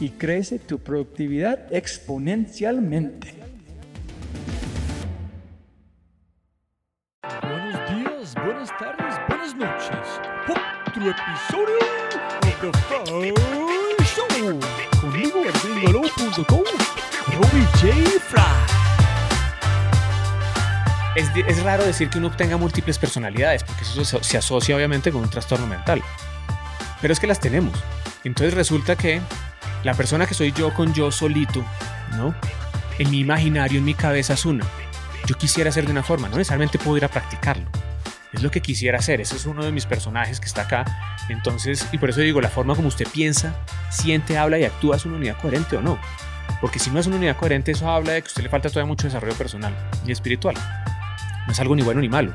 y crece tu productividad exponencialmente. Buenos días, buenas tardes, buenas noches. Otro episodio de The Show. Conmigo, gringolo.com, Robbie J. Fry. es, raro decir que uno tenga múltiples personalidades, porque eso se, asocia obviamente con un trastorno mental. Pero es que las tenemos. Entonces resulta que la persona que soy yo con yo solito, ¿no? En mi imaginario, en mi cabeza es una. Yo quisiera ser de una forma, no necesariamente puedo ir a practicarlo. Es lo que quisiera hacer, ese es uno de mis personajes que está acá. Entonces, y por eso digo, la forma como usted piensa, siente, habla y actúa es una unidad coherente o no. Porque si no es una unidad coherente, eso habla de que a usted le falta todavía mucho desarrollo personal y espiritual no es algo ni bueno ni malo.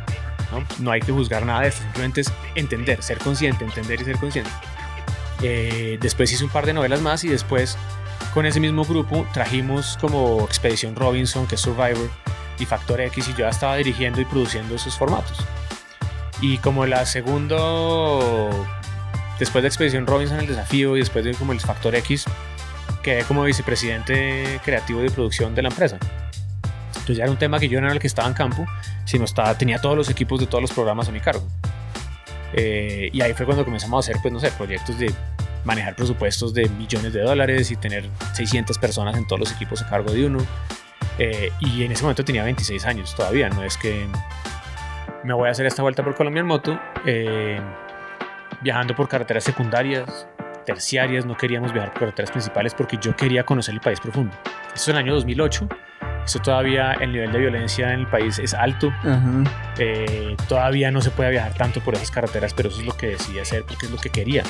¿no? no hay que juzgar nada de esto, simplemente es entender, ser consciente, entender y ser consciente. Eh, después hice un par de novelas más y después con ese mismo grupo trajimos como Expedición Robinson, que es Survivor, y Factor X, y yo estaba dirigiendo y produciendo esos formatos. Y como la segundo, después de Expedición Robinson, el desafío, y después de como el Factor X, quedé como vicepresidente creativo de producción de la empresa. Entonces ya era un tema que yo no era el que estaba en campo, sino estaba, tenía todos los equipos de todos los programas a mi cargo. Eh, y ahí fue cuando comenzamos a hacer, pues no sé, proyectos de manejar presupuestos de millones de dólares y tener 600 personas en todos los equipos a cargo de uno. Eh, y en ese momento tenía 26 años todavía, no es que me voy a hacer esta vuelta por Colombia en moto, eh, viajando por carreteras secundarias, terciarias, no queríamos viajar por carreteras principales porque yo quería conocer el país profundo. Eso en el año 2008 eso todavía el nivel de violencia en el país es alto. Eh, todavía no se puede viajar tanto por esas carreteras, pero eso es lo que decidí hacer porque es lo que quería.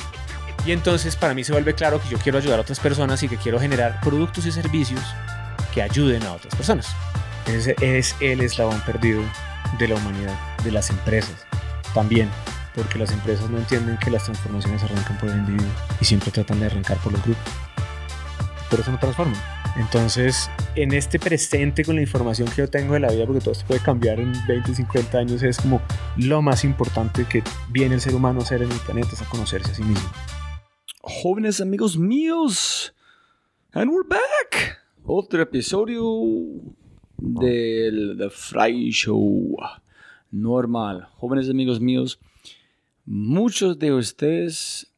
Y entonces para mí se vuelve claro que yo quiero ayudar a otras personas y que quiero generar productos y servicios que ayuden a otras personas. Ese es el eslabón perdido de la humanidad, de las empresas. También, porque las empresas no entienden que las transformaciones arrancan por el individuo y siempre tratan de arrancar por los grupos. Pero eso no transforma. Entonces, en este presente con la información que yo tengo de la vida, porque todo esto puede cambiar en 20, 50 años, es como lo más importante que viene el ser humano a hacer en el planeta, es a conocerse a sí mismo. Jóvenes amigos míos, and we're back. Otro episodio del The Fry Show. Normal. Jóvenes amigos míos, muchos de ustedes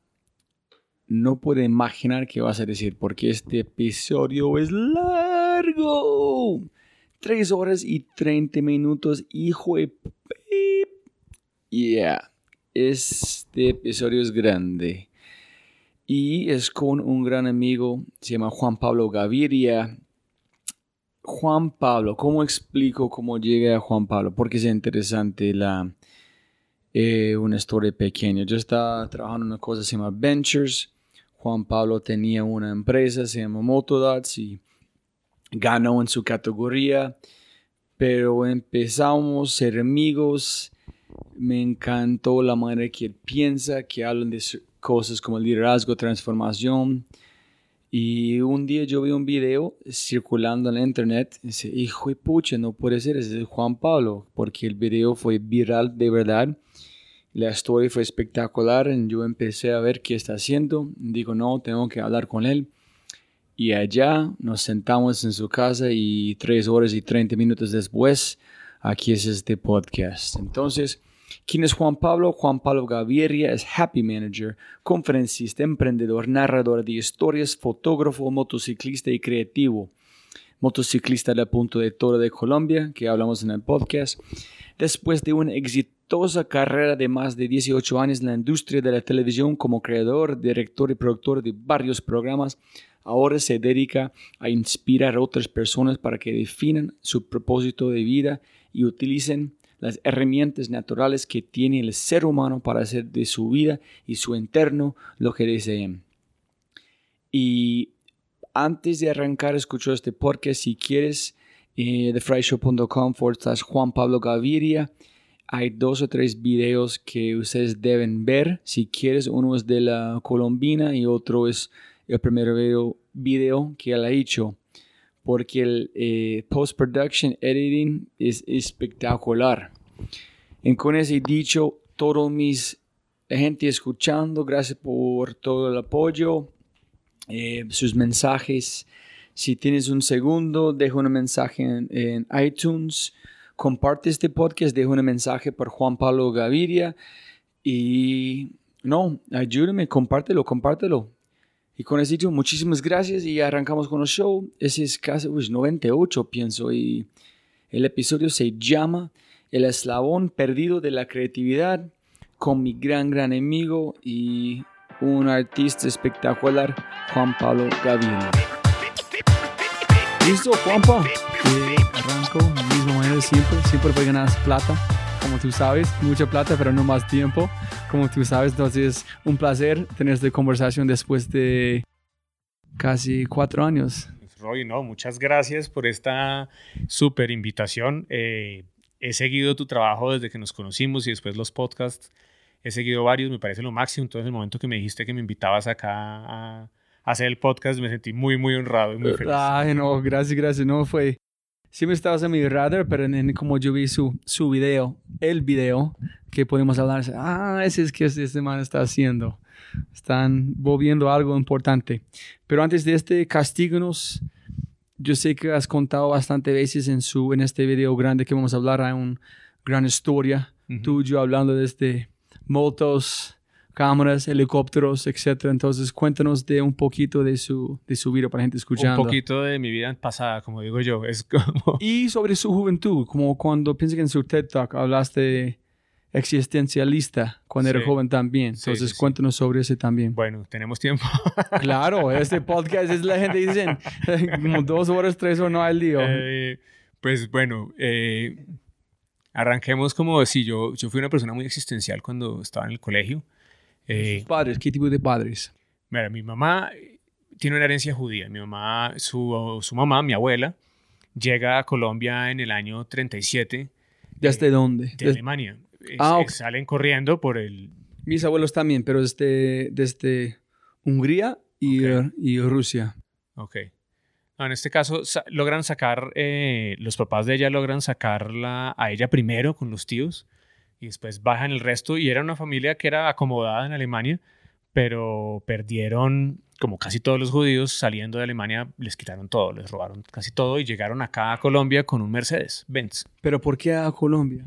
no pueden imaginar qué vas a decir porque este episodio es largo. Tres horas y 30 minutos, hijo de... Yeah, este episodio es grande. Y es con un gran amigo, se llama Juan Pablo Gaviria. Juan Pablo, ¿cómo explico cómo llegué a Juan Pablo? Porque es interesante la, eh, una historia pequeña. Yo estaba trabajando en una cosa que se llama Ventures. Juan Pablo tenía una empresa, se llama Motodots y ganó en su categoría. Pero empezamos a ser amigos. Me encantó la manera que él piensa, que hablan de cosas como liderazgo, transformación. Y un día yo vi un video circulando en la internet. Y dice, hijo de pucha, no puede ser, ese es Juan Pablo, porque el video fue viral de verdad. La historia fue espectacular. Yo empecé a ver qué está haciendo. Digo, no, tengo que hablar con él. Y allá nos sentamos en su casa y tres horas y 30 minutos después, aquí es este podcast. Entonces, ¿Quién es Juan Pablo? Juan Pablo Gaviria es Happy Manager, conferencista, emprendedor, narrador de historias, fotógrafo, motociclista y creativo. Motociclista de punto de toro de Colombia, que hablamos en el podcast. Después de una exitosa carrera de más de 18 años en la industria de la televisión como creador, director y productor de varios programas, ahora se dedica a inspirar a otras personas para que definan su propósito de vida y utilicen las herramientas naturales que tiene el ser humano para hacer de su vida y su interno lo que deseen. Y antes de arrancar, escucho este porque si quieres, eh, thefryshow.com forward Juan Pablo Gaviria. Hay dos o tres videos que ustedes deben ver. Si quieres, uno es de la colombina y otro es el primer video, video que él ha hecho porque el eh, post-production editing es espectacular. Y con ese dicho, todos mis gente escuchando, gracias por todo el apoyo, eh, sus mensajes. Si tienes un segundo, deja un mensaje en, iTunes. Comparte este podcast, deja un mensaje por Juan Pablo Gaviria. Y no, ayúdame, compártelo, compártelo. Y con eso dicho, muchísimas gracias y arrancamos con el show. Ese es casi 98, pienso. Y el episodio se llama El eslabón perdido de la creatividad con mi gran, gran amigo y un artista espectacular, Juan Pablo Gaviria. ¿Listo, Juanpa? Eh, arranco, manera siempre. Siempre voy a ganar plata como tú sabes, mucha plata, pero no más tiempo, como tú sabes. Entonces, un placer tener esta conversación después de casi cuatro años. Roy, no, muchas gracias por esta súper invitación. Eh, he seguido tu trabajo desde que nos conocimos y después los podcasts. He seguido varios, me parece lo máximo. Entonces, el momento que me dijiste que me invitabas acá a, hacer el podcast, me sentí muy, muy honrado y muy feliz. Ay, no, gracias, gracias. No, fue, siempre estabas en mi radar, pero en, como yo vi su, su video, el video, que podemos hablar, ah, ese es que este man está haciendo. Están volviendo algo importante. Pero antes de este, castíganos. Yo sé que has contado bastante veces en, su, en este video grande que vamos a hablar, hay una gran historia tuyo hablando de este motos, cámaras, helicópteros, etcétera. Entonces, cuéntanos de un poquito de su, de su vida para la gente escuchando. Un poquito de mi vida pasada, como digo yo. Es como... Y sobre su juventud, como cuando pienso que en su TED Talk hablaste existencialista cuando era joven también. Entonces, cuéntanos sobre ese también. Bueno, tenemos tiempo. claro, este podcast es la gente dicen como dos horas, tres o no al día. Eh, pues bueno, eh, arranquemos como si yo, yo fui una persona muy existencial cuando estaba en el colegio. Eh, padres? ¿Qué tipo de padres? Mira, mi mamá tiene una herencia judía. Mi mamá, su, su mamá, mi abuela, llega a Colombia en el año 37. ¿Desde dónde? De Alemania. ah, Salen corriendo por el... Mis abuelos también, pero desde, desde Hungría y, y Rusia. Ok. en este caso logran sacar, eh, los papás de ella logran sacarla a ella primero con los tíos y después bajan el resto y era una familia que era acomodada en Alemania, pero perdieron, como casi todos los judíos, saliendo de Alemania, les quitaron todo, les robaron casi todo y llegaron acá a Colombia con un Mercedes Benz. ¿Pero por qué a Colombia?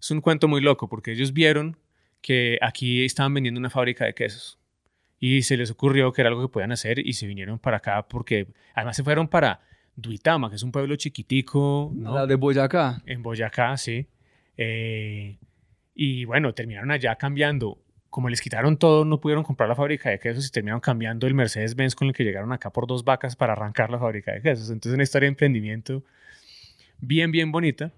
Es un cuento muy loco porque ellos vieron que aquí estaban vendiendo una fábrica de quesos y se les ocurrió que era algo que podían hacer y se vinieron para acá porque además se fueron para Duitama, que es un pueblo chiquitico. ¿no? La de Boyacá. En Boyacá, sí. Eh, y bueno, terminaron allá cambiando. Como les quitaron todo, no pudieron comprar la fábrica de quesos y terminaron cambiando el Mercedes-Benz con el que llegaron acá por dos vacas para arrancar la fábrica de quesos. Entonces, una historia de emprendimiento bien, bien bonita.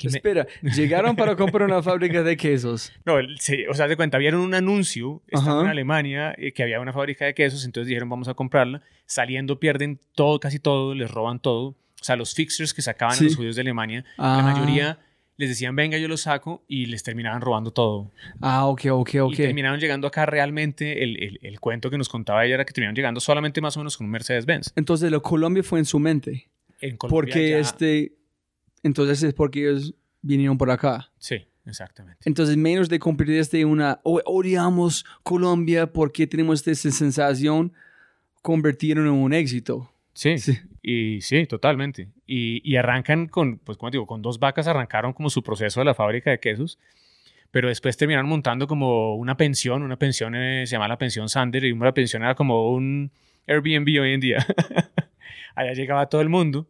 Espera, llegaron para comprar una fábrica de quesos. No, sí, o sea, de cuenta, vieron un anuncio, estaba en Alemania, eh, que había una fábrica de quesos, entonces dijeron, vamos a comprarla. Saliendo pierden todo, casi todo, les roban todo. O sea, los fixtures que sacaban en los judíos de Alemania, la Ah. mayoría les decían, venga, yo lo saco, y les terminaban robando todo. Ah, ok, ok, ok. Y terminaron llegando acá realmente, el, el, el cuento que nos contaba ella era que terminaron llegando solamente más o menos con un Mercedes-Benz. Entonces, lo Colombia fue en su mente. En Colombia Porque ya- este. Entonces es porque ellos vinieron por acá. Sí, exactamente. Entonces, menos de cumplir este una. "Oh, odiamos Colombia porque tenemos esta sensación, convirtieron en un éxito. Sí, Sí. Y sí, totalmente. Y, y arrancan con, pues como digo, con dos vacas arrancaron como su proceso de la fábrica de quesos, pero después terminaron montando como una pensión, una pensión eh, se llama la pensión Sander y una pensión era como un Airbnb hoy en día. Allá llegaba todo el mundo,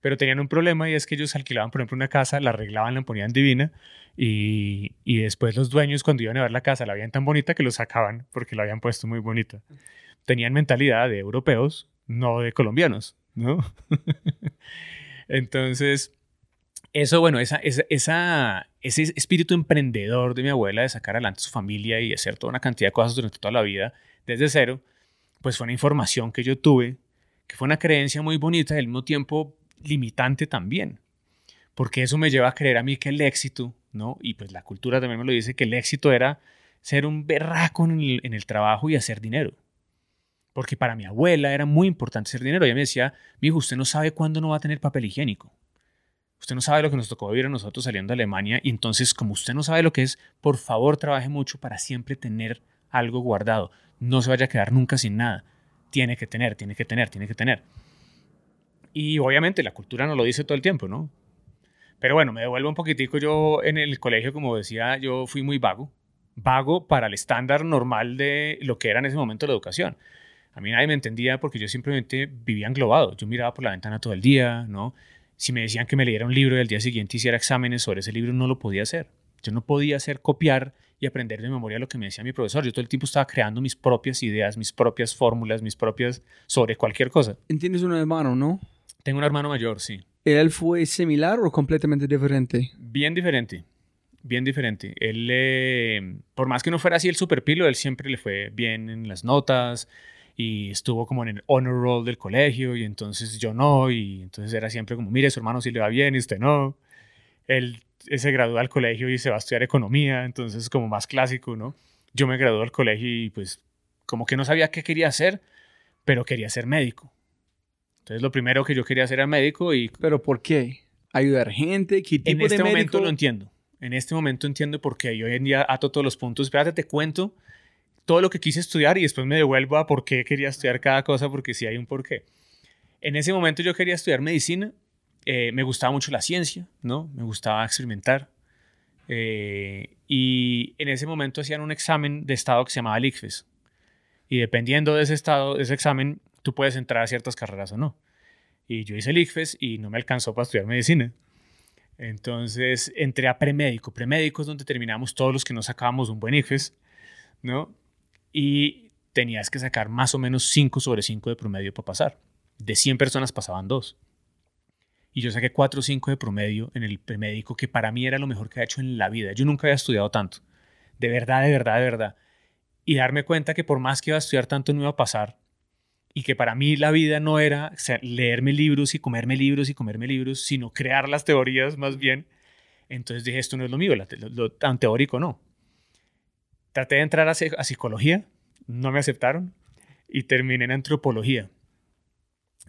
pero tenían un problema y es que ellos alquilaban, por ejemplo, una casa, la arreglaban, la ponían divina y, y después los dueños cuando iban a ver la casa la veían tan bonita que lo sacaban porque la habían puesto muy bonita. Tenían mentalidad de europeos, no de colombianos, ¿no? Entonces, eso, bueno, esa, esa, esa, ese espíritu emprendedor de mi abuela de sacar adelante su familia y hacer toda una cantidad de cosas durante toda la vida desde cero, pues fue una información que yo tuve, que fue una creencia muy bonita y al mismo tiempo limitante también, porque eso me lleva a creer a mí que el éxito, ¿no? Y pues la cultura también me lo dice, que el éxito era ser un berraco en el, en el trabajo y hacer dinero. Porque para mi abuela era muy importante hacer dinero. Ella me decía, mijo, usted no sabe cuándo no va a tener papel higiénico. Usted no sabe lo que nos tocó vivir a nosotros saliendo de Alemania. Y entonces, como usted no sabe lo que es, por favor trabaje mucho para siempre tener algo guardado. No se vaya a quedar nunca sin nada. Tiene que tener, tiene que tener, tiene que tener. Y obviamente la cultura nos lo dice todo el tiempo, ¿no? Pero bueno, me devuelvo un poquitico. Yo en el colegio, como decía, yo fui muy vago. Vago para el estándar normal de lo que era en ese momento la educación. A mí nadie me entendía porque yo simplemente vivía englobado. Yo miraba por la ventana todo el día, ¿no? Si me decían que me leyera un libro y al día siguiente hiciera exámenes sobre ese libro, no lo podía hacer. Yo no podía hacer copiar y aprender de memoria lo que me decía mi profesor. Yo todo el tiempo estaba creando mis propias ideas, mis propias fórmulas, mis propias sobre cualquier cosa. Entiendes un hermano, ¿no? Tengo un hermano mayor, sí. ¿Él fue similar o completamente diferente? Bien diferente, bien diferente. Él, eh, por más que no fuera así el superpilo, él siempre le fue bien en las notas y estuvo como en el honor roll del colegio y entonces yo no y entonces era siempre como, mire, su hermano sí le va bien y usted no. Él se gradúa al colegio y se va a estudiar economía, entonces como más clásico, ¿no? Yo me gradué al colegio y pues como que no sabía qué quería hacer, pero quería ser médico. Entonces lo primero que yo quería hacer era médico y ¿Pero por qué? ¿Ayudar gente? ¿Qué tipo en este de momento médico? lo entiendo. En este momento entiendo por qué. Yo hoy en día ato todos los puntos. Espérate, te cuento todo lo que quise estudiar y después me devuelvo a por qué quería estudiar cada cosa, porque sí hay un porqué. En ese momento yo quería estudiar medicina. eh, me gustaba mucho la ciencia, ¿no? Me gustaba experimentar. eh, y en ese momento hacían un examen de estado que se llamaba el ICFES. Y dependiendo de ese estado, de ese examen, tú puedes entrar a ciertas carreras o no. Y yo hice el ICFES y no me alcanzó para estudiar medicina. Entonces entré a premédico. Premédico es donde terminamos todos los que no sacábamos un buen ICFES, ¿no? Y tenías que sacar más o menos 5 sobre 5 de promedio para pasar. De 100 personas pasaban 2. Y yo saqué 4 o 5 de promedio en el premédico, que para mí era lo mejor que había hecho en la vida. Yo nunca había estudiado tanto. De verdad, de verdad, de verdad. Y darme cuenta que por más que iba a estudiar tanto no iba a pasar. Y que para mí la vida no era leerme libros y comerme libros y comerme libros, sino crear las teorías más bien. Entonces dije, esto no es lo mío, lo- lo tan teórico no. Traté de entrar a, a psicología, no me aceptaron y terminé en antropología.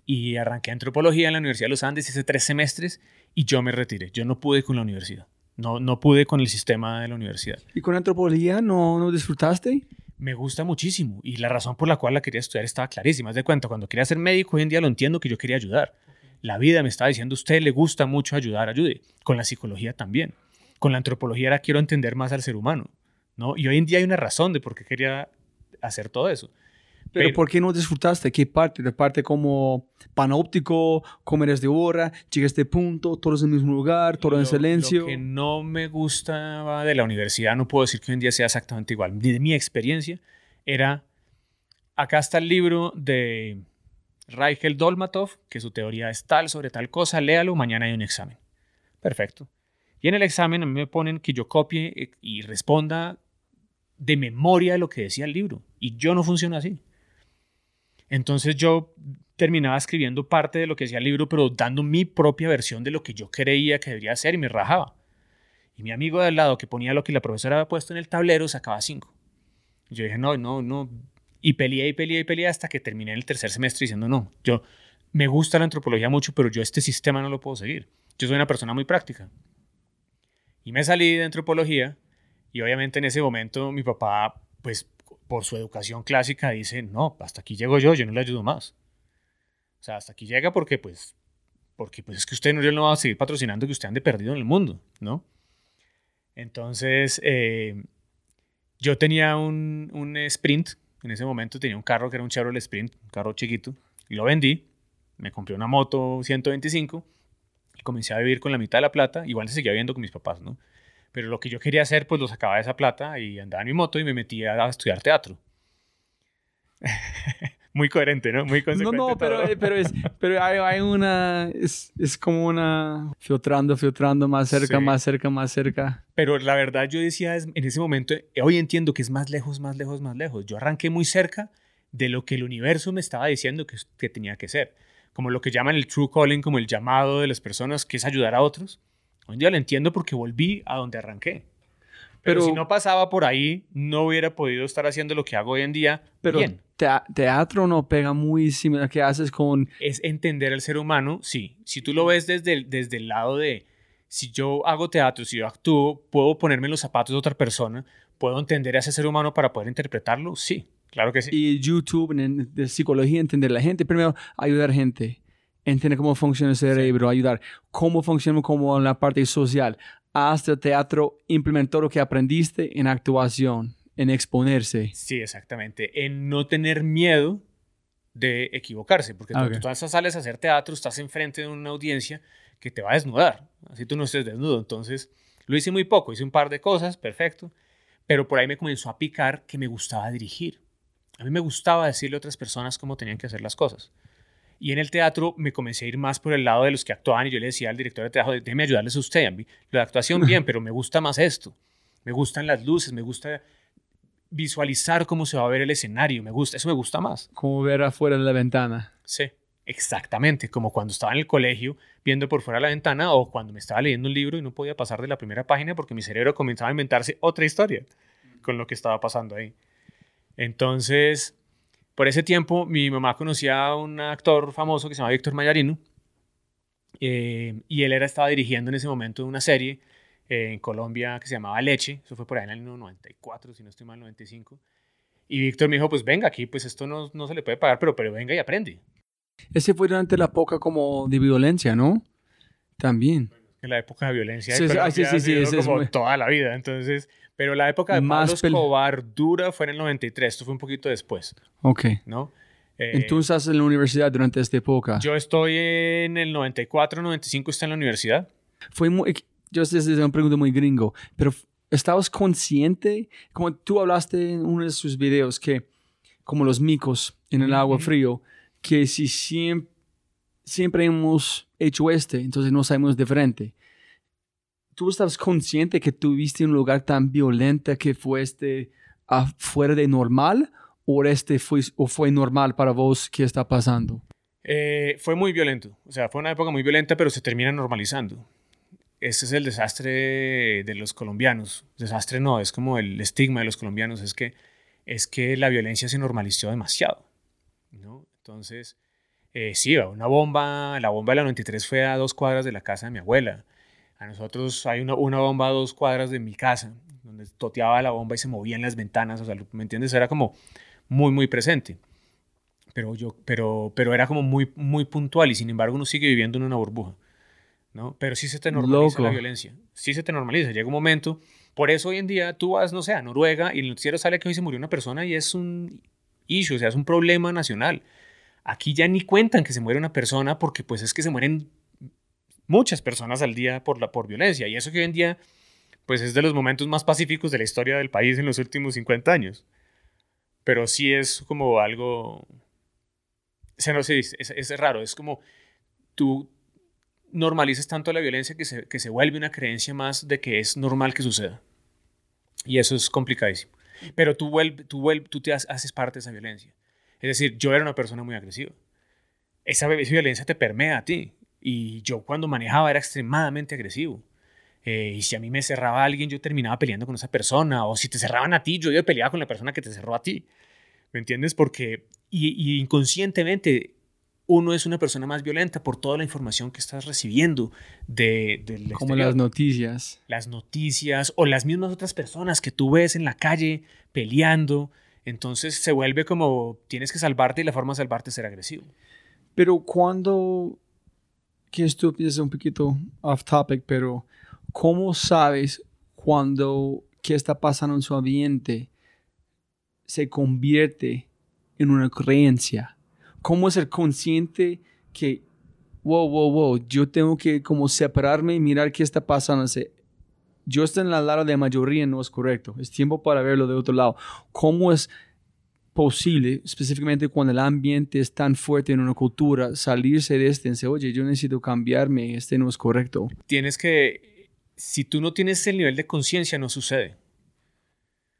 Y arranqué antropología en la Universidad de los Andes, hice tres semestres y yo me retiré. Yo no pude con la universidad. No, no pude con el sistema de la universidad. ¿Y con antropología no, no disfrutaste? Me gusta muchísimo y la razón por la cual la quería estudiar estaba clarísima. Haz de cuenta, cuando quería ser médico, hoy en día lo entiendo que yo quería ayudar. La vida me estaba diciendo, a usted le gusta mucho ayudar, ayude. Con la psicología también. Con la antropología era quiero entender más al ser humano. ¿No? Y hoy en día hay una razón de por qué quería hacer todo eso. ¿Pero, Pero- por qué no disfrutaste? ¿Qué parte? ¿De parte como panóptico, comer de hora, llegas a este punto, todos en el mismo lugar, todo en Lo- silencio? Lo que no me gustaba de la universidad, no puedo decir que hoy en día sea exactamente igual. De mi experiencia, era. Acá está el libro de Reichel Dolmatov, que su teoría es tal sobre tal cosa, léalo, mañana hay un examen. Perfecto. Y en el examen a mí me ponen que yo copie y responda de memoria de lo que decía el libro. Y yo no funciono así. Entonces yo terminaba escribiendo parte de lo que decía el libro, pero dando mi propia versión de lo que yo creía que debería ser y me rajaba. Y mi amigo de al lado que ponía lo que la profesora había puesto en el tablero sacaba cinco. Yo dije, no, no, no. Y peleé y peleé y peleé hasta que terminé el tercer semestre diciendo, no, yo me gusta la antropología mucho, pero yo este sistema no lo puedo seguir. Yo soy una persona muy práctica. Y me salí de antropología y obviamente en ese momento mi papá, pues por su educación clásica, dice, no, hasta aquí llego yo, yo no le ayudo más. O sea, hasta aquí llega porque pues, porque pues es que usted no, no va a seguir patrocinando que usted ande perdido en el mundo, ¿no? Entonces, eh, yo tenía un, un sprint, en ese momento tenía un carro que era un Chevrolet Sprint, un carro chiquito, y lo vendí, me compré una moto 125 y comencé a vivir con la mitad de la plata, igual se seguía viviendo con mis papás, ¿no? Pero lo que yo quería hacer, pues lo sacaba de esa plata y andaba en mi moto y me metía a estudiar teatro. Muy coherente, ¿no? Muy consecuente. No, no, pero, pero, es, pero hay, hay una. Es, es, como una. Filtrando, filtrando, más cerca, sí. más cerca, más cerca. Pero la verdad, yo decía en ese momento, hoy entiendo que es más lejos, más lejos, más lejos. Yo arranqué muy cerca de lo que el universo me estaba diciendo que, que tenía que ser. Como lo que llaman el true calling, como el llamado de las personas, que es ayudar a otros. Hoy en día lo entiendo porque volví a donde arranqué. Pero, pero, si no pasaba por ahí, no hubiera podido estar haciendo lo que hago hoy en día pero bien. teatro no pega muy similar que haces con... Es entender al ser humano, sí. Si tú lo ves desde el, desde el lado de, si yo hago teatro, si yo actúo, puedo ponerme en los zapatos de otra persona, puedo entender a ese ser humano para poder interpretarlo, sí, claro que sí. Y YouTube, en, de psicología, entender a la gente, primero ayudar a gente, entender cómo funciona el cerebro, ayudar, cómo funciona como la parte social, hasta teatro, implementó lo que aprendiste en actuación, en exponerse. Sí, exactamente. En no tener miedo de equivocarse, porque cuando okay. tú sales a hacer teatro, estás enfrente de una audiencia que te va a desnudar, así tú no estés desnudo. Entonces, lo hice muy poco, hice un par de cosas, perfecto, pero por ahí me comenzó a picar que me gustaba dirigir. A mí me gustaba decirle a otras personas cómo tenían que hacer las cosas. Y en el teatro me comencé a ir más por el lado de los que actuaban y yo le decía al director de teatro, déjeme ayudarles a usted. A mí, la actuación bien, pero me gusta más esto. Me gustan las luces, me gusta visualizar cómo se va a ver el escenario, me gusta, eso me gusta más. Como ver afuera de la ventana. Sí, exactamente, como cuando estaba en el colegio viendo por fuera de la ventana o cuando me estaba leyendo un libro y no podía pasar de la primera página porque mi cerebro comenzaba a inventarse otra historia con lo que estaba pasando ahí. Entonces, por ese tiempo, mi mamá conocía a un actor famoso que se llama Víctor Mayarino eh, y él era, estaba dirigiendo en ese momento una serie en Colombia que se llamaba Leche, eso fue por ahí en el año 94, si no estoy mal, 95. Y Víctor me dijo, pues venga aquí, pues esto no, se le puede pagar, pero, pero venga y aprende. Ese fue durante la época como de violencia, ¿no? También. En la época de violencia sí, sí, sí, sí, sí, como muy... toda la vida, entonces... Pero la época de Más Pablo Escobar dura fue en el 93, esto fue un poquito después. Ok. ¿No? Eh, Entonces estás en la universidad durante esta época. Yo estoy en el 94, 95, está en la universidad. Fue muy... Yo sé, es una pregunta muy gringo, pero ¿estabas consciente? Como tú hablaste en uno de sus videos, que como los micos en el agua frío, que si siempre, siempre hemos hecho este, entonces no sabemos diferente. ¿Tú estabas consciente que tuviste un lugar tan violento que fue este afuera de normal o este fue, o fue normal para vos qué está pasando? Eh, fue muy violento, o sea, fue una época muy violenta, pero se termina normalizando. Ese es el desastre de los colombianos. Desastre no, es como el estigma de los colombianos, es que, es que la violencia se normalizó demasiado. ¿no? Entonces, eh, sí, una bomba, la bomba de la 93 fue a dos cuadras de la casa de mi abuela. A nosotros hay una, una bomba a dos cuadras de mi casa, donde toteaba la bomba y se movían las ventanas, o sea, ¿me entiendes? Era como muy, muy presente. Pero, yo, pero, pero era como muy, muy puntual y sin embargo uno sigue viviendo en una burbuja. ¿no? Pero sí se te normaliza Loco. la violencia. Sí se te normaliza. Llega un momento. Por eso hoy en día tú vas, no sé, a Noruega y el noticiero sale que hoy se murió una persona y es un issue, o sea, es un problema nacional. Aquí ya ni cuentan que se muere una persona porque pues es que se mueren muchas personas al día por, la, por violencia. Y eso que hoy en día pues es de los momentos más pacíficos de la historia del país en los últimos 50 años. Pero sí es como algo... O sea, no sé, es, es, es raro. Es como tú, normalizas tanto la violencia que se, que se vuelve una creencia más de que es normal que suceda. Y eso es complicadísimo. Pero tú, vuelve, tú, vuelve, tú te haces parte de esa violencia. Es decir, yo era una persona muy agresiva. Esa, violencia te permea a ti. Y yo cuando manejaba era extremadamente agresivo. Eh, y si a mí me cerraba alguien, yo terminaba peleando con esa persona. O si te cerraban a ti, yo iba peleaba con la persona que te cerró a ti. ¿Me entiendes? Porque, y, y inconscientemente, uno es una persona más violenta por toda la información que estás recibiendo de, del Como las noticias. Las noticias o las mismas otras personas que tú ves en la calle peleando. Entonces se vuelve como tienes que salvarte y la forma de salvarte es ser agresivo. Pero cuando, que esto es un poquito off topic, pero ¿cómo sabes cuando qué está pasando en su ambiente se convierte en una creencia? ¿Cómo ser consciente que, wow, wow, wow, yo tengo que como separarme y mirar qué está pasando? Yo estoy en la lado de mayoría, no es correcto. Es tiempo para verlo de otro lado. ¿Cómo es posible, específicamente cuando el ambiente es tan fuerte en una cultura, salirse de este y decir, oye, yo necesito cambiarme, este no es correcto? Tienes que, si tú no tienes el nivel de conciencia, no sucede.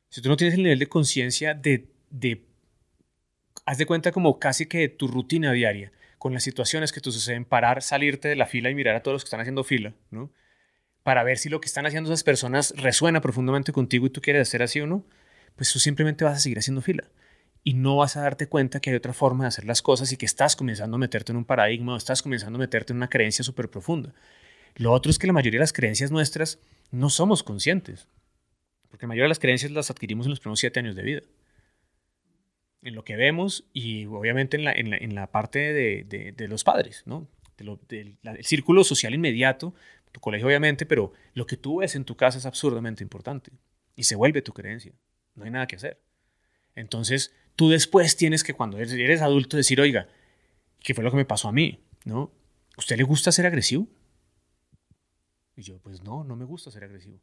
Si tú no tienes el nivel de conciencia de, de haz de cuenta como casi que tu rutina diaria, con las situaciones que te suceden, parar, salirte de la fila y mirar a todos los que están haciendo fila, ¿no? Para ver si lo que están haciendo esas personas resuena profundamente contigo y tú quieres hacer así o no, pues tú simplemente vas a seguir haciendo fila. Y no vas a darte cuenta que hay otra forma de hacer las cosas y que estás comenzando a meterte en un paradigma o estás comenzando a meterte en una creencia súper profunda. Lo otro es que la mayoría de las creencias nuestras no somos conscientes, porque la mayoría de las creencias las adquirimos en los primeros siete años de vida en lo que vemos y obviamente en la, en la, parte de, de, los padres, ¿no? del círculo social inmediato, tu colegio obviamente, pero lo que tú ves en tu casa es absurdamente importante y se vuelve tu creencia. No hay nada que hacer. Entonces, tú después tienes que cuando eres, eres adulto decir, oiga, ¿qué fue lo que me pasó a mí? ¿No? ¿Usted le gusta ser agresivo? Y yo, pues no, no me gusta ser agresivo.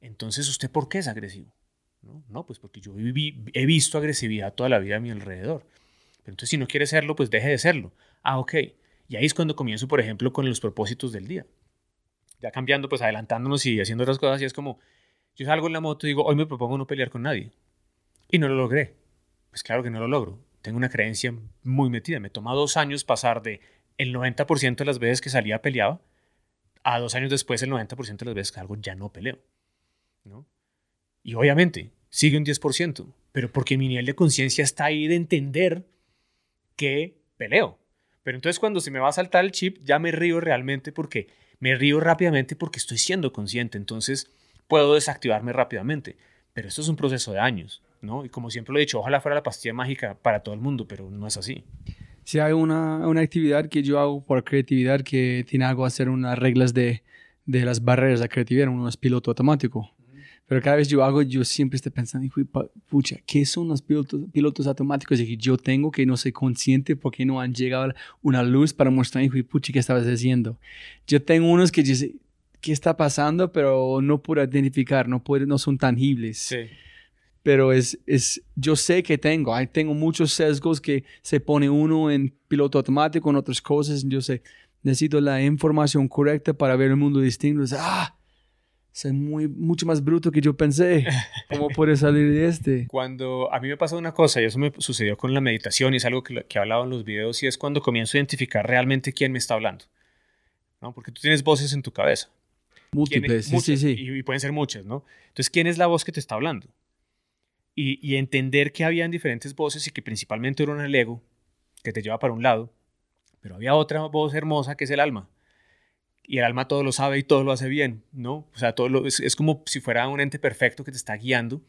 Entonces, ¿usted por qué es agresivo? ¿no? pues porque yo he visto agresividad toda la vida a mi alrededor. Pero entonces si no quiere serlo, pues deje de serlo. Ah, ok. Y ahí es cuando comienzo, por ejemplo, con los propósitos del día. Ya cambiando, pues adelantándonos y haciendo otras cosas. Y es como, yo salgo en la moto y digo, hoy me propongo no pelear con nadie. Y no lo logré. Pues claro que no lo logro. Tengo una creencia muy metida. Me toma dos años pasar de el 90% de las veces que salía peleaba a dos años después el 90% de las veces que ya no peleo. ¿no? Y obviamente sigue un 10%, pero porque mi nivel de conciencia está ahí de entender que peleo. Pero entonces cuando se me va a saltar el chip, ya me río realmente porque me río rápidamente porque estoy siendo consciente. Entonces puedo desactivarme rápidamente. Pero esto es un proceso de años, ¿no? Y como siempre lo he dicho, ojalá fuera la pastilla mágica para todo el mundo, pero no es así. Si hay una, una actividad que yo hago por creatividad que tiene algo a hacer unas reglas de, de las barreras de creatividad, uno es piloto automático. Pero cada vez yo hago, yo siempre estoy pensando, pucha, ¿qué son los pilotos, pilotos automáticos y yo tengo que no soy consciente porque no han llegado una luz para mostrar, pucha, ¿qué estabas haciendo? Yo tengo unos que dicen, ¿qué está pasando? Pero no puedo identificar, no, puedo, no son tangibles. Sí. Pero es, es, yo sé que tengo, hay, tengo muchos sesgos que se pone uno en piloto automático, en otras cosas, yo sé, necesito la información correcta para ver el mundo distinto. ah, es muy, mucho más bruto que yo pensé. ¿Cómo puede salir de este? Cuando a mí me pasó una cosa, y eso me sucedió con la meditación, y es algo que, que he hablado en los videos, y es cuando comienzo a identificar realmente quién me está hablando. ¿no? Porque tú tienes voces en tu cabeza. Múltiples, sí, sí, sí. Y, pueden ser muchas, ¿no? Entonces, ¿quién es la voz que te está hablando? Y, y entender que habían diferentes voces y que principalmente era el ego, que te lleva para un lado, pero había otra voz hermosa que es el alma y el alma todo lo sabe y todo lo hace bien, ¿no? O sea, todo lo, es, como si fuera un ente perfecto que te está guiando.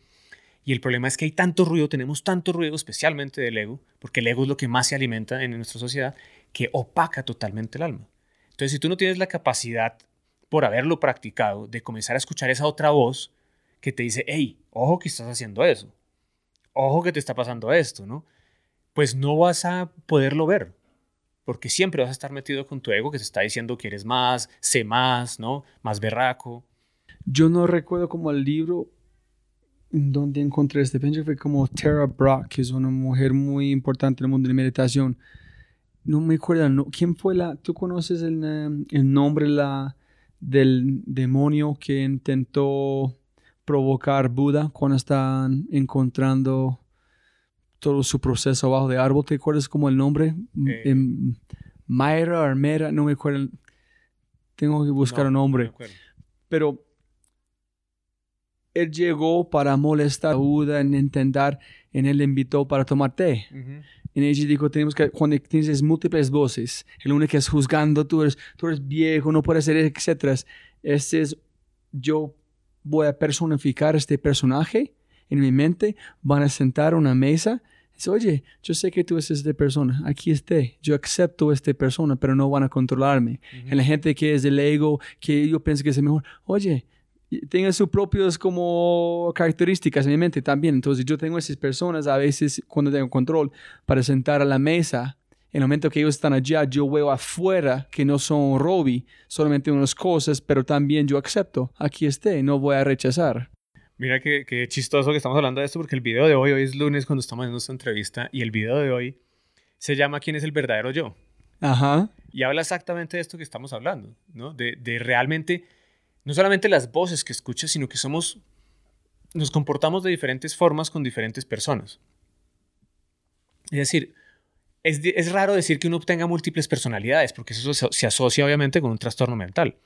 Y el problema es que hay tanto ruido, tenemos tanto ruido, especialmente del ego, porque el ego es lo que más se alimenta en nuestra sociedad, que opaca totalmente el alma. Entonces, si tú no tienes la capacidad, por haberlo practicado, de comenzar a escuchar esa otra voz que te dice, hey, ojo que estás haciendo eso, ojo que te está pasando esto, ¿no? Pues no vas a poderlo ver, porque siempre vas a estar metido con tu ego que te está diciendo que eres más, sé más, ¿no? Más berraco. Yo no recuerdo como el libro donde encontré este, pensé fue como Tara Brock, que es una mujer muy importante en el mundo de la meditación. no me acuerdo, no, ¿quién fue la, tú conoces el, um, el nombre la, del demonio que intentó provocar Buda cuando están encontrando todo su proceso abajo de árbol? ¿Te acuerdas como el nombre? Eh. Em, Mayra, Armera, no me acuerdo. Tengo que buscar No, un no nombre pero él llegó para molestar a Buda en intentar, en él le invitó para tomar té. En ella dijo, tenemos que, cuando tienes múltiples voces, el uno que es juzgando, tú eres, tú eres viejo, no puedes ser, etcétera. Este es, yo voy a personificar este personaje en mi mente, van a sentar a una mesa. Dice, oye, yo sé que tú eres esta persona, aquí esté, yo acepto a esta persona, pero no van a controlarme. En la gente que es del ego, que yo pienso que es el mejor, oye, tenga sus propias como características en mi mente también. Entonces yo tengo esas personas a veces cuando tengo control para sentar a la mesa. En el momento que ellos están allá, yo veo afuera que no son Robbie, solamente unas cosas, pero también yo acepto, aquí esté, no voy a rechazar. Mira qué, chistoso que estamos hablando de esto porque el video de hoy, hoy es lunes cuando estamos haciendo esta entrevista y el video de hoy se llama ¿Quién es el verdadero yo? Ajá. Y habla exactamente de esto que estamos hablando, ¿no? De, de realmente, no solamente las voces que escuchas, sino que somos, nos comportamos de diferentes formas con diferentes personas. Es decir, es, es raro decir que uno tenga múltiples personalidades, porque eso se, se asocia obviamente con un trastorno mental.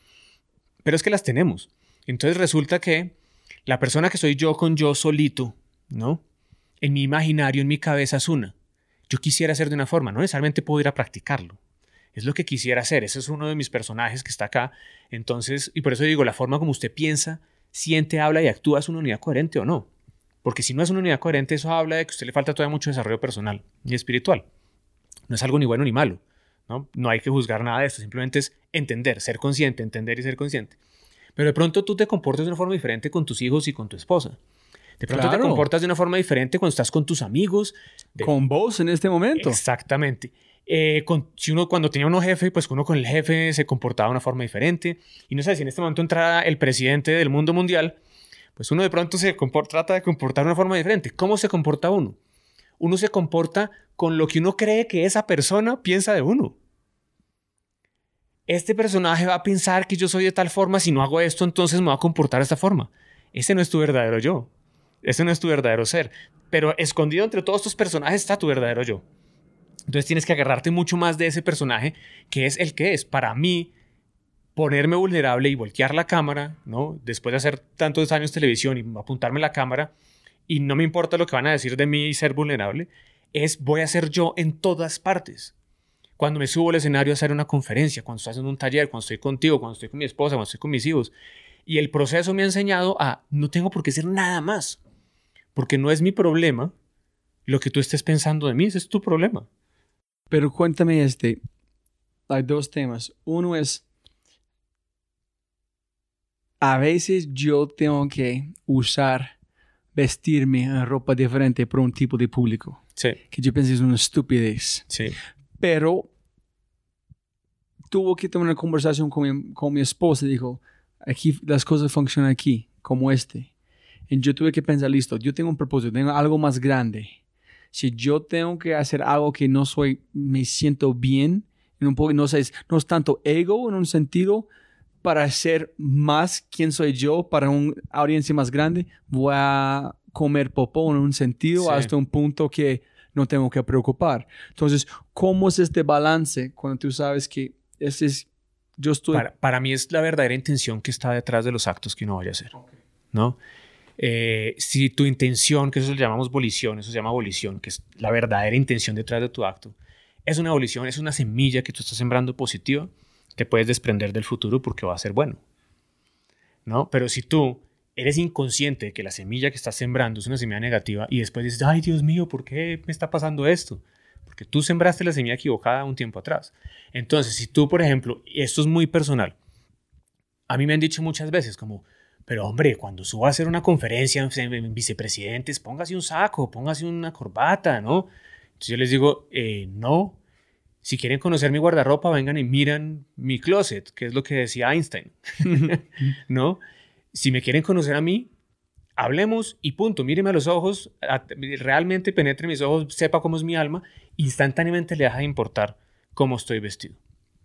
Pero es que las tenemos. Entonces resulta que la persona que soy yo con yo solito, ¿no? En mi imaginario, en mi cabeza es una. Yo quisiera ser de una forma, no necesariamente puedo ir a practicarlo. Es lo que quisiera hacer. Ese es uno de mis personajes que está acá. Entonces, y por eso digo, la forma como usted piensa, siente, habla y actúa es una unidad coherente o no. Porque si no es una unidad coherente, eso habla de que a usted le falta todavía mucho desarrollo personal y espiritual. No es algo ni bueno ni malo. ¿no? no hay que juzgar nada de esto. Simplemente es entender, ser consciente, entender y ser consciente. Pero de pronto tú te comportas de una forma diferente con tus hijos y con tu esposa. De pronto te Claro. comportas de una forma diferente cuando estás con tus amigos. de- Con vos en este momento. Exactamente. Eh, con- si uno cuando tenía uno jefe, pues uno con el jefe se comportaba de una forma diferente. Y no sé, si en este momento entrara el presidente del mundo mundial, pues uno de pronto se trata de comportar de una forma diferente. ¿Cómo se comporta uno? Uno se comporta con lo que uno cree que esa persona piensa de uno. Este personaje va a pensar que yo soy de tal forma, si no hago esto, entonces me va a comportar de esta forma. Ese no es tu verdadero yo. Ese no es tu verdadero ser. Pero escondido entre todos estos personajes está tu verdadero yo. Entonces tienes que agarrarte mucho más de ese personaje que es el que es. Para mí, ponerme vulnerable y voltear la cámara, ¿no? Después de hacer tantos años televisión y apuntarme la cámara y no me importa lo que van a decir de mí y ser vulnerable, es voy a ser yo en todas partes. Cuando me subo al escenario a hacer una conferencia, cuando estoy haciendo un taller, cuando estoy contigo, cuando estoy con mi esposa, cuando estoy con mis hijos. Y el proceso me ha enseñado a no tengo por qué ser nada más. Porque no es mi problema lo que tú estés pensando de mí, ese es tu problema. Pero cuéntame este. Hay dos temas. Uno es, a veces yo tengo que usar, vestirme en ropa diferente para un tipo de público, Sí, que yo pienso es una estupidez. sí. Pero tuvo que tener una conversación con mi, con mi esposa y dijo, aquí las cosas funcionan aquí, como este. Y yo tuve que pensar, listo, yo tengo un propósito, tengo algo más grande. Si yo tengo que hacer algo que no soy, me siento bien, en un poco, no, sé, no es tanto ego en un sentido, para ser más quien soy yo, para una audiencia más grande, voy a comer popó en un sentido Sí. hasta un punto que no tengo que preocupar. Entonces, ¿cómo es este balance cuando tú sabes que ese es, yo estoy... Para, para mí es la verdadera intención que está detrás de los actos que uno vaya a hacer. ¿No? Eh, si tu intención, que eso lo llamamos volición, eso se llama volición, que es la verdadera intención detrás de tu acto, es una volición, es una semilla que tú estás sembrando positiva, te puedes desprender del futuro porque va a ser bueno. ¿No? Pero si tú eres inconsciente de que la semilla que estás sembrando es una semilla negativa y después dices, ay Dios mío, ¿por qué me está pasando esto? Porque tú sembraste la semilla equivocada un tiempo atrás. Entonces, si tú, por ejemplo, y esto es muy personal, a mí me han dicho muchas veces como, pero hombre, cuando suba a hacer una conferencia en, en vicepresidentes, póngase un saco, póngase una corbata, ¿no? Entonces yo les digo, eh, no. Si quieren conocer mi guardarropa, vengan y miran mi closet, que es lo que decía Einstein, ¿no? Si me quieren conocer a mí, hablemos y punto. Míreme a los ojos, realmente penetre mis ojos, sepa cómo es mi alma, instantáneamente le deja de importar cómo estoy vestido,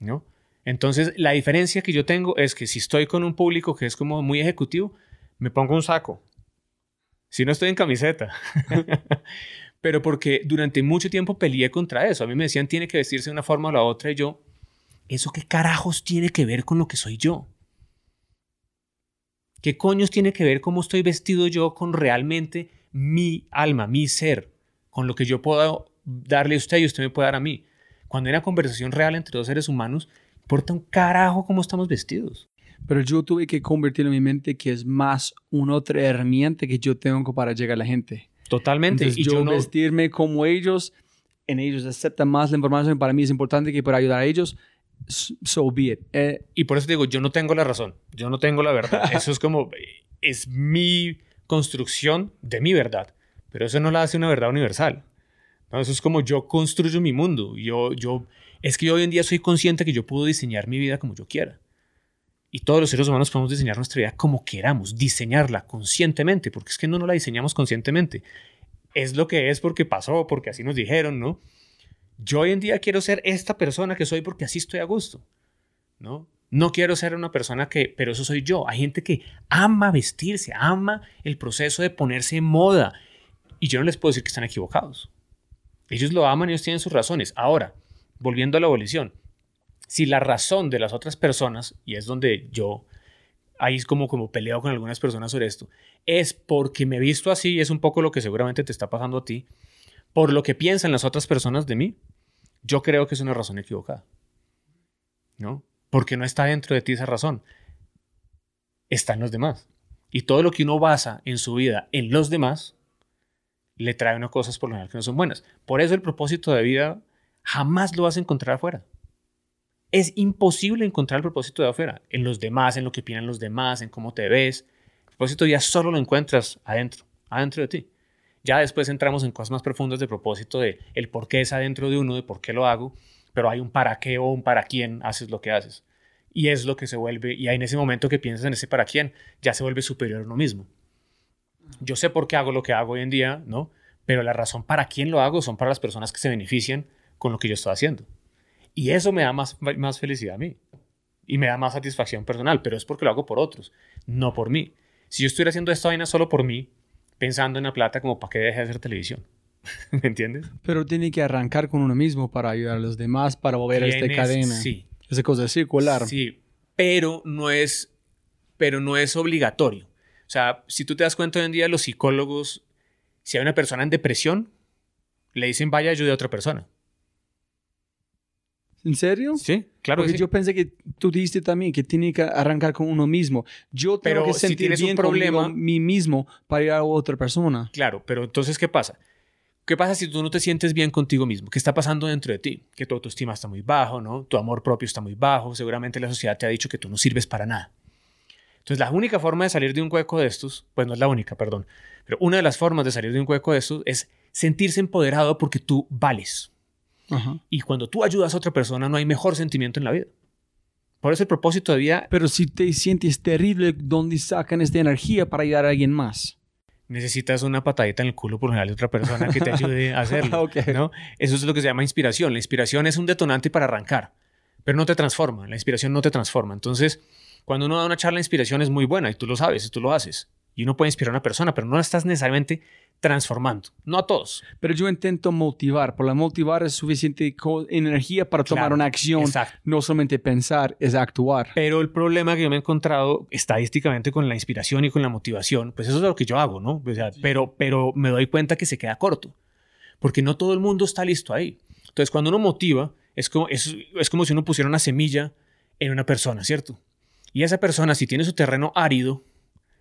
¿no? Entonces, la diferencia que yo tengo es que si estoy con un público que es como muy ejecutivo, me pongo un saco. Si no estoy en camiseta. Pero porque durante mucho tiempo peleé contra eso. A mí me decían, tiene que vestirse de una forma o la otra. Y yo, ¿eso qué carajos tiene que ver con lo que soy yo? ¿Qué coños tiene que ver cómo estoy vestido yo con realmente mi alma, mi ser, con lo que yo puedo darle a usted y usted me puede dar a mí? Cuando hay una conversación real entre dos seres humanos, importa un carajo cómo estamos vestidos. Pero yo tuve que convertir en mi mente que es más una otra herramienta que yo tengo para llegar a la gente. Totalmente. y yo, vestirme como ellos, en ellos aceptan más la información, para mí es importante que para ayudar a ellos, so be it. Eh, y por eso digo, yo no tengo la razón, yo no tengo la verdad. eso es como, es mi construcción de mi verdad, pero eso no la hace una verdad universal. Eso es como yo construyo mi mundo. Yo, yo, es que hoy en día soy consciente que yo puedo diseñar mi vida como yo quiera. Y todos los seres humanos podemos diseñar nuestra vida como queramos, diseñarla conscientemente, porque es que no, no la diseñamos conscientemente. Es lo que es porque pasó, porque así nos dijeron, ¿no? Yo hoy en día quiero ser esta persona que soy porque así estoy a gusto, ¿no? No quiero ser una persona que, pero eso soy yo. Hay gente que ama vestirse, ama el proceso de ponerse en moda. Y yo no les puedo decir que están equivocados. Ellos lo aman ellos tienen sus razones. Ahora, volviendo a la abolición, si la razón de las otras personas, y es donde yo ahí es como, como peleo con algunas personas sobre esto, es porque me he visto así, y es un poco lo que seguramente te está pasando a ti, por lo que piensan las otras personas de mí, yo creo que es una razón equivocada. ¿No? Porque no está dentro de ti esa razón. Está en los demás. Y todo lo que uno basa en su vida en los demás, le trae unas cosas por lo general que no son buenas. Por eso el propósito de vida jamás lo vas a encontrar afuera es imposible encontrar el propósito de afuera, en los demás, en lo que opinan los demás, en cómo te ves. El propósito ya solo lo encuentras adentro, adentro de ti. Ya después entramos en cosas más profundas de propósito de el por qué es adentro de uno, de por qué lo hago, pero hay un para qué o un para quién haces lo que haces. Y es lo que se vuelve, y en ese momento que piensas en ese para quién, ya se vuelve superior a uno mismo. Yo sé por qué hago lo que hago hoy en día, ¿no? Pero la razón para quién lo hago son para las personas que se benefician con lo que yo estoy haciendo. Y eso me da más, más felicidad a mí. Y me da más satisfacción personal, pero es porque lo hago por otros, no por mí. Si yo estuviera haciendo esta vaina solo por mí, pensando en la plata como para que deje de hacer televisión. ¿Me entiendes? Pero tiene que arrancar con uno mismo para ayudar a los demás, para volver a esta cadena. Sí. Esa cosa circular. Sí, pero no es, pero no es obligatorio. O sea, si tú te das cuenta hoy en día, los psicólogos, si hay una persona en depresión, le dicen vaya ayude a otra persona. ¿En serio? Sí, claro. Porque yo pensé que tú dijiste también que tiene que arrancar con uno mismo. Yo tengo pero que sentir si bien un problema, mí mismo para ir a otra persona. Claro, pero entonces, ¿qué pasa? ¿Qué pasa si tú no te sientes bien contigo mismo? ¿Qué está pasando dentro de ti? Que tu autoestima está muy bajo, ¿no? Tu amor propio está muy bajo. Seguramente la sociedad te ha dicho que tú no sirves para nada. Entonces, la única forma de salir de un hueco de estos, pues no es la única, perdón, pero una de las formas de salir de un hueco de estos es sentirse empoderado porque tú vales. Y cuando tú ayudas a otra persona, no hay mejor sentimiento en la vida. Por eso el propósito de vida. Pero si te sientes terrible, ¿dónde sacan esta energía para ayudar a alguien más? Necesitas una patadita en el culo por general de otra persona que te ayude a hacerlo. ¿no? Eso es lo que se llama inspiración. La inspiración es un detonante para arrancar, pero no te transforma. La inspiración no te transforma. Entonces, cuando uno da una charla de inspiración es muy buena y tú lo sabes y tú lo haces. Y uno puede inspirar a una persona, pero no la estás necesariamente transformando. No a todos. Pero yo intento motivar. Por la motivar es suficiente energía para tomar una acción. No solamente pensar, es actuar. Pero el problema que yo me he encontrado estadísticamente con la inspiración y con la motivación, pues eso es lo que yo hago, ¿no? pero, pero me doy cuenta que se queda corto. Porque no todo el mundo está listo ahí. Entonces, cuando uno motiva, es como, es, es como si uno pusiera una semilla en una persona, ¿cierto? Y esa persona, si tiene su terreno árido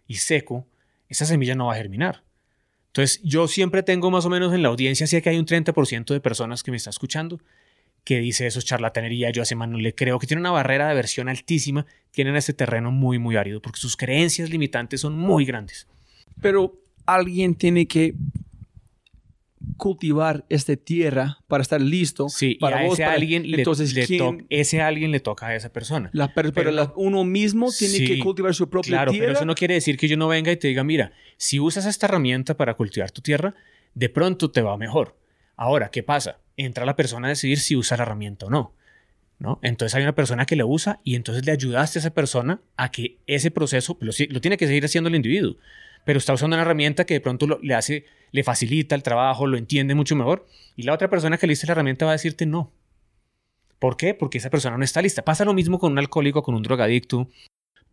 y seco, esa semilla no va a germinar. Entonces, yo siempre tengo más o menos en la audiencia, si que hay un 30% de personas que me está escuchando que dice eso es charlatanería, yo a ese man no le creo, que tiene una barrera de aversión altísima, tienen este terreno muy, muy árido, porque sus creencias limitantes son muy grandes. Pero alguien tiene que cultivar esta tierra para estar listo sí, para y a ese alguien le, entonces ese alguien le toca a esa persona pero, uno mismo tiene que cultivar su propia claro, tierra pero eso no quiere decir que yo no venga y te diga mira si usas esta herramienta para cultivar tu tierra de pronto te va mejor ahora qué pasa entra la persona a decidir si usa la herramienta o no ¿no? Entonces hay una persona que lo usa y entonces le ayudaste a esa persona a que ese proceso lo, lo tiene que seguir haciendo el individuo, pero está usando una herramienta que de pronto lo- le hace, le facilita el trabajo, lo entiende mucho mejor y la otra persona que le diste la herramienta va a decirte no. ¿Por qué? Porque esa persona no está lista. Pasa lo mismo con un alcohólico, con un drogadicto.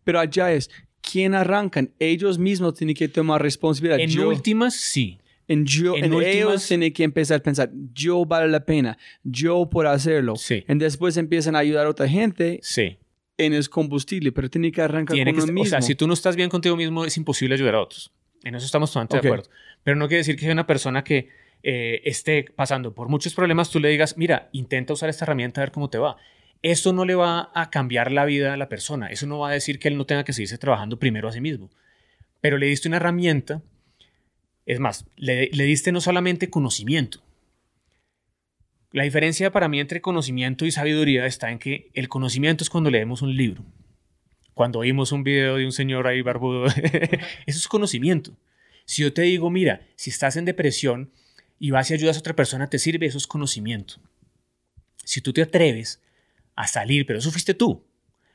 Pero allá es, ¿quién arrancan? Ellos mismos tienen que tomar responsabilidad. En Yo- últimas, sí. en yo, en en últimas- ellos tienen que empezar a pensar, yo vale la pena, yo puedo hacerlo. Sí. Y después empiezan a ayudar a otra gente Sí. en el combustible, pero tienen que arrancar Tiene con que, uno o mismo. sea, si tú no estás bien contigo mismo, es imposible ayudar a otros. En eso estamos totalmente de acuerdo. Pero no quiere decir que sea una persona que eh, esté pasando por muchos problemas, tú le digas, mira, intenta usar esta herramienta a ver cómo te va. Esto no le va a cambiar la vida a la persona. Eso no va a decir que él no tenga que seguirse trabajando primero a sí mismo. Pero le diste una herramienta. Es más, le, le diste no solamente conocimiento. La diferencia para mí entre conocimiento y sabiduría está en que el conocimiento es cuando leemos un libro cuando oímos un video de un señor ahí barbudo, eso es conocimiento. Si yo te digo, mira, si estás en depresión y vas y ayudas a otra persona, te sirve, eso es conocimiento. Si tú te atreves a salir, pero eso fuiste tú,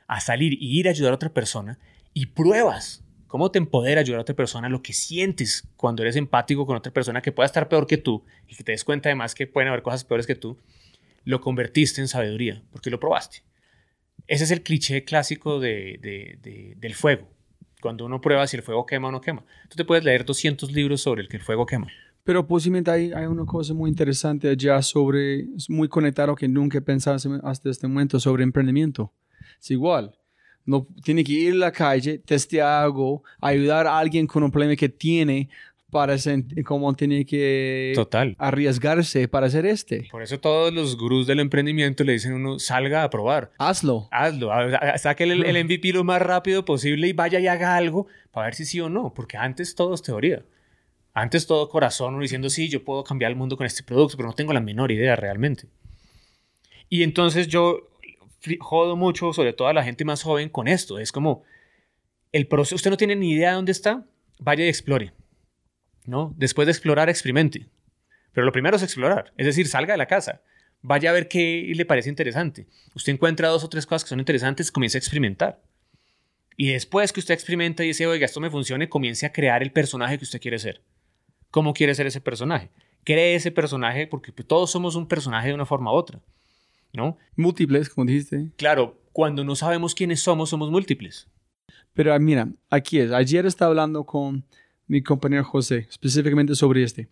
a salir y ir a ayudar a otra persona y pruebas cómo te empodera ayudar a otra persona, lo que sientes cuando eres empático con otra persona que pueda estar peor que tú y que te des cuenta además que pueden haber cosas peores que tú, lo convertiste en sabiduría, porque lo probaste. Ese es el cliché clásico de, de- de- del fuego. Cuando uno prueba si el fuego quema o no quema. Tú te puedes leer 200 libros sobre el que el fuego quema. Pero posiblemente hay, hay una cosa muy interesante allá sobre, es muy conectado que nunca he pensado hasta este momento sobre emprendimiento. Es igual. No, tiene que ir a la calle, testear algo, ayudar a alguien con un problema que tiene para cómo tiene que Total. arriesgarse para hacer este. Por eso todos los gurús del emprendimiento le dicen a uno, salga a probar. Hazlo. Hazlo, saque el, el MVP lo más rápido posible y vaya y haga algo para ver si sí o no, porque antes todo es teoría. Antes todo corazón, uno diciendo, sí, yo puedo cambiar el mundo con este producto, pero no tengo la menor idea realmente. Y entonces yo jodo mucho, sobre todo a la gente más joven, con esto. Es como, el proceso, usted no tiene ni idea de dónde está, vaya y explore. ¿No? Después de explorar, experimente. Pero lo primero es explorar, es decir, salga de la casa, vaya a ver qué le parece interesante. Usted encuentra dos o tres cosas que son interesantes, comience a experimentar. Y después que usted experimenta y dice, oiga, esto me funcione, comience a crear el personaje que usted quiere ser. ¿Cómo quiere ser ese personaje? Cree ese personaje porque pues, todos somos un personaje de una forma u otra, ¿no? Múltiples, como dijiste. Claro, cuando no sabemos quiénes somos, somos múltiples. Pero ah, mira, aquí es. Ayer estaba hablando con mi compañero José, específicamente sobre este.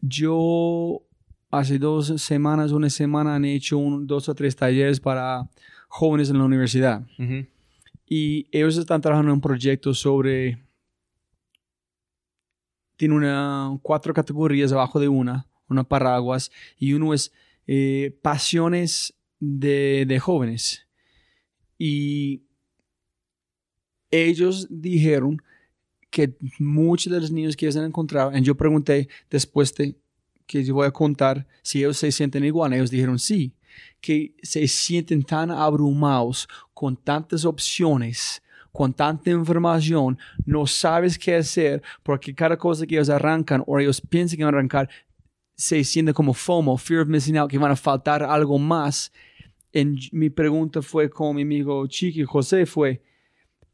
Yo hace dos semanas, una semana, han hecho un- dos o tres talleres para jóvenes en la universidad. Ujú. Y ellos están trabajando en un proyecto sobre... Tiene una, cuatro categorías abajo de una, una paraguas, y uno es eh, pasiones de, de jóvenes. Y ellos dijeron que muchos de los niños que ellos han encontrado, y yo pregunté después de que yo voy a contar si ellos se sienten igual, ellos dijeron sí, que se sienten tan abrumados con tantas opciones, con tanta información, no sabes qué hacer, porque cada cosa que ellos arrancan o ellos piensan que van a arrancar, se siente como FOMO, fear of missing out, que van a faltar algo más. En, mi pregunta fue con mi amigo Chiqui José fue,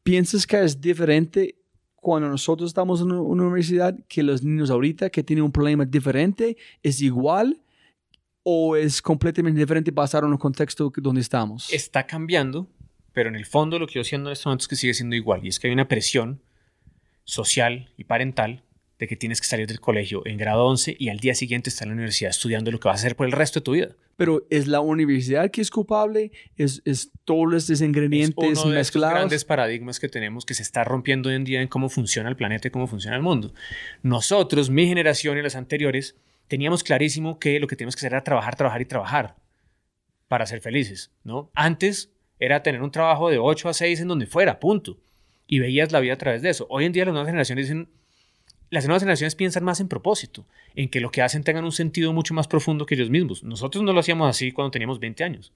¿piensas que es diferente cuando nosotros estamos en una universidad que los niños ahorita que tienen un problema diferente es igual o es completamente diferente basado en el contexto donde estamos? Está cambiando, pero en el fondo lo que yo siento en estos momentos es que sigue siendo igual. Y es que hay una presión social y parental de que tienes que salir del colegio en grado 11 y al día siguiente estar en la universidad estudiando lo que vas a hacer por el resto de tu vida. Pero ¿es la universidad que es culpable? ¿Es, es todos estos Es ingredientes uno de mezclados? grandes paradigmas que tenemos que se está rompiendo hoy en día en cómo funciona el planeta y cómo funciona el mundo. Nosotros, mi generación y las anteriores, teníamos clarísimo que lo que teníamos que hacer era trabajar, trabajar y trabajar para ser felices, ¿no? Antes era tener un trabajo de 8 a 6 en donde fuera, punto. Y veías la vida a través de eso. Hoy en día las nuevas generaciones dicen, las nuevas generaciones piensan más en propósito, en que lo que hacen tengan un sentido mucho más profundo que ellos mismos. Nosotros no lo hacíamos así cuando teníamos 20 años.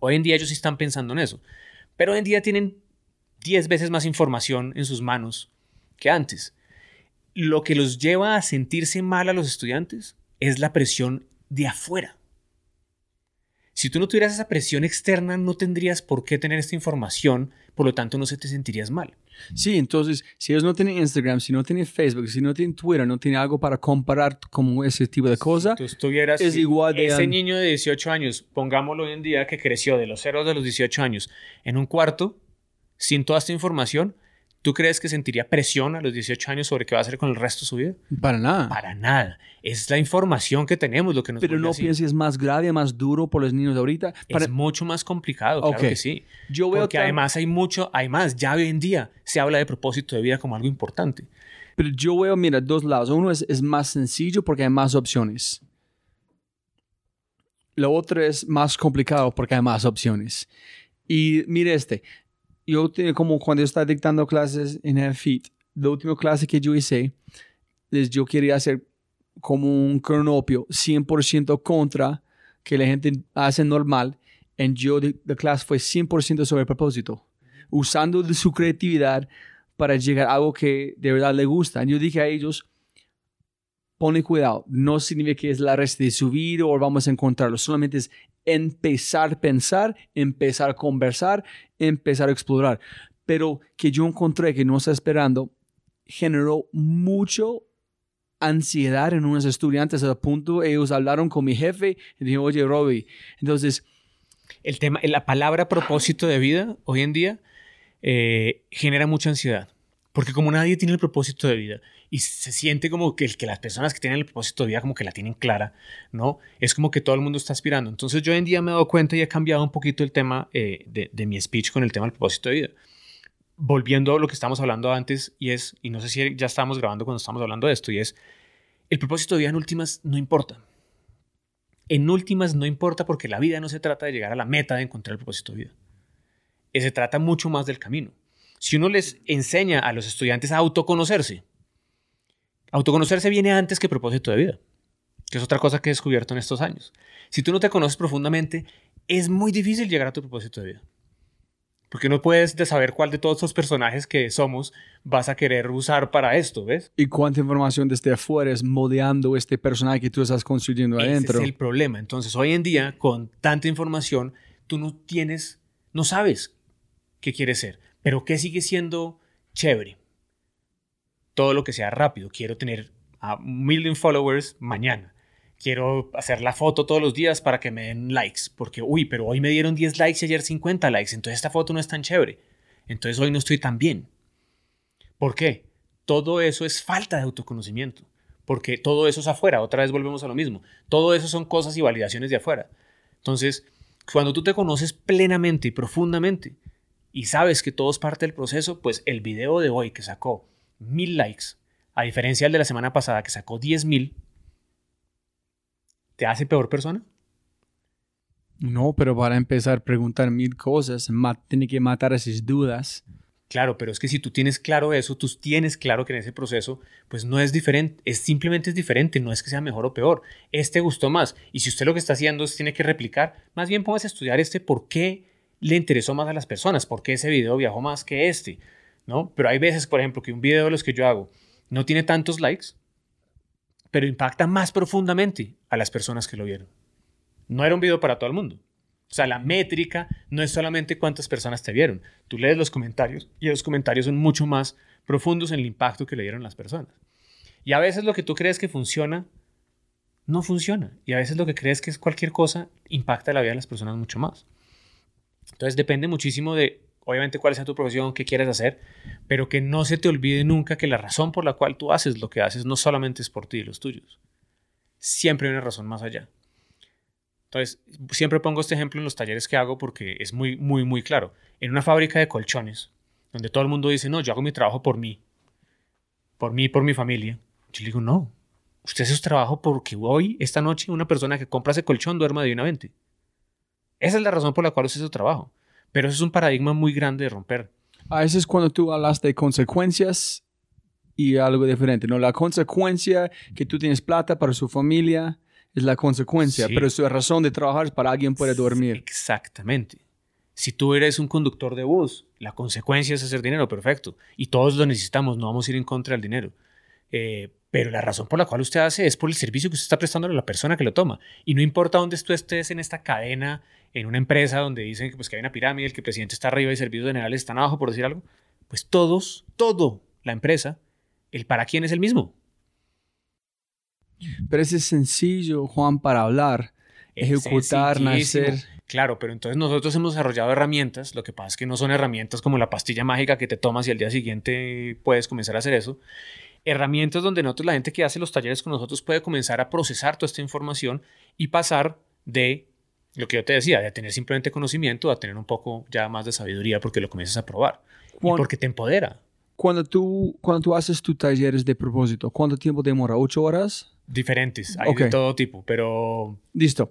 Hoy en día ellos sí están pensando en eso. Pero hoy en día tienen 10 veces más información en sus manos que antes. Lo que los lleva a sentirse mal a los estudiantes es la presión de afuera. Si Si tú no tuvieras esa presión externa, no tendrías por qué tener esta información, por lo tanto no se te sentirías mal. Sí, entonces, si ellos no tienen Instagram, si no tienen Facebook, si no tienen Twitter, no tienen algo para comparar como ese tipo de cosas, tú estuvieras, es igual de... Ese niño de 18 años, pongámoslo hoy en día, que creció de los ceros de los 18 años en un cuarto, sin toda esta información, ¿Tú crees que sentiría presión a los 18 años sobre qué va a hacer con el resto de su vida? Para nada. Para nada. Es la información que tenemos lo que nos Pero no pienses es más grave, más duro por los niños de ahorita. Es mucho más complicado, claro que sí. Yo veo Porque además hay mucho, hay más. Ya hoy en día se habla de propósito de vida como algo importante. Pero yo veo, mira, dos lados. Uno es, es más sencillo porque hay más opciones. Lo otro es más complicado porque hay más opciones. Y mire este, yo como cuando yo estaba dictando clases en el FIT, la última clase que yo hice, yo quería hacer como un cronopio 100% contra que la gente hace normal. Y yo, la clase fue 100% sobre propósito, usando de su creatividad para llegar a algo que de verdad le gusta. Yo dije a ellos, pone cuidado, no significa que es la resta de su vida o vamos a encontrarlo, solamente es empezar a pensar, empezar a conversar, empezar a explorar. Pero que yo encontré que no está esperando generó mucho ansiedad en unos estudiantes a punto ellos hablaron con mi jefe y dijeron, oye, Robbie, entonces... El tema, la palabra propósito de vida hoy en día eh, genera mucha ansiedad. Porque como nadie tiene el propósito de vida y se siente como que, que las personas que tienen el propósito de vida como que la tienen clara, ¿no? Es como que todo el mundo está aspirando. Entonces yo en día me he dado cuenta y he cambiado un poquito el tema eh, de, de, mi speech con el tema del propósito de vida. Volviendo a lo que estamos hablando antes, y es, y no sé si ya estábamos grabando cuando estamos hablando de esto, y es, el propósito de vida en últimas no importa. En últimas no importa porque la vida no se trata de llegar a la meta de encontrar el propósito de vida. Se trata mucho más del camino. Si uno les enseña a los estudiantes a autoconocerse, Autoconocerse viene antes que propósito de vida, que es otra cosa que he descubierto en estos años. Si tú no te conoces profundamente, es muy difícil llegar a tu propósito de vida. Porque no puedes de saber cuál de todos estos personajes que somos vas a querer usar para esto, ¿ves? Y cuánta información desde afuera es modeando este personaje que tú estás construyendo adentro. Ese es el problema. Entonces, hoy en día, con tanta información, tú no tienes, no sabes qué quieres ser, pero qué sigue siendo chévere todo lo que sea rápido. Quiero tener a un million followers mañana. Quiero hacer la foto todos los días para que me den likes. Porque, uy, pero hoy me dieron 10 likes y ayer 50 likes. Entonces esta foto no es tan chévere. Entonces hoy no estoy tan bien. ¿Por qué? Todo eso es falta de autoconocimiento. Porque todo eso es afuera. Otra vez volvemos a lo mismo. Todo eso son cosas y validaciones de afuera. Entonces, cuando tú te conoces plenamente y profundamente y sabes que todo es parte del proceso, pues el video de hoy que sacó mil likes, a diferencia del de la semana pasada que sacó 10 mil, ¿te hace peor persona? No, pero para empezar a preguntar mil cosas, tiene que matar esas dudas. Claro, pero es que si tú tienes claro eso, tú tienes claro que en ese proceso, pues no es diferente, es simplemente es diferente, no es que sea mejor o peor. Este gustó más. Y si usted lo que está haciendo es tiene que replicar, más bien póngase a estudiar este por qué le interesó más a las personas, por qué ese video viajó más que este. ¿No? Pero hay veces, por ejemplo, que un video de los que yo hago no tiene tantos likes, pero impacta más profundamente a las personas que lo vieron. No era un video para todo el mundo. O sea, la métrica no es solamente cuántas personas te vieron. Tú lees los comentarios y los comentarios son mucho más profundos en el impacto que le dieron las personas. Y a veces lo que tú crees que funciona, no funciona. Y a veces lo que crees que es cualquier cosa, impacta la vida de las personas mucho más. Entonces depende muchísimo de obviamente cuál sea tu profesión, qué quieres hacer, pero que no se te olvide nunca que la razón por la cual tú haces lo que haces no solamente es por ti y los tuyos. Siempre hay una razón más allá. Entonces, siempre pongo este ejemplo en los talleres que hago porque es muy, muy, muy claro. En una fábrica de colchones, donde todo el mundo dice, no, yo hago mi trabajo por mí, por mí y por mi familia. Yo le digo, no, usted hace su trabajo porque hoy, esta noche, una persona que compra ese colchón duerma divinamente. Esa es la razón por la cual usted hace su trabajo. Pero eso es un paradigma muy grande de romper. A veces cuando tú hablas de consecuencias y algo diferente, ¿no? La consecuencia que tú tienes plata para su familia es la consecuencia, pero su razón de trabajar es para alguien puede dormir. Exactamente. Si tú eres un conductor de bus, la consecuencia es hacer dinero, perfecto. Y todos lo necesitamos, no vamos a ir en contra del dinero. Eh, pero la razón por la cual usted hace es por el servicio que usted está prestando a la persona que lo toma. Y no importa dónde tú estés en esta cadena, en una empresa donde dicen que, pues, que hay una pirámide, el que el presidente está arriba y servicios generales están abajo, por decir algo, pues todos, todo la empresa, el para quién es el mismo. Pero ese es sencillo, Juan, para hablar, ejecutar, nacer. Claro, pero entonces nosotros hemos desarrollado herramientas, lo que pasa es que no son herramientas como la pastilla mágica que te tomas y al día siguiente puedes comenzar a hacer eso. Herramientas donde nosotros, la gente que hace los talleres con nosotros puede comenzar a procesar toda esta información y pasar de lo que yo te decía, de tener simplemente conocimiento a tener un poco ya más de sabiduría porque lo comienzas a probar y porque te empodera. Cuando tú, cuando tú haces tus talleres de propósito, ¿cuánto tiempo demora? ¿Ocho horas? Diferentes, hay de todo tipo, pero... Listo.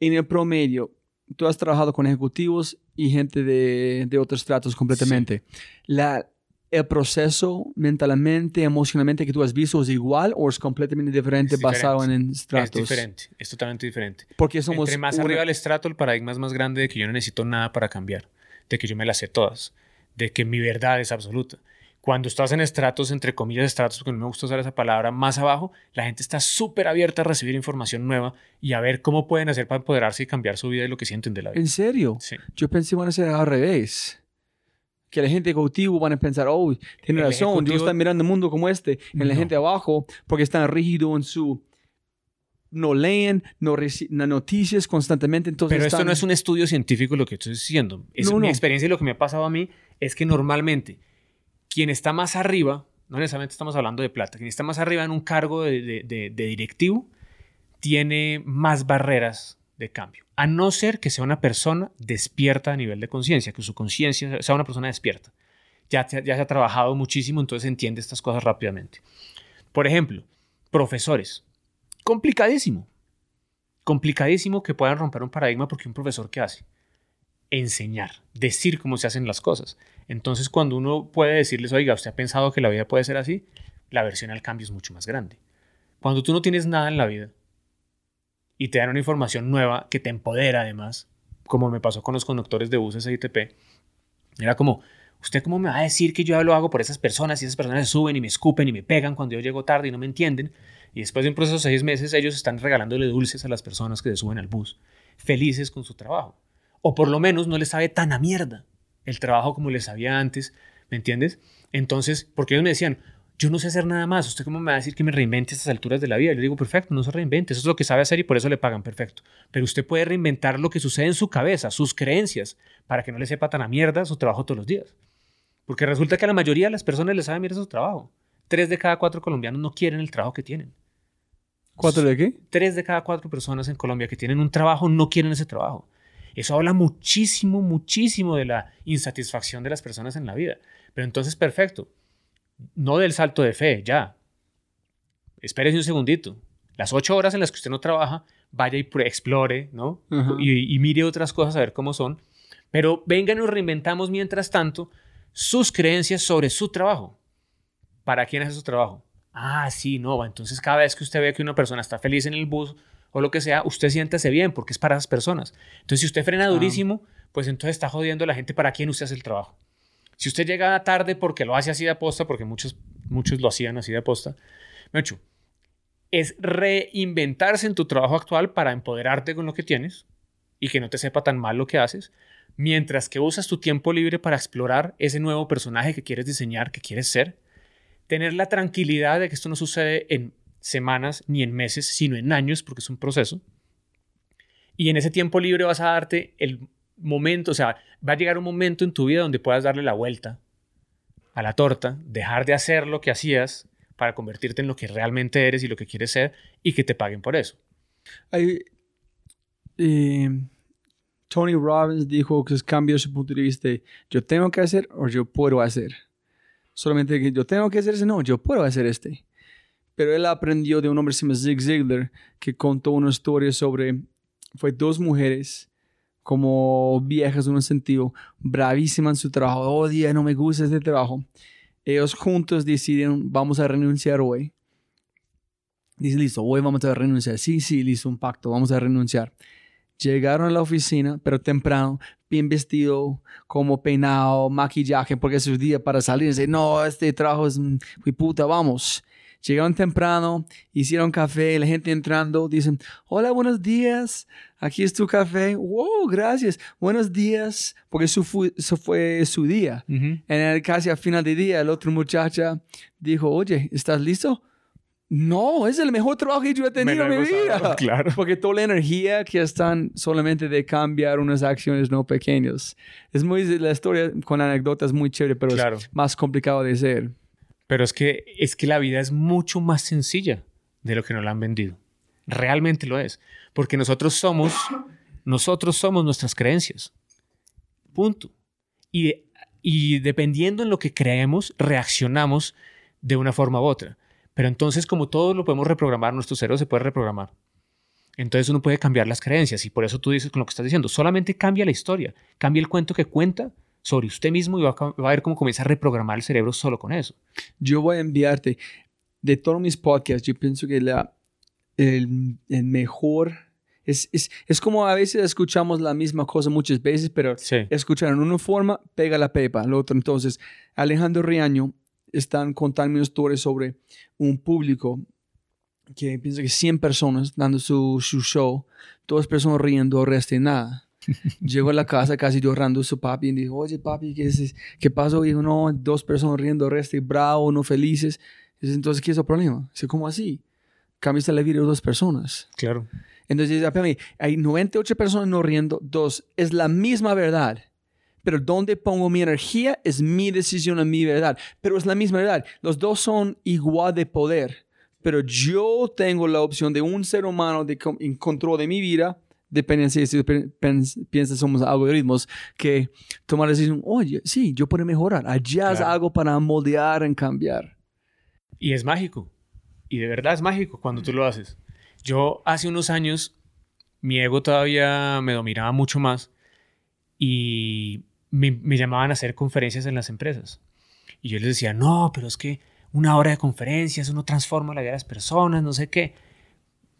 En el promedio, tú has trabajado con ejecutivos y gente de, de otros tratos completamente. La, ¿El proceso mentalmente, emocionalmente que tú has visto es igual o es completamente diferente, basado en estratos? Es diferente, es totalmente diferente. Porque somos... Entre más arriba del estrato, el paradigma es más grande de que yo no necesito nada para cambiar, de que yo me las sé todas, de que mi verdad es absoluta. Cuando estás en estratos, entre comillas estratos, porque no me gusta usar esa palabra, más abajo, la gente está súper abierta a recibir información nueva y a ver cómo pueden hacer para empoderarse y cambiar su vida y lo que sienten de la vida. ¿En serio? Sí. Yo pensé que iban a ser al revés. Que la gente ejecutivo van a pensar, oh, tiene razón, Dios está mirando el mundo como este. En la gente abajo, porque están rígidos en su no leen, no reciben noticias constantemente. Entonces Pero esto no es un estudio científico lo que estoy diciendo. Es mi experiencia y lo que me ha pasado a mí es que normalmente quien está más arriba, no necesariamente estamos hablando de plata, quien está más arriba en un cargo de, directivo, tiene más barreras de cambio. A no ser que sea una persona despierta a nivel de conciencia, que su conciencia sea una persona despierta. Ya, ya se ha trabajado muchísimo, entonces entiende estas cosas rápidamente. Por ejemplo, profesores. Complicadísimo. Complicadísimo que puedan romper un paradigma porque un profesor ¿qué hace? Enseñar, decir cómo se hacen las cosas. Entonces, cuando uno puede decirles, oiga, ¿usted ha pensado que la vida puede ser así? La versión al cambio es mucho más grande. Cuando tú no tienes nada en la vida y te dan una información nueva que te empodera además, como me pasó con los conductores de buses ITP, era como, ¿usted cómo me va a decir que yo lo hago por esas personas y esas personas se suben y me escupen y me pegan cuando yo llego tarde y no me entienden? Y después de un proceso de seis meses ellos están regalándole dulces a las personas que se suben al bus, felices con su trabajo. O por lo menos no les sabe tan a mierda el trabajo como les sabía antes, ¿me entiendes? Entonces, porque ellos me decían, yo no sé hacer nada más, ¿usted cómo me va a decir que me reinvente a estas alturas de la vida? Yo le digo, perfecto, no se reinvente, eso es lo que sabe hacer y por eso le pagan, perfecto. Pero usted puede reinventar lo que sucede en su cabeza, sus creencias, para que no le sepa tan a mierda su trabajo todos los días. Porque resulta que a la mayoría de las personas les sabe mierda su trabajo. Tres de cada cuatro colombianos no quieren el trabajo que tienen. ¿Cuatro de qué? Tres de cada cuatro personas en Colombia que tienen un trabajo no quieren ese trabajo. Eso habla muchísimo, muchísimo de la insatisfacción de las personas en la vida. Pero entonces, perfecto. No del salto de fe, ya. Espérese un segundito. Las ocho horas en las que usted no trabaja, vaya y explore, ¿no? y, y, mire otras cosas a ver cómo son. Pero venga, nos reinventamos mientras tanto sus creencias sobre su trabajo. ¿Para quién es su trabajo? Ah, sí, no. Entonces, cada vez que usted ve que una persona está feliz en el bus o lo que sea, usted siéntase bien porque es para esas personas. Entonces, si usted frena ah. durísimo, pues entonces está jodiendo a la gente para quién usted hace el trabajo. Si usted llega tarde porque lo hace así de aposta, porque muchos, muchos lo hacían así de aposta, es reinventarse en tu trabajo actual para empoderarte con lo que tienes y que no te sepa tan mal lo que haces, mientras que usas tu tiempo libre para explorar ese nuevo personaje que quieres diseñar, que quieres ser, tener la tranquilidad de que esto no sucede en semanas ni en meses, sino en años, porque es un proceso. Y en ese tiempo libre vas a darte el momento, o sea, va a llegar un momento en tu vida donde puedas darle la vuelta a la torta, dejar de hacer lo que hacías para convertirte en lo que realmente eres y lo que quieres ser y que te paguen por eso. Hay, eh, Tony Robbins dijo que es cambio su punto de vista yo tengo que hacer o yo puedo hacer. Solamente que yo tengo que hacer ese, no, yo puedo hacer este pero él aprendió de un hombre que se llama Zig Ziglar, que contó una historia sobre, fue dos mujeres como viejas en un sentido, bravísimas en su trabajo, oh, día, no me gusta este trabajo. Ellos juntos decidieron, vamos a renunciar hoy. Dice, listo, hoy vamos a renunciar. Sí, sí, listo, un pacto, vamos a renunciar. Llegaron a la oficina, pero temprano, bien vestido, como peinado, maquillaje, porque es su día para salir. Dice, no, este trabajo es, muy puta, vamos Llegaron temprano, hicieron café, la gente entrando, dicen, hola, buenos días, aquí es tu café. Wow, gracias, buenos días, porque eso fue, eso fue su día. En el, casi al final del día, el otro muchacha dijo, oye, ¿estás listo? No, es el mejor trabajo que yo he tenido en mi vida. Claro. Porque toda la energía que están solamente de cambiar unas acciones no pequeñas. Es muy, la historia con anécdotas muy chévere, pero es más complicado de ser. Pero es que, es que la vida es mucho más sencilla de lo que nos la han vendido. Realmente lo es. Porque nosotros somos, nosotros somos nuestras creencias. Punto. Y, y dependiendo en lo que creemos, reaccionamos de una forma u otra. Pero entonces, como todo lo podemos reprogramar, nuestro cerebro se puede reprogramar. Entonces uno puede cambiar las creencias y por eso tú dices con lo que estás diciendo, solamente cambia la historia, cambia el cuento que cuenta sobre usted mismo y va a, ver cómo comienza a reprogramar el cerebro solo con eso. Yo voy a enviarte de todos mis podcasts, yo pienso que la, el, mejor es, es, es, como a veces escuchamos la misma cosa muchas veces, pero escuchar en una forma pega la pepa, lo otro. Entonces, Alejandro Riaño están contando una historia sobre un público que piensa que 100 personas dando su, su show, todas personas riendo, resto de nada. Llegó a la casa casi llorando su papi y dijo, oye papi, ¿qué, es, ¿qué pasó? Y dijo, no, dos personas riendo, resto y bravo, no felices. Entonces, ¿qué es el problema? Dice, ¿cómo así? Cambiaste la vida de dos personas. Claro. Entonces, dice, hay 98 personas no riendo, dos, es la misma verdad pero dónde pongo mi energía es mi decisión, es mi verdad. Pero es la misma verdad. Los dos son igual de poder, pero yo tengo la opción de un ser humano de, en control de mi vida, dependencia si piensas somos algoritmos, que tomar decisión, oye, sí, yo puedo mejorar. Allá es algo para moldear en cambiar. Y es mágico. Y de verdad es mágico cuando tú lo haces. Yo hace unos años, mi ego todavía me dominaba mucho más y me, llamaban a hacer conferencias en las empresas. Y yo les decía, no, pero es que una hora de conferencias, uno transforma la vida de las personas, no sé qué.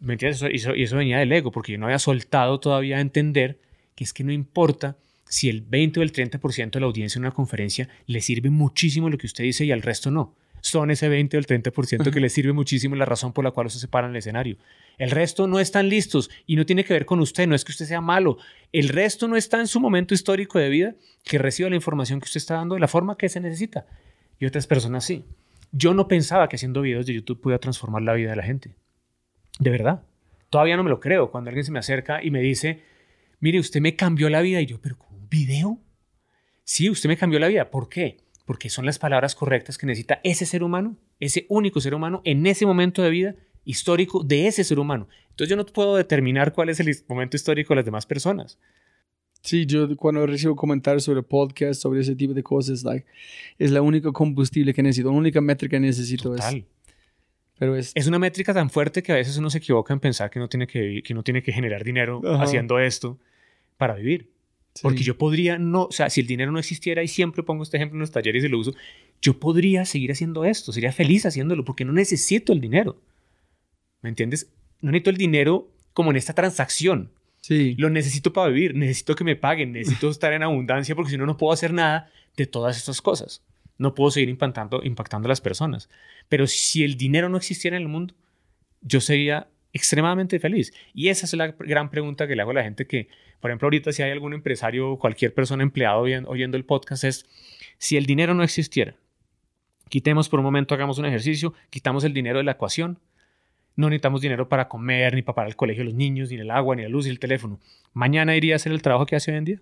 ¿Me entiendes? Eso, y eso venía del ego, porque yo no había soltado todavía a entender que es que no importa si el 20 o el 30% de la audiencia en una conferencia le sirve muchísimo lo que usted dice y al resto no son ese 20 o el 30% que les sirve muchísimo la razón por la cual se separan el escenario. El resto no están listos y no tiene que ver con usted, no es que usted sea malo. El resto no está en su momento histórico de vida que reciba la información que usted está dando de la forma que se necesita. Y otras personas sí. Yo no pensaba que haciendo videos de YouTube podía transformar la vida de la gente. De verdad. Todavía no me lo creo. Cuando alguien se me acerca y me dice, mire, usted me cambió la vida. Y yo, pero ¿con un video? Sí, usted me cambió la vida. ¿Por qué? porque son las palabras correctas que necesita ese ser humano, ese único ser humano, en ese momento de vida histórico de ese ser humano. Entonces yo no puedo determinar cuál es el momento histórico de las demás personas. Sí, yo cuando recibo comentarios sobre podcast, sobre ese tipo de cosas, like, es la única combustible que necesito, la única métrica que necesito. Total. Pero es, es una métrica tan fuerte que a veces uno se equivoca en pensar que no tiene que, que, no tiene que generar dinero haciendo esto para vivir. Porque yo podría no, o sea, si el dinero no existiera, y siempre pongo este ejemplo en los talleres y lo uso, yo podría seguir haciendo esto, sería feliz haciéndolo, porque no necesito el dinero. ¿Me entiendes? No necesito el dinero como en esta transacción. Sí. Lo necesito para vivir, necesito que me paguen, necesito estar en abundancia, porque si no, no puedo hacer nada de todas estas cosas. No puedo seguir impactando, a las personas. Pero si el dinero no existiera en el mundo, yo sería extremadamente feliz. Y esa es la gran pregunta que le hago a la gente que, por ejemplo, ahorita si hay algún empresario o cualquier persona empleado oyendo el podcast es, si el dinero no existiera, quitemos por un momento, hagamos un ejercicio, quitamos el dinero de la ecuación, no necesitamos dinero para comer, ni para pagar el colegio de los niños, ni el agua, ni la luz, ni el teléfono. Mañana iría a hacer el trabajo que hace hoy en día.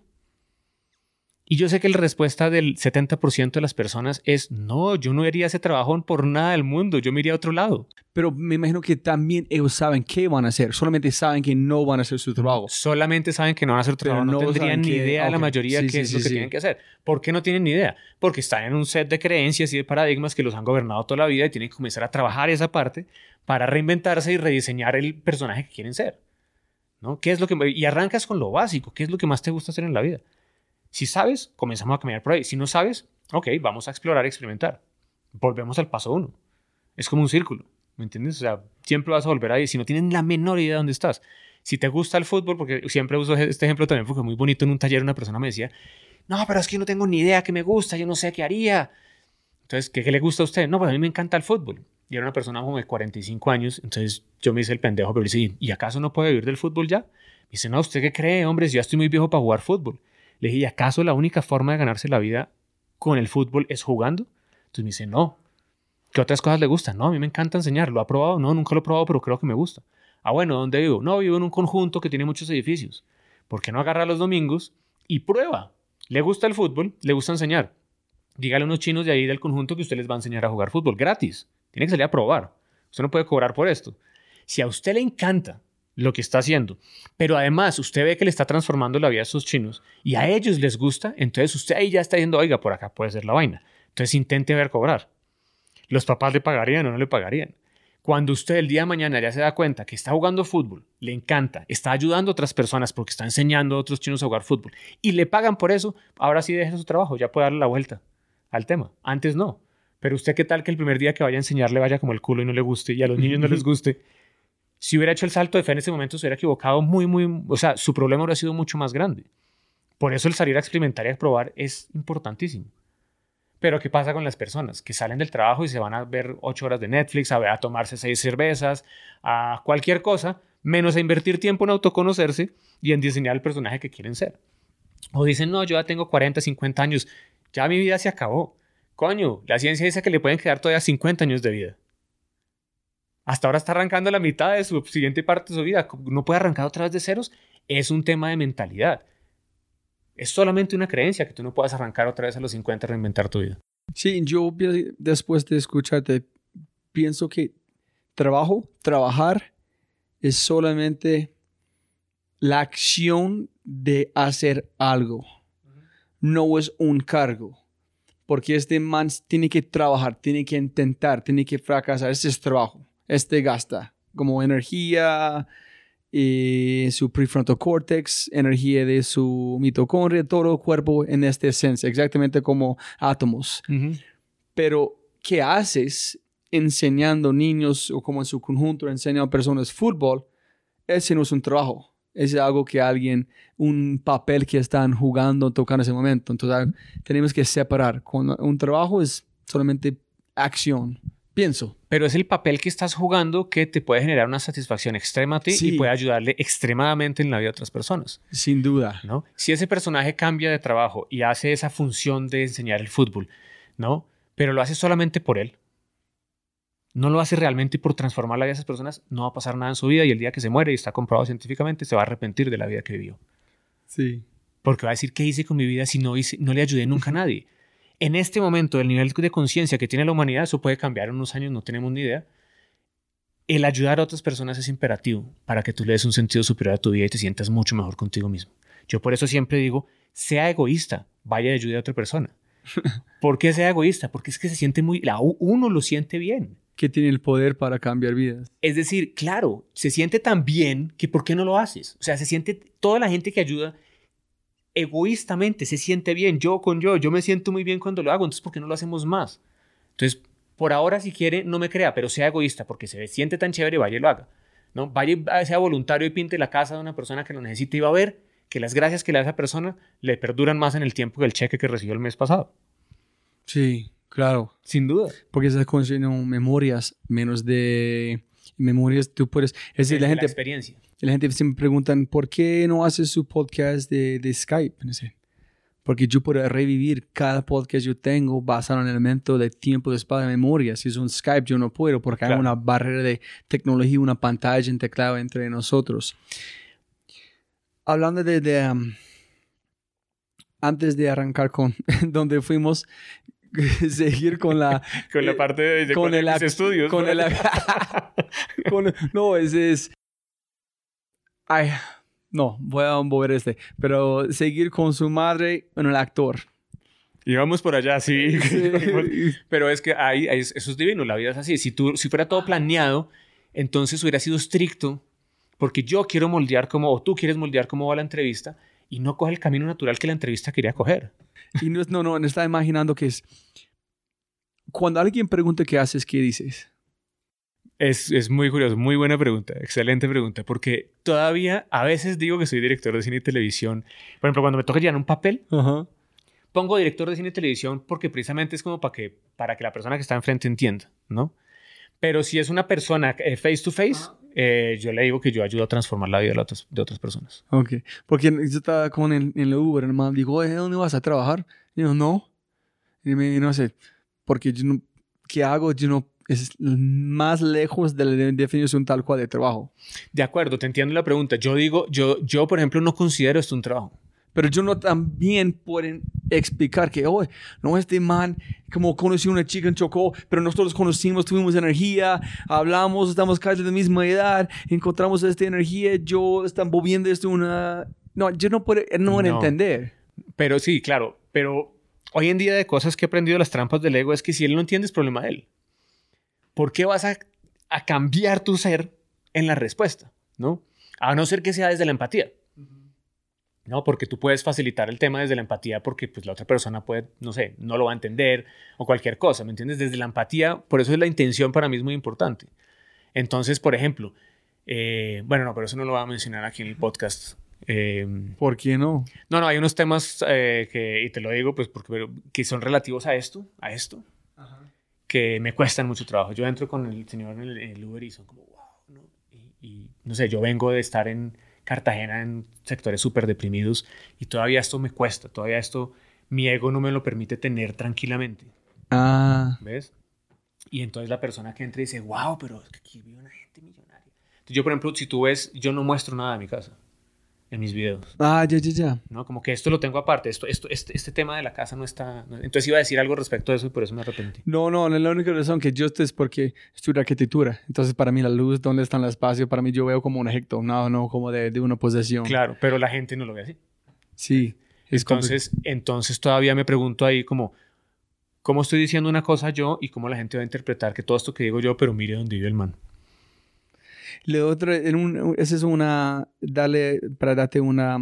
Y yo sé que la respuesta del 70% de las personas es, no, yo no haría ese trabajo por nada del mundo, yo me iría a otro lado. Pero me imagino que también ellos saben qué van a hacer, solamente saben que no van a hacer su trabajo. Solamente saben que no van a hacer su trabajo, no, tendrían ni idea la mayoría qué es lo que tienen que hacer. ¿Por qué no tienen ni idea? Porque están en un set de creencias y de paradigmas que los han gobernado toda la vida y tienen que comenzar a trabajar esa parte para reinventarse y rediseñar el personaje que quieren ser. ¿no? ¿Qué es lo que, y arrancas con lo básico, ¿qué es lo que más te gusta hacer en la vida? Si sabes, comenzamos a caminar por ahí. Si no sabes, ok, vamos a explorar, experimentar. Volvemos al paso uno. Es como un círculo, ¿me entiendes? O sea, siempre vas a volver ahí si no tienes la menor idea de dónde estás. Si te gusta el fútbol, porque siempre uso este ejemplo también porque muy bonito en un taller una persona me decía, no, pero es que no tengo ni idea qué me gusta, yo no sé qué haría. Entonces, ¿qué, le gusta a usted? No, pues a mí me encanta el fútbol. y era una persona como de 45 años. Entonces yo me hice el pendejo, pero le dice, ¿y acaso no puede vivir del fútbol ya? Me dice, no, ¿usted qué cree, hombre? Si ya estoy muy viejo para jugar fútbol. Le dije, ¿y acaso la única forma de ganarse la vida con el fútbol es jugando? Entonces me dice, no. ¿Qué otras cosas le gustan? No, a mí me encanta enseñar. ¿Lo ha probado? No, nunca lo he probado, pero creo que me gusta. Ah, bueno, ¿dónde vivo? No, vivo en un conjunto que tiene muchos edificios. ¿Por qué no agarra los domingos y prueba? ¿Le gusta el fútbol? ¿Le gusta enseñar? Dígale a unos chinos de ahí del conjunto que usted les va a enseñar a jugar fútbol gratis. Tiene que salir a probar. Usted no puede cobrar por esto. Si a usted le encanta lo que está haciendo, pero además usted ve que le está transformando la vida a esos chinos y a ellos les gusta, entonces usted ahí ya está diciendo, oiga, por acá puede ser la vaina. Entonces intente ver cobrar. Los papás le pagarían o no le pagarían. Cuando usted el día de mañana ya se da cuenta que está jugando fútbol, le encanta, está ayudando a otras personas porque está enseñando a otros chinos a jugar fútbol y le pagan por eso, ahora sí deja su trabajo, ya puede darle la vuelta al tema. Antes no. Pero usted qué tal que el primer día que vaya a enseñar le vaya como el culo y no le guste y a los niños no les guste. Si hubiera hecho el salto de fe en ese momento se hubiera equivocado muy, muy, o sea, su problema hubiera sido mucho más grande. Por eso el salir a experimentar y a probar es importantísimo. Pero ¿qué pasa con las personas que salen del trabajo y se van a ver ocho horas de Netflix, a, a tomarse seis cervezas, a cualquier cosa, menos a invertir tiempo en autoconocerse y en diseñar el personaje que quieren ser? O dicen, no, yo ya tengo 40, 50 años, ya mi vida se acabó. Coño, la ciencia dice que le pueden quedar todavía 50 años de vida. Hasta ahora está arrancando la mitad de su siguiente parte de su vida. No puede arrancar otra vez de ceros. Es un tema de mentalidad. Es solamente una creencia que tú no puedas arrancar otra vez a los 50 y reinventar tu vida. Sí, yo después de escucharte, pienso que trabajo, trabajar es solamente la acción de hacer algo. No es un cargo. Porque este man tiene que trabajar, tiene que intentar, tiene que fracasar. Ese es trabajo. Este gasta como energía, y su prefrontal cortex, energía de su mitocondria, todo el cuerpo en esta esencia, exactamente como átomos. Pero, ¿qué haces enseñando niños o como en su conjunto enseñando a personas fútbol? Ese no es un trabajo. Es algo que alguien, un papel que están jugando, tocando en ese momento. Entonces, tenemos que separar. Cuando un trabajo es solamente acción pienso. Pero es el papel que estás jugando que te puede generar una satisfacción extrema a ti y puede ayudarle extremadamente en la vida de otras personas. Sin duda. ¿no? Si ese personaje cambia de trabajo y hace esa función de enseñar el fútbol, ¿no? Pero lo hace solamente por él. No lo hace realmente por transformar la vida de esas personas, no va a pasar nada en su vida y el día que se muere y está comprobado científicamente, se va a arrepentir de la vida que vivió. Sí. Porque va a decir, ¿qué hice con mi vida si no, hice, no le ayudé nunca a nadie? En este momento, el nivel de conciencia que tiene la humanidad, eso puede cambiar en unos años, no tenemos ni idea. El ayudar a otras personas es imperativo para que tú le des un sentido superior a tu vida y te sientas mucho mejor contigo mismo. Yo por eso siempre digo, sea egoísta, vaya y ayude a otra persona. ¿Por qué sea egoísta? Porque es que se siente muy, uno lo siente bien. Que tiene el poder para cambiar vidas. Es decir, claro, se siente tan bien que ¿por qué no lo haces? O sea, se siente, toda la gente que ayuda egoístamente se siente bien, yo con yo, yo me siento muy bien cuando lo hago, entonces ¿por qué no lo hacemos más? Entonces, por ahora, si quiere, no me crea, pero sea egoísta, porque se siente tan chévere, vaya y lo haga. ¿no? Vaya, sea voluntario y pinte la casa de una persona que lo necesita y va a ver que las gracias que le da esa persona le perduran más en el tiempo que el cheque que recibió el mes pasado. Sí, claro. Sin duda. Porque esas son memorias, menos de memorias tú puedes... Es decir, la gente... experiencia la gente siempre preguntan, ¿por qué no haces su podcast de, de Skype? Porque yo puedo revivir cada podcast yo tengo basado en el elemento de tiempo, de espacio, de memoria. Si es un Skype, yo no puedo porque hay una barrera de tecnología, una pantalla, un teclado entre nosotros. Hablando de... Um, antes de arrancar con donde fuimos, seguir con la con la parte de, con, el, estudios con el, con, no es, es Ay, no, voy a mover este. Pero seguir con su madre, en el actor. Y vamos por allá, sí. Pero es que ahí, eso es divino, la vida es así. Si, tú, si fuera todo planeado, entonces hubiera sido estricto, porque yo quiero moldear como, o tú quieres moldear cómo va la entrevista, y no coge el camino natural que la entrevista quería coger. Y no, no, no, está imaginando que es, cuando alguien pregunta qué haces, ¿qué dices? Es, es, muy curioso, muy buena pregunta, excelente pregunta, porque todavía a veces digo que soy director de cine y televisión. Por ejemplo, cuando me toca llenar un papel, pongo director de cine y televisión porque precisamente es como para que, para que la persona que está enfrente entienda, ¿no? Pero si es una persona eh, face to face, eh, yo le digo que yo ayudo a transformar la vida de otras, de otras personas. Ok. Porque yo estaba como en, en el Uber, el man dijo, oye, ¿dónde vas a trabajar? Y yo, no. Y me no sé, porque yo no, ¿qué hago? Yo no, es más lejos de la definición tal cual de trabajo. De acuerdo, te entiendo la pregunta. Yo digo, yo, yo por ejemplo, no considero esto un trabajo. Pero yo no también pueden explicar que, oye, no, este man, como conocí a una chica en Chocó, pero nosotros conocimos, tuvimos energía, hablamos, estamos casi de la misma edad, encontramos esta energía, yo están moviendo esto una... No, yo no puedo, no puedo No. entender. Pero sí, claro, pero hoy en día de cosas que he aprendido las trampas del ego es que si él no entiende es problema de él. ¿Por qué vas a, a cambiar tu ser en la respuesta? ¿No? A no ser que sea desde la empatía. ¿no? Porque tú puedes facilitar el tema desde la empatía porque pues la otra persona puede, no sé, no lo va a entender o cualquier cosa, ¿me entiendes? Desde la empatía, por eso es la intención para mí es muy importante. Entonces, por ejemplo, eh, bueno, no, pero eso no lo voy a mencionar aquí en el podcast. Eh, ¿Por qué no? no, no, hay unos temas eh, que, y te lo digo, pues, porque, pero, que son relativos a esto, a esto, que me cuestan mucho trabajo. Yo entro con el señor en el, en el Uber y son como, wow, ¿no? Y, y, no sé, yo vengo de estar en Cartagena en sectores súper deprimidos y todavía esto me cuesta, todavía esto, mi ego no me lo permite tener tranquilamente, Ah, ¿ves? Y entonces la persona que entra dice, wow, pero es que aquí vive una gente millonaria. Entonces yo, por ejemplo, si tú ves, yo no muestro nada de mi casa en mis videos. ah, ya, ya, ya. ¿no? Como que esto lo tengo aparte, esto, esto, este, este tema de la casa no está... no- Entonces iba a decir algo respecto a eso y por eso me arrepentí. No, no, la única razón que yo estoy es porque estudio arquitectura. Entonces, para mí, la luz, dónde está el espacio, para mí yo veo como un objeto, no, no como de, de una posesión. Claro, pero la gente no lo ve así. Sí. Es Entonces, entonces todavía me pregunto ahí como, ¿cómo estoy diciendo una cosa yo y cómo la gente va a interpretar que todo esto que digo yo, pero mire dónde vive el man? Lo otro, en un, esa es una, dale, para darte una,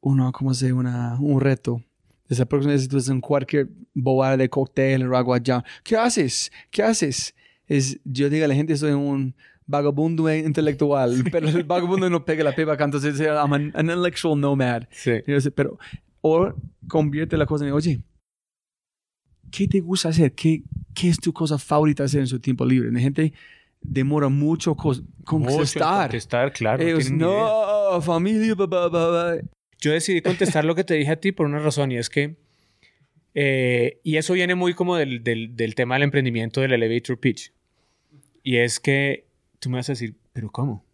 uno, ¿cómo se? Una, un reto. Esa próxima vez tú estás en cualquier bobada de cóctel o algo allá, ¿qué haces? ¿Qué haces? Es, yo digo a la gente, soy un vagabundo intelectual, pero el vagabundo no pega la pipa acá, entonces I'm an, an intellectual nomad. Sí. Sé, Pero, o convierte la cosa en, oye, ¿qué te gusta hacer? ¿Qué, qué es tu cosa favorita hacer en su tiempo libre? La gente demora mucho contestar. Contestar, claro. Ellos, no, familia, ba, ba". Yo decidí contestar lo que te dije a ti por una razón y es que, eh, y eso viene muy como del, del, del tema del emprendimiento del elevator pitch. Y es que tú me vas a decir, pero ¿cómo?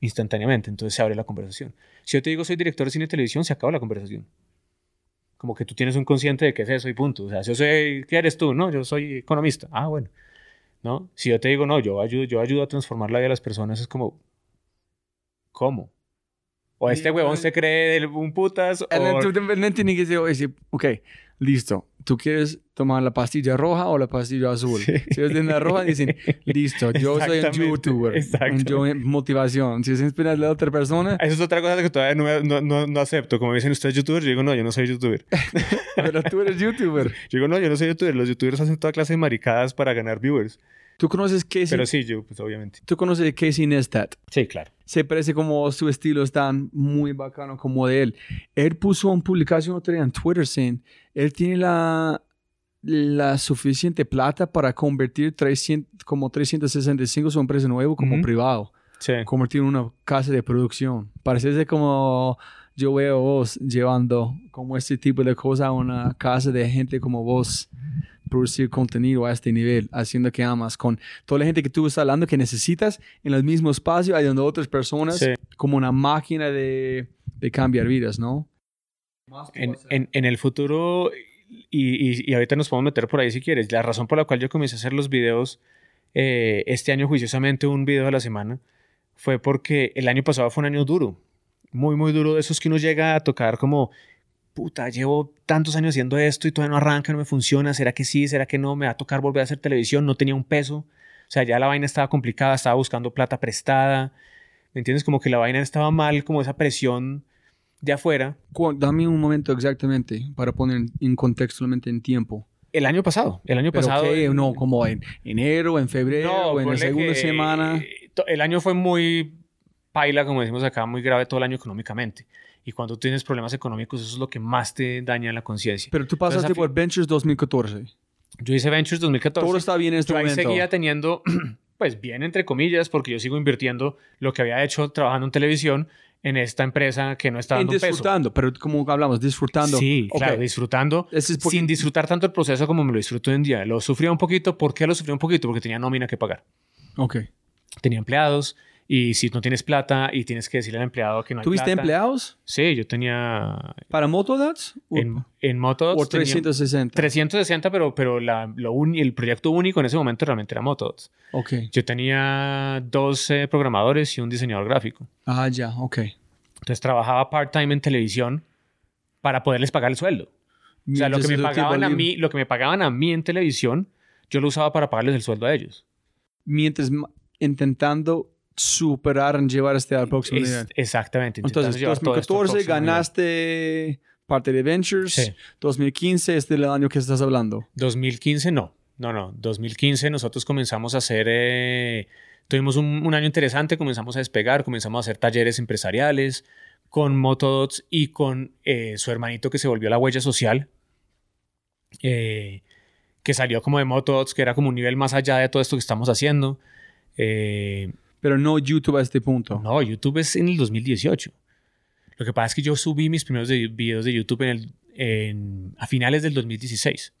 Instantáneamente, entonces se abre la conversación. Si yo te digo soy director de cine y televisión, se acaba la conversación. Como que tú tienes un consciente de qué es eso y punto. O sea, si yo soy, ¿qué eres tú? No, yo soy economista. Ah, bueno. ¿No? Si yo te digo, no, yo ayudo, yo ayudo a transformar la vida de las personas, es como, ¿cómo? O este huevón se cree un putas. O- también tienes que decir, ok, listo. ¿Tú quieres tomar la pastilla roja o la pastilla azul? Sí. Si es de la roja, dicen, listo, yo soy un youtuber. yo motivación. Si es inspirar a la otra persona, Esa es otra cosa que todavía no, no, no, no acepto. Como dicen ustedes youtuber, yo digo, no, yo no soy youtuber. pero tú eres youtuber. Yo digo, no, yo no soy youtuber. Los youtubers hacen toda clase de maricadas para ganar viewers. ¿Tú conoces Casey? Pero sí, yo, pues obviamente. ¿Tú conoces Casey Neistat? Sí, claro. Se parece como su estilo es tan muy bacano como de él. Él puso una publicación otro día en Twitter saying, él tiene la, la suficiente plata para convertir 300, como 365 su empresa nuevo como Ujú. privado. Sí. Convertir en una casa de producción. Parece como yo veo vos llevando como este tipo de cosas a una casa de gente como vos producir contenido a este nivel, haciendo que amas con toda la gente que tú estás hablando que necesitas en el mismo espacio, ayudando a otras personas Sí. como una máquina de, de cambiar vidas, ¿no? En, en, en el futuro, y, y, y ahorita nos podemos meter por ahí si quieres, la razón por la cual yo comencé a hacer los videos eh, este año juiciosamente, un video a la semana, fue porque el año pasado fue un año duro, muy, muy duro de esos que uno llega a tocar como, puta, llevo tantos años haciendo esto y todavía no arranca, no me funciona, ¿será que sí? ¿Será que no? ¿Me va a tocar volver a hacer televisión? No tenía un peso, o sea, ya la vaina estaba complicada, estaba buscando plata prestada, ¿me entiendes? Como que la vaina estaba mal, como esa presión de afuera. Dame un momento exactamente para poner en- contexto solamente en tiempo. El año pasado, el año Pero pasado. ¿qué? no, como en enero, en febrero, en la segunda semana. eh, El año fue muy paila, como decimos acá, muy grave todo el año económicamente. Y cuando tienes problemas económicos, eso es lo que más te daña la conciencia. Pero tú pasaste Entonces, por Ventures 2014. Yo hice Ventures 2014. Todo está bien en este yo ahí momento. seguía teniendo, pues bien entre comillas, porque yo sigo invirtiendo lo que había hecho trabajando en televisión en esta empresa que no está En dando peso. disfrutando, pero como hablamos, disfrutando. Sí, claro, disfrutando. Ese es porque- Sin disfrutar tanto el proceso como me lo disfruto hoy en día. Lo sufría un poquito. ¿Por qué lo sufría un poquito? Porque tenía nómina que pagar. Ok. Tenía empleados y si no tienes plata y tienes que decirle al empleado que no hay ¿Tuviste plata. empleados Sí, yo tenía para Motodots? en, en Motodots ¿O tenía 360? 360, pero, pero la, lo uni- el proyecto único en ese momento realmente era Motodots. Ok. Yo tenía dos eh, programadores y un diseñador gráfico. Ah, ya, ok. Entonces trabajaba part-time en televisión para poderles pagar el sueldo. O sea, lo que, me pagaban a mí, lo que me pagaban a mí en televisión, yo lo usaba para pagarles el sueldo a ellos. Mientras intentando superar en llevar este al próximo Es- nivel. exactamente. Entonces, llevar todo esto al 2014 próximo nivel. ganaste parte de Ventures. Sí. 2015 es del año que estás hablando. 2015 no. No, no. 2015 nosotros comenzamos a hacer... eh, tuvimos un, un año interesante, comenzamos a despegar, comenzamos a hacer talleres empresariales con Motodots y con eh, su hermanito que se volvió la huella social, eh, que salió como de Motodots, que era como un nivel más allá de todo esto que estamos haciendo. Eh, Pero no YouTube a este punto. no, YouTube es en el 2018. Lo que pasa es que yo subí mis primeros de- videos de YouTube en el, en- a finales del 2016.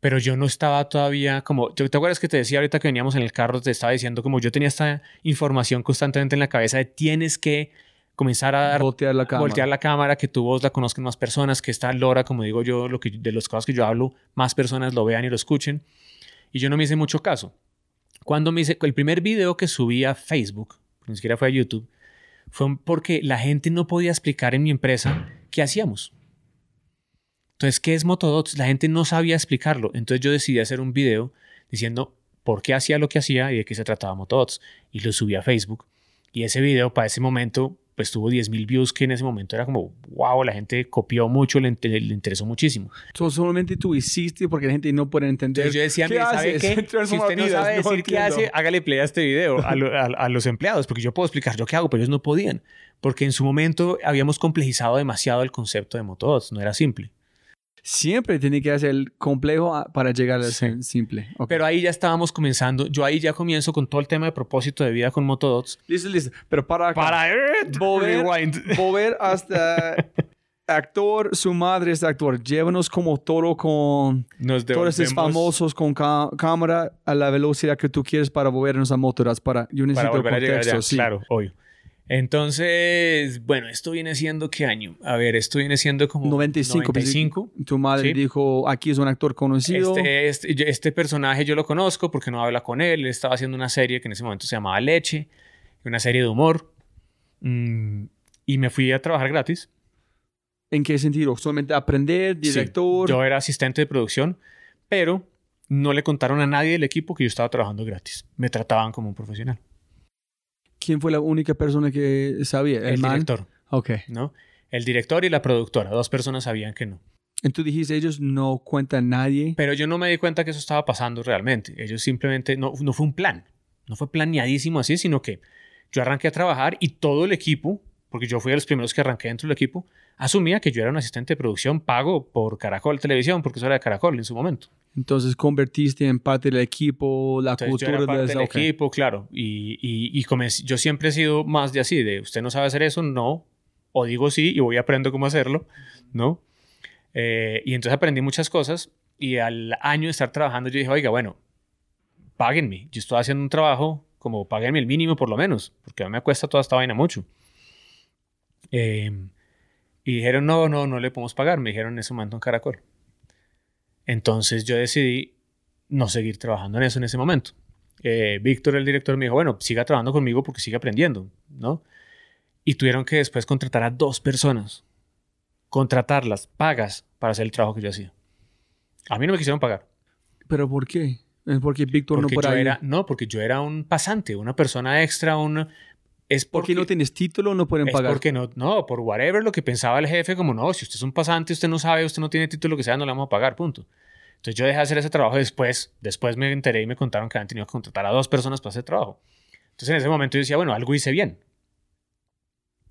Pero yo no estaba todavía como... ¿Te te acuerdas que te decía ahorita que veníamos en el carro? Te estaba diciendo como yo tenía esta información constantemente en la cabeza de tienes que comenzar a dar Voltear la cámara. voltear la cámara, que tu voz la conozcan más personas, que esta lora, como digo yo, lo que, de las cosas que yo hablo, más personas lo vean y lo escuchen. Y yo no me hice mucho caso. Cuando me hice, el primer video que subí a Facebook, ni siquiera fue a YouTube, fue porque la gente no podía explicar en mi empresa qué hacíamos. Entonces, ¿qué es Motodots? La gente no sabía explicarlo. Entonces yo decidí hacer un video diciendo por qué hacía lo que hacía y de qué se trataba Motodots. Y lo subí a Facebook. Y ese video para ese momento pues tuvo 10.000 views que en ese momento era como, wow, la gente copió mucho, le, le interesó muchísimo. So, solamente tú hiciste porque la gente no puede entender. Entonces yo decía, ¿qué ¿sabe qué? Si usted no sabe decir qué entiendo. hace, hágale play a este video a, lo- a- a los empleados, porque yo puedo explicar yo qué hago, pero ellos no podían, porque en su momento habíamos complejizado demasiado el concepto de Motodots, no era simple. Siempre tiene que hacer el complejo a- para llegar a ser simple. Ok. Pero ahí ya estábamos comenzando, yo ahí ya comienzo con todo el tema de propósito de vida con Motodots. Listo, listo. Pero para acá. Para Volver- volver hasta actor, su madre es actor. Llévanos como todo con Nos todos esos famosos con cámara a la velocidad que tú quieres para volvernos a motoras. Para, yo para necesito volver a llegar contexto. sí. claro, obvio. Entonces, bueno, esto viene siendo qué año? A ver, esto viene siendo como 95. pues, 95. Tu madre Sí. dijo, aquí es un actor conocido. Este, este, este personaje yo lo conozco porque no habla con él. Él estaba haciendo una serie que en ese momento se llamaba Leche, una serie de humor. Mm, y me fui a trabajar gratis. ¿En qué sentido? ¿Solamente aprender, Sí, director? yo era asistente de producción, pero no le contaron a nadie del equipo que yo estaba trabajando gratis. Me trataban como un profesional. ¿Quién fue la única persona que sabía? ¿El, El, director, Ok. ¿no? El director y la productora. Dos personas sabían que no. Entonces dijiste, ellos no cuentan a nadie. Pero yo no me di cuenta que eso estaba pasando realmente. Ellos simplemente, no, no fue un plan. No fue planeadísimo así, sino que yo arranqué a trabajar y todo el equipo, porque yo fui de los primeros que arranqué dentro del equipo, asumía que yo era un asistente de producción pago por Caracol Televisión, porque eso era de Caracol en su momento. Entonces convertiste en parte del equipo, la Entonces yo cultura era parte de del ok. equipo, claro. Y, y, y comencé- yo siempre he sido más de así, de usted no sabe hacer eso, no. O digo sí y voy aprendo cómo hacerlo, ¿no? Eh, y entonces aprendí muchas cosas y al año de estar trabajando yo dije, oiga, bueno, páguenme. Yo estoy haciendo un trabajo como páguenme el mínimo por lo menos, porque a mí me cuesta toda esta vaina mucho. Eh, y dijeron, no, no, no le podemos pagar. Me dijeron en ese momento en Caracol. Entonces yo decidí no seguir trabajando en eso en ese momento. Eh, Víctor, el director, me dijo, bueno, siga trabajando conmigo porque sigue aprendiendo, ¿no? Y tuvieron que después contratar a dos personas, contratarlas, pagas, para hacer el trabajo que yo hacía. A mí no me quisieron pagar. ¿Pero por qué? Es porque Víctor no por yo era, no, porque yo era un pasante, una persona extra, un... Es ¿Por qué no tienes título? No pueden es pagar. porque no, no, por whatever, lo que pensaba el jefe, como no, si usted es un pasante, usted no sabe, usted no tiene título, lo que sea, no le vamos a pagar, punto. Entonces yo dejé de hacer ese trabajo después, después me enteré y me contaron que habían tenido que contratar a dos personas para hacer trabajo. Entonces en ese momento yo decía, bueno, algo hice bien.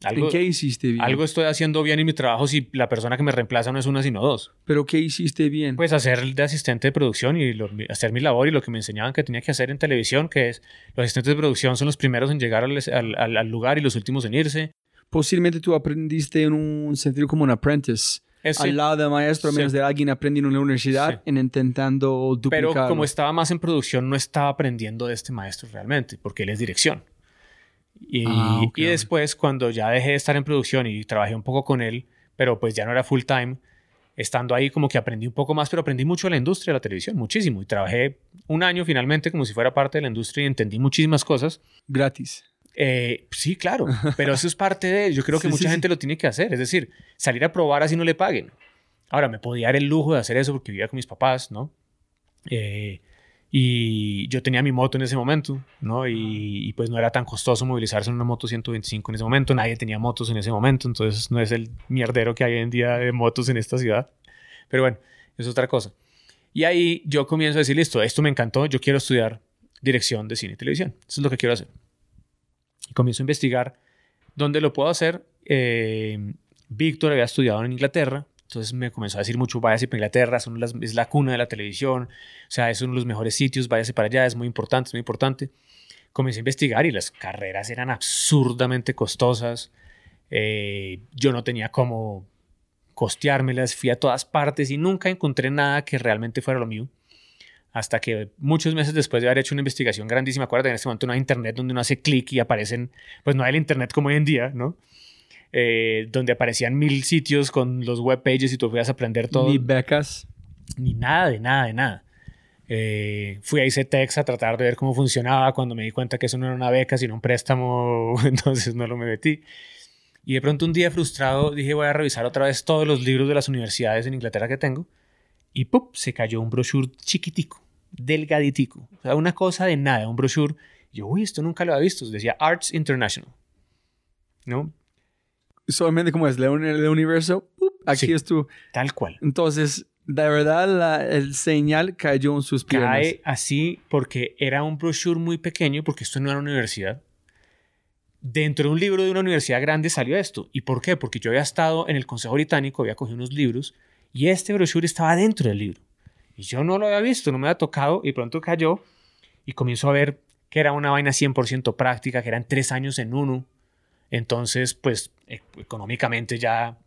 Algo, ¿En qué hiciste bien? algo estoy haciendo bien en mi trabajo si la persona que me reemplaza no es una sino dos. ¿Pero qué hiciste bien? Pues hacer de asistente de producción y lo- hacer mi labor y lo que me enseñaban que tenía que hacer en televisión, que es los asistentes de producción son los primeros en llegar al, al- al- lugar y los últimos en irse. Posiblemente tú aprendiste en un sentido como un apprentice. Es- sí. Al lado de maestro, a Sí. menos de alguien aprendiendo en la universidad Sí. en intentando Pero duplicar. como estaba más en producción, no estaba aprendiendo de este maestro realmente, porque él es dirección. Y, Ah, y ok. después, cuando ya dejé de estar en producción y trabajé un poco con él, pero pues ya no era full time, estando ahí como que aprendí un poco más, pero aprendí mucho de la industria de la televisión, muchísimo. Y trabajé un año finalmente como si fuera parte de la industria y entendí muchísimas cosas. Gratis. Eh, sí, claro, pero eso es parte de, yo creo que Sí, mucha sí, gente lo tiene que hacer, es decir, salir a probar así no le paguen. Ahora, me podía dar el lujo de hacer eso porque vivía con mis papás, ¿no? Eh, y yo tenía mi moto en ese momento, ¿no? Y, y pues no era tan costoso movilizarse en una moto 125 en ese momento, nadie tenía motos en ese momento, entonces no es el mierdero que hay hoy en día de motos en esta ciudad. Pero bueno, es otra cosa. Y ahí yo comienzo a decir, listo, esto me encantó, yo quiero estudiar dirección de cine y televisión, eso es lo que quiero hacer. Y comienzo a investigar dónde lo puedo hacer. Eh, Víctor había estudiado en Inglaterra, entonces me comenzó a decir mucho, váyase para Inglaterra, son las- es la cuna de la televisión, o sea, es uno de los mejores sitios, váyase para allá, es muy importante, es muy importante. Comencé a investigar y las carreras eran absurdamente costosas. Eh, yo no tenía cómo costeármelas, fui a todas partes y nunca encontré nada que realmente fuera lo mío. Hasta que muchos meses después de haber hecho una investigación grandísima, acuérdate, en este momento no hay internet donde uno hace clic y aparecen, pues no hay el internet como hoy en día, ¿no? Eh, donde aparecían mil sitios con los web pages y tú podías aprender todo. Ni becas. Ni nada, de nada, de nada. Eh, fui a ICETEX a tratar de ver cómo funcionaba cuando me di cuenta que eso no era una beca, sino un préstamo, entonces no lo me metí. Y de pronto un día frustrado dije voy a revisar otra vez todos los libros de las universidades en Inglaterra que tengo y ¡pup! se cayó un brochure chiquitico, delgaditico, o sea, una cosa de nada, un brochure. Yo, uy, esto nunca lo había visto, decía Arts International. ¿No? Solamente como es, León el universo, ¡pup! aquí Sí. es tu. Tal cual. Entonces, de verdad, la- el señal cayó en sus piernas. Cae así porque era un brochure muy pequeño, porque esto no era una universidad. Dentro de un libro de una universidad grande salió esto. ¿Y por qué? Porque yo había estado en el Consejo Británico, había cogido unos libros y este brochure estaba dentro del libro. Y yo no lo había visto, no me había tocado y pronto cayó y comienzo a ver que era una vaina 100% práctica, que eran tres años en uno. Entonces, pues e- económicamente ya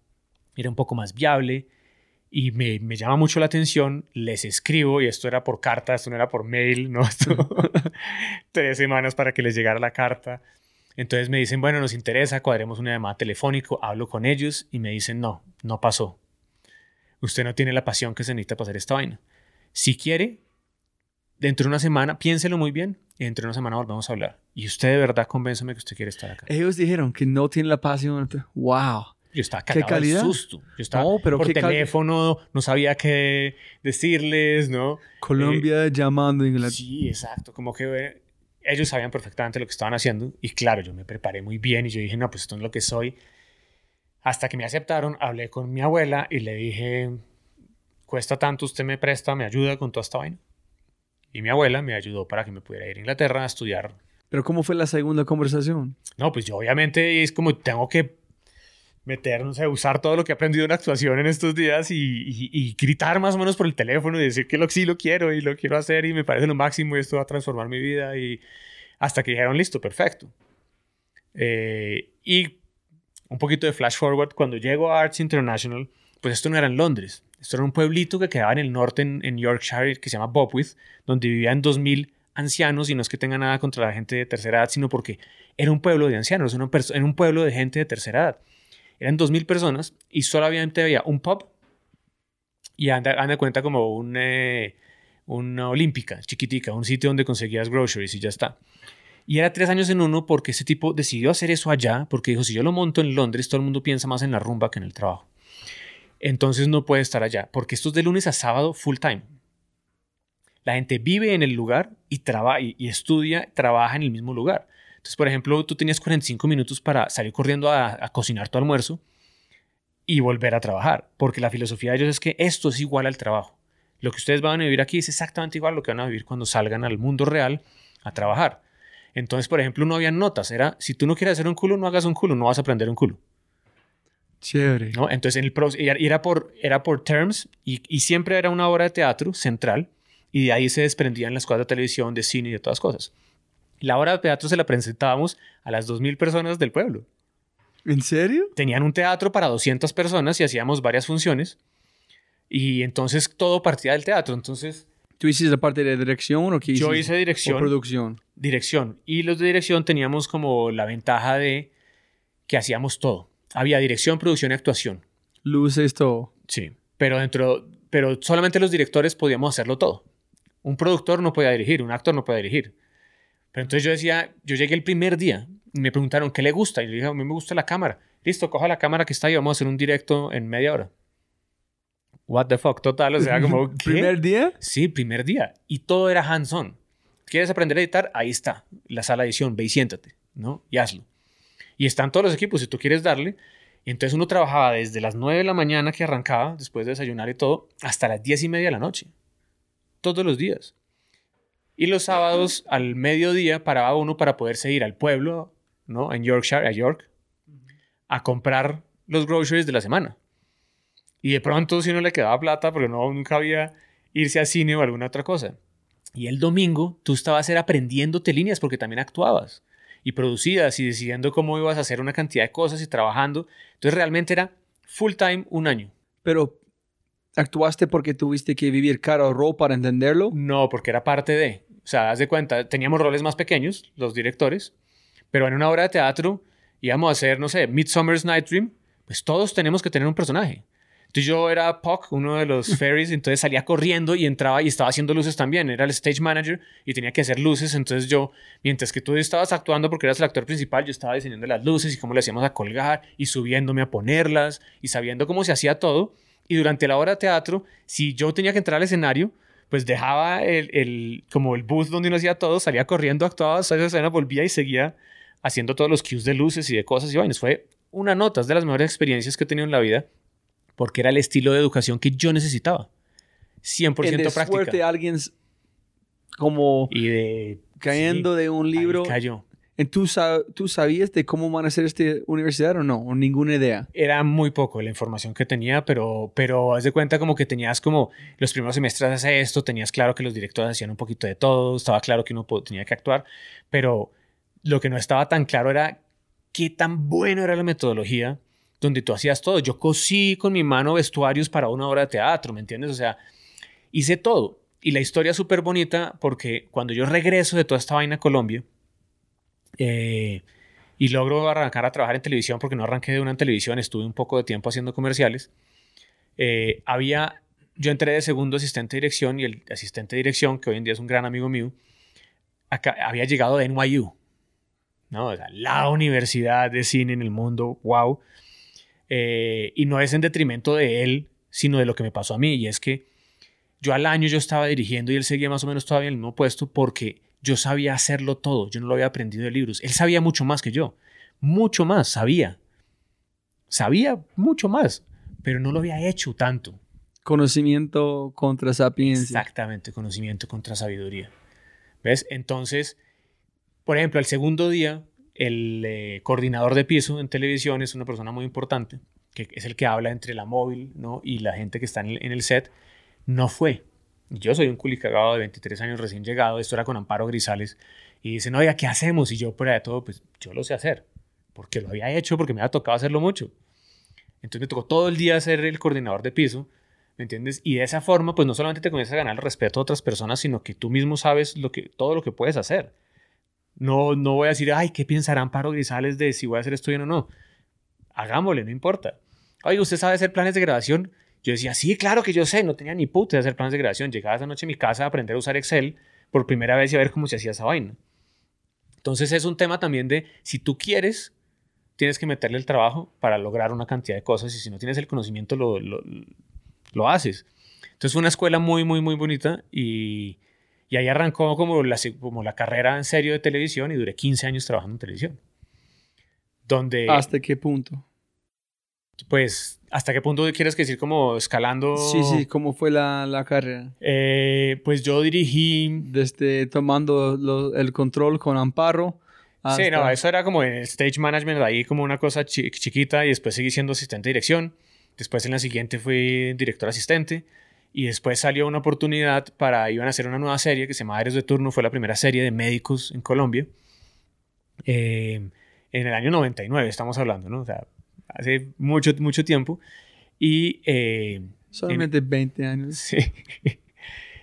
era un poco más viable y me, me llama mucho la atención, les escribo, y esto era por carta, esto no era por mail, ¿no? Esto- tres semanas para que les llegara la carta. Entonces me dicen, bueno, nos interesa, cuadremos una llamada telefónico, hablo con ellos y me dicen, no, no pasó. Usted no tiene la pasión que se necesita para hacer esta vaina. Si quiere, dentro de una semana, piénselo muy bien y dentro de una semana volvemos a hablar. Y usted de verdad convénceme que usted quiere estar acá. Ellos dijeron que no tienen la pasión. Wow. Yo estaba ¿Qué cagado de calidad? susto. Yo estaba No, pero por qué teléfono, no sabía qué decirles, ¿no? Colombia llamando a Inglaterra. Sí, exacto. Como que eh, ellos sabían perfectamente lo que estaban haciendo. Y claro, yo me preparé muy bien y yo dije, no, pues esto es lo que soy. Hasta que me aceptaron, hablé con mi abuela y le dije, cuesta tanto, usted me presta, me ayuda con toda esta vaina. Y mi abuela me ayudó para que me pudiera ir a Inglaterra a estudiar. Pero ¿cómo fue la segunda conversación? No, pues yo obviamente es como tengo que meter, no sé, usar todo lo que he aprendido en actuación en estos días y, y- y gritar más o menos por el teléfono y decir que lo, sí lo quiero y lo quiero hacer y me parece lo máximo y esto va a transformar mi vida y hasta que dijeron, listo, perfecto. Eh, y un poquito de flash forward, cuando llego a Arts International, pues esto no era en Londres, esto era un pueblito que quedaba en el norte, en, Yorkshire, que se llama Bopwith, donde vivían 2.000 ancianos y no es que tenga nada contra la gente de tercera edad, sino porque era un pueblo de ancianos, era un, pueblo de gente de tercera edad. Eran 2.000 personas y solamente había un pub y anda, anda cuenta como un, eh, una olímpica chiquitica, un sitio donde conseguías groceries y ya está. Y era tres años en uno porque ese tipo decidió hacer eso allá, porque dijo, si yo lo monto en Londres, todo el mundo piensa más en la rumba que en el trabajo. Entonces no puede estar allá, porque esto es de lunes a sábado full time. La gente vive en el lugar y, traba y, y estudia, trabaja en el mismo lugar. Entonces, por ejemplo, tú tenías 45 minutos para salir corriendo a, a cocinar tu almuerzo y volver a trabajar, porque la filosofía de ellos es que esto es igual al trabajo. Lo que ustedes van a vivir aquí es exactamente igual a lo que van a vivir cuando salgan al mundo real a trabajar. Entonces, por ejemplo, no había notas. Era, si tú no quieres hacer un culo, no hagas un culo, no vas a aprender un culo. Chévere. ¿no? Entonces, en el pro- era por, era por terms y, y siempre era una obra de teatro central y de ahí se desprendían las cosas de televisión, de cine y de todas cosas. La obra de teatro se la presentábamos a las 2.000 personas del pueblo. ¿En serio? Tenían un teatro para 200 personas y hacíamos varias funciones y entonces todo partía del teatro. Entonces, ¿Tú hiciste la parte de dirección o qué yo hiciste? hice ¿O dirección. producción? dirección. Y los de dirección teníamos como la ventaja de que hacíamos todo. Había dirección, producción y actuación. Luces, todo. Sí. Pero dentro, pero solamente los directores podíamos hacerlo todo. Un productor no podía dirigir, un actor no podía dirigir. Pero entonces yo decía, yo llegué el primer día y me preguntaron, ¿qué le gusta? Y yo dije, a mí me gusta la cámara. Listo, coja la cámara que está ahí, vamos a hacer un directo en media hora. What the fuck, total, o sea, como, ¿qué? ¿Primer día? Sí, primer día. Y todo era hands-on. ¿Quieres aprender a editar? Ahí está, la sala de edición, ve y siéntate, ¿no? Y hazlo. Y están todos los equipos, si tú quieres darle. Y entonces uno trabajaba desde las 9 de la mañana que arrancaba, después de desayunar y todo, hasta las 10 y media de la noche. Todos los días. Y los sábados al mediodía paraba uno para poderse ir al pueblo, ¿no? En Yorkshire, a York, a comprar los groceries de la semana. Y de pronto, si no le quedaba plata, porque no, nunca había irse al cine o alguna otra cosa. Y el domingo tú estabas era aprendiéndote líneas porque también actuabas y producías y decidiendo cómo ibas a hacer una cantidad de cosas y trabajando. Entonces realmente era full time un año. Pero, ¿actuaste porque tuviste que vivir cara o rol para entenderlo? No, porque era parte de. O sea, haz de cuenta, teníamos roles más pequeños, los directores, pero en una obra de teatro íbamos a hacer, no sé, Midsummer's Night Dream, pues todos tenemos que tener un personaje. Entonces yo era Puck, uno de los fairies, entonces salía corriendo y entraba y estaba haciendo luces también. Era el stage manager y tenía que hacer luces. Entonces yo, mientras que tú estabas actuando porque eras el actor principal, yo estaba diseñando las luces y cómo le hacíamos a colgar y subiéndome a ponerlas y sabiendo cómo se hacía todo. Y durante la obra de teatro, si yo tenía que entrar al escenario, pues dejaba el, el- como el booth donde uno hacía todo, salía corriendo, actuaba esa escena, volvía y seguía haciendo todos los cues de luces y de cosas y vainas. Fue una nota, es de las mejores experiencias que he tenido en la vida porque era el estilo de educación que yo necesitaba. 100% En de práctica. suerte alguien como Y de... cayendo de un libro. cayó. ¿En ¿Tú, sa- ¿Tú sabías de cómo van a hacer esta universidad o no? ¿O ninguna idea? Era muy poco la información que tenía, pero, pero haz de cuenta como que tenías como los primeros semestres hace esto, tenías claro que los directores hacían un poquito de todo, estaba claro que uno tenía que actuar, pero lo que no estaba tan claro era qué tan bueno era la metodología donde tú hacías todo. Yo cosí con mi mano vestuarios para una obra de teatro, ¿me entiendes? O sea, hice todo. Y la historia es súper bonita porque cuando yo regreso de toda esta vaina a Colombia eh, y logro arrancar a trabajar en televisión, porque no arranqué de una televisión, estuve un poco de tiempo haciendo comerciales, eh, había, yo entré de segundo asistente de dirección y el asistente de dirección, que hoy en día es un gran amigo mío, había llegado de NYU, ¿no? O sea, la universidad de cine en el mundo, wow. Eh, y no es en detrimento de él, sino de lo que me pasó a mí, y es que yo al año yo estaba dirigiendo y él seguía más o menos todavía en el mismo puesto porque yo sabía hacerlo todo, yo no lo había aprendido de libros. Él sabía mucho más que yo, mucho más, sabía. Sabía mucho más, pero no lo había hecho tanto. Conocimiento contra sapiencia. Exactamente, conocimiento contra sabiduría. ¿Ves? Entonces, por ejemplo, el segundo día, el eh, coordinador de piso en televisión es una persona muy importante, que es el que habla entre la móvil ¿no? y la gente que está en el, set. No fue. Yo soy un culicagado de 23 años recién llegado, esto era con Amparo Grisales, y dicen, oiga, ¿qué hacemos? Y yo, por de todo, pues yo lo sé hacer, porque lo había hecho, porque me había tocado hacerlo mucho. Entonces me tocó todo el día ser el coordinador de piso, ¿me entiendes? Y de esa forma, pues no solamente te comienzas a ganar el respeto de otras personas, sino que tú mismo sabes lo que, todo lo que puedes hacer. No, no voy a decir, ay, ¿qué pensarán Amparo Grisales de si voy a hacer esto bien o no? Hagámosle, no importa. Oye, ¿usted sabe hacer planes de grabación? Yo decía, sí, claro que yo sé, no tenía ni puta de hacer planes de grabación. Llegaba esa noche a mi casa a aprender a usar Excel por primera vez y a ver cómo se hacía esa vaina. Entonces es un tema también de, si tú quieres, tienes que meterle el trabajo para lograr una cantidad de cosas y si no tienes el conocimiento, lo, lo, lo haces. Entonces fue una escuela muy, muy, muy bonita y, y ahí arrancó como la, como la carrera en serio de televisión y duré 15 años trabajando en televisión. Donde... ¿Hasta qué punto? Pues, ¿hasta qué punto quieres decir como escalando? Sí, sí, ¿cómo fue la, la carrera? Eh, pues yo dirigí... Desde tomando lo- el control con Amparo. Sí, no, eso era como en el stage management, ahí como una cosa chi- chiquita y después seguí siendo asistente de dirección. Después en la siguiente fui director asistente y después salió una oportunidad para, iban a hacer una nueva serie que se llama Aires de Turno, fue la primera serie de médicos en Colombia. Eh, en el año 99 estamos hablando, ¿no? O sea, hace mucho, mucho tiempo. Y eh, Solamente 20 años. Sí.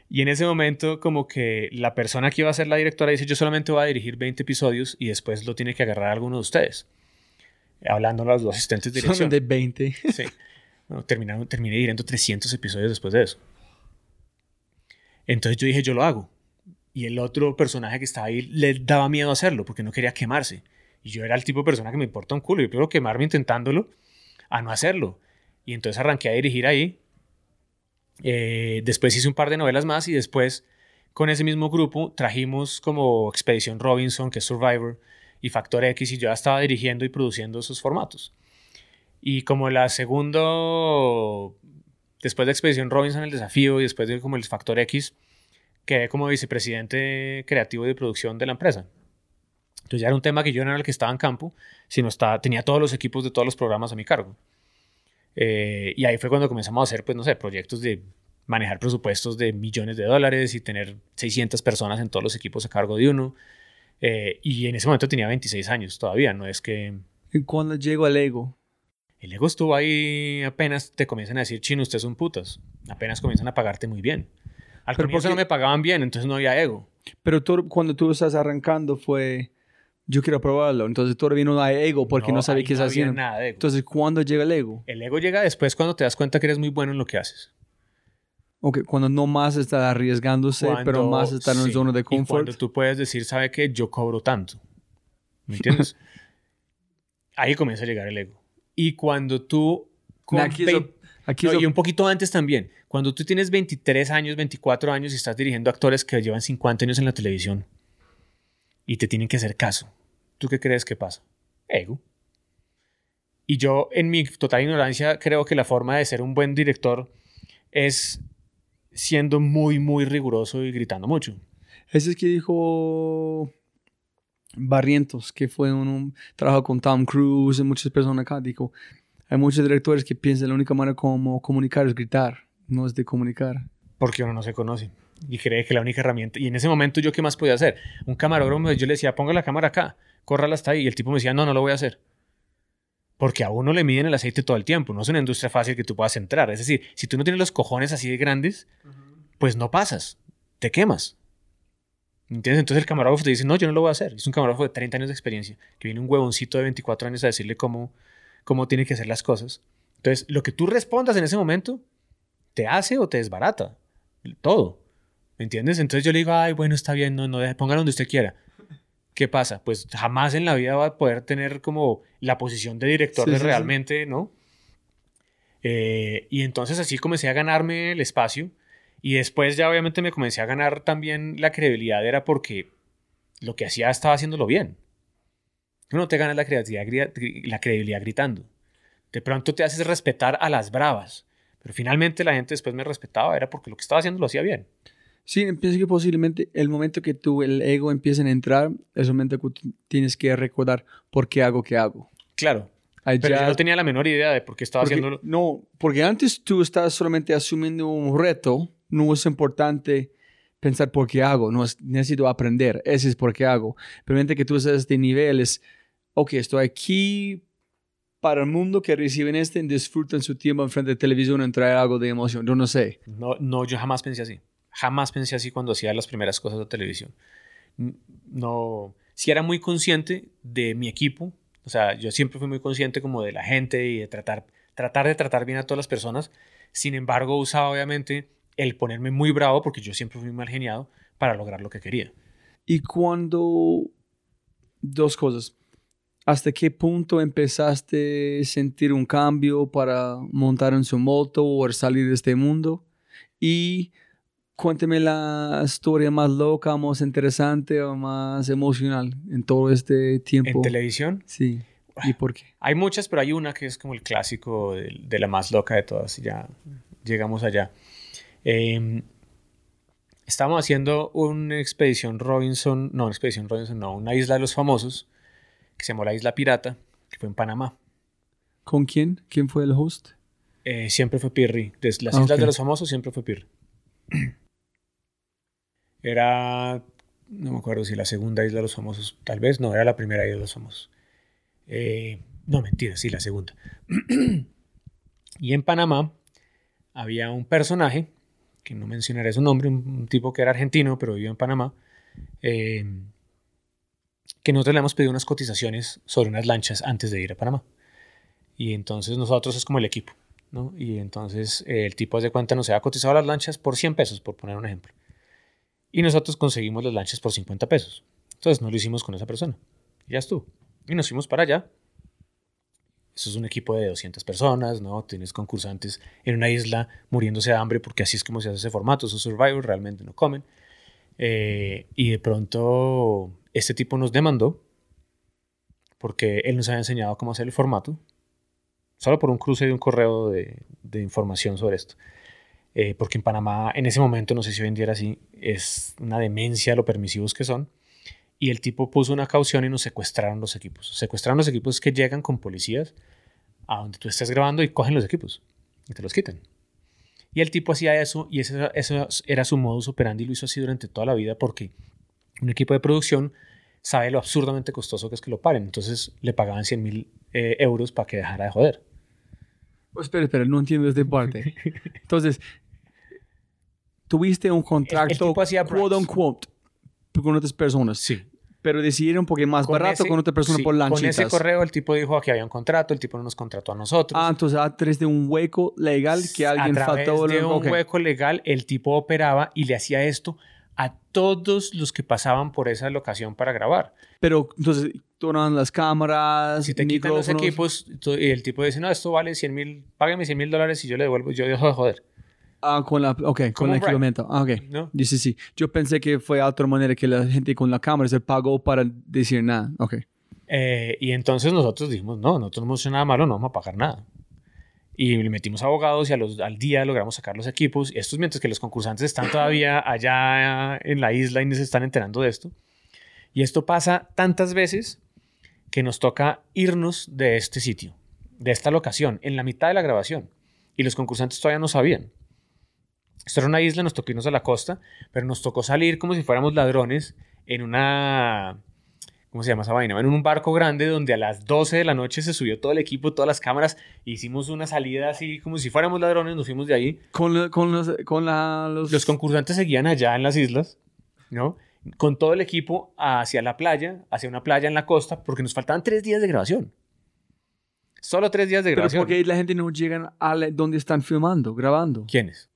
Y en ese momento, como que la persona que iba a ser la directora dice: Yo solamente voy a dirigir 20 episodios y después lo tiene que agarrar alguno de ustedes. Hablando a los dos asistentes de dirección. Solamente 20. Sí. Bueno, terminaron, terminé dirigiendo 300 episodios después de eso. Entonces yo dije: Yo lo hago. Y el otro personaje que estaba ahí le daba miedo hacerlo porque no quería quemarse. Y yo era el tipo de persona que me importa un culo. Yo prefiero quemarme intentándolo a no hacerlo. Y entonces arranqué a dirigir ahí. Eh, después hice un par de novelas más y después con ese mismo grupo trajimos como Expedición Robinson, que es Survivor, y Factor X, y yo ya estaba dirigiendo y produciendo esos formatos. Y como la segundo, después de Expedición Robinson, el desafío, y después de como el Factor X, quedé como vicepresidente creativo de producción de la empresa. Entonces ya era un tema que yo no era el que estaba en campo, sino estaba, tenía todos los equipos de todos los programas a mi cargo. Eh, y ahí fue cuando comenzamos a hacer, pues, no sé, proyectos de manejar presupuestos de millones de dólares y tener 600 personas en todos los equipos a cargo de uno. Eh, y en ese momento tenía 26 años todavía, no es que... Y cuando llego al ego, El ego estuvo ahí apenas te comienzan a decir, chino, ustedes son putas. Apenas comienzan a pagarte muy bien. Al Pero comienzo porque- no me pagaban bien, entonces no había ego. pero tú- cuando tú estás arrancando fue, yo quiero probarlo. Entonces todavía no hay ego porque no, sabía ahí qué no estás había haciendo. nada de ego. Entonces, ¿cuándo llega el ego? el ego llega después cuando te das cuenta que eres muy bueno en lo que haces. Ok, cuando no más está arriesgándose, pero Cuando- más está en sí, zona de Y confort. cuando tú puedes decir, ¿sabe qué? Yo cobro tanto. ¿Me entiendes? Ahí comienza a llegar el ego. Y cuando tú... con Aquí No, y un poquito antes también. Cuando tú tienes 23 años, 24 años y estás dirigiendo actores que llevan 50 años en la televisión y te tienen que hacer caso, ¿tú qué crees que pasa? Ego. Y yo, en mi total ignorancia, creo que la forma de ser un buen director es siendo muy, muy riguroso y gritando mucho. Ese es que dijo Barrientos, que fue un, un trabajo con Tom Cruise y muchas personas acá. Dijo, hay muchos directores que piensan la única manera como comunicar es gritar, no es de comunicar. Porque uno no se conoce y cree que la única herramienta. Y en ese momento, ¿yo qué más podía hacer? Un camarógrafo, yo le decía, ponga la cámara acá, córrala hasta ahí. Y el tipo me decía, no, no lo voy a hacer. Porque a uno le miden el aceite todo el tiempo. No es una industria fácil que tú puedas entrar. Es decir, si tú no tienes los cojones así de grandes, pues no pasas. Te quemas. ¿Entiendes? Entonces el camarógrafo te dice, no, yo no lo voy a hacer. Es un camarógrafo de 30 años de experiencia, que viene un huevoncito de 24 años a decirle cómo, cómo tiene que hacer las cosas. Entonces, lo que tú respondas en ese momento, te hace o te desbarata. Todo. ¿Me entiendes? Entonces yo le digo, ay, bueno, está bien, no, no, póngalo donde usted quiera. ¿Qué pasa? Pues jamás en la vida va a poder tener como la posición de director Sí, de sí, sí. realmente, ¿no? Eh, y entonces así comencé a ganarme el espacio y después ya obviamente me comencé a ganar también la credibilidad, era porque lo que hacía estaba haciéndolo bien. Tú no te ganas la, creatividad, gri- la credibilidad gritando. De pronto te haces respetar a las bravas. Pero finalmente la gente después me respetaba, era porque lo que estaba haciendo lo hacía bien. Sí, pienso que posiblemente el momento que tú, el ego empieza a entrar, es el momento que tú tienes que recordar por qué hago que hago. Claro. Ahí Pero yo no tenía la menor idea de por qué estaba porque- haciéndolo. No, porque antes tú estás solamente asumiendo un reto, no es importante pensar por qué hago, no es necesito aprender, ese es por qué hago. Pero mientras que tú estás a este nivel es, ok, estoy aquí para el mundo que reciben este, disfrutan su tiempo enfrente de televisión en traer algo de emoción, yo no sé. No, no, yo jamás pensé así. Jamás pensé así cuando hacía las primeras cosas de televisión. No, sí era muy consciente de mi equipo. O sea, yo siempre fui muy consciente como de la gente y de tratar, tratar de tratar bien a todas las personas. Sin embargo, usaba obviamente el ponerme muy bravo, porque yo siempre fui mal geniado, para lograr lo que quería. Y cuando, dos cosas, ¿hasta qué punto empezaste a sentir un cambio para montar en su moto o salir de este mundo? Y cuénteme la historia más loca, más interesante o más emocional en todo este tiempo. En televisión, Sí. ¿Y por qué? Hay muchas, pero hay una que es como el clásico de, de la más loca de todas. Y ya llegamos allá. Eh, estábamos haciendo una expedición Robinson, no, una expedición Robinson, no, una isla de los famosos, que se llamó la Isla Pirata, que fue en Panamá. ¿Con quién? ¿Quién fue el host? Eh, siempre fue Pirri. Desde las Ah, Islas de los Famosos siempre fue Pirri. Era, no me acuerdo si la segunda Isla de los Famosos, tal vez, no, era la primera Isla de los Famosos. Eh, no, mentira, sí, la segunda. y en Panamá había un personaje, que no mencionaré su nombre, un, tipo que era argentino, pero vivía en Panamá, eh, que nosotros le hemos pedido unas cotizaciones sobre unas lanchas antes de ir a Panamá. Y entonces nosotros es como el equipo, ¿no? Y entonces eh, el tipo de cuenta nos había cotizado las lanchas por 100 pesos, por poner un ejemplo. Y nosotros conseguimos las lanchas por 50 pesos. Entonces no lo hicimos con esa persona. Ya estuvo. Y nos fuimos para allá. Eso es un equipo de 200 personas, ¿no? Tienes concursantes en una isla muriéndose de hambre porque así es como se hace ese formato. Esos survivors realmente no comen. Eh, y de pronto este tipo nos demandó porque él nos había enseñado cómo hacer el formato solo por un cruce de un correo de, información sobre esto. Eh, porque en Panamá, en ese momento, no sé si hoy en día era así, es una demencia lo permisivos que son. Y el tipo puso una caución y nos secuestraron los equipos. Secuestraron los equipos que llegan con policías a donde tú estés grabando y cogen los equipos y te los quitan. Y el tipo hacía eso y ese, eso era su modus operandi y lo hizo así durante toda la vida porque un equipo de producción sabe lo absurdamente costoso que es que lo paren. Entonces le pagaban 100 mil eh, euros para que dejara de joder. Oh, espera, espera, no entiendo esta parte. Entonces, tuviste un contrato, tipo hacía quote unquote, con otras personas, Sí. pero decidieron porque más barato ese- con otra persona sí, por lanchitas. Con ese correo el tipo dijo que había un contrato, el tipo no nos contrató a nosotros. Ah, entonces a través de un hueco legal que alguien a través faltó. de un ok. hueco legal, el tipo operaba y le hacía esto a todos los que pasaban por esa locación para grabar. Pero entonces toman las cámaras, Si te quitan los equipos y el tipo dice, no, esto vale 100 mil, págame 100 mil dólares y yo le devuelvo, yo dejo de joder. Ah, con la, ok, con el equipamiento. Ah, ok. ¿no? Sí, sí. Yo pensé que fue de otra manera que la gente con la cámara se pagó para decir nada. Ok. Eh, y entonces nosotros dijimos, no, nosotros no hemos hecho nada malo, no vamos a pagar nada. Y le metimos abogados y a los, al día logramos sacar los equipos. Esto es mientras que los concursantes están todavía allá en la isla y se están enterando de esto. Y esto pasa tantas veces que nos toca irnos de este sitio, de esta locación, en la mitad de la grabación. Y los concursantes todavía no sabían. Esto era una isla, nos tocó irnos a la costa, pero nos tocó salir como si fuéramos ladrones en una... ¿Cómo se llama esa vaina? En un barco grande donde a las 12 de la noche se subió todo el equipo, todas las cámaras, e hicimos una salida así como si fuéramos ladrones, nos fuimos de ahí. Con, la- con, los, con la, los... Los concursantes seguían allá en las islas, ¿no? Con todo el equipo hacia la playa, hacia una playa en la costa, porque nos faltaban tres días de grabación. Solo tres días de Pero grabación. porque la gente no llega a la- donde están filmando, grabando. ¿Quiénes?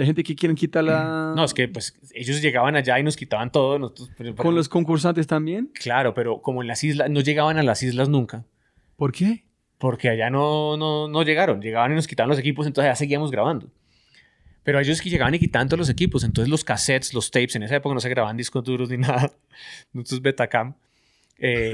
La gente que quieren quitar la... No, es que pues ellos llegaban allá y nos quitaban todo. nosotros- pero- ¿Con los concursantes también? Claro, pero como en las islas, no llegaban a las islas nunca. ¿Por qué? porque allá no, no, no llegaron, llegaban y nos quitaban los equipos, entonces ya seguíamos grabando. Pero ellos que llegaban y quitando los equipos, entonces los cassettes, los tapes, en esa época no se grababan discos duros ni nada, nosotros Betacam. Eh,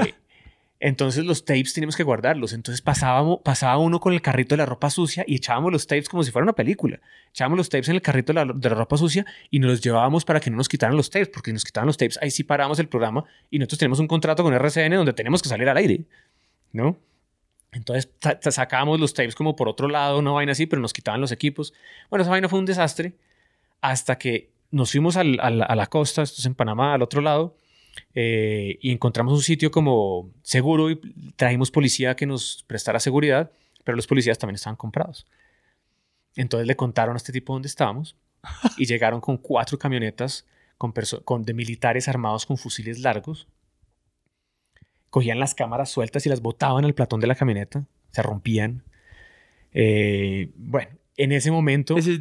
entonces los tapes teníamos que guardarlos, entonces pasábamos, pasaba uno con el carrito de la ropa sucia y echábamos los tapes como si fuera una película. Echábamos los tapes en el carrito de la, ropa sucia y nos los llevábamos para que no nos quitaran los tapes, porque nos quitaban los tapes, ahí sí parábamos el programa y nosotros tenemos un contrato con RCN donde tenemos que salir al aire, ¿no? Entonces sa- sa- sacábamos los tapes como por otro lado, una vaina así, pero nos quitaban los equipos. Bueno, esa vaina fue un desastre hasta que nos fuimos a la costa, esto es en Panamá, al otro lado, eh, y encontramos un sitio como seguro y trajimos policía que nos prestara seguridad, pero los policías también estaban comprados. Entonces le contaron a este tipo dónde estábamos y llegaron con cuatro camionetas con con, de militares armados con fusiles largos cogían las cámaras sueltas y las botaban al platón de la camioneta, se rompían. Eh, bueno, en ese momento, Ese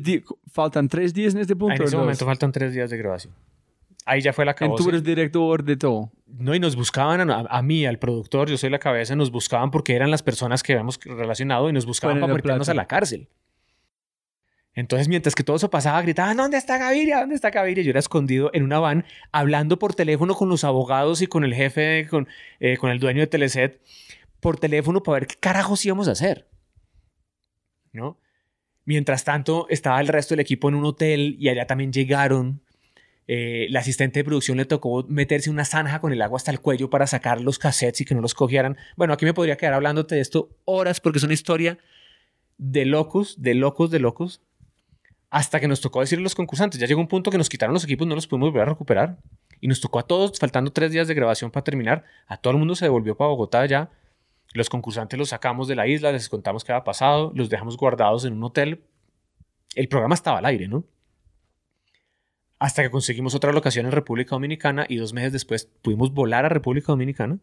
faltan tres días en este punto. en ¿o ese momento faltan tres días de grabación. Ahí ya fue la En tú cabeza. eres director de todo. No, y nos buscaban a, a mí, al productor, yo soy la cabeza, nos buscaban porque eran las personas que habíamos relacionado y nos buscaban Ponen para meternos a la cárcel. Entonces, mientras que todo eso pasaba, gritaban, ¿dónde está Gaviria? ¿Dónde está Gaviria? Yo era escondido en una van, hablando por teléfono con los abogados y con el jefe, con, eh, con el dueño de Teleset, por teléfono para ver qué carajos íbamos a hacer. ¿No? Mientras tanto, estaba el resto del equipo en un hotel y allá también llegaron. Eh, la asistente de producción le tocó meterse una zanja con el agua hasta el cuello para sacar los cassettes y que no los cogieran. Bueno, aquí me podría quedar hablándote de esto horas porque es una historia de locos, de locos, de locos. Hasta que nos tocó decirle a los concursantes. Ya llegó un punto que nos quitaron los equipos, no los pudimos volver a recuperar. Y nos tocó a todos, faltando tres días de grabación para terminar. A todo el mundo se devolvió para Bogotá ya. Los concursantes los sacamos de la isla, les contamos qué había pasado, los dejamos guardados en un hotel. El programa estaba al aire, ¿no? Hasta que conseguimos otra locación en República Dominicana y dos meses después pudimos volar a República Dominicana.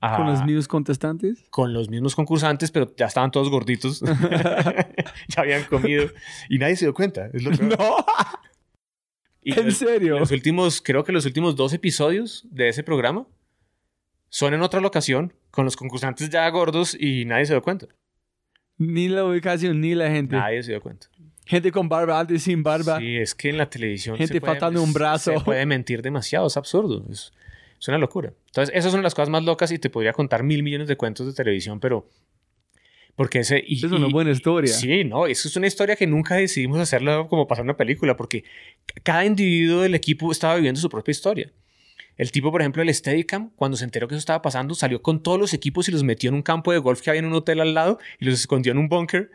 a- ¿Con los mismos contestantes? con los mismos concursantes, pero ya estaban todos gorditos. ya habían comido y nadie se dio cuenta. Es lo peor. No, Y en los- serio. los últimos, creo que los últimos dos episodios de ese programa son en otra locación con los concursantes ya gordos y nadie se dio cuenta. Ni la ubicación, ni la gente. Nadie se dio cuenta. Gente con barba, antes sin barba. Sí, es que en la televisión Gente faltando un brazo. Se puede mentir demasiado, es absurdo. Es, es una locura. Entonces, esas son las cosas más locas y te podría contar mil millones de cuentos de televisión, pero porque ese y- Es una buena historia. Sí, no, eso es una historia que nunca decidimos hacerla como pasar una película, porque cada individuo del equipo estaba viviendo su propia historia. El tipo, por ejemplo, el Steadicam, cuando se enteró que eso estaba pasando, salió con todos los equipos y los metió en un campo de golf que había en un hotel al lado y los escondió en un búnker.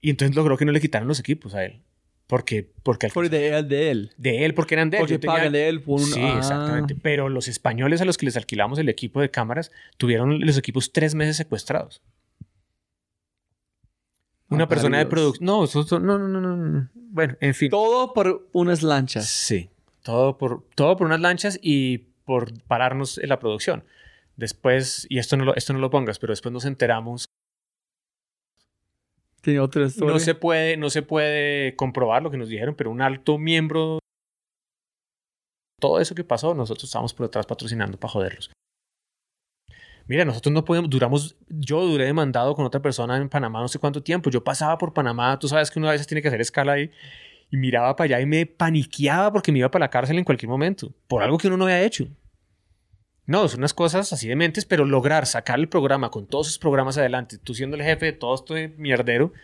Y entonces logró que no le quitaran los equipos a él. Porque, porque Fue de él, de él. de él, porque eran de él. Porque tenía- pagan de él por un... Sí, ah. exactamente. Pero los españoles a los que les alquilamos el equipo de cámaras tuvieron los equipos tres meses secuestrados. Una Ah, persona de producción. No, no, no, no, no, no. Bueno, en fin. Todo por unas lanchas. Sí. Todo por, todo por unas lanchas y por pararnos en la producción. Después, y esto no lo, esto no lo pongas, pero después nos enteramos. Tiene otra historia. No se puede, no se puede comprobar lo que nos dijeron, pero un alto miembro. Todo eso que pasó, nosotros estábamos por detrás patrocinando para joderlos. Mira, nosotros no podemos, duramos, yo duré demandado con otra persona en Panamá no sé cuánto tiempo. Yo pasaba por Panamá, tú sabes que uno a veces tiene que hacer escala ahí, y miraba para allá y me paniqueaba porque me iba para la cárcel en cualquier momento, por algo que uno no había hecho. No, son unas cosas así de mentes, pero lograr sacar el programa con todos esos programas adelante, tú siendo el jefe de todo este mierdero,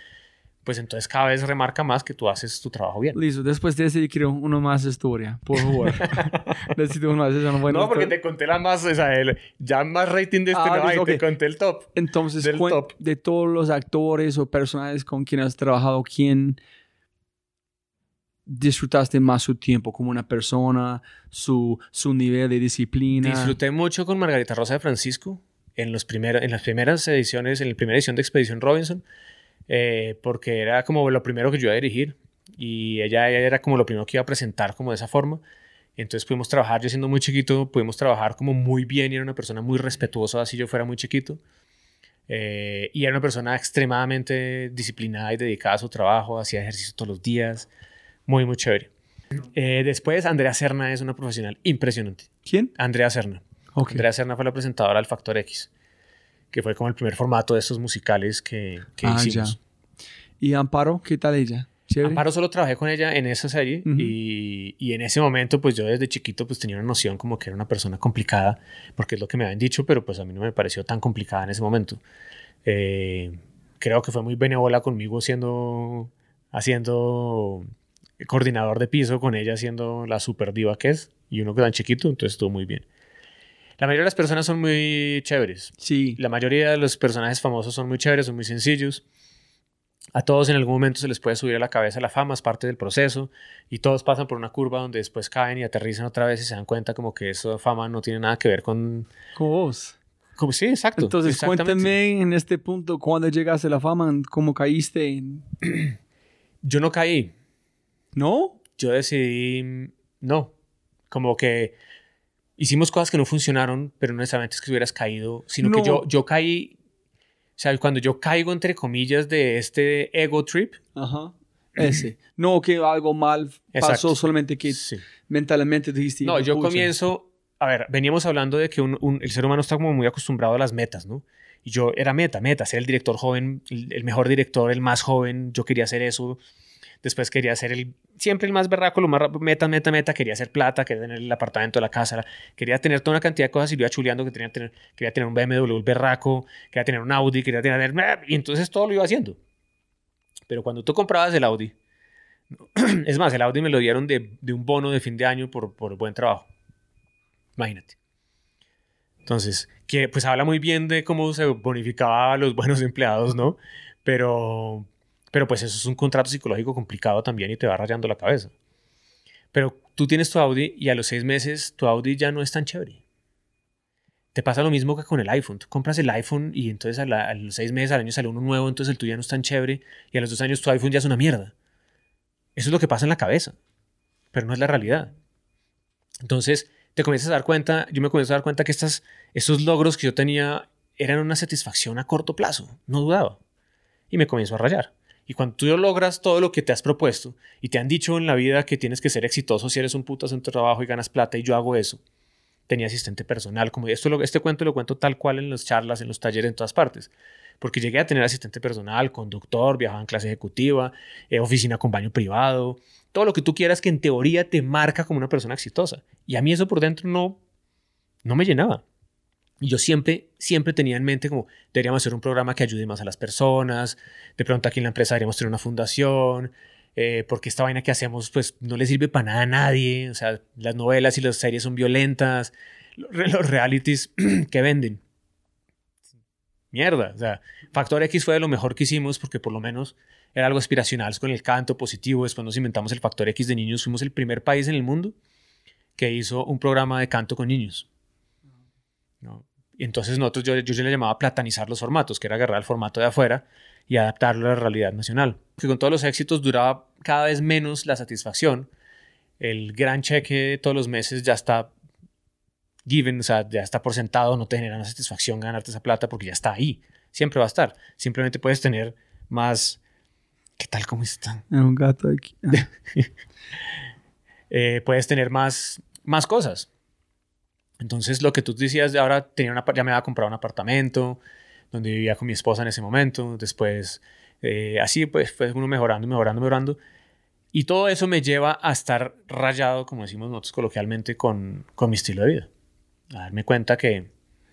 pues entonces cada vez remarca más que tú haces tu trabajo bien. Listo, después de ese yo quiero una más historia, por favor. Necesito más, no, porque te conté la más, o sea, el, ya más rating de este Ah, no listo, te conté el top. Entonces, del top. de todos los actores o personajes con quienes has trabajado, ¿quién disfrutaste más su tiempo como una persona, su, su nivel de disciplina? Disfruté mucho con Margarita Rosa de Francisco en, los primer- en las primeras ediciones, en la primera edición de Expedición Robinson, eh, porque era como lo primero que yo iba a dirigir y ella, era como lo primero que iba a presentar como de esa forma. Entonces pudimos trabajar, yo siendo muy chiquito, pudimos trabajar como muy bien y era una persona muy respetuosa, así yo fuera muy chiquito. Eh, y era una persona extremadamente disciplinada y dedicada a su trabajo, hacía ejercicio todos los días, muy, muy chévere. Eh, después, Andrea Serna es una profesional impresionante. ¿Quién? Andrea Serna. Ok. Andrea Serna fue la presentadora del Factor X, que fue como el primer formato de estos musicales que, que Ah, hicimos. ¿Y Amparo? ¿Qué tal ella? ¿Chévere? Amparo solo trabajé con ella en esa serie Ujú. y, y en ese momento pues yo desde chiquito pues tenía una noción como que era una persona complicada porque es lo que me habían dicho pero pues a mí no me pareció tan complicada en ese momento. Eh, creo que fue muy benévola conmigo siendo haciendo coordinador de piso con ella siendo la super diva que es y uno tan chiquito entonces estuvo muy bien. La mayoría de las personas son muy chéveres. Sí. La mayoría de los personajes famosos son muy chéveres, son muy sencillos. A todos en algún momento se les puede subir a la cabeza la fama, es parte del proceso. Y todos pasan por una curva donde después caen y aterrizan otra vez y se dan cuenta como que esa fama no tiene nada que ver con... Con vos. como- sí, exacto. Entonces, cuéntame en este punto, cuando llegaste a la fama, ¿cómo caíste? en- Yo no caí. ¿No? Yo decidí... No. Como que hicimos cosas que no funcionaron, pero no necesariamente es que hubieras caído, sino No. que yo, yo caí... O sea, cuando yo caigo entre comillas de este ego trip, Ajá. Ese. No que algo mal pasó, Exacto. solamente que sí. mentalmente dijiste. No, yo "Pucha". comienzo a ver, veníamos hablando de que un- un- el ser humano está como muy acostumbrado a las metas, ¿no? Y yo era meta, meta, ser el director joven, el, el mejor director, el más joven, yo quería hacer eso. Después quería ser el, siempre el más berraco, lo más meta, meta, meta, quería hacer plata, quería tener el apartamento, la casa, quería tener toda una cantidad de cosas y lo iba chuleando, que tenía, tener, quería tener un BMW, el berraco, quería tener un Audi, quería tener... Y entonces todo lo iba haciendo. Pero cuando tú comprabas el Audi, es más, el Audi me lo dieron de, de un bono de fin de año por, por buen trabajo. Imagínate. Entonces, que pues habla muy bien de cómo se bonificaba a los buenos empleados, ¿no? Pero, pero pues eso es un contrato psicológico complicado también y te va rayando la cabeza. Pero tú tienes tu Audi y a los seis meses tu Audi ya no es tan chévere. Te pasa lo mismo que con el iPhone. Tú compras el iPhone y entonces a, los seis meses al año sale uno nuevo, entonces el tuyo ya no es tan chévere y a los dos años tu iPhone ya es una mierda. Eso es lo que pasa en la cabeza, pero no es la realidad. Entonces te comienzas a dar cuenta, yo me comienzo a dar cuenta que estos logros que yo tenía eran una satisfacción a corto plazo, no dudaba. Y me comienzo a rayar. Y cuando tú logras todo lo que te has propuesto y te han dicho en la vida que tienes que ser exitoso si eres un putas en tu trabajo y ganas plata y yo hago eso, tenía asistente personal, como esto lo- este cuento lo cuento tal cual en las charlas, en los talleres, en todas partes. Porque llegué a tener asistente personal, conductor, viajaba en clase ejecutiva, eh, oficina con baño privado, todo lo que tú quieras que en teoría te marca como una persona exitosa. Y a mí eso por dentro no, no me llenaba. Y yo siempre, siempre tenía en mente como deberíamos hacer un programa que ayude más a las personas, de pronto aquí en la empresa deberíamos tener una fundación, eh, porque esta vaina que hacemos pues no le sirve para nada a nadie, o sea, las novelas y las series son violentas, los, los realities que venden. Mierda, o sea, Factor X fue de lo mejor que hicimos porque por lo menos era algo aspiracional con el canto positivo. Después nos inventamos el Factor X de niños. Fuimos el primer país en el mundo que hizo un programa de canto con niños. ¿no? Y entonces nosotros, yo, yo, le llamaba platanizar los formatos, que era agarrar el formato de afuera y adaptarlo a la realidad nacional. Que con todos los éxitos duraba cada vez menos la satisfacción. El gran cheque todos los meses ya está given, o sea, ya está por sentado, no te genera una satisfacción ganarte esa plata porque ya está ahí. Siempre va a estar. Simplemente puedes tener más... ¿Qué tal? ¿Cómo están? Era un gato aquí. Ah. Eh, puedes tener más, más cosas. Entonces, lo que tú decías de ahora, tenía una, ya me había comprado un apartamento donde vivía con mi esposa en ese momento. Después, eh, así pues, fue uno mejorando, mejorando, mejorando. Y todo eso me lleva a estar rayado, como decimos nosotros coloquialmente, con, con mi estilo de vida. A darme cuenta que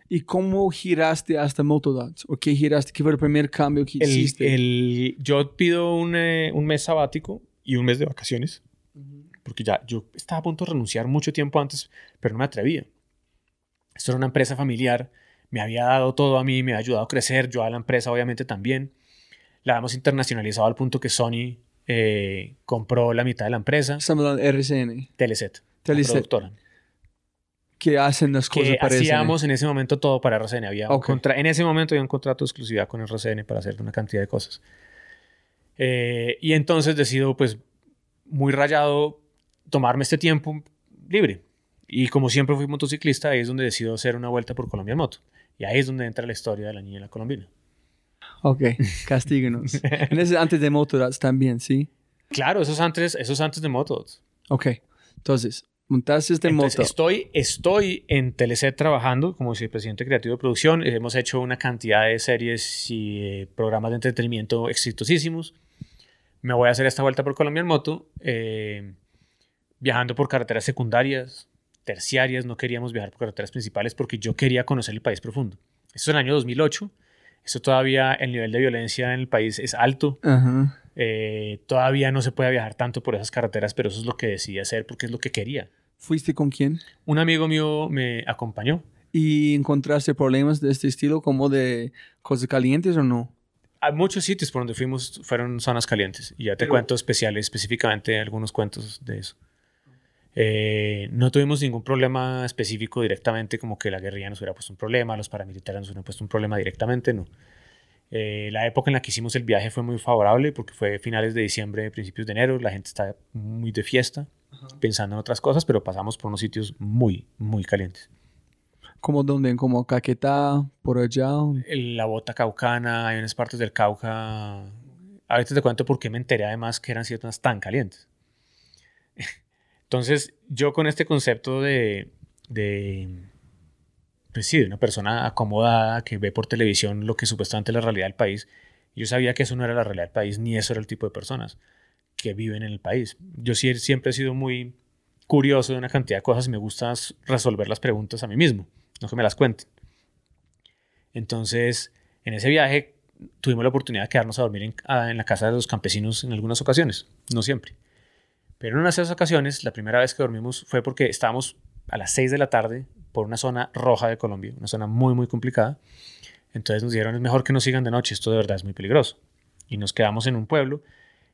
¿Y cómo giraste hasta Motodots? ¿O qué giraste? ¿Qué fue el primer cambio que el, hiciste? el- yo pido un, eh, un mes sabático y un mes de vacaciones. Porque ya yo estaba a punto de renunciar mucho tiempo antes, pero no me atrevía. Esto era una empresa familiar, me había dado todo a mí, me había ayudado a crecer, yo a la empresa obviamente también. La hemos internacionalizado al punto que Sony eh, compró la mitad de la empresa, Estamos hablando de RCN. Teleset, la Teleset. productora. Que hacen las cosas que para hacíamos en ese momento todo para RCN. Había un Ok. contra- en ese momento había un contrato de exclusividad con RCN para hacer una cantidad de cosas. Eh, y entonces decido, pues, muy rayado, tomarme este tiempo libre. Y como siempre fui motociclista, ahí es donde decido hacer una vuelta por Colombia en moto. Y ahí es donde entra la historia de la niña y la colombina. Ok, castíguenos. en ese antes de Motodots también, ¿sí? Claro, eso es antes, eso es antes de motos. Ok, entonces, montaste este Entonces, moto. estoy, estoy en Teleset trabajando como vicepresidente creativo de producción. Hemos hecho una cantidad de series y eh, programas de entretenimiento exitosísimos. Me voy a hacer esta vuelta por Colombia en moto, eh, viajando por carreteras secundarias, terciarias. No queríamos viajar por carreteras principales porque yo quería conocer el país profundo. Esto es el año 2008. Esto todavía, el nivel de violencia en el país es alto. Ajá. Eh, todavía no se puede viajar tanto por esas carreteras, pero eso es lo que decidí hacer porque es lo que quería. ¿Fuiste con quién? Un amigo mío me acompañó. ¿Y encontraste problemas de este estilo como de cosas calientes o no? Hay muchos sitios por donde fuimos fueron zonas calientes y ya te Pero- cuento especiales, específicamente algunos cuentos de eso. Eh, no tuvimos ningún problema específico directamente, como que la guerrilla nos hubiera puesto un problema, los paramilitares nos hubieran puesto un problema directamente, no. Eh, la época en la que hicimos el viaje fue muy favorable porque fue finales de diciembre, principios de enero, la gente está muy de fiesta, pensando en otras cosas, pero pasamos por unos sitios muy, muy calientes. ¿Como dónde? ¿Como Caquetá? ¿Por allá? la bota caucana, hay unas partes del Cauca. Ahorita te cuento por qué me enteré además que eran ciertas tan calientes. Entonces, yo con este concepto de, de, pues sí, de una persona acomodada que ve por televisión lo que supuestamente es la realidad del país. Yo sabía que eso no era la realidad del país, ni eso era el tipo de personas que viven en el país. Yo siempre he sido muy curioso de una cantidad de cosas y me gusta resolver las preguntas a mí mismo, no que me las cuenten. Entonces, en ese viaje tuvimos la oportunidad de quedarnos a dormir en, en, la casa de los campesinos en algunas ocasiones, no siempre. Pero en una de esas ocasiones, la primera vez que dormimos fue porque estábamos a las 6 de la tarde por una zona roja de Colombia, una zona muy, muy complicada. Entonces nos dijeron, es mejor que nos sigan de noche, esto de verdad es muy peligroso. Y nos quedamos en un pueblo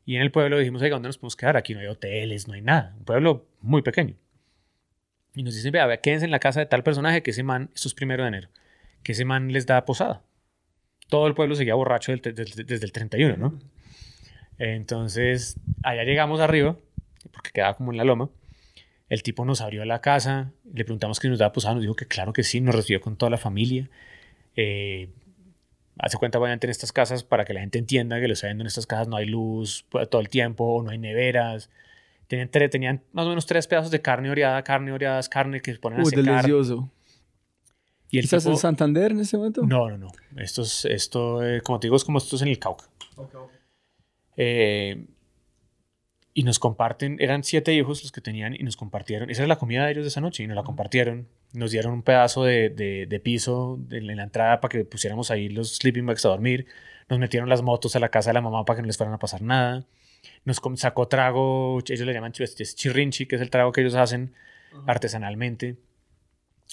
y en el pueblo dijimos, oiga, ¿dónde nos podemos quedar? Aquí no hay hoteles, no hay nada. Un pueblo muy pequeño. Y nos dicen, vea, quédense en la casa de tal personaje que ese man, esto es primero de enero, que ese man les da posada. Todo el pueblo seguía borracho desde el 31, ¿no? Entonces, allá llegamos arriba, porque quedaba como en la loma. El tipo nos abrió la casa, le preguntamos que nos daba posada, nos dijo que claro que sí, nos recibió con toda la familia. Eh, hace cuenta, obviamente, en estas casas, para que la gente entienda que lo sabiendo en estas casas no hay luz pues, todo el tiempo, no hay neveras. Tenían, tenían más o menos tres pedazos de carne oreada, carne oreada, carne que se ponen Uy, a secar. delicioso. Y el ¿Estás tipo- en Santander en ese momento? No, no, no. Esto, es, esto eh, como te digo, es como esto es en el Cauca. Eh, y nos comparten, eran siete hijos los que tenían y nos compartieron, esa era la comida de ellos de esa noche y nos la compartieron. Nos dieron un pedazo de, de- de piso de- en la entrada para que pusiéramos ahí los sleeping bags a dormir. Nos metieron las motos a la casa de la mamá para que no les fueran a pasar nada. Nos sacó trago, ellos le llaman chirrinchi, que es el trago que ellos hacen artesanalmente,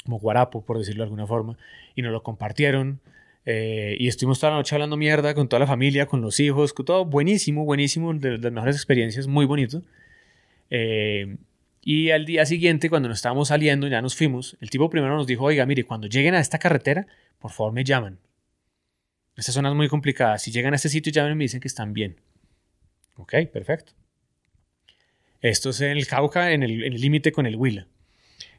como guarapo, por decirlo de alguna forma, y nos lo compartieron. Eh, y estuvimos toda la noche hablando mierda con toda la familia, con los hijos, con todo buenísimo, buenísimo, de, las mejores experiencias, muy bonito. Eh, y al día siguiente, cuando nos estábamos saliendo, ya nos fuimos, el tipo primero nos dijo, oiga, mire, cuando lleguen a esta carretera, por favor me llaman. Esta zona es muy complicada. Si llegan a este sitio, llamen y me dicen que están bien. Ok, perfecto. Esto es en el Cauca, en el límite con el Huila.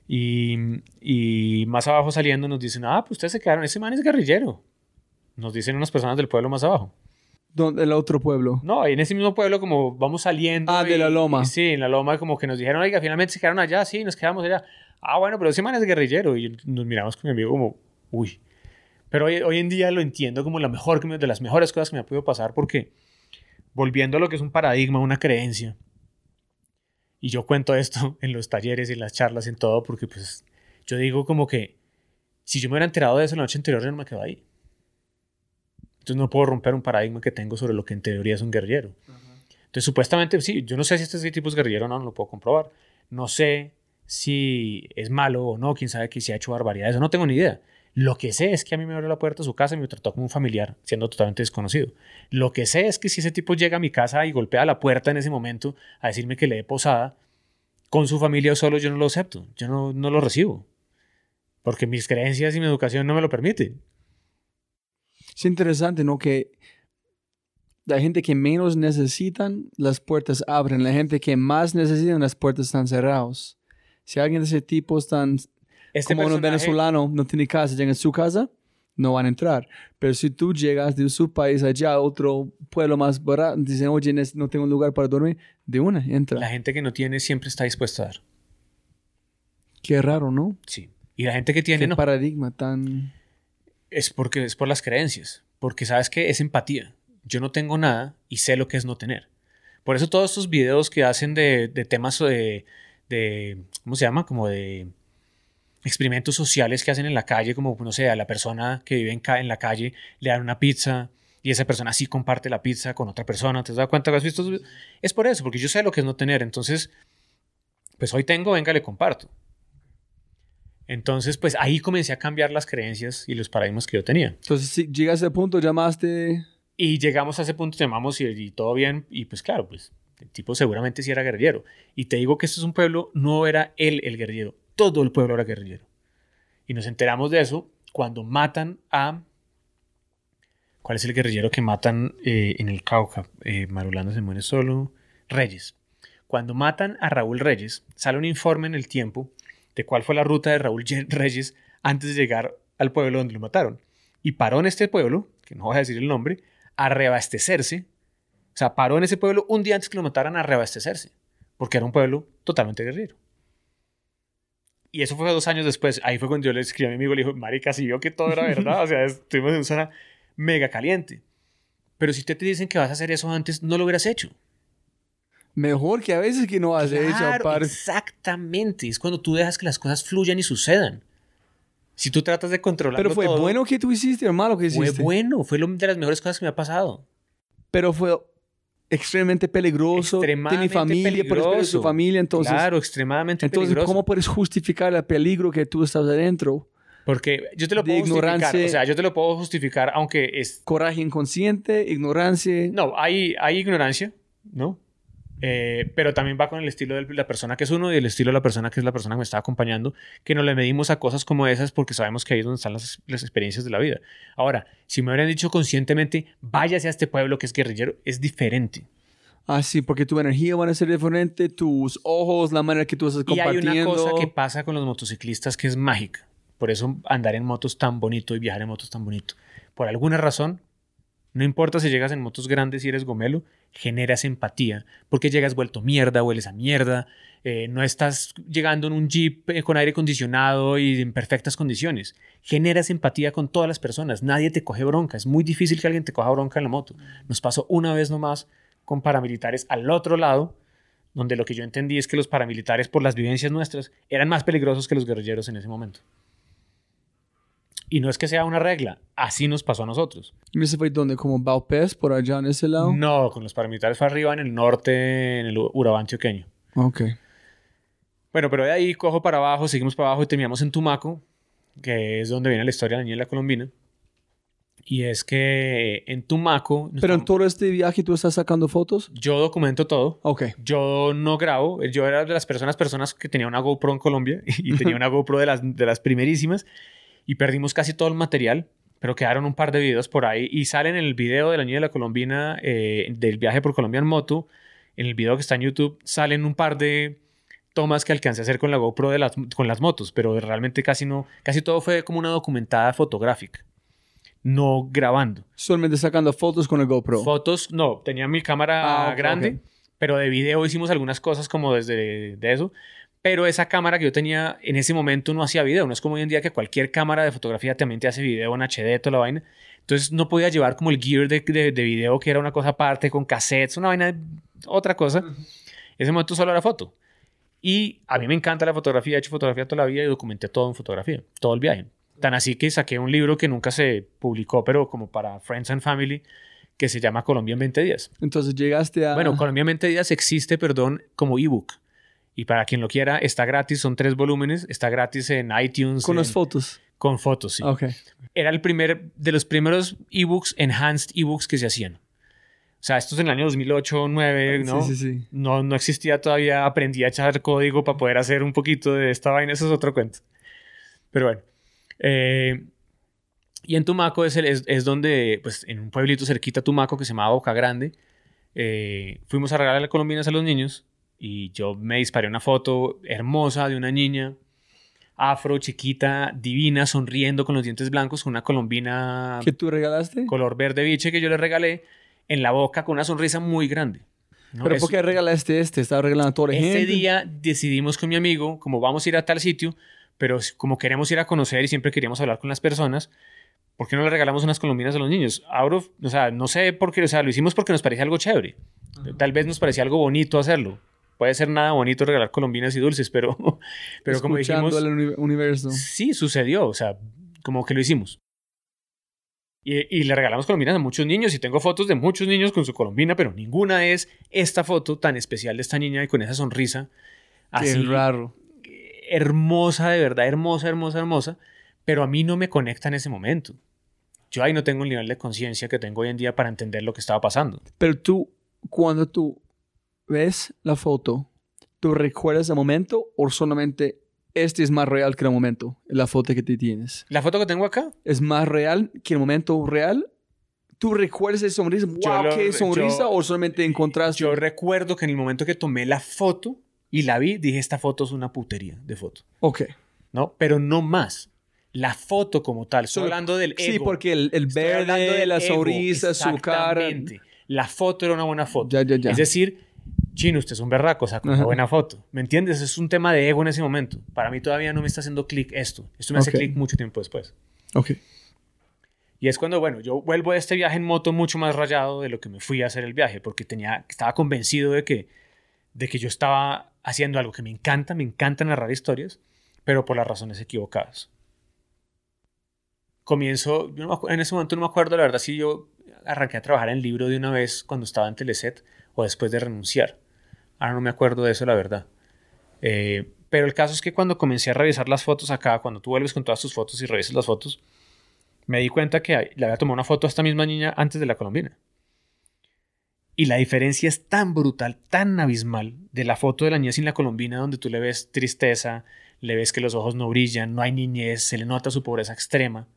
Y, y más abajo saliendo nos dicen, ah, pues ustedes se quedaron, ese man es guerrillero. Nos dicen unas personas del pueblo más abajo. ¿Dónde- El otro pueblo. No, en ese mismo pueblo como vamos saliendo. Ah, de la loma. y sí, en la loma como que nos dijeron, oiga, finalmente se quedaron allá, sí, nos quedamos allá. Ah, bueno, pero ese man es guerrillero. Y nos miramos con mi amigo como, uy. Pero hoy, hoy en día lo entiendo como la mejor, de las mejores cosas que me ha podido pasar porque volviendo a lo que es un paradigma, una creencia. Y yo cuento esto en los talleres en las charlas, en todo, porque pues yo digo como que si yo me hubiera enterado de eso la noche anterior, yo no me quedo ahí. Entonces no puedo romper un paradigma que tengo sobre lo que en teoría es un guerrillero. Entonces supuestamente sí, yo no sé si este tipo es guerrillero o no, no lo puedo comprobar. No sé si es malo o no, quién sabe que si ha hecho barbaridades, no tengo ni idea. Lo que sé es que a mí me abrió la puerta a su casa y me trató como un familiar, siendo totalmente desconocido. Lo que sé es que si ese tipo llega a mi casa y golpea la puerta en ese momento a decirme que le dé posada con su familia o solo, yo no lo acepto, yo no, no lo recibo. Porque mis creencias y mi educación no me lo permiten. Es interesante, ¿no? Que la gente que menos necesitan, las puertas abren. La gente que más necesitan, las puertas están cerradas. Si alguien de ese tipo están Este como un personaje- venezolano no tiene casa, llega a su casa, no van a entrar. Pero si tú llegas de su país allá a otro pueblo más barato, dicen, oye, no tengo un lugar para dormir, de una, entra. La gente que no tiene siempre está dispuesta a dar. Qué raro, ¿no? Sí. Y la gente que tiene Qué no. paradigma tan... Es porque es por las creencias. Porque sabes que es empatía. Yo no tengo nada y sé lo que es no tener. Por eso todos estos videos que hacen de, de temas de, de, ¿cómo se llama? Como de experimentos sociales que hacen en la calle, como, no sé, a la persona que vive en, ca- en la calle le dan una pizza y esa persona sí comparte la pizza con otra persona. ¿Te has dado cuenta que has visto? Es por eso, porque yo sé lo que es no tener. Entonces, pues hoy tengo, venga, le comparto. Entonces, pues ahí comencé a cambiar las creencias y los paradigmas que yo tenía. Entonces, si llegas a ese punto, llamaste... Y llegamos a ese punto, llamamos y, y todo bien, y pues claro, pues el tipo seguramente sí era guerrillero. Y te digo que este es un pueblo, no era él el guerrillero, todo el pueblo era guerrillero. Y nos enteramos de eso cuando matan a... ¿Cuál es el guerrillero que matan eh, en el Cauca? Eh, Marulanda se muere solo. Reyes. Cuando matan a Raúl Reyes, sale un informe en el tiempo de cuál fue la ruta de Raúl Ye- Reyes antes de llegar al pueblo donde lo mataron. Y paró en este pueblo, que no voy a decir el nombre, a reabastecerse. O sea, paró en ese pueblo un día antes que lo mataran a reabastecerse, porque era un pueblo totalmente guerrero. Y eso fue dos años después. Ahí fue cuando yo le escribí a mi amigo le dijo, marica, si vio que todo era verdad. o sea, estuvimos en una zona mega caliente. Pero si te, te dicen que vas a hacer eso antes, no lo hubieras hecho. Mejor que a veces que no has hecho, Claro, aparte. exactamente. Es cuando tú dejas que las cosas fluyan y sucedan. Si tú tratas de controlarlo Pero fue todo, bueno que tú hiciste o malo que Fue hiciste. bueno. Fue lo de las mejores cosas que me ha pasado. Pero fue extremadamente peligroso. Extremadamente familia, puedes perder peligroso. su familia, entonces. claro, extremadamente entonces, peligroso. ¿cómo puedes justificar el peligro que tú estás adentro? Porque yo te lo de puedo justificar. O sea, yo te lo puedo justificar, aunque es. Coraje inconsciente, ignorancia. No, hay, hay ignorancia, ¿no? Eh, pero también va con el estilo de la persona que es uno y el estilo de la persona que es la persona que me está acompañando, que no le medimos a cosas como esas porque sabemos que ahí es donde están las, las experiencias de la vida. Ahora, si me hubieran dicho conscientemente, váyase a este pueblo que es guerrillero, es diferente. Ah, sí, porque tu energía va a ser diferente, tus ojos, la manera que tú estás Y hay compartiendo. una cosa que pasa con los motociclistas que es mágica. Por eso andar en motos tan bonito y viajar en motos tan bonito. Por alguna razón, no importa si llegas en motos grandes y eres gomelo, generas empatía. Porque llegas vuelto mierda, hueles a mierda, eh, no estás llegando en un jeep eh, con aire acondicionado y en perfectas condiciones. Generas empatía con todas las personas. Nadie te coge bronca. Es muy difícil que alguien te coja bronca en la moto. Nos pasó una vez nomás con paramilitares al otro lado, donde lo que yo entendí es que los paramilitares, por las vivencias nuestras, eran más peligrosos que los guerrilleros en ese momento. Y no es que sea una regla, así nos pasó a nosotros. ¿Y ese fue donde? ¿Como Baupés, por allá en ese lado? No, con los paramilitares fue arriba en el norte, en el Urabá antioqueño. Ok. Bueno, pero de ahí cojo para abajo, seguimos para abajo y terminamos en Tumaco, que es donde viene la historia de la niña y la colombina. Y es que en Tumaco... Pero en todo este viaje tú estás sacando fotos. Yo documento todo. Ok. Yo no grabo, yo era de las personas, personas que tenía una GoPro en Colombia y tenía una GoPro de las, de las primerísimas y perdimos casi todo el material, pero quedaron un par de videos por ahí y salen en el video de la niña de la colombina eh, del viaje por Colombia en moto, en el video que está en YouTube, salen un par de tomas que alcancé a hacer con la GoPro de las, con las motos, pero realmente casi no, casi todo fue como una documentada fotográfica, no grabando. Solamente sacando fotos con el GoPro. Fotos, no, tenía mi cámara Ah, grande, ok. pero de video hicimos algunas cosas como desde de eso. Pero esa cámara que yo tenía en ese momento no hacía video. No es como hoy en día que cualquier cámara de fotografía también te hace video en HD, toda la vaina. Entonces no podía llevar como el gear de, de, de video que era una cosa aparte con cassettes, una vaina, otra cosa. En ese momento solo era foto. Y a mí me encanta la fotografía, he hecho fotografía toda la vida y documenté todo en fotografía, todo el viaje. Tan así que saqué un libro que nunca se publicó, pero como para Friends and Family, que se llama Colombia en 20 días. Entonces llegaste a... Bueno, Colombia en 20 días existe, perdón, como ebook. Y para quien lo quiera, está gratis, son tres volúmenes, está gratis en iTunes. con en- las fotos. Con fotos, sí. Ok. Era el primer, de los primeros ebooks, enhanced ebooks que se hacían. O sea, esto es en el año 2008 o 2009, ¿no? Sí, sí, sí. No, no existía todavía, aprendí a echar código para poder hacer un poquito de esta vaina, eso es otro cuento. Pero bueno. Eh, y en Tumaco es, el- es, es donde, pues en un pueblito cerquita a Tumaco que se llamaba Boca Grande, eh, fuimos a regalarle colombinas a los niños y yo me disparé una foto hermosa de una niña afro, chiquita, divina, sonriendo con los dientes blancos, con una colombina ¿Qué tú regalaste? color verde biche que yo le regalé en la boca con una sonrisa muy grande. ¿no? ¿Pero Es- por qué regalaste este? ¿Estaba regalando a toda la ese gente? día decidimos con mi amigo, como vamos a ir a tal sitio, pero como queremos ir a conocer y siempre queríamos hablar con las personas, ¿por qué no le regalamos unas colombinas a los niños? Ahora, o sea, no sé por qué, o sea, lo hicimos porque nos parecía algo chévere. Tal vez nos parecía algo bonito hacerlo. Puede ser nada bonito regalar colombinas y dulces, pero, pero como dijimos, al uni- universo. sí sucedió, o sea, como que lo hicimos. Y, y le regalamos colombinas a muchos niños y tengo fotos de muchos niños con su colombina, pero ninguna es esta foto tan especial de esta niña y con esa sonrisa Qué así raro. hermosa, de verdad, hermosa, hermosa, hermosa, pero a mí no me conecta en ese momento. Yo ahí no tengo el nivel de conciencia que tengo hoy en día para entender lo que estaba pasando. Pero tú, cuando tú ves la foto, ¿tú recuerdas el momento o solamente este es más real que el momento, la foto que te tienes? La foto que tengo acá, ¿Es más real que el momento real? ¿Tú recuerdas esa sonrisa? Yo ¿Qué sonrisa? yo- ¿O solamente encontraste? yo recuerdo que en el momento que tomé la foto y la vi, dije, esta foto es una putería de foto. Ok. ¿no? Pero no más. La foto como tal. Estoy hablando del ego. Sí, porque el, el verde, del la ego, sonrisa, su cara. La foto era una buena foto. Ya, ya, ya. Es decir, chino, usted es un berraco, sacó una buena foto. ¿Me entiendes? Es un tema de ego en ese momento. Para mí todavía no me está haciendo clic esto. Esto me hace clic mucho tiempo después. Ok. Y es cuando, bueno, yo vuelvo de este viaje en moto mucho más rayado de lo que me fui a hacer el viaje, porque tenía, estaba convencido de que, de que yo estaba haciendo algo que me encanta, me encanta narrar historias, pero por las razones equivocadas. Comienzo, yo no en ese momento no me acuerdo, la verdad, si yo arranqué a trabajar en el libro de una vez cuando estaba en Teleset o después de renunciar. Ahora no me acuerdo de eso, la verdad. Eh, pero el caso es que cuando comencé a revisar las fotos acá, cuando tú vuelves con todas tus fotos y revisas las fotos, me di cuenta que le había tomado una foto a esta misma niña antes de la colombina. Y la diferencia es tan brutal, tan abismal de la foto de la niña sin la colombina, donde tú le ves tristeza, le ves que los ojos no brillan, no hay niñez, se le nota su pobreza extrema.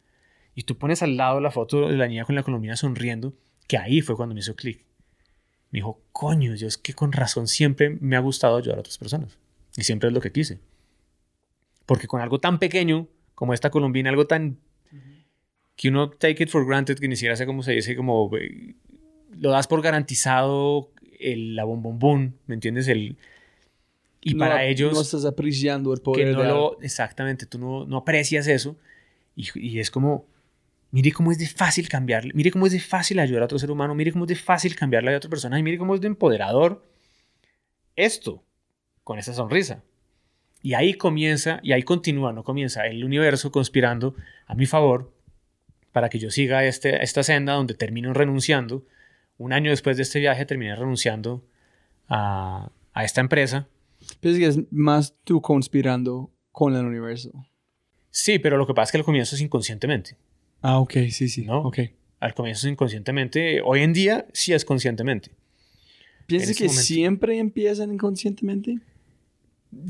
Y tú pones al lado la foto de la niña con la colombina sonriendo, que ahí fue cuando me hizo clic. Me dijo, coño, yo es que con razón siempre me ha gustado ayudar a otras personas. Y siempre es lo que quise. Porque con algo tan pequeño como esta colombina, algo tan que uno take it for granted, que ni siquiera sé cómo se dice, como eh, lo das por garantizado el, la bombombón, ¿me entiendes? El, y No- para ellos No estás apreciando el que poder no de lo, exactamente, tú no, no aprecias eso y, y es como, mire cómo es de fácil cambiarle, mire cómo es de fácil ayudar a otro ser humano, mire cómo es de fácil cambiarle a otra persona y mire cómo es de empoderador esto, con esa sonrisa. Y ahí comienza, y ahí continúa, no comienza el universo conspirando a mi favor para que yo siga este, esta senda donde termino renunciando. Un año después de este viaje terminé renunciando a, a esta empresa que es más tú conspirando con el universo. Sí, pero lo que pasa es que al comienzo es inconscientemente. Ah, ok, sí, sí. ¿No? Ok. Al comienzo es inconscientemente. Hoy en día sí es conscientemente. ¿Piensas que momento. siempre empiezan inconscientemente?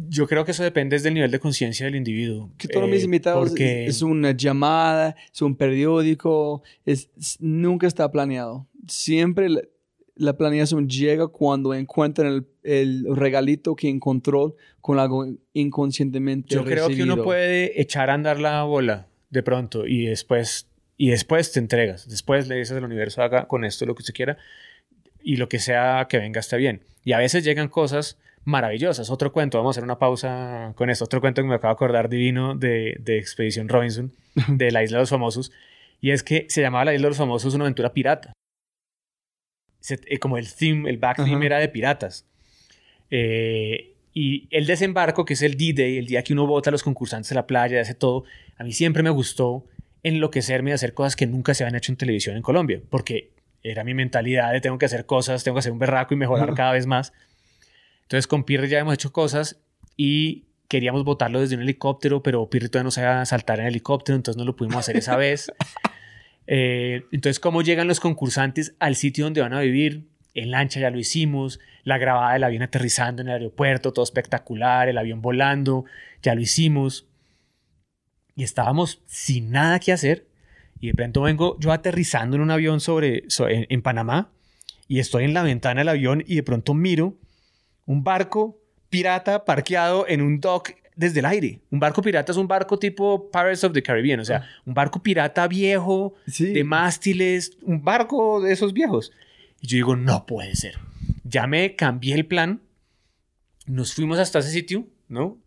Yo creo que eso depende del nivel de conciencia del individuo. Que todos Eh, mis invitados porque es, una llamada, es un periódico, es, es- nunca está planeado. Siempre la, la planeación llega cuando encuentran el, el regalito que encontró con algo inconscientemente yo creo que uno puede echar a andar la bola de pronto y después, y después te entregas. Después le dices al universo, haga con esto lo que usted quiera y lo que sea que venga está bien. Y a veces llegan cosas maravillosas. Otro cuento, vamos a hacer una pausa con esto. Otro cuento que me acabo de acordar divino de, de Expedición Robinson, de la Isla de los Famosos. Y es que se llamaba la Isla de los Famosos una aventura pirata. Se- eh, como el theme, el back theme Ajá. era de piratas. Eh, y el desembarco, que es el D-Day, el día que uno vota a los concursantes a la playa, hace todo, a mí siempre me gustó enloquecerme de hacer cosas que nunca se habían hecho en televisión en Colombia, porque era mi mentalidad de tengo que hacer cosas, tengo que hacer un berraco y mejorar cada vez más. Entonces con Pirre ya hemos hecho cosas y queríamos votarlo desde un helicóptero, pero Pirre todavía no sabía saltar en helicóptero, entonces no lo pudimos hacer esa vez. Eh, entonces, ¿cómo llegan los concursantes al sitio donde van a vivir? En lancha ya lo hicimos, la grabada del avión aterrizando en el aeropuerto, todo espectacular, el avión volando, ya lo hicimos. Y estábamos sin nada que hacer. Y de pronto vengo yo aterrizando en un avión sobre, so- en, en Panamá y estoy en la ventana del avión y de pronto miro un barco pirata parqueado en un dock desde el aire. Un barco pirata es un barco tipo Pirates of the Caribbean, o sea, un barco pirata viejo, Sí. de mástiles, un barco de esos viejos. Y yo digo, no puede ser. Ya me cambié el plan, nos fuimos hasta ese sitio, ¿no?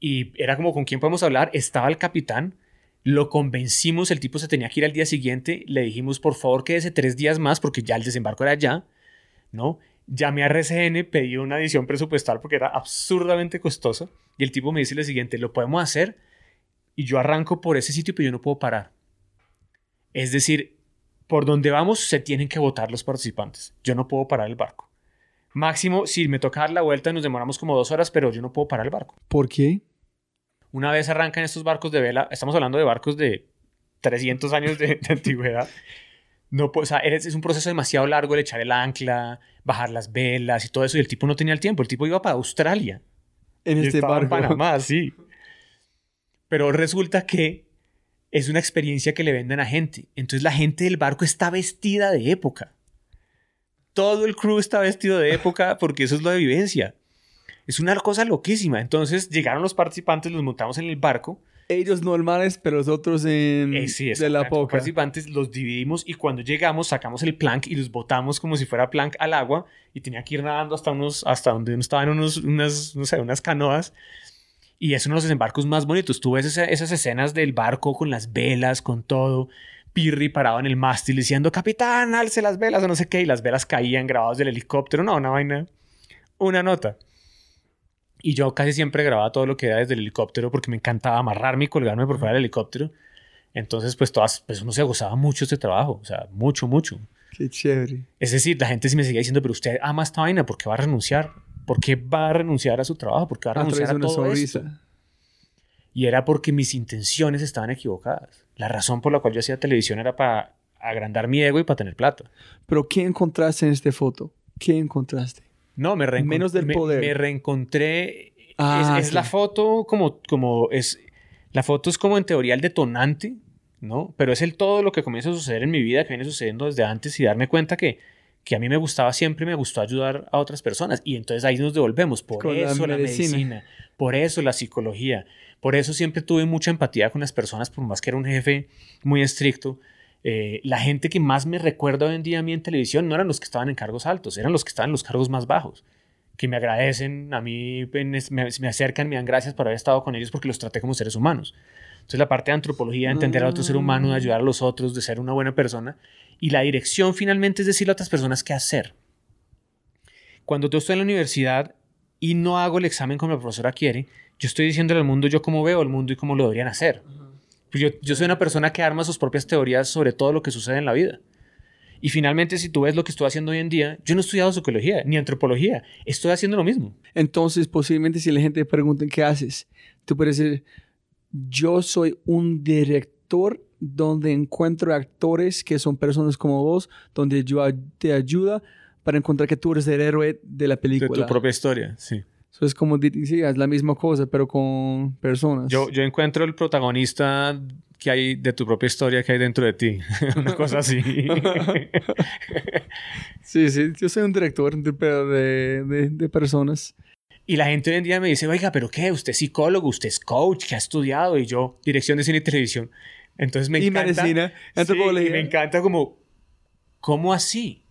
Y era como, ¿con quién podemos hablar? Estaba el capitán, lo convencimos, el tipo se tenía que ir al día siguiente, le dijimos, por favor, quédese tres días más porque ya el desembarco era allá, ¿no? Llamé a RCN, pedí una adición presupuestal porque era absurdamente costosa. Y el tipo me dice lo siguiente, lo podemos hacer y yo arranco por ese sitio, pero yo no puedo parar. Es decir, por donde vamos se tienen que votar los participantes. Yo no puedo parar el barco. Máximo, si me toca dar la vuelta, nos demoramos como dos horas, pero yo no puedo parar el barco. ¿Por qué? Una vez arrancan estos barcos de vela, estamos hablando de barcos de 300 años de, de antigüedad. No, puedo- o sea, es un proceso demasiado largo el echar el ancla, bajar las velas y todo eso. Y el tipo no tenía el tiempo. El tipo iba para Australia. En Y este barco. en Panamá, sí. Pero resulta que es una experiencia que le venden a gente. Entonces la gente del barco está vestida de época. Todo el crew está vestido de época porque eso es lo de vivencia. Es una cosa loquísima. Entonces llegaron los participantes, los montamos en el barco Ellos normales, pero los otros en Eh, sí, de la poca. participantes los dividimos y cuando llegamos sacamos el plank y los botamos como si fuera plank al agua y tenía que ir nadando hasta unos hasta donde uno estaba en unos unas no sé unas canoas y es uno de los desembarcos más bonitos tú ves esa- esas escenas del barco con las velas con todo Pirri parado en el mástil diciendo capitán alce las velas o no sé qué y las velas caían grabados del helicóptero no una vaina una nota y yo casi siempre grababa todo lo que era desde el helicóptero porque me encantaba amarrarme y colgarme por fuera del helicóptero. Entonces, pues, todas, pues uno se gozaba mucho este trabajo, o sea, mucho, mucho. Qué chévere. Es decir, la gente sí me seguía diciendo, pero usted ama esta vaina, ¿por qué va a renunciar? ¿Por qué va a renunciar a su trabajo? ¿Por qué va a A través renunciar a una todo esto? Y era porque mis intenciones estaban equivocadas. La razón por la cual yo hacía televisión era para agrandar mi ego y para tener plata. Pero ¿qué encontraste en esta foto? ¿Qué encontraste? No, me reencontré. Menos del me- poder. Me, reencontré. Ah, es es sí. la foto como, como es. La foto es como en teoría el detonante, ¿no? Pero es el todo lo que comienza a suceder en mi vida, que viene sucediendo desde antes y darme cuenta que, que a mí me gustaba siempre, me gustó ayudar a otras personas. Y entonces ahí nos devolvemos. Por Con eso la medicina. medicina. por eso la psicología, por eso siempre tuve mucha empatía con las personas, por más que era un jefe muy estricto. Eh, la gente que más me recuerda hoy en día a mí en televisión no eran los que estaban en cargos altos, eran los que estaban en los cargos más bajos, que me agradecen, a mí me, me acercan, me dan gracias por haber estado con ellos porque los traté como seres humanos. Entonces la parte de antropología, de entender a otro ser humano, de ayudar a los otros, de ser una buena persona. Y la dirección finalmente es decirle a otras personas qué hacer. Cuando yo estoy en la universidad y no hago el examen como la profesora quiere, yo estoy diciéndole al mundo yo cómo veo el mundo y cómo lo deberían hacer. Pues yo, yo soy una persona que arma sus propias teorías sobre todo lo que sucede en la vida. Y finalmente, si tú ves lo que estoy haciendo hoy en día, yo no he estudiado psicología ni antropología. Estoy haciendo lo mismo. Entonces, posiblemente si la gente te pregunta qué haces, tú puedes decir, yo soy un director donde encuentro actores que son personas como vos, donde yo te ayuda para encontrar que tú eres el héroe de la De película. tu propia historia, sí. Eso es como, sí, es la misma cosa, pero con personas. Yo, yo encuentro el protagonista que hay de tu propia historia que hay dentro de ti. Una cosa así. Sí, sí, yo soy un director de, de, de- de personas. y la gente hoy en día me dice, oiga, pero ¿qué? Usted es psicólogo, usted es coach, que ha estudiado. Y yo, dirección de cine y televisión. Entonces me y encanta. medicina, Sí, antropología. y me encanta como, ¿cómo así?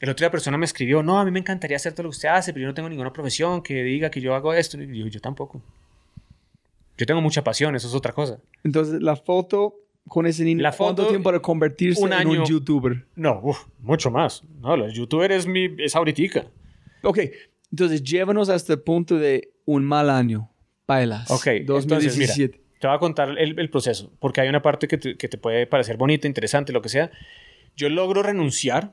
El otro día persona me escribió, no, a mí me encantaría hacer todo lo que usted hace, pero yo no tengo ninguna profesión que diga que yo hago esto. Y yo, yo tampoco. Yo tengo mucha pasión, eso es otra cosa. Entonces, la foto con ese niño, La ¿cuánto foto, tiempo para convertirse un en año. un youtuber? No, uf, mucho más. No, los youtubers es, mi, es ahoritica. Ok, entonces llévanos hasta el punto de un mal año. Bailas. Ok, entonces, 2017. Te voy a contar el, el proceso, porque hay una parte que te, que te puede parecer bonita, interesante, lo que sea. Yo logro renunciar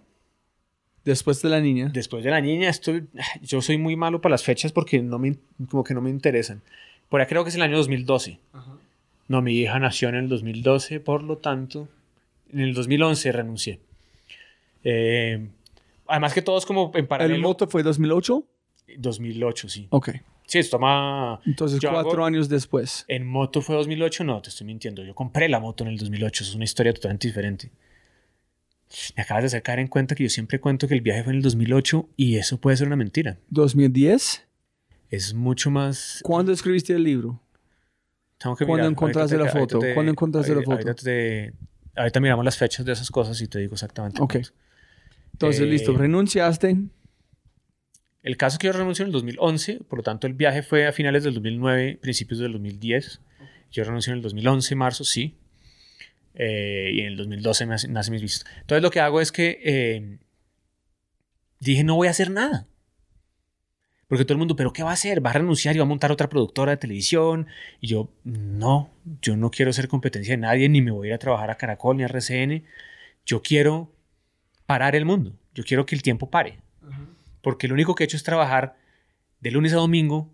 Después de la niña. después de la niña. Estoy, yo soy muy malo para las fechas porque no me, como que no me interesan. Por ahí creo que es el año 2012. No, mi hija nació en el 2012, por lo tanto, en el 2011 renuncié. Eh, además que todos como en ¿El paralelo. moto fue 2008? 2008, sí. Ok. Sí, esto toma... Entonces, Yo cuatro hago- años después. En moto fue 2008, no, te estoy mintiendo. Yo compré la moto en el 2008, es una historia totalmente diferente. Me acabas de hacer caer en cuenta que yo siempre cuento que el viaje fue en el 2008 y eso puede ser una mentira. 2010. Es mucho más... ¿Cuándo escribiste el libro? Tengo que ¿Cuándo mirar. encontraste Ahorita la foto? te- ¿Cuándo encontraste la ahorita- foto? Ahorita, te- ahorita miramos las fechas de esas cosas y te digo exactamente. Ok. cuánto. Entonces, Eh, listo. Renunciaste. El caso es que yo renuncio en el 2011, por lo tanto el viaje fue a finales del 2009, principios del 2010. Yo renuncio en el 2011, marzo, sí. Eh, y en el 2012 me hace- nace mis vistos. Entonces lo que hago es que eh, dije, no voy a hacer nada. Porque todo el mundo, ¿pero qué va a hacer? ¿Va a renunciar y va a montar otra productora de televisión? Y yo, no, yo no quiero ser competencia de nadie, ni me voy a ir a trabajar a Caracol ni a RCN. Yo quiero parar el mundo. Yo quiero que el tiempo pare porque lo único que he hecho es trabajar de lunes a domingo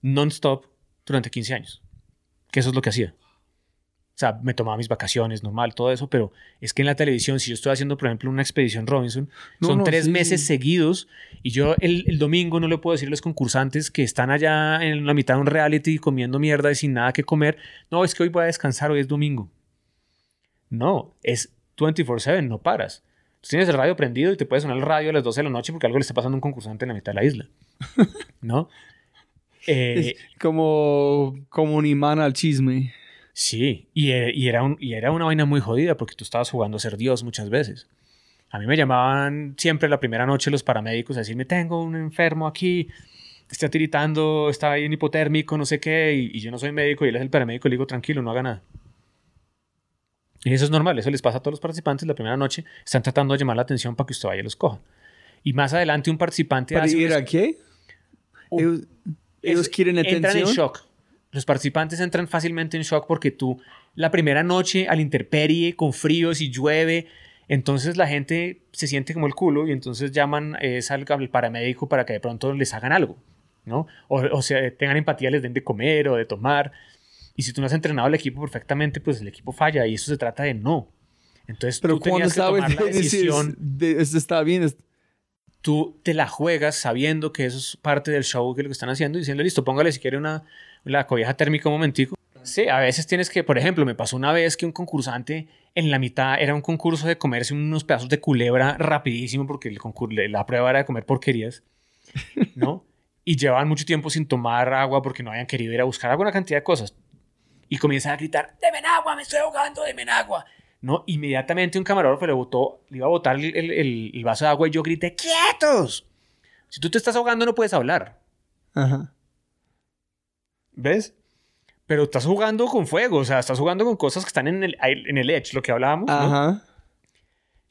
non-stop durante 15 años. Que eso es lo que hacía. O sea, me tomaba mis vacaciones, normal, todo eso, pero es que en la televisión, si yo estoy haciendo, por ejemplo, una expedición Robinson, No, son no, tres sí, meses seguidos y yo el, el domingo no le puedo decir a los concursantes que están allá en la mitad de un reality comiendo mierda y sin nada que comer, no, es que hoy voy a descansar, hoy es domingo. No, es 24/7, no paras. Tienes el radio prendido y te puede sonar el radio a las 12 de la noche porque algo le está pasando a un concursante en la mitad de la isla. ¿No? Eh, Es como, como un imán al chisme. Sí, y, e- y era un, y era una vaina muy jodida porque tú estabas jugando a ser Dios muchas veces. A mí me llamaban siempre la primera noche los paramédicos a decirme, tengo un enfermo aquí, está tiritando, está ahí en hipotérmico, no sé qué, y, y yo no soy médico y él es el paramédico, y le digo, tranquilo, no haga nada. Y eso es normal, eso les pasa a todos los participantes la primera noche, están tratando de llamar la atención para que usted vaya y los coja. Y más adelante un participante ¿Para hace ir a qué? Un- Ellos, quieren Entran atención. en shock. Los participantes entran fácilmente en shock porque tú, la primera noche al intemperie, con frío, si llueve, entonces la gente se siente como el culo y entonces llaman es al, al paramédico para que de pronto les hagan algo, ¿no? O, o sea, tengan empatía, les den de comer o de tomar. Y si tú no has entrenado al equipo perfectamente, pues el equipo falla y eso se trata de no. Entonces Pero tú cuando tenías que tomar sabes la de decisión de- esto está bien, es- tú te la juegas sabiendo que eso es parte del show que lo que están haciendo y diciendo, listo, póngale si quiere una la cobija térmica un momentico. Sí, a veces tienes que, por ejemplo, me pasó una vez que un concursante en la mitad era un concurso de comerse unos pedazos de culebra rapidísimo porque el concur- la prueba era de comer porquerías, ¿no? y llevaban mucho tiempo sin tomar agua porque no habían querido ir a buscar agua, una cantidad de cosas. Y comienzan a gritar, ¡Deme agua! ¡Me estoy ahogando! ¡Deme agua! ¿no? Inmediatamente un camarógrafo le, botó, le iba a botar el, el- el- vaso de agua y yo grité, ¡quietos! Si tú te estás ahogando no puedes hablar, Ajá. ¿ves? Pero estás jugando con fuego, o sea, estás jugando con cosas que están en el, en el edge, lo que hablábamos, ¿no? Ajá.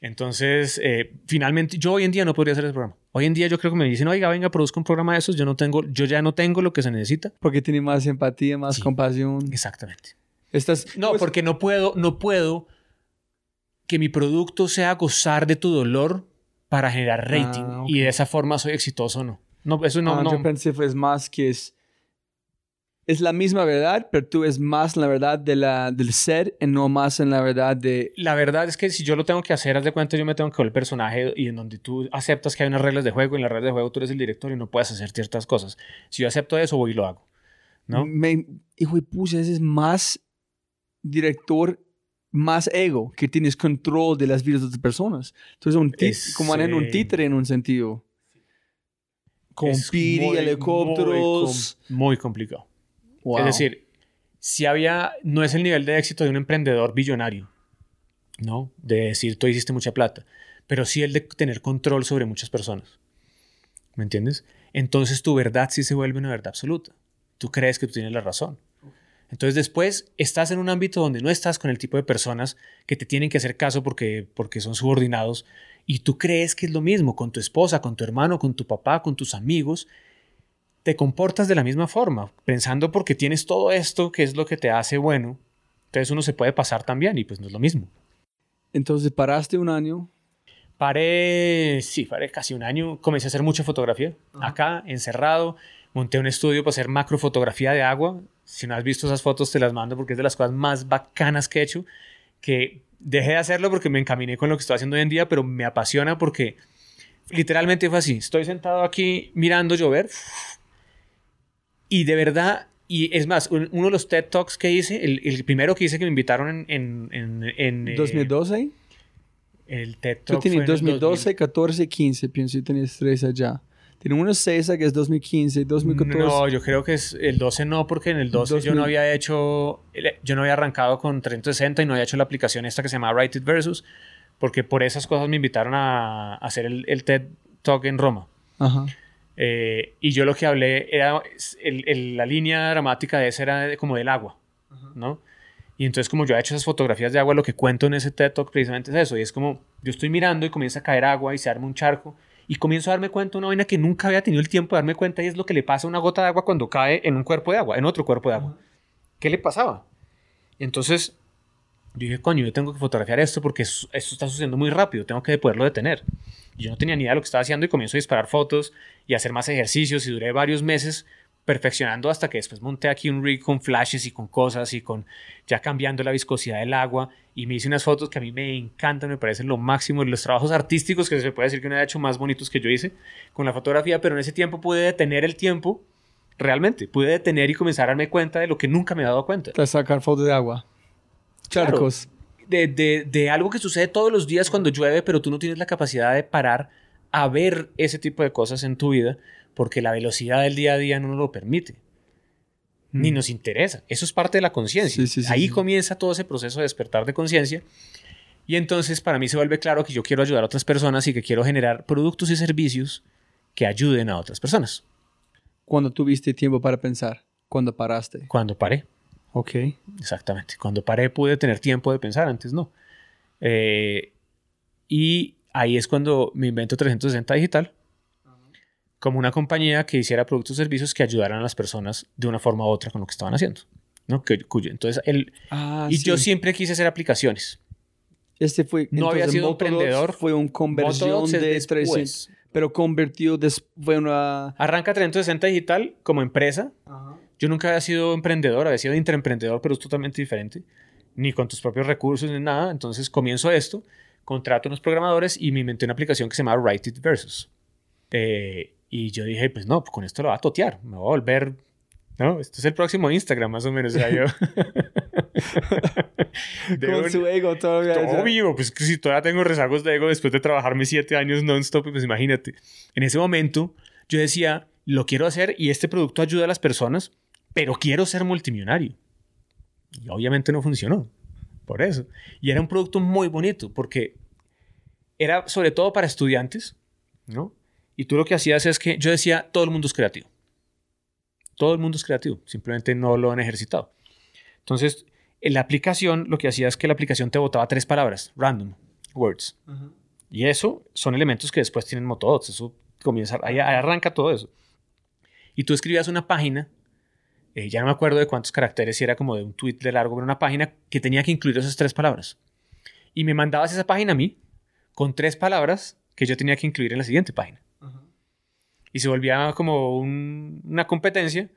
Entonces, eh, finalmente, yo hoy en día no podría hacer ese programa. Hoy en día yo creo que me dicen, oiga, venga, produzca un programa de esos, yo no tengo, yo ya no tengo lo que se necesita. Porque tiene más empatía, más Sí. compasión. Exactamente. Estás, No, pues, porque no puedo, no puedo que mi producto sea gozar de tu dolor para generar rating Ah, y de esa forma soy exitoso o no. No, eso no, ah, no. Yo pensé fue más que es... Es la misma verdad, pero tú es más la verdad de la, del ser y no más en la verdad de... La verdad es que si yo lo tengo que hacer, haz de cuenta, yo me tengo que volver personaje y en donde tú aceptas que hay unas reglas de juego y en las reglas de juego tú eres el director y no puedes hacer ciertas cosas. Si yo acepto eso, voy y lo hago. ¿No? Me, hijo de pucha, ese es más director, más ego, que tienes control de las vidas de otras personas. Entonces, un tí- Es, como en un eh, títere en un sentido. Con piri, helicópteros. Muy, com- muy complicado. Wow. Es decir, si había, no es el nivel de éxito de un emprendedor billonario, ¿no? De decir, tú hiciste mucha plata, pero sí el de tener control sobre muchas personas. ¿Me entiendes? Entonces tu verdad sí se vuelve una verdad absoluta. Tú crees que tú tienes la razón. Entonces después estás en un ámbito donde no estás con el tipo de personas que te tienen que hacer caso porque, porque son subordinados y tú crees que es lo mismo con tu esposa, con tu hermano, con tu papá, con tus amigos te comportas de la misma forma, pensando porque tienes todo esto que es lo que te hace bueno, entonces uno se puede pasar también y pues no es lo mismo. Entonces, paraste un año. Paré, sí, paré casi un año, comencé a hacer mucha fotografía, acá, encerrado, monté un estudio para hacer macrofotografía de agua, si no has visto esas fotos te las mando porque es de las cosas más bacanas que he hecho, que dejé de hacerlo porque me encaminé con lo que estoy haciendo hoy en día, pero me apasiona porque literalmente fue así, estoy sentado aquí mirando llover y de verdad, y es más, un- uno de los TED Talks que hice, el, el primero que hice que me invitaron en... en, en, en, eh, 2012. el TED Tú Talk tienes en el 2012, 14, 15. Pienso que tienes tres allá. Tiene uno César que es 2015, 2014. No, yo creo que es el 12 no, porque en el 12 yo 2000. no había hecho, yo no había arrancado con 360 y no había hecho la aplicación esta que se llama Write It Versus, porque por esas cosas me invitaron a, a hacer el, el TED Talk en Roma. Ajá. Eh, y yo lo que hablé era, el- el- la línea dramática de ese era como del agua, ¿no? Y entonces como yo he hecho esas fotografías de agua, lo que cuento en ese TED Talk precisamente es eso, y es como yo estoy mirando y comienza a caer agua y se arma un charco, y comienzo a darme cuenta una vaina que nunca había tenido el tiempo de darme cuenta, y es lo que le pasa a una gota de agua cuando cae en un cuerpo de agua, en otro cuerpo de agua. ¿Qué le pasaba? Entonces yo dije, coño, yo tengo que fotografiar esto porque esto está sucediendo muy rápido, tengo que poderlo detener. Y yo no tenía ni idea de lo que estaba haciendo y comienzo a disparar fotos y a hacer más ejercicios y duré varios meses perfeccionando hasta que después monté aquí un rig con flashes y con cosas y con ya cambiando la viscosidad del agua y me hice unas fotos que a mí me encantan, me parecen lo máximo, los trabajos artísticos que se puede decir que uno ha hecho más bonitos que yo hice con la fotografía, pero en ese tiempo pude detener el tiempo, realmente, pude detener y comenzar a darme cuenta de lo que nunca me he dado cuenta. Te sacar fotos de agua. Charcos. de, de- de algo que sucede todos los días cuando llueve, pero tú no tienes la capacidad de parar a ver ese tipo de cosas en tu vida porque la velocidad del día a día no nos lo permite. ni Mm. nos interesa. Eso es parte de la conciencia. Sí, sí, sí, Ahí comienza todo ese proceso de despertar de conciencia. Y entonces para mí se vuelve claro que yo quiero ayudar a otras personas y que quiero generar productos y servicios que ayuden a otras personas. Cuando tuviste tiempo para pensar, cuando paraste. Cuando paré, Ok. exactamente. Cuando paré pude tener tiempo de pensar, antes no. Eh, y ahí es cuando me invento 360 Digital como una compañía que hiciera productos y servicios que ayudaran a las personas de una forma u otra con lo que estaban haciendo. ¿no? Que, cuyo, entonces, el, Ah, y sí. yo siempre quise hacer aplicaciones. Este fue. No había entonces, sido Motodots emprendedor. Fue una conversión de después. 300. Pero convertido. des- fue una. Arranca 360 Digital como empresa. Yo nunca había sido emprendedor, había sido intraemprendedor, pero es totalmente diferente. Ni con tus propios recursos ni nada. Entonces comienzo esto, contrato unos programadores y me inventé una aplicación que se llama Write It Versus. Eh, y yo dije, pues no, pues con esto lo va a totear. Me voy a volver. No, esto es el próximo Instagram, más o menos. O sea, yo. De Con un- su ego todavía. Obvio, pues que si todavía tengo rezagos de ego después de trabajarme siete años non-stop, pues imagínate. En ese momento yo decía, lo quiero hacer y este producto ayuda a las personas, pero quiero ser multimillonario. Y obviamente no funcionó, por eso. Y era un producto muy bonito, porque era sobre todo para estudiantes, ¿no? Y tú lo que hacías es que yo decía, todo el mundo es creativo. Todo el mundo es creativo, simplemente no lo han ejercitado. Entonces, en la aplicación lo que hacía es que la aplicación te botaba tres palabras, random words. Y eso son elementos que después tienen motodots. Eso comienza, ahí, ahí arranca todo eso. Y tú escribías una página, eh, ya no me acuerdo de cuántos caracteres, si era como de un tweet de largo, pero una página que tenía que incluir esas tres palabras. Y me mandabas esa página a mí con tres palabras que yo tenía que incluir en la siguiente página. Y se volvía como un- una competencia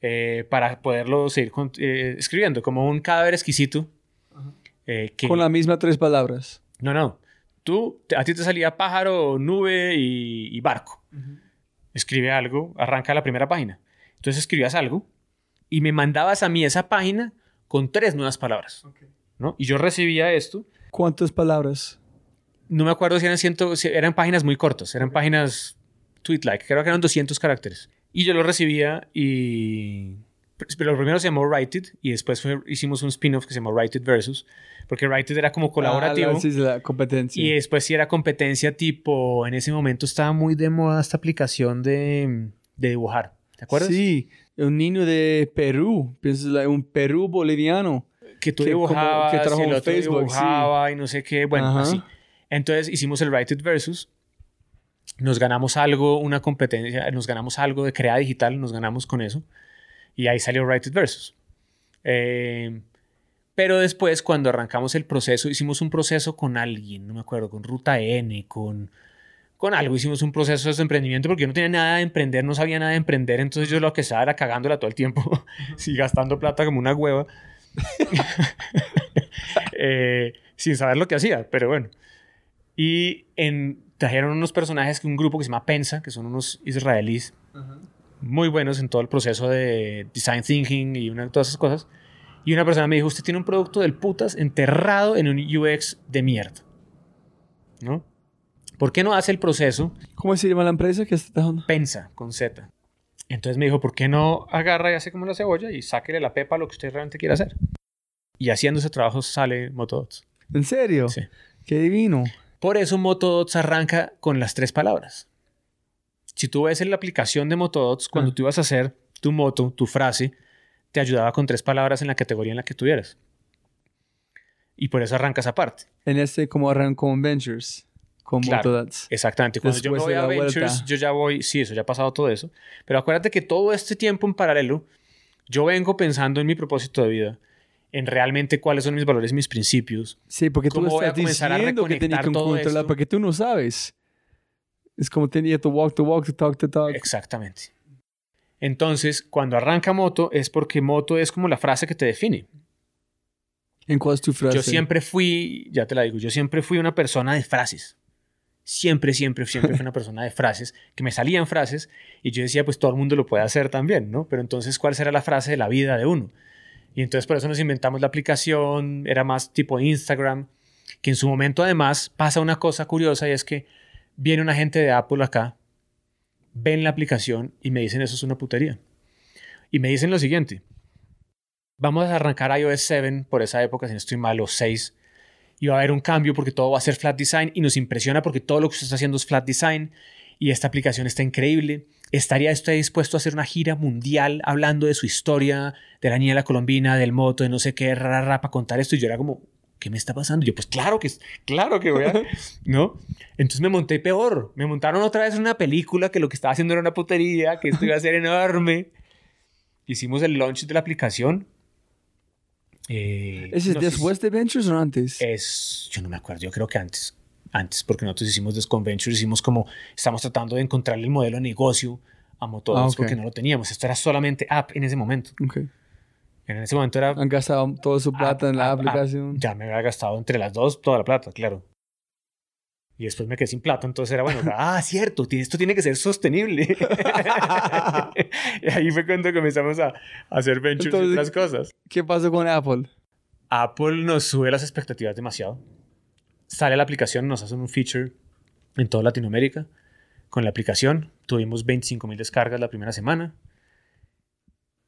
eh, para poderlo seguir con- eh, escribiendo, como un cadáver exquisito. eh, que, Con las mismas tres palabras. no, no. Tú, te- a ti te salía pájaro, nube y, y barco. Escribe algo, arranca la primera página. Entonces escribías algo y me mandabas a mí esa página con tres nuevas palabras. ¿no? Y yo recibía esto. ¿Cuántas palabras? No me acuerdo si eran, ciento, si eran páginas muy cortas, eran páginas tweet-like, creo que eran 200 caracteres. Y yo lo recibía y... Pero lo primero se llamó Write It y después fue- hicimos un spin-off que se llamó Write It Versus, porque Write It era como colaborativo. Ah, la, sí, la competencia. Y después sí era competencia tipo, en ese momento estaba muy de moda esta aplicación de, de dibujar. ¿Te acuerdas? Sí, un niño de Perú, un Perú boliviano. Que tú que como- dibujabas, que trabajó y el otro Facebook, dibujaba y no sé qué, bueno, Ajá. así. Entonces hicimos el Write It Versus. Nos ganamos algo, una competencia, nos ganamos algo de Crea Digital, nos ganamos con eso. Y ahí salió Write It Versus. Eh, pero después, cuando arrancamos el proceso, hicimos un proceso con alguien, no me acuerdo, con Ruta N, con, con algo, hicimos un proceso de emprendimiento porque yo no tenía nada de emprender, no sabía nada de emprender, entonces yo lo que estaba era cagándola todo el tiempo, sí, gastando plata como una hueva, Eh, sin saber lo que hacía, pero bueno. Y en, trajeron unos personajes, un grupo que se llama Pensa, que son unos israelíes muy buenos en todo el proceso de design thinking y una, todas esas cosas. Y una persona me dijo, usted tiene un producto del putas enterrado en un UX de mierda. ¿No? ¿Por qué no hace el proceso ¿Cómo se llama la empresa que está trabajando? Pensa con Z? Entonces me dijo, ¿por qué no agarra y hace como la cebolla y sáquele la pepa a lo que usted realmente quiere hacer? Y haciendo ese trabajo sale Motodots. ¿En serio? Sí. Qué divino. Por eso Motodots arranca con las tres palabras. Si tú ves en la aplicación de Motodots, cuando Ah. tú ibas a hacer tu moto, tu frase, te ayudaba con tres palabras en la categoría en la que tuvieras. Y por eso arrancas aparte. En este como arrancó con Ventures. Con Claro. Motodots. Exactamente. Cuando yo me Después voy a Ventures, vuelta. yo ya voy, sí, eso ya ha pasado todo eso. Pero acuérdate que todo este tiempo en paralelo, yo vengo pensando en mi propósito de vida, en realmente cuáles son mis valores, mis principios. Sí, porque tú ¿Cómo voy a estás diciendo que tenías que controlar, porque tú no sabes. Es como tenía to walk, to walk, to talk, to talk. Exactamente. Entonces, cuando arranca moto, es porque moto es como la frase que te define. ¿En cuál es tu frase? Yo siempre fui, ya te la digo, yo siempre fui una persona de frases. Siempre, siempre, siempre fui una persona de frases, que me salían frases y yo decía, pues todo el mundo lo puede hacer también, ¿no? Pero entonces, ¿cuál será la frase de la vida de uno? Y entonces por eso nos inventamos la aplicación, era más tipo Instagram, que en su momento además pasa una cosa curiosa y es que viene una gente de Apple acá, ven la aplicación y me dicen eso es una putería. Y me dicen lo siguiente, vamos a arrancar iOS 7 por esa época, si no estoy mal, o 6, y va a haber un cambio porque todo va a ser flat design y nos impresiona porque todo lo que usted está haciendo es flat design y esta aplicación está increíble. ¿Estaría usted dispuesto a hacer una gira mundial hablando de su historia, de la niña de la colombina, del moto, de no sé qué, rara, para contar esto? Y yo era como, ¿qué me está pasando? Y yo, pues claro que, claro que voy a, ¿no? Entonces me monté peor. Me montaron otra vez una película que lo que estaba haciendo era una putería, que esto iba a ser enorme. Hicimos el launch de la aplicación. Eh, ¿Ese es después de Ventures o antes? Es, yo no me acuerdo, yo creo que antes. Antes, porque nosotros hicimos Desconventures, hicimos como, estamos tratando de encontrar el modelo de negocio a Motodos ah, porque no lo teníamos. Esto era solamente app en ese momento. Okay. En ese momento era... Han gastado toda su plata en la aplicación. ya me había gastado entre las dos toda la plata, claro. Y después me quedé sin plata, entonces era bueno, ah, cierto, esto tiene que ser sostenible. y ahí fue cuando comenzamos a, hacer ventures y otras cosas. ¿Qué pasó con Apple? Apple nos sube las expectativas demasiado. Sale la aplicación, nos hacen un feature en toda Latinoamérica. Con la aplicación tuvimos 25 mil descargas la primera semana.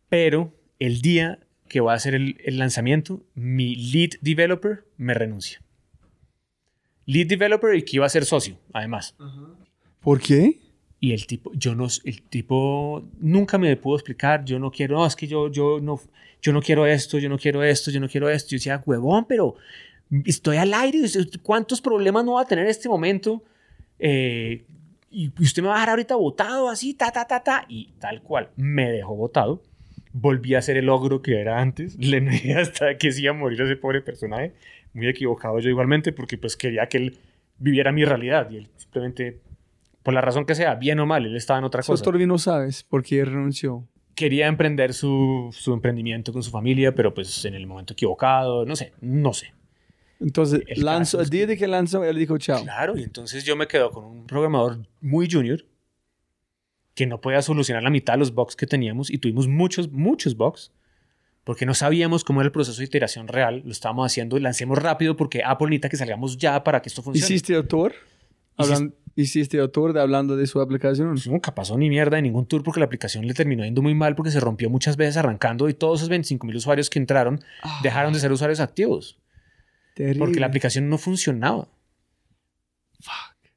Pero el día que va a hacer el, lanzamiento, mi lead developer me renuncia. Lead developer y que iba a ser socio, además. ¿Por qué? Y el tipo, yo no, el tipo nunca me pudo explicar, yo no quiero, no, es que yo, yo, no, yo no quiero esto, yo no quiero esto, yo no quiero esto. Yo decía, huevón, pero estoy al aire, ¿cuántos problemas no va a tener en este momento? Eh, y usted me va a dejar ahorita votado así, ta, ta, ta, ta, y tal cual, me dejó votado volví a ser el ogro que era antes. Le negué hasta que sí iba a morir ese pobre personaje. Muy equivocado yo igualmente porque pues quería que él viviera mi realidad y él simplemente, por la razón que sea, bien o mal, él estaba en otra cosa. todavía no sabes por qué renunció. Quería emprender su, su emprendimiento con su familia, pero pues en el momento equivocado, no sé, no sé. Entonces, el, lanzó, el día de que lanzó, él dijo chao. Claro, y entonces yo me quedo con un programador muy junior que no podía solucionar la mitad de los bugs que teníamos y tuvimos muchos, muchos bugs porque no sabíamos cómo era el proceso de iteración real. Lo estábamos haciendo lancemos rápido porque Apple necesita que salgamos ya para que esto funcione. ¿Hiciste autor? ¿Hiciste autor de hablando de su aplicación? Nunca pasó ni mierda de ningún tour porque la aplicación le terminó yendo muy mal porque se rompió muchas veces arrancando y todos esos 25 mil usuarios que entraron ah. dejaron de ser usuarios activos. Porque la aplicación no funcionaba. Fuck.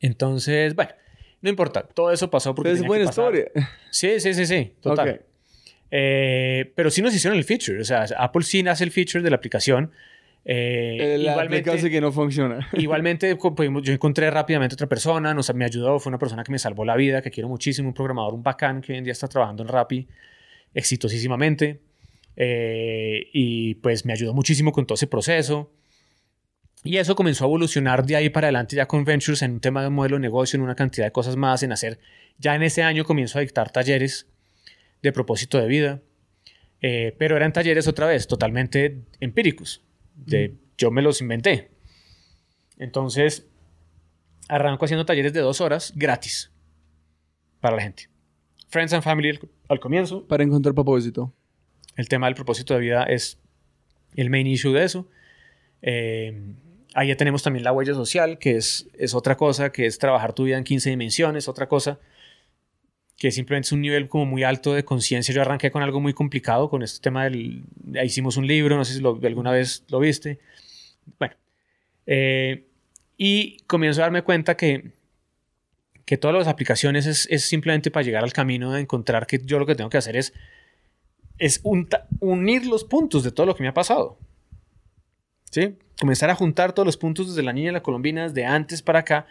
Entonces, bueno, no importa, todo eso pasó porque. Es buena historia. Sí, sí, sí, sí, total. Eh, pero sí nos hicieron el feature. O sea, Apple sí hace el feature de la aplicación. Eh, la igualmente, que no funciona. igualmente, yo encontré rápidamente otra persona, nos, me ayudó, fue una persona que me salvó la vida, que quiero muchísimo, un programador, un bacán que hoy en día está trabajando en Rappi exitosísimamente. Eh, y pues me ayudó muchísimo con todo ese proceso. Y eso comenzó a evolucionar de ahí para adelante ya con Ventures en un tema de modelo de negocio, en una cantidad de cosas más, en hacer, ya en ese año comienzo a dictar talleres de propósito de vida, eh, pero eran talleres otra vez totalmente empíricos, de yo me los inventé. Entonces, arranco haciendo talleres de dos horas gratis para la gente. Friends and Family al, comienzo. Para encontrar propósito. El tema del propósito de vida es el main issue de eso. Eh, Ahí ya tenemos también la huella social, que es, es otra cosa, que es trabajar tu vida en 15 dimensiones, otra cosa, que simplemente es un nivel como muy alto de conciencia. Yo arranqué con algo muy complicado, con este tema del... Hicimos un libro, no sé si alguna vez lo viste. Bueno, eh, y comienzo a darme cuenta que, que todas las aplicaciones es, es, simplemente para llegar al camino de encontrar que yo lo que tengo que hacer es, es unir los puntos de todo lo que me ha pasado. ¿Sí? comenzar a juntar todos los puntos desde la niña y la colombina, de antes para acá,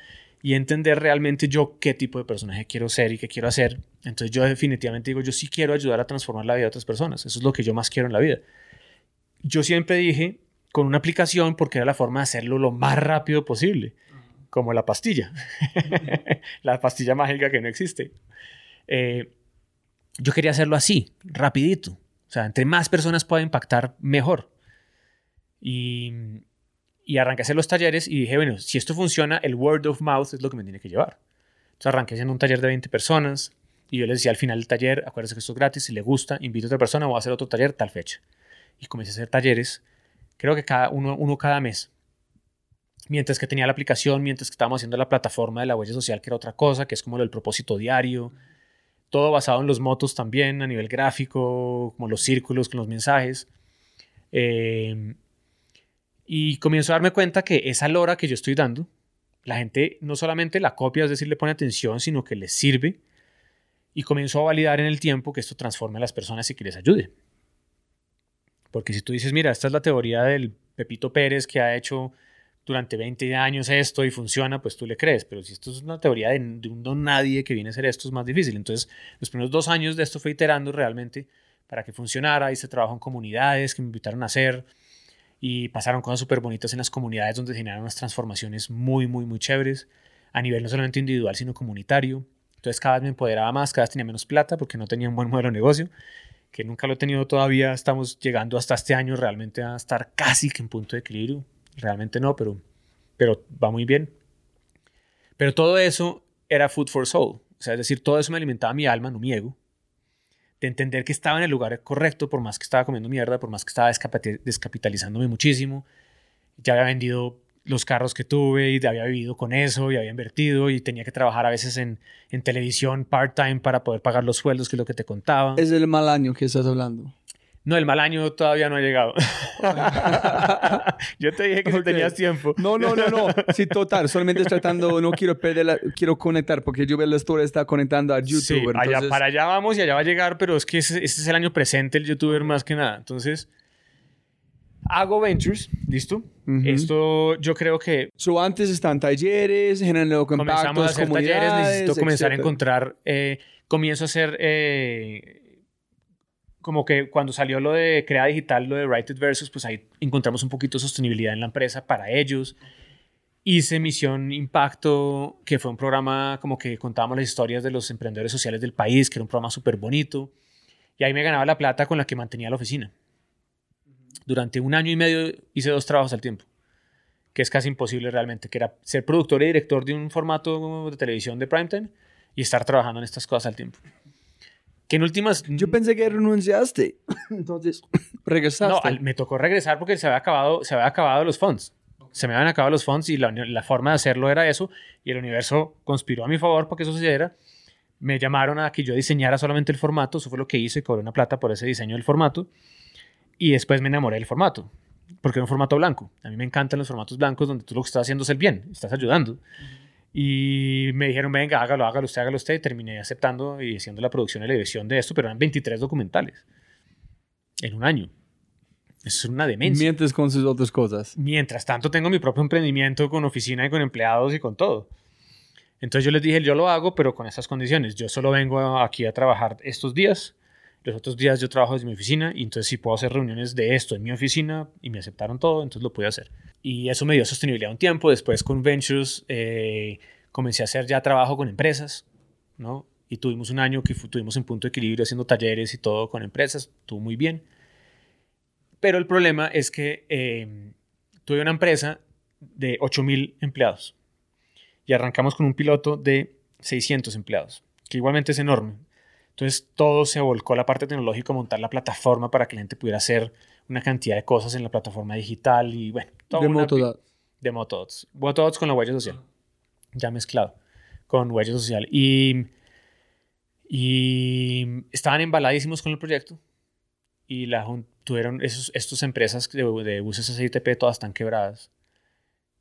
y entender realmente yo qué tipo de personaje quiero ser y qué quiero hacer. Entonces yo definitivamente digo, yo sí quiero ayudar a transformar la vida de otras personas. Eso es lo que yo más quiero en la vida. Yo siempre dije con una aplicación porque era la forma de hacerlo lo más rápido posible, como la pastilla, la pastilla mágica que no existe. Eh, yo quería hacerlo así, rapidito. O sea, entre más personas pueda impactar, mejor. Y, y arranqué a hacer los talleres y dije, bueno, si esto funciona, el word of mouth es lo que me tiene que llevar. Entonces arranqué haciendo un taller de 20 personas y yo les decía al final del taller, acuérdense que esto es gratis, si le gusta, invito a otra persona, voy a hacer otro taller tal fecha. Y comencé a hacer talleres, creo que cada uno, uno cada mes. Mientras que tenía la aplicación, mientras que estábamos haciendo la plataforma de la huella social, que era otra cosa, que es como del propósito diario. todo basado en los motos también, a nivel gráfico, como los círculos con los mensajes. Eh, y comienzo a darme cuenta que esa lora que yo estoy dando, la gente no solamente la copia, es decir, le pone atención, sino que les sirve. Y comienzo a validar en el tiempo que esto transforme a las personas y que les ayude. Porque si tú dices, mira, esta es la teoría del Pepito Pérez que ha hecho durante 20 años esto y funciona, pues tú le crees. Pero si esto es una teoría de, un don nadie que viene a hacer esto, es más difícil. Entonces, los primeros dos años de esto fue iterando realmente para que funcionara. Hice trabajo en comunidades que me invitaron a hacer y pasaron cosas súper bonitas en las comunidades donde generaron unas transformaciones muy, muy, muy chéveres a nivel no solamente individual, sino comunitario. Entonces cada vez me empoderaba más, cada vez tenía menos plata porque no tenía un buen modelo de negocio, que nunca lo he tenido todavía. Estamos llegando hasta este año realmente a estar casi que en punto de equilibrio. Realmente no, pero, pero va muy bien. Pero todo eso era food for soul. O sea, es decir, todo eso me alimentaba mi alma, no mi ego de entender que estaba en el lugar correcto, por más que estaba comiendo mierda, por más que estaba descapitalizándome muchísimo. Ya había vendido los carros que tuve y había vivido con eso y había invertido y tenía que trabajar a veces en, en televisión part-time para poder pagar los sueldos, que es lo que te contaba. Es el mal año que estás hablando. No, el mal año todavía no ha llegado. Yo te dije que tenías tiempo. No, no, no, no. Sí, total. Solamente estoy tratando, no quiero perder, quiero conectar porque yo veo la historia está conectando a YouTube. Sí, allá, para allá vamos y allá va a llegar, pero es que este es el año presente el youtuber más que nada. Entonces, hago ventures, ¿listo? Esto yo creo que... So, antes están talleres, generando contactos, Comenzamos a hacer talleres, necesito comenzar a encontrar... Eh, comienzo a hacer... Eh, como que cuando salió lo de Crea Digital, lo de It Versus, pues ahí encontramos un poquito de sostenibilidad en la empresa para ellos. Hice Misión Impacto, que fue un programa como que contábamos las historias de los emprendedores sociales del país, que era un programa súper bonito. Y ahí me ganaba la plata con la que mantenía la oficina. Durante un año y medio hice dos trabajos al tiempo, que es casi imposible realmente, que era ser productor y director de un formato de televisión de primetime y estar trabajando en estas cosas al tiempo en últimas... Yo pensé que renunciaste. Entonces, regresaste. No, me tocó regresar porque se había acabado, se había acabado los fondos. Se me habían acabado los fondos y la, la, forma de hacerlo era eso. Y el universo conspiró a mi favor para que eso sucediera. Me llamaron a que yo diseñara solamente el formato. Eso fue lo que hice y cobré una plata por ese diseño del formato. Y después me enamoré del formato. Porque era un formato blanco. A mí me encantan los formatos blancos donde tú lo que estás haciendo es el bien. Estás ayudando. Y me dijeron, venga, hágalo, hágalo usted, hágalo usted. Y terminé aceptando y haciendo la producción y la edición de esto, pero eran 23 documentales en un año. Eso es una demencia. Mientras con sus otras cosas. Mientras tanto, tengo mi propio emprendimiento con oficina y con empleados y con todo. Entonces yo les dije, yo lo hago, pero con estas condiciones. Yo solo vengo aquí a trabajar estos días. Los otros días yo trabajo desde mi oficina y entonces si puedo hacer reuniones de esto en mi oficina y me aceptaron todo, entonces lo pude hacer. Y eso me dio sostenibilidad un tiempo. Después con Ventures eh, comencé a hacer ya trabajo con empresas, ¿no? Y tuvimos un año que estuvimos en punto de equilibrio haciendo talleres y todo con empresas. Estuvo muy bien. Pero el problema es que eh, tuve una empresa de 8.000 empleados y arrancamos con un piloto de 600 empleados, que igualmente es enorme. Entonces todo se volcó a la parte tecnológica, montar la plataforma para que la gente pudiera hacer una cantidad de cosas en la plataforma digital y bueno, todo de Motodots. De Motodots. Motodots con la huella social. Ya mezclado con huella social. Y, y estaban embaladísimos con el proyecto y la, tuvieron esos, estas empresas de, de buses SITP todas están quebradas.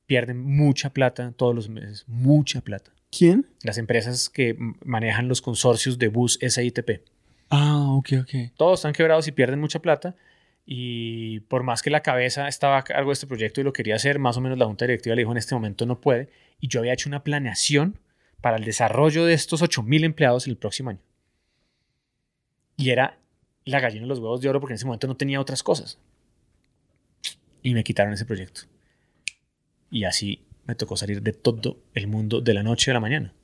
Pierden mucha plata todos los meses, mucha plata. ¿Quién? Las empresas que manejan los consorcios de bus SITP. Ah, ok, ok. Todos están quebrados y pierden mucha plata y por más que la cabeza estaba a cargo de este proyecto y lo quería hacer, más o menos la junta directiva le dijo en este momento no puede. Y yo había hecho una planeación para el desarrollo de estos 8.000 empleados el próximo año. Y era la gallina de los huevos de oro porque en ese momento no tenía otras cosas. Y me quitaron ese proyecto. Y así me tocó salir de todo el mundo de la noche a la mañana.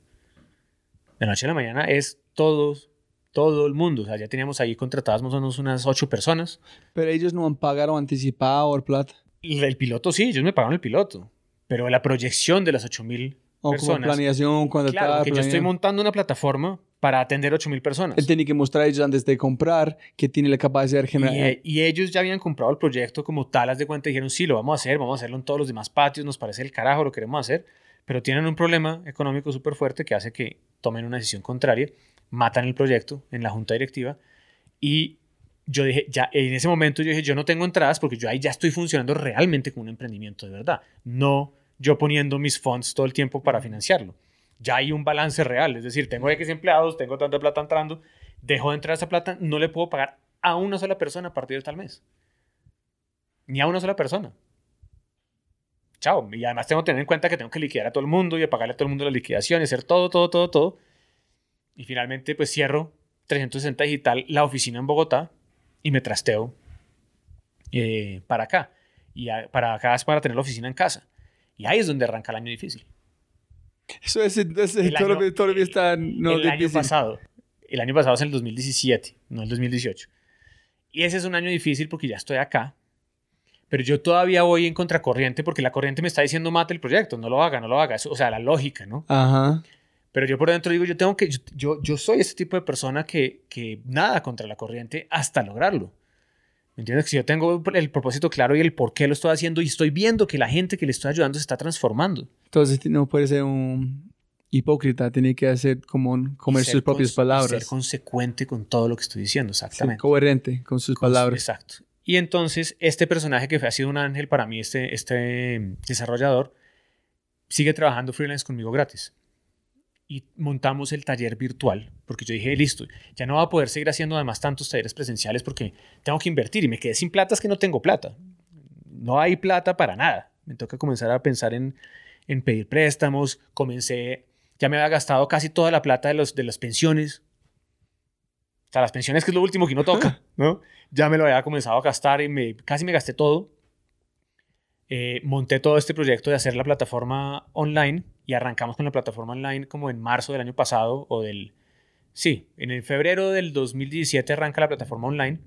De la noche a la mañana es todos todo el mundo. O sea, ya teníamos ahí contratadas más o menos unas ocho personas. Pero ellos no han pagado anticipado o plata. El piloto sí, ellos me pagaron el piloto. Pero la proyección de las ocho mil personas. Como planeación, cuando Claro, que yo estoy montando una plataforma para atender ocho mil personas. Él tiene que mostrar a ellos antes de comprar que tiene la capacidad de generar. Y, y, ellos ya habían comprado el proyecto como talas de cuenta dijeron, sí, lo vamos a hacer, vamos a hacerlo en todos los demás patios, nos parece el carajo, lo queremos hacer. Pero tienen un problema económico súper fuerte que hace que tomen una decisión contraria matan el proyecto en la junta directiva y yo dije, ya en ese momento yo dije, yo no tengo entradas porque yo ahí ya estoy funcionando realmente como un emprendimiento de verdad, no yo poniendo mis funds todo el tiempo para financiarlo. Ya hay un balance real, es decir, tengo X empleados, tengo tanta plata entrando, dejo de entrar esa plata, no le puedo pagar a una sola persona a partir de tal mes. Ni a una sola persona. Chao. Y además tengo que tener en cuenta que tengo que liquidar a todo el mundo y pagarle a todo el mundo la liquidación y hacer todo, todo, todo, todo. Y finalmente pues cierro 360 Digital la oficina en Bogotá y me trasteo eh, para acá. Y para acá es para tener la oficina en casa. Y ahí es donde arranca el año difícil. Eso es, entonces, todavía, está no el año pasado. El año pasado es el 2017, no el 2018. Y ese es un año difícil porque ya estoy acá. Pero yo todavía voy en contracorriente porque la corriente me está diciendo mate el proyecto, no lo haga, no lo haga. o sea, la lógica, ¿no? Ajá. Pero yo por dentro digo, yo tengo que, yo, yo soy ese tipo de persona que, que nada contra la corriente hasta lograrlo. ¿Me entiendes? Que si yo tengo el propósito claro y el por qué lo estoy haciendo y estoy viendo que la gente que le estoy ayudando se está transformando. Entonces no puede ser un hipócrita, tiene que hacer como comer sus propias palabras. Ser consecuente con todo lo que estoy diciendo, exactamente. Ser coherente con sus palabras. exacto. Y entonces este personaje que ha sido un ángel para mí, este, este desarrollador, sigue trabajando freelance conmigo gratis y montamos el taller virtual, porque yo dije, listo, ya no va a poder seguir haciendo además tantos talleres presenciales porque tengo que invertir y me quedé sin plata, es que no tengo plata. No hay plata para nada. Me toca comenzar a pensar en, en pedir préstamos, comencé, ya me había gastado casi toda la plata de, los, de las pensiones. O sea, las pensiones que es lo último que uno toca, ¿no? Ya me lo había comenzado a gastar y me, casi me gasté todo. Eh, monté todo este proyecto de hacer la plataforma online y arrancamos con la plataforma online como en marzo del año pasado o del... Sí, en el febrero del 2017 arranca la plataforma online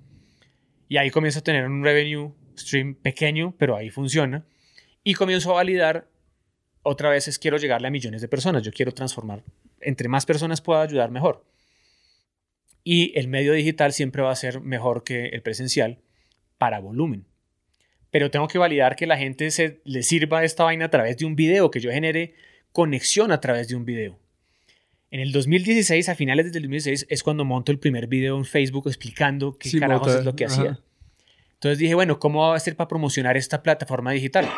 y ahí comienzo a tener un revenue stream pequeño, pero ahí funciona. Y comienzo a validar, otra vez es quiero llegarle a millones de personas, yo quiero transformar, entre más personas pueda ayudar mejor. Y el medio digital siempre va a ser mejor que el presencial para volumen. Pero tengo que validar que la gente se le sirva esta vaina a través de un video que yo genere conexión a través de un video. En el 2016, a finales del 2016, es cuando monto el primer video en Facebook explicando qué carajos es lo que hacía. Entonces dije, bueno, ¿cómo va a ser para promocionar esta plataforma digital?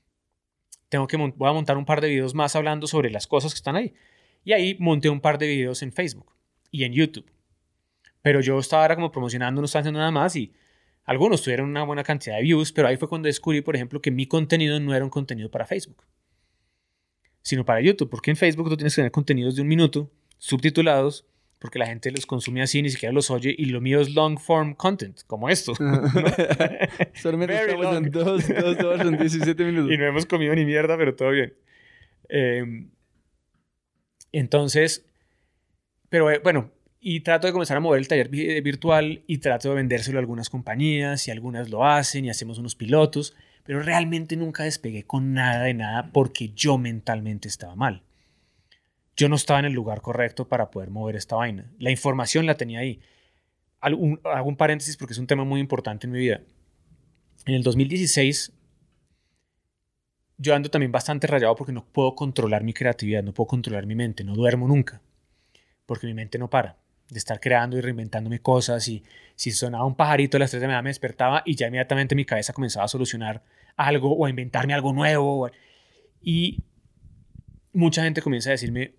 Tengo que voy a montar un par de videos más hablando sobre las cosas que están ahí. Y ahí monté un par de videos en Facebook y en YouTube. Pero yo estaba ahora como promocionando, no estaba haciendo nada más y algunos tuvieron una buena cantidad de views, pero ahí fue cuando descubrí, por ejemplo, que mi contenido no era un contenido para Facebook sino para YouTube, porque en Facebook tú tienes que tener contenidos de un minuto, subtitulados, porque la gente los consume así, ni siquiera los oye, y lo mío es long form content, como esto. Solamente estamos en dos, dos horas, en 17 minutos. Y no hemos comido ni mierda, pero todo bien. Em, entonces, pero eh, bueno, y trato de comenzar a mover el taller virtual y trato de vendérselo a algunas compañías y algunas lo hacen y hacemos unos pilotos pero realmente nunca despegué con nada de nada porque yo mentalmente estaba mal. Yo no estaba en el lugar correcto para poder mover esta vaina. La información la tenía ahí. hago un paréntesis porque es un tema muy importante en mi vida. En el 2016 yo ando también bastante rayado porque no puedo controlar mi creatividad, no puedo controlar mi mente, no duermo nunca, porque mi mente no para de estar creando y reinventándome cosas y si sonaba un pajarito a las 3 de la mañana me despertaba y ya inmediatamente mi cabeza comenzaba a solucionar algo o a inventarme algo nuevo. Y mucha gente comienza a decirme,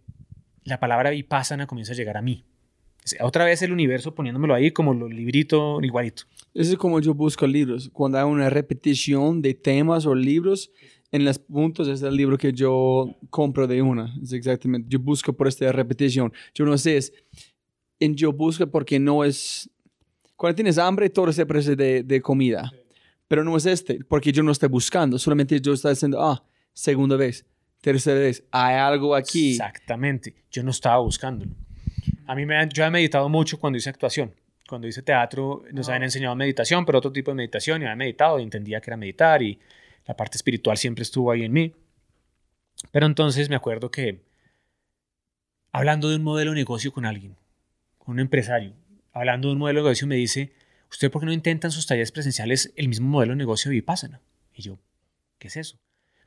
la palabra vipassana comienza a llegar a mí. Otra vez el universo poniéndomelo ahí como los libritos igualito. Eso es como yo busco libros. Cuando hay una repetición de temas o libros, en los puntos es el libro que yo compro de una. Es exactamente. Yo busco por esta repetición. Yo no sé, es en yo busco porque no es... Cuando tienes hambre, todo se parece de, de comida. Pero no es este, porque yo no estoy buscando, solamente yo estoy diciendo, ah, segunda vez, tercera vez, hay algo aquí. Exactamente, yo no estaba buscándolo. A mí me yo he meditado mucho cuando hice actuación. Cuando hice teatro nos habían enseñado meditación, pero otro tipo de meditación, y había meditado y entendía que era meditar y la parte espiritual siempre estuvo ahí en mí. Pero entonces me acuerdo que hablando de un modelo de negocio con alguien, un empresario, hablando de un modelo de negocio me dice, ¿usted por qué no intenta en sus talleres presenciales el mismo modelo de negocio Vipassana? Y yo, ¿qué es eso?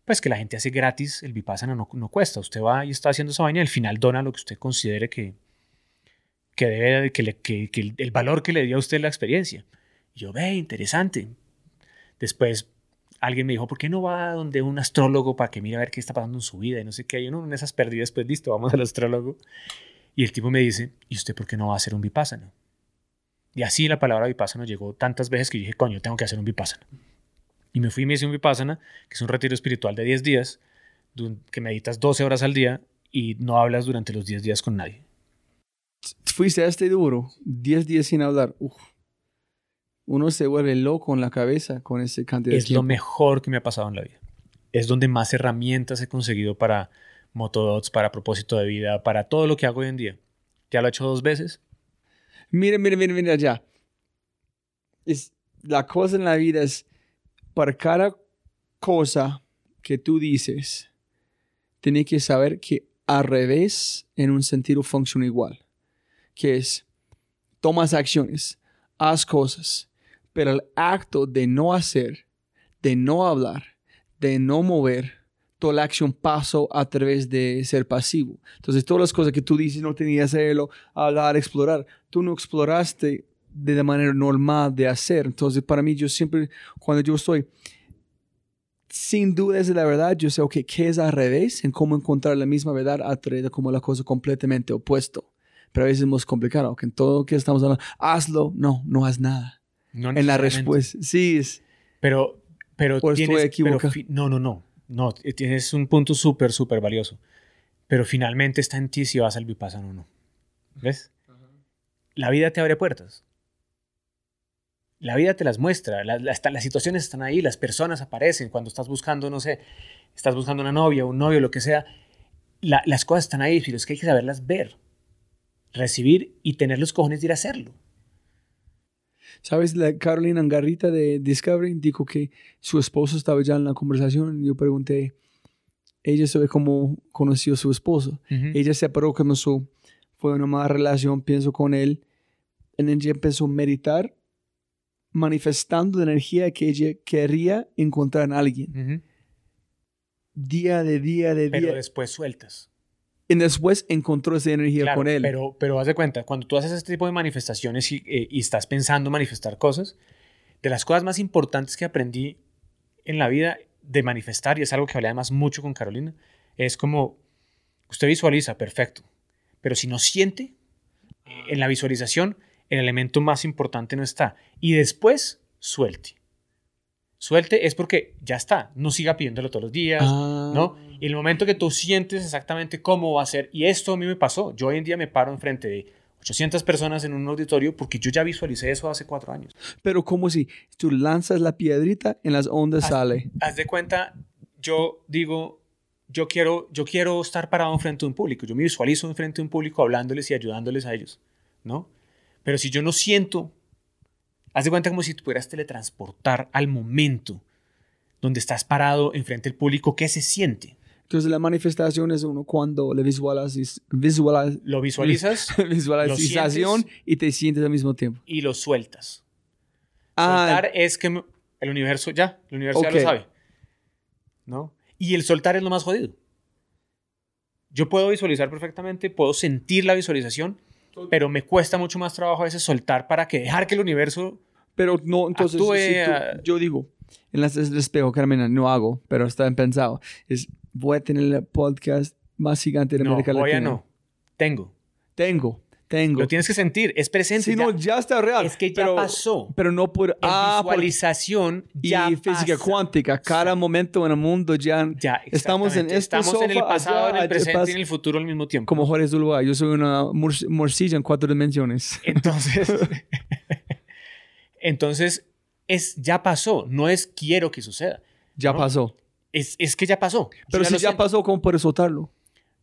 Pues que la gente hace gratis, el Vipassana no, no cuesta. Usted va y está haciendo esa vaina y al final dona lo que usted considere que, que debe, que, le, que, que el valor que le dio a usted la experiencia. Y yo, ve, interesante. Después alguien me dijo, ¿por qué no va donde un astrólogo para que mire a ver qué está pasando en su vida? Y no sé qué, hay uno en esas pérdidas, pues listo, vamos al astrólogo. Y el tipo me dice, ¿y usted por qué no va a hacer un vipassana? Y así la palabra vipassana llegó tantas veces que dije, coño, tengo que hacer un vipassana. Y me fui y me hice un vipassana, que es un retiro espiritual de 10 días, que meditas 12 horas al día y no hablas durante los 10 días con nadie. Fuiste a este duro, 10 días sin hablar. Uno se vuelve loco en la cabeza con ese cantidad es lo mejor que me ha pasado en la vida. Es donde más herramientas he conseguido para motodots, para propósito de vida, para todo lo que hago hoy en día. Ya lo he hecho dos veces. Mire, mire, mire, mire allá. Es, la cosa en la vida es, para cada cosa que tú dices, tienes que saber que al revés, en un sentido, funciona igual. Que es, tomas acciones, haz cosas, pero el acto de no hacer, de no hablar, de no mover, toda la acción pasó a través de ser pasivo. Entonces, todas las cosas que tú dices no tenías que hacerlo, hablar, explorar, tú no exploraste de la manera normal de hacer. Entonces, para mí, yo siempre, cuando yo estoy sin duda es de la verdad, yo sé, ok, ¿qué es al revés? En cómo encontrar la misma verdad a través de como la cosa completamente opuesto. Pero a veces es más complicado, que en todo lo que estamos hablando, hazlo, no, no haz nada. No en la respuesta, sí es. Pero, pero tienes, equivocado. no, no, no, no, tienes un punto súper, súper valioso. Pero finalmente está en ti si vas al Vipassana o no. ¿Ves? La vida te abre puertas. La vida te las muestra, las situaciones están ahí, las personas aparecen. Cuando estás buscando, no sé, estás buscando una novia, un novio, lo que sea, las cosas están ahí, pero es que hay que saberlas ver, recibir y tener los cojones de ir a hacerlo. ¿Sabes? La Carolina Angarrita de Discovery dijo que su esposo estaba ya en la conversación. Yo pregunté, ella sabe cómo conoció a su esposo. Ella se separó, su fue una mala relación, pienso, con él. Y ella empezó a meditar manifestando la energía que ella quería encontrar en alguien. Día de día de día. Pero después sueltas. Y después encontró esa energía con él. Pero, pero haz de cuenta, cuando tú haces este tipo de manifestaciones y, eh, y estás pensando manifestar cosas, de las cosas más importantes que aprendí en la vida de manifestar, y es algo que hablé además mucho con Carolina, es como, usted visualiza, perfecto, pero si no siente, en la visualización el elemento más importante no está. Y después, suelte. Suelte es porque ya está, no siga pidiéndolo todos los días, ah. ¿no? Y el momento que tú sientes exactamente cómo va a ser, y esto a mí me pasó, yo hoy en día me paro enfrente de 800 personas en un auditorio porque yo ya visualicé eso hace cuatro años. Pero como si tú lanzas la piedrita, en las ondas sale. Haz de cuenta, yo digo, yo quiero, yo quiero estar parado enfrente de un público, yo me visualizo enfrente de un público hablándoles y ayudándoles a ellos, ¿no? Pero si yo no siento, haz de cuenta como si pudieras teletransportar al momento donde estás parado enfrente del público, ¿qué se siente? Entonces la manifestación es uno cuando le visualizas, lo visualizas, visualización y te sientes al mismo tiempo. Y lo sueltas. Ah, soltar es que el universo ya, el universo ya lo sabe. ¿No? Y el soltar es lo más jodido. Yo puedo visualizar perfectamente, puedo sentir la visualización, pero me cuesta mucho más trabajo a veces soltar para que dejar que el universo pero no entonces yo digo en las del espejo Carmen no hago pero está pensado es voy a tener el podcast más gigante de América no, Latina. no. Tengo. Tengo tengo. Lo tienes que sentir, es presente. Sí, no, ya está real. Es que ya pasó. Pero no por ah, visualización y física cuántica. Cada momento en el mundo ya, ya estamos en este Estamos en el pasado, en el presente y en el futuro al mismo tiempo. Como Jorge Zuluaga, yo soy una morcilla en cuatro dimensiones. Entonces, entonces es ya pasó, no es quiero que suceda. Ya pasó. Es, es, que ya pasó. Pero si ya pasó, ¿cómo puedes soltarlo?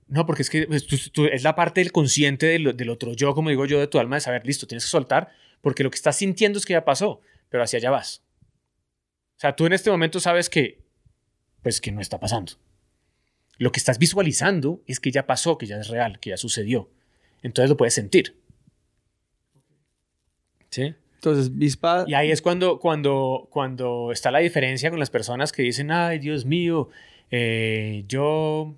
No, porque es que pues, es la parte del consciente del, otro yo, como digo yo, de tu alma, de saber, listo, tienes que soltar, porque lo que estás sintiendo es que ya pasó, pero hacia allá vas. O sea, tú en este momento sabes que, pues, que no está pasando. Lo que estás visualizando es que ya pasó, que ya es real, que ya sucedió. Entonces lo puedes sentir. ¿Sí? Entonces, Vispa... Y ahí es cuando, cuando, cuando está la diferencia con las personas que dicen, ay, Dios mío, eh, yo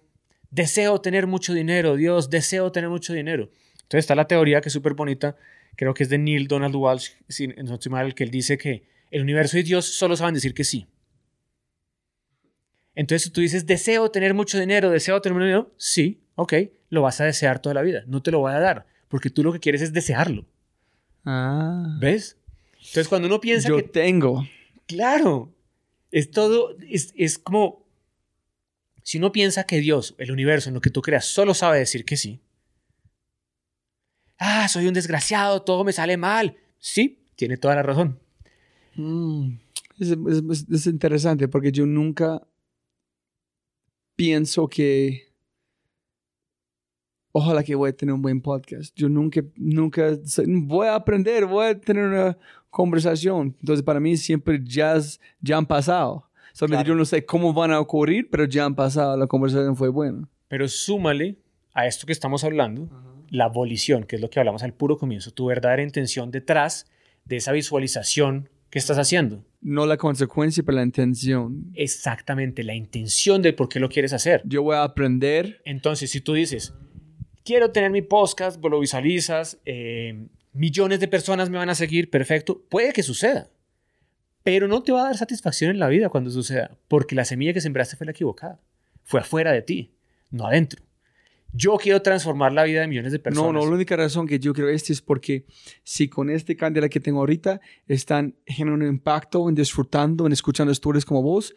deseo tener mucho dinero, Dios, deseo tener mucho dinero. Entonces está la teoría que es súper bonita, creo que es de Neil Donald Walsh, si no estoy mal, que él dice que el universo y Dios solo saben decir que sí. Entonces, si tú dices, deseo tener mucho dinero, deseo tener mucho dinero, sí, ok, lo vas a desear toda la vida. No te lo voy a dar, porque tú lo que quieres es desearlo. Ah. ¿Ves? Entonces, cuando uno piensa Yo que... tengo. Claro, es todo, es, es como... Si uno piensa que Dios, el universo, en lo que tú creas, solo sabe decir que sí. Ah, soy un desgraciado, todo me sale mal. Sí, tiene toda la razón. Mm, Es, es- es interesante porque yo nunca pienso que ojalá que voy a tener un buen podcast. Yo nunca, nunca voy a aprender, voy a tener una conversación. Entonces para mí siempre ya, ya han pasado. Solamente Claro. yo no sé cómo van a ocurrir, pero ya han pasado. La conversación fue buena. Pero súmale a esto que estamos hablando, la volición, que es lo que hablamos al puro comienzo, tu verdadera intención detrás de esa visualización que estás haciendo. No la consecuencia, pero la intención. Exactamente, la intención de por qué lo quieres hacer. Yo voy a aprender. Entonces, si tú dices, quiero tener mi podcast, lo visualizas, eh, millones de personas me van a seguir, perfecto, puede que suceda. Pero no te va a dar satisfacción en la vida cuando suceda, porque la semilla que sembraste fue la equivocada. Fue afuera de ti, no adentro. Yo quiero transformar la vida de millones de personas. No, no, la única razón que yo creo este es porque si con este candela que tengo ahorita están generando un impacto en disfrutando, en escuchando historias como vos,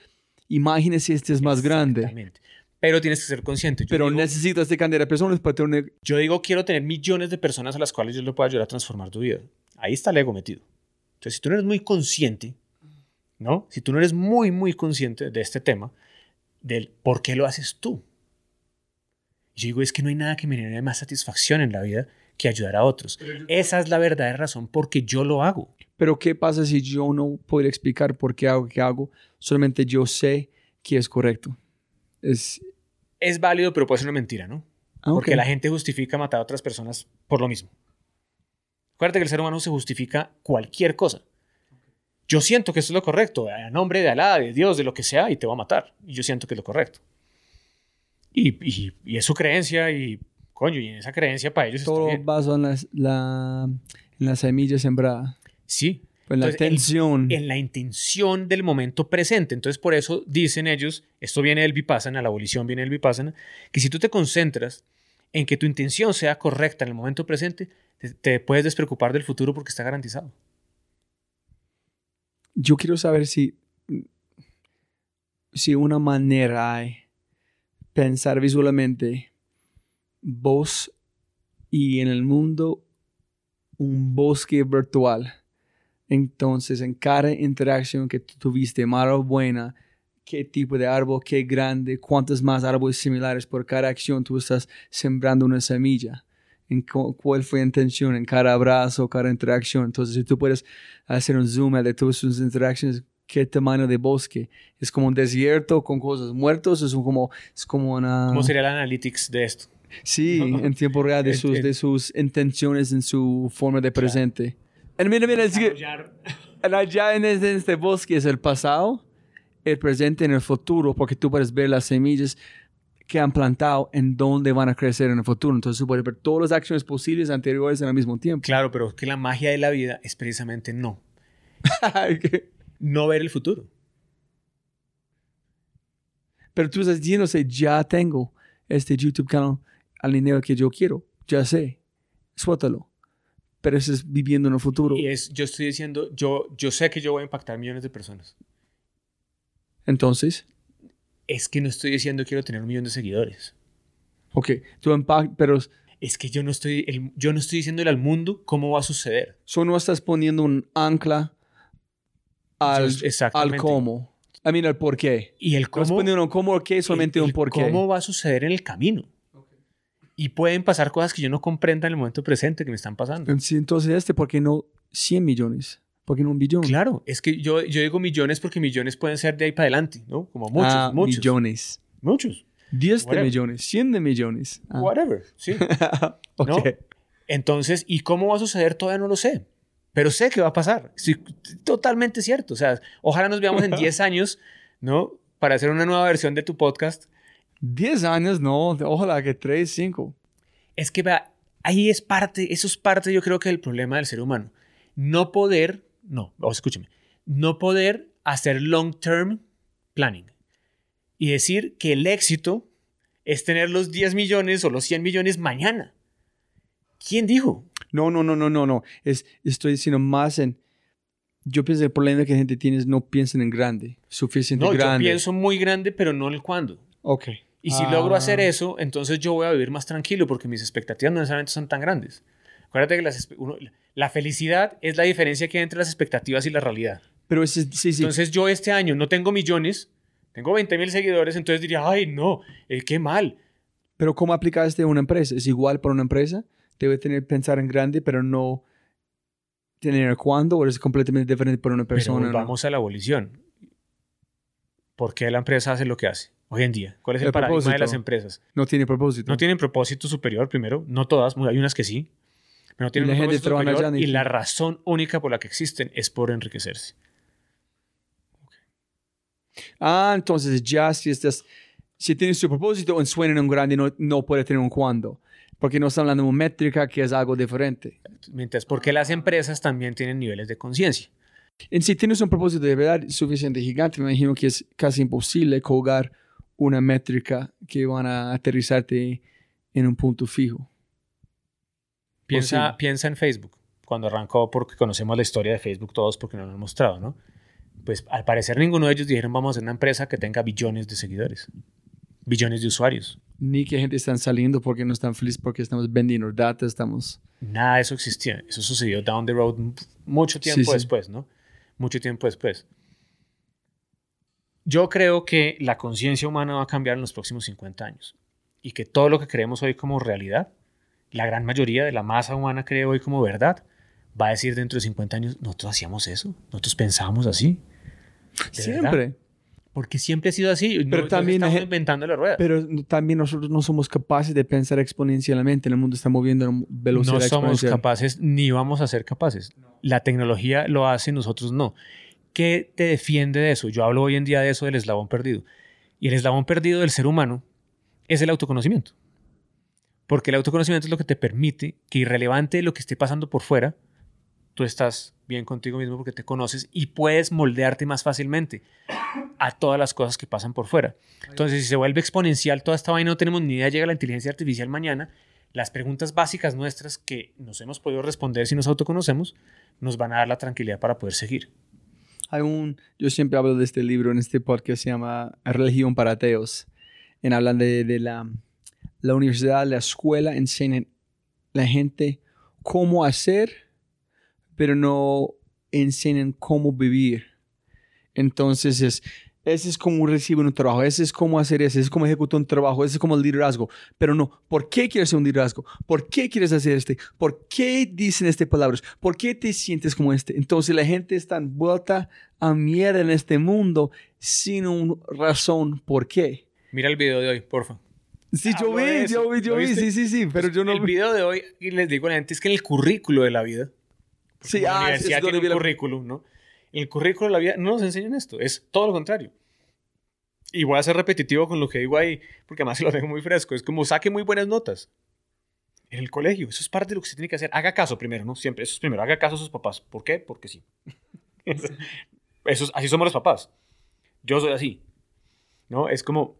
imagínese este es más grande. Exactamente. Pero tienes que ser consciente. Yo, Pero digo, necesito este candela de personas para tener una- yo digo, quiero tener millones de personas a las cuales yo le pueda ayudar a transformar tu vida. Ahí está el ego metido. Entonces, si tú no eres muy consciente, ¿no? Si tú no eres muy, muy consciente de este tema, del por qué lo haces tú. Yo digo, es que no hay nada que me genere más satisfacción en la vida que ayudar a otros. Esa es la verdadera razón por qué yo lo hago. Pero ¿qué pasa si yo no puedo explicar por qué hago lo que hago? Solamente yo sé que es correcto. Es... Es válido, pero puede ser una mentira, ¿no? ah, Porque la gente justifica matar a otras personas por lo mismo. Acuérdate que el ser humano se justifica cualquier cosa. Yo siento que eso es lo correcto, a nombre de Alá, de Dios, de lo que sea, y te va a matar. Y yo siento que es lo correcto. Y, y- y es su creencia, y coño, y en esa creencia para ellos Todo basado en la, la, en la semilla sembrada. Sí, En la atención. en la intención del momento presente. Entonces, por eso dicen ellos, esto viene del vipassana, la abolición viene del vipassana, que si tú te concentras en que tu intención sea correcta en el momento presente, te, te puedes despreocupar del futuro porque está garantizado. Yo quiero saber si, si una manera hay pensar visualmente vos y en el mundo bosque virtual. Entonces, en cada interacción que tuviste, mala o buena, qué tipo de árbol, qué grande, cuántos más árboles similares por cada acción tú estás sembrando una semilla. En cu- cuál fue la intención en cada abrazo, cada interacción. Entonces, si tú puedes hacer un zoom de todas sus interacciones, qué tamaño de bosque. Es como un desierto con cosas muertas, es como, es como una... ¿Cómo sería el analytics de esto? Sí, en tiempo real de sus, de sus intenciones en su forma de presente. Y mira, mira, es que allá en este, en este bosque es el pasado, el presente y el futuro, porque tú puedes ver las semillas que han plantado en dónde van a crecer en el futuro. Entonces tú puedes ver todas las acciones posibles anteriores al mismo tiempo. Claro, pero es que la magia de la vida es precisamente no. No ver el futuro. Pero tú estás diciendo, sé, ya tengo este YouTube canal al dinero que yo quiero. Ya sé. Suéltalo. Pero eso es viviendo en el futuro. Y es, yo estoy diciendo, yo, yo sé que yo voy a impactar millones de personas. Entonces, Es que no estoy diciendo quiero tener un millón de seguidores. ok, tu impacto, pero Es que yo no estoy, el- yo no estoy diciéndole al mundo cómo va a suceder. Solo no estás poniendo un ancla al, al cómo. I mean, al por qué. Y el No estás cómo, poniendo un cómo o qué, solamente el- un el por qué. cómo va a suceder en el camino. Y pueden pasar cosas que yo no comprenda en el momento presente que me están pasando. Entonces, este, ¿por qué no 100 millones? ¿Por qué no un billón? Claro, es que yo, yo digo millones porque millones pueden ser de ahí para adelante, ¿no? Como muchos, Ah, muchos. millones. Muchos. 10 de millones, 100 de millones. Ah. Whatever, sí. ok. ¿no? Entonces, ¿y cómo va a suceder? Todavía no lo sé. Pero sé que va a pasar. Sí, totalmente cierto. O sea, ojalá nos veamos en 10 años, ¿no? Para hacer una nueva versión de tu podcast. 10 años, no. Ojalá que 3, 5. Es que vea, ahí es parte, eso es parte yo creo que del problema del ser humano. No poder, no, o escúchame, no poder hacer long term planning y decir que el éxito es tener los 10 millones o los 100 millones mañana. ¿Quién dijo? No, no, no, no, no, no. Es, estoy diciendo más en... Yo pienso que el problema que la gente tiene es no piensen en grande, suficiente No, yo grande. pienso muy grande, pero no el cuándo. Ok. Y si Ah. logro hacer eso, entonces yo voy a vivir más tranquilo porque mis expectativas no necesariamente son tan grandes. Acuérdate que las uno- la felicidad es la diferencia que hay entre las expectativas y la realidad. Pero ese, sí, sí. Entonces yo este año no tengo millones, tengo 20 mil seguidores, entonces diría, ay, no, eh, qué mal. Pero ¿cómo aplicas este a una empresa? ¿Es igual para una empresa? Debe tener pensar en grande, pero no tener cuándo, o es completamente diferente para una Pero persona. ¿no? vamos a la abolición. ¿Por qué la empresa hace lo que hace hoy en día? ¿Cuál es el, El paradigma de las empresas? No tiene propósito. No tienen propósito superior, primero. No todas, hay unas que sí. Pero no tienen la un gente superior y- y la razón única por la que existen es por enriquecerse. Ah, entonces ya si estás, si tienes su propósito en suena en un grande, no, no puede tener un cuándo. Porque no estamos hablando de una métrica que es algo diferente. Mientras, porque las empresas también tienen niveles de conciencia. En si tienes un propósito de verdad suficiente gigante, me imagino que es casi imposible colgar una métrica que van a aterrizarte en un punto fijo. Piensa, Posible. piensa en Facebook. Cuando arrancó, porque conocemos la historia de Facebook todos porque nos lo han mostrado, ¿no? Pues al parecer ninguno de ellos dijeron vamos a hacer una empresa que tenga billones de seguidores, billones de usuarios. Ni que gente están saliendo porque no están felices porque estamos vendiendo data, estamos... Nada de eso existía. Eso sucedió down the road mucho tiempo Sí, sí. después, ¿no? Mucho tiempo después. Yo creo que la conciencia humana va a cambiar en los próximos 50 años y que todo lo que creemos hoy como realidad, la gran mayoría de la masa humana cree hoy como verdad, va a decir dentro de 50 años, nosotros hacíamos eso, nosotros pensábamos así. ¿De Siempre. verdad? Porque siempre ha sido así. Pero no, también estamos inventando la rueda. Pero también nosotros no somos capaces de pensar exponencialmente. El mundo está moviendo a una velocidad no somos capaces ni vamos a ser capaces. La tecnología lo hace, nosotros no. ¿Qué te defiende de eso? Yo hablo hoy en día de eso del eslabón perdido. Y el eslabón perdido del ser humano es el autoconocimiento. Porque el autoconocimiento es lo que te permite que irrelevante lo que esté pasando por fuera, tú estás bien contigo mismo porque te conoces y puedes moldearte más fácilmente a todas las cosas que pasan por fuera. Entonces, si se vuelve exponencial toda esta vaina, no tenemos ni idea, llega la inteligencia artificial mañana, las preguntas básicas nuestras que nos hemos podido responder si nos autoconocemos, nos van a dar la tranquilidad para poder seguir. Hay yo siempre hablo de este libro en este podcast, se llama Religión para Ateos. En hablan de, de la, la universidad, la escuela, enseñan la gente cómo hacer, pero no enseñan cómo vivir. Entonces, es, ese es como recibir un trabajo, ese es cómo hacer ese, ese es cómo ejecutar un trabajo, ese es como el liderazgo. Pero no, ¿por qué quieres ser un liderazgo? ¿Por qué quieres hacer este? ¿Por qué dicen estas palabras? ¿Por qué te sientes como este? Entonces la gente está envuelta a mierda en este mundo sin una razón por qué. Mira el video de hoy, porfa. Sí, yo Hablo de vi, yo vi, yo ¿Lo vi, sí, sí, sí, pero yo no el vi. video de hoy, y les digo a la gente, es que en el currículo de la vida, Sí, como la ah, es- es universidad donde tiene vi un la- currículum, ¿no? En el currículo de la vida no nos enseñan esto, es todo lo contrario. Y voy a ser repetitivo con lo que digo ahí, porque además lo tengo muy fresco. Es como saque muy buenas notas en el colegio. Eso es parte de lo que se tiene que hacer. Haga caso primero, ¿no? Siempre, eso es primero. Haga caso a sus papás. ¿Por qué? Porque sí. Eso es- así somos los papás. Yo soy así. ¿No? Es como,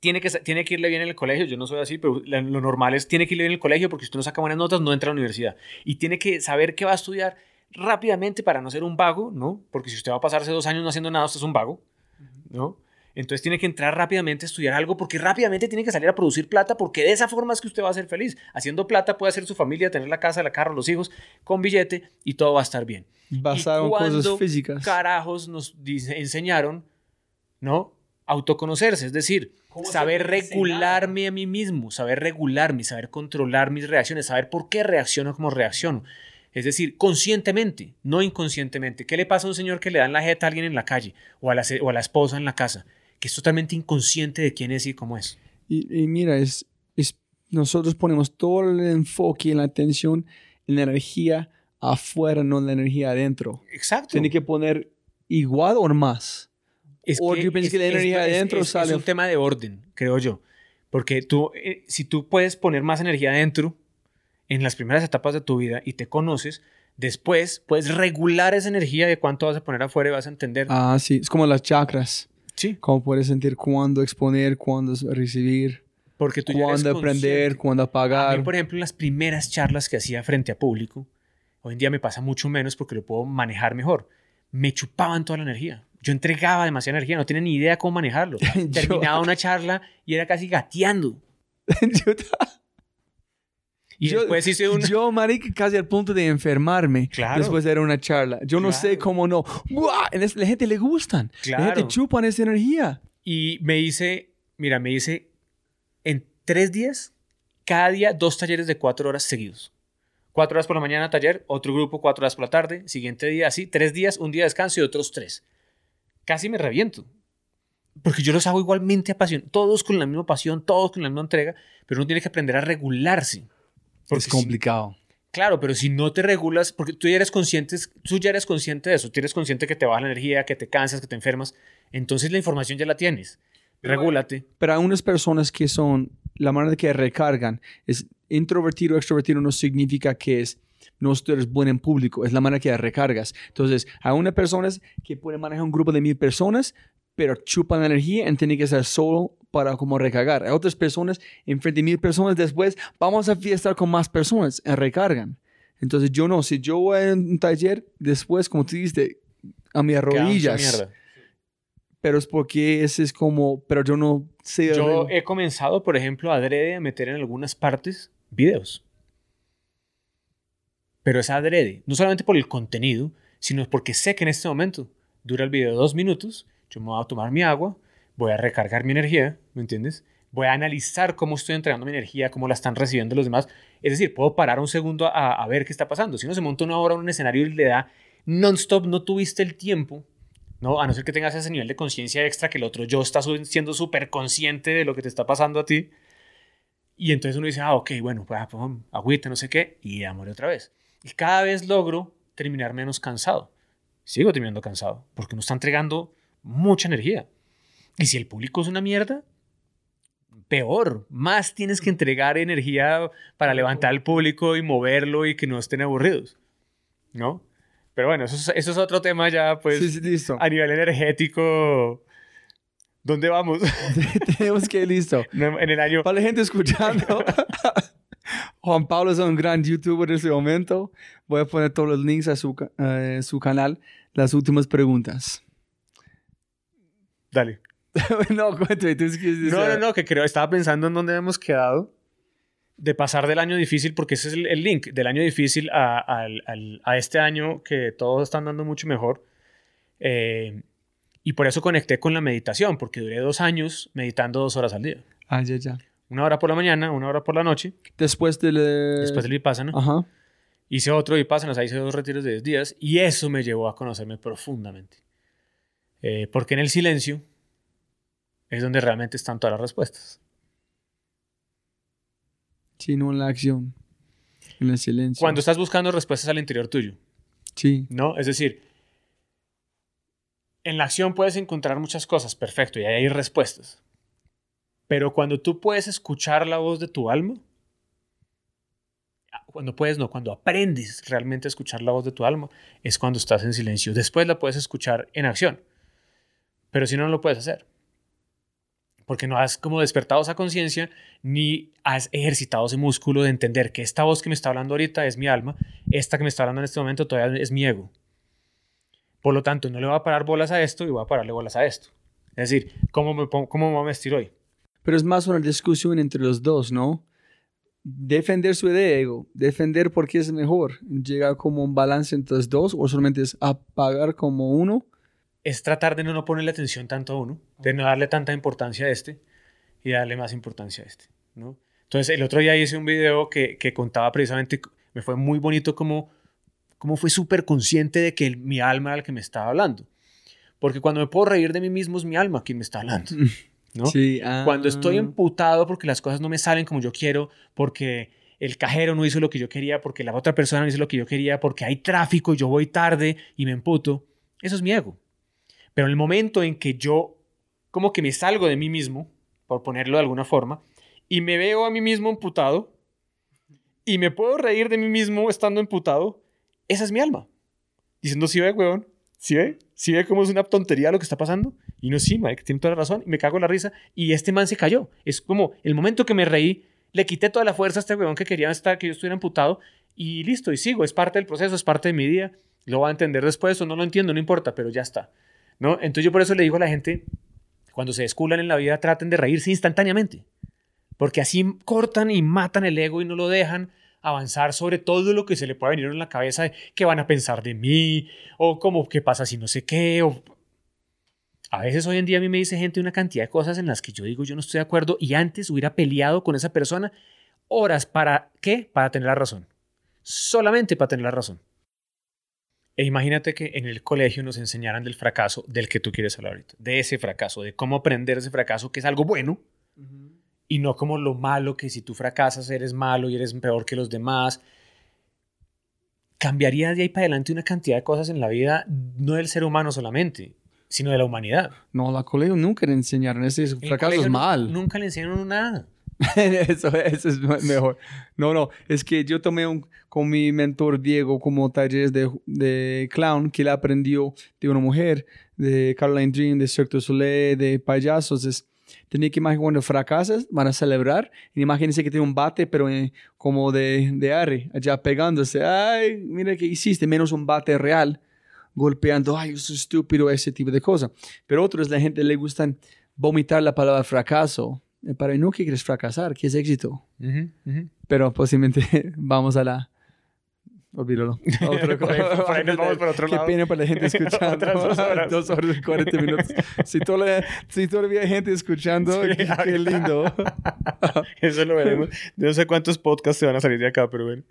tiene que, tiene que irle bien en el colegio. Yo no soy así, pero lo normal es, tiene que irle bien en el colegio porque si usted no saca buenas notas, no entra a la universidad. Y tiene que saber qué va a estudiar rápidamente para no ser un vago, ¿no? Porque si usted va a pasarse dos años no haciendo nada, usted es un vago, ¿no? Entonces tiene que entrar rápidamente a estudiar algo porque rápidamente tiene que salir a producir plata porque de esa forma es que usted va a ser feliz. Haciendo plata puede hacer su familia, tener la casa, la carro, los hijos con billete y todo va a estar bien. Basado ¿Y en cosas físicas. Carajos nos dice- enseñaron, ¿no? Autoconocerse, es decir, saber regularme a mí mismo, saber regularme, saber controlar mis reacciones, saber por qué reacciono como reacciono. Es decir, conscientemente, no inconscientemente. ¿Qué le pasa a un señor que le dan la jeta a alguien en la calle o a la, o a la esposa en la casa? Que es totalmente inconsciente de quién es y cómo es. Y, y mira, es, es, nosotros ponemos todo el enfoque y la atención en la energía afuera, no en la energía adentro. Exacto. Tiene que poner igual o más. Es O yo pienso que la energía adentro es, sale- Es un tema de orden, creo yo. Porque tú, eh, si tú puedes poner más energía adentro en las primeras etapas de tu vida y te conoces, después puedes regular esa energía de cuánto vas a poner afuera y vas a entender. Ah, sí. Es como las chakras. sí, Cómo puedes sentir cuándo exponer, cuándo recibir, porque tú cuándo aprender, cuándo A apagar. mí, por ejemplo, en las primeras charlas que hacía frente a público, hoy en día me pasa mucho menos porque lo puedo manejar mejor. Me chupaban toda la energía. Yo entregaba demasiada energía, no tenía ni idea cómo manejarlo. Yo- Terminaba una charla y era casi gateando. yo, Y Yo- después hice un... yo, marica, casi al punto de enfermarme Claro. después de dar una charla. Yo no sé Claro. cómo no. ¡Buah! La gente le gustan. La gente Claro. chupan esa energía. Y me hice, mira, me hice en tres días, cada día dos talleres de cuatro horas seguidos. Cuatro horas por la mañana taller, otro grupo cuatro horas por la tarde, siguiente día así, tres días, un día de descanso y otros tres. Casi me reviento. Porque yo los hago igualmente apasionados, todos con la misma pasión, todos con la misma entrega, pero uno tiene que aprender a regularse. Porque es si- complicado. Claro, pero si no te regulas, porque tú ya eres consciente, tú ya eres consciente de eso, tú eres consciente que te baja la energía, que te cansas, que te enfermas, entonces la información ya la tienes. Regúlate. Pero hay unas personas que son, la manera que recargan es introvertido o extrovertido no significa que es no eres bueno en público, es la manera que recargas. Entonces, hay unas personas que pueden manejar un grupo de mil personas, pero chupan energía y tienen que ser solo para como recargar. Hay otras personas, enfrente de mil personas, después vamos a fiestar con más personas y recargan. Entonces, yo no, si yo voy a un taller, después, como tú dijiste, a mis rodillas, pero es porque ese es como, pero yo no sé. Yo he comenzado, por ejemplo, adrede a meter en algunas partes videos. Pero es adrede, no solamente por el contenido, sino porque sé que en este momento dura el video dos minutos, yo me voy a tomar mi agua, voy a recargar mi energía, ¿me entiendes? Voy a analizar cómo estoy entregando mi energía, cómo la están recibiendo los demás. Es decir, puedo parar un segundo a, ver qué está pasando. Si uno se monta una hora en un escenario y le da non-stop, no tuviste el tiempo, ¿no? A no ser que tengas ese nivel de conciencia extra que el otro yo está siendo súper consciente de lo que te está pasando a ti. Y entonces uno dice, ah, ok, bueno, pues, ah, pum, agüita, no sé qué, y muere otra vez. Y cada vez logro terminar menos cansado. Sigo terminando cansado, porque uno está entregando mucha energía. Y si el público es una mierda, peor, más tienes que entregar energía para levantar al público y moverlo y que no estén aburridos, ¿no? Pero bueno, eso es, eso es otro tema ya, pues, sí, sí, listo. a nivel energético. ¿Dónde vamos? Tenemos que ir listo. En el año... Para la gente escuchando, Juan Pablo es un gran youtuber en este momento. Voy a poner todos los links a su, eh, su canal. Las últimas preguntas. Dale. no, cuéntame. ¿tú qué quieres No, no, no, que creo, estaba pensando en dónde hemos quedado de pasar del año difícil, porque ese es el, el link, del año difícil a, al- al- a este año que todos están dando mucho mejor. Eh, y por eso conecté con la meditación, porque duré dos años meditando dos horas al día. Ah, ya, ya. Una hora por la mañana, una hora por la noche, Después del... después del Vipassana. Ajá. Hice otro Vipassana, o sea, hice dos retiros de 10 días, y eso me llevó a conocerme profundamente. Eh, porque en el silencio es donde realmente están todas las respuestas. Sí, no en la acción. En el silencio. Cuando estás buscando respuestas al interior tuyo, Sí. ¿no? Es decir, en la acción puedes encontrar muchas cosas, perfecto, y ahí hay respuestas. Pero cuando tú puedes escuchar la voz de tu alma, ah, cuando puedes, no, cuando aprendes realmente a escuchar la voz de tu alma, es cuando estás en silencio. Después la puedes escuchar en acción, pero si no, no lo puedes hacer. Porque no has como despertado esa conciencia ni has ejercitado ese músculo de entender que esta voz que me está hablando ahorita es mi alma, esta que me está hablando en este momento todavía es mi ego. Por lo tanto, no le voy a parar bolas a esto y voy a pararle bolas a esto. Es decir, ¿cómo me, cómo me voy a vestir hoy? Pero es más una discusión entre los dos, ¿no? Defender su idea de ego, defender por qué es mejor, llegar como un balance entre los dos o solamente es apagar como uno. Es tratar de no, ponerle atención tanto a uno, de no darle tanta importancia a este y darle más importancia a este, ¿no? Entonces, el otro día hice un video que, que contaba precisamente, me fue muy bonito como, como fue súper consciente de que el- mi alma era el que me estaba hablando. Porque cuando me puedo reír de mí mismo es mi alma quien me está hablando, ¿no? Sí, ah. Cuando estoy emputado porque las cosas no me salen como yo quiero, porque el cajero no hizo lo que yo quería, porque la otra persona no hizo lo que yo quería, porque hay tráfico yo voy tarde y me emputo, eso es mi ego. Pero en el momento en que yo como que me salgo de mí mismo, por ponerlo de alguna forma, y me veo a mí mismo emputado, y me puedo reír de mí mismo estando emputado, esa es mi alma. Diciendo, sí ve, weón, sí ve, sí ve cómo es una tontería lo que está pasando. Y no, sí, Mike, tiene toda la razón. Y me cago en la risa. Y este man se cayó. Es como el momento que me reí, le quité toda la fuerza a este weón que quería estar, que yo estuviera emputado. Y listo, y sigo. Es parte del proceso, es parte de mi día. Lo va a entender después o no lo entiendo, no importa, pero ya está. ¿No? Entonces yo por eso le digo a la gente, cuando se desculan en la vida, traten de reírse instantáneamente. Porque así cortan y matan el ego y no lo dejan avanzar sobre todo lo que se le pueda venir en la cabeza de qué van a pensar de mí o cómo qué pasa si no sé qué o a veces hoy en día a mí me dice gente una cantidad de cosas en las que yo digo yo no estoy de acuerdo y antes hubiera peleado con esa persona horas para qué? Para tener la razón. Solamente para tener la razón. E imagínate que en el colegio nos enseñaran del fracaso del que tú quieres hablar ahorita, de ese fracaso, de cómo aprender ese fracaso que es algo bueno y no como lo malo que si tú fracasas eres malo y eres peor que los demás. Cambiaría de ahí para adelante una cantidad de cosas en la vida, no del ser humano solamente, sino de la humanidad. No, la colegio nunca le enseñaron ese fracaso es mal. Nunca le enseñaron nada. eso, eso, es mejor. No, no, es que yo tomé un, con mi mentor Diego como talleres de, de clown que él aprendió de una mujer, de Caroline Dream, de Cirque du Soleil, de payasos. Es, tenía que imaginar cuando fracasas, van a celebrar. Imagínense que tiene un bate, pero eh, como de, de arre, allá pegándose. Ay, mira qué hiciste, menos un bate real, golpeando, ay, eso es estúpido, ese tipo de cosas. Pero otros, la gente le gustan vomitar la palabra fracaso. Eh, para no que quieres fracasar, que es éxito. Pero posiblemente vamos a la Olvídalo. Otro, por, ahí, nos vamos por otro Qué lado. pena para la gente escuchando. dos horas. dos horas y 40 minutos. Si, todavía, si todavía hay gente escuchando, Sí, qué, qué lindo. Eso lo veremos. No sé cuántos podcasts se van a salir de acá, pero bueno.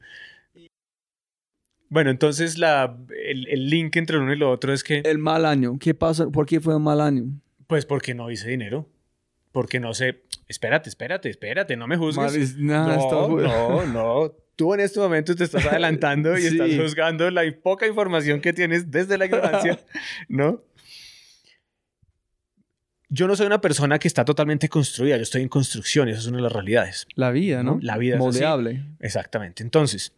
Bueno, entonces la, el, el link entre uno y lo otro es que, El mal año. ¿Qué pasa? ¿Por qué fue un mal año? pues porque no hice dinero. Porque no sé, espérate, espérate, espérate, no me juzgues. Nada, está no, no, no. Tú en este momento te estás adelantando y Sí. estás juzgando la poca información que tienes desde la ignorancia, ¿no? Yo no soy una persona que está totalmente construida, yo estoy en construcción, esa es una de las realidades. La vida, ¿no? ¿no? La vida es así. Moldeable. Exactamente. Entonces,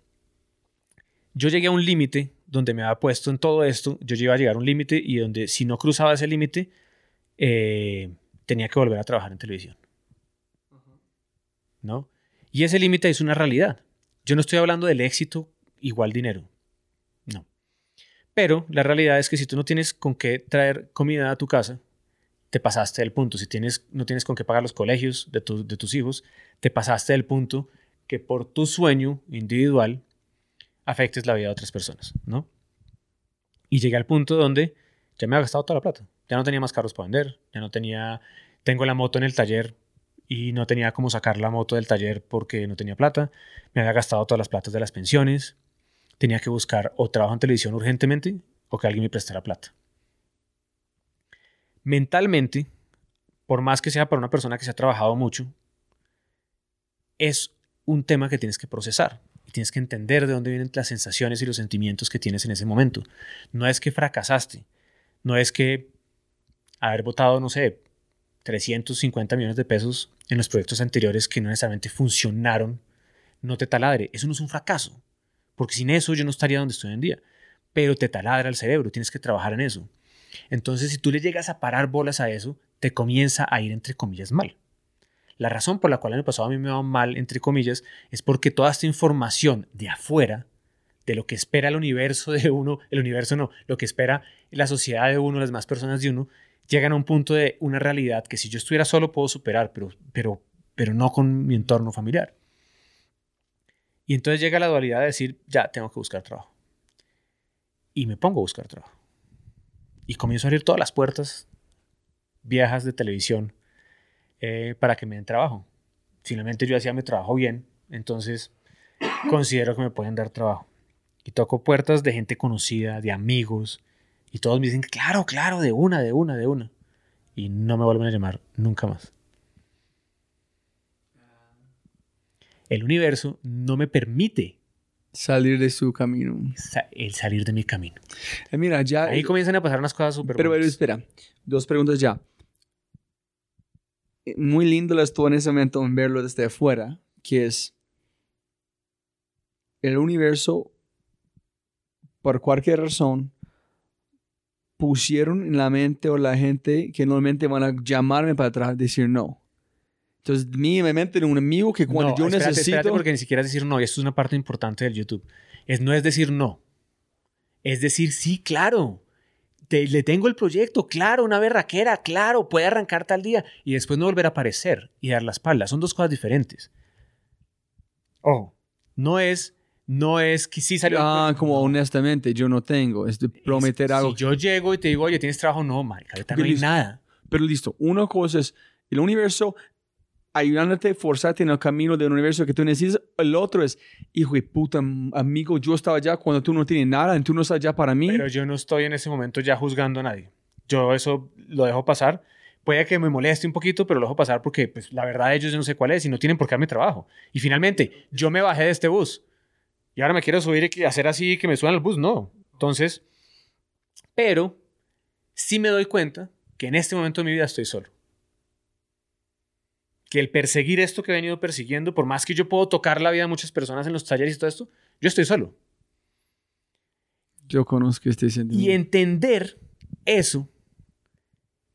yo llegué a un límite donde me había puesto en todo esto, yo iba a llegar a un límite y donde si no cruzaba ese límite, eh, tenía que volver a trabajar en televisión. ¿No? Y ese límite es una realidad. Yo no estoy hablando del éxito igual dinero. No. Pero la realidad es que si tú no tienes con qué traer comida a tu casa, te pasaste del punto. Si tienes, no tienes con qué pagar los colegios de, tu- de tus hijos, te pasaste del punto que por tu sueño individual afectes la vida de otras personas, ¿no? Y llegué al punto donde ya me había gastado toda la plata. Ya no tenía más carros para vender, ya no tenía... Tengo la moto en el taller y no tenía cómo sacar la moto del taller porque no tenía plata. Me había gastado todas las platas de las pensiones. Tenía que buscar o trabajo en televisión urgentemente o que alguien me prestara plata. Mentalmente, por más que sea para una persona que se ha trabajado mucho, es un tema que tienes que procesar y tienes que entender de dónde vienen las sensaciones y los sentimientos que tienes en ese momento. No es que fracasaste, no es que haber votado, no sé, 350 millones de pesos en los proyectos anteriores que no necesariamente funcionaron, no te taladre. Eso no es un fracaso, porque sin eso yo no estaría donde estoy hoy en día. Pero te taladra el cerebro, tienes que trabajar en eso. Entonces, si tú le llegas a parar bolas a eso, te comienza a ir entre comillas mal. La razón por la cual el año pasado a mí me va mal, entre comillas, es porque toda esta información de afuera, de lo que espera el universo de uno, el universo no, lo que espera la sociedad de uno, las demás personas de uno, llegan a un punto de una realidad que si yo estuviera solo puedo superar, pero, pero, pero no con mi entorno familiar. Y entonces llega la dualidad de decir, ya, tengo que buscar trabajo. Y me pongo a buscar trabajo. Y comienzo a abrir todas las puertas viejas de televisión eh, para que me den trabajo. Finalmente yo hacía mi trabajo bien, entonces considero que me pueden dar trabajo. Y toco puertas de gente conocida, de amigos, y todos me dicen, claro, claro, de una, de una, de una. Y no me vuelven a llamar nunca más. El universo no me permite Salir de su camino. el salir de mi camino. Eh, mira, ya... Ahí comienzan a pasar unas cosas súper Pero, espera, dos preguntas ya. Muy lindo esto en ese momento en verlo desde afuera, que es el universo, por cualquier razón, pusieron en la mente o la gente que normalmente van a llamarme para atrás, decir no. Entonces, mi mente un amigo que cuando No, yo espérate, necesito... espérate, porque ni siquiera es decir no, y esto es una parte importante del YouTube. Es, no es decir no, es decir sí, claro. Te- le tengo el proyecto, claro, una berraquera, claro, puede arrancar tal día y después no volver a aparecer y dar la espalda. Son dos cosas diferentes. Ojo, no es, no es que sí salió. Ah, como honestamente, yo no tengo. Es de prometer Es- algo. Si yo llego y te digo, oye, ¿tienes trabajo? No, marica, ahorita no hay Listo. nada. Pero listo, una cosa es el universo ayudándote, forzarte en el camino del universo que tú necesitas. El otro es, hijo de puta, am- amigo, yo estaba allá cuando tú no tienes nada tú no estás allá para mí. Pero yo no estoy en ese momento ya juzgando a nadie. Yo eso lo dejo pasar. Puede que me moleste un poquito, pero lo dejo pasar porque pues, la verdad ellos yo no sé cuál es y no tienen por qué darme trabajo. Y finalmente, yo me bajé de este bus y ahora me quiero subir y hacer así que me suban al bus. No. Entonces, pero sí me doy cuenta que en este momento de mi vida estoy solo. Que el perseguir esto que he venido persiguiendo, por más que yo puedo tocar la vida de muchas personas en los talleres y todo esto, yo estoy solo. Yo conozco este sentimiento. Y entender eso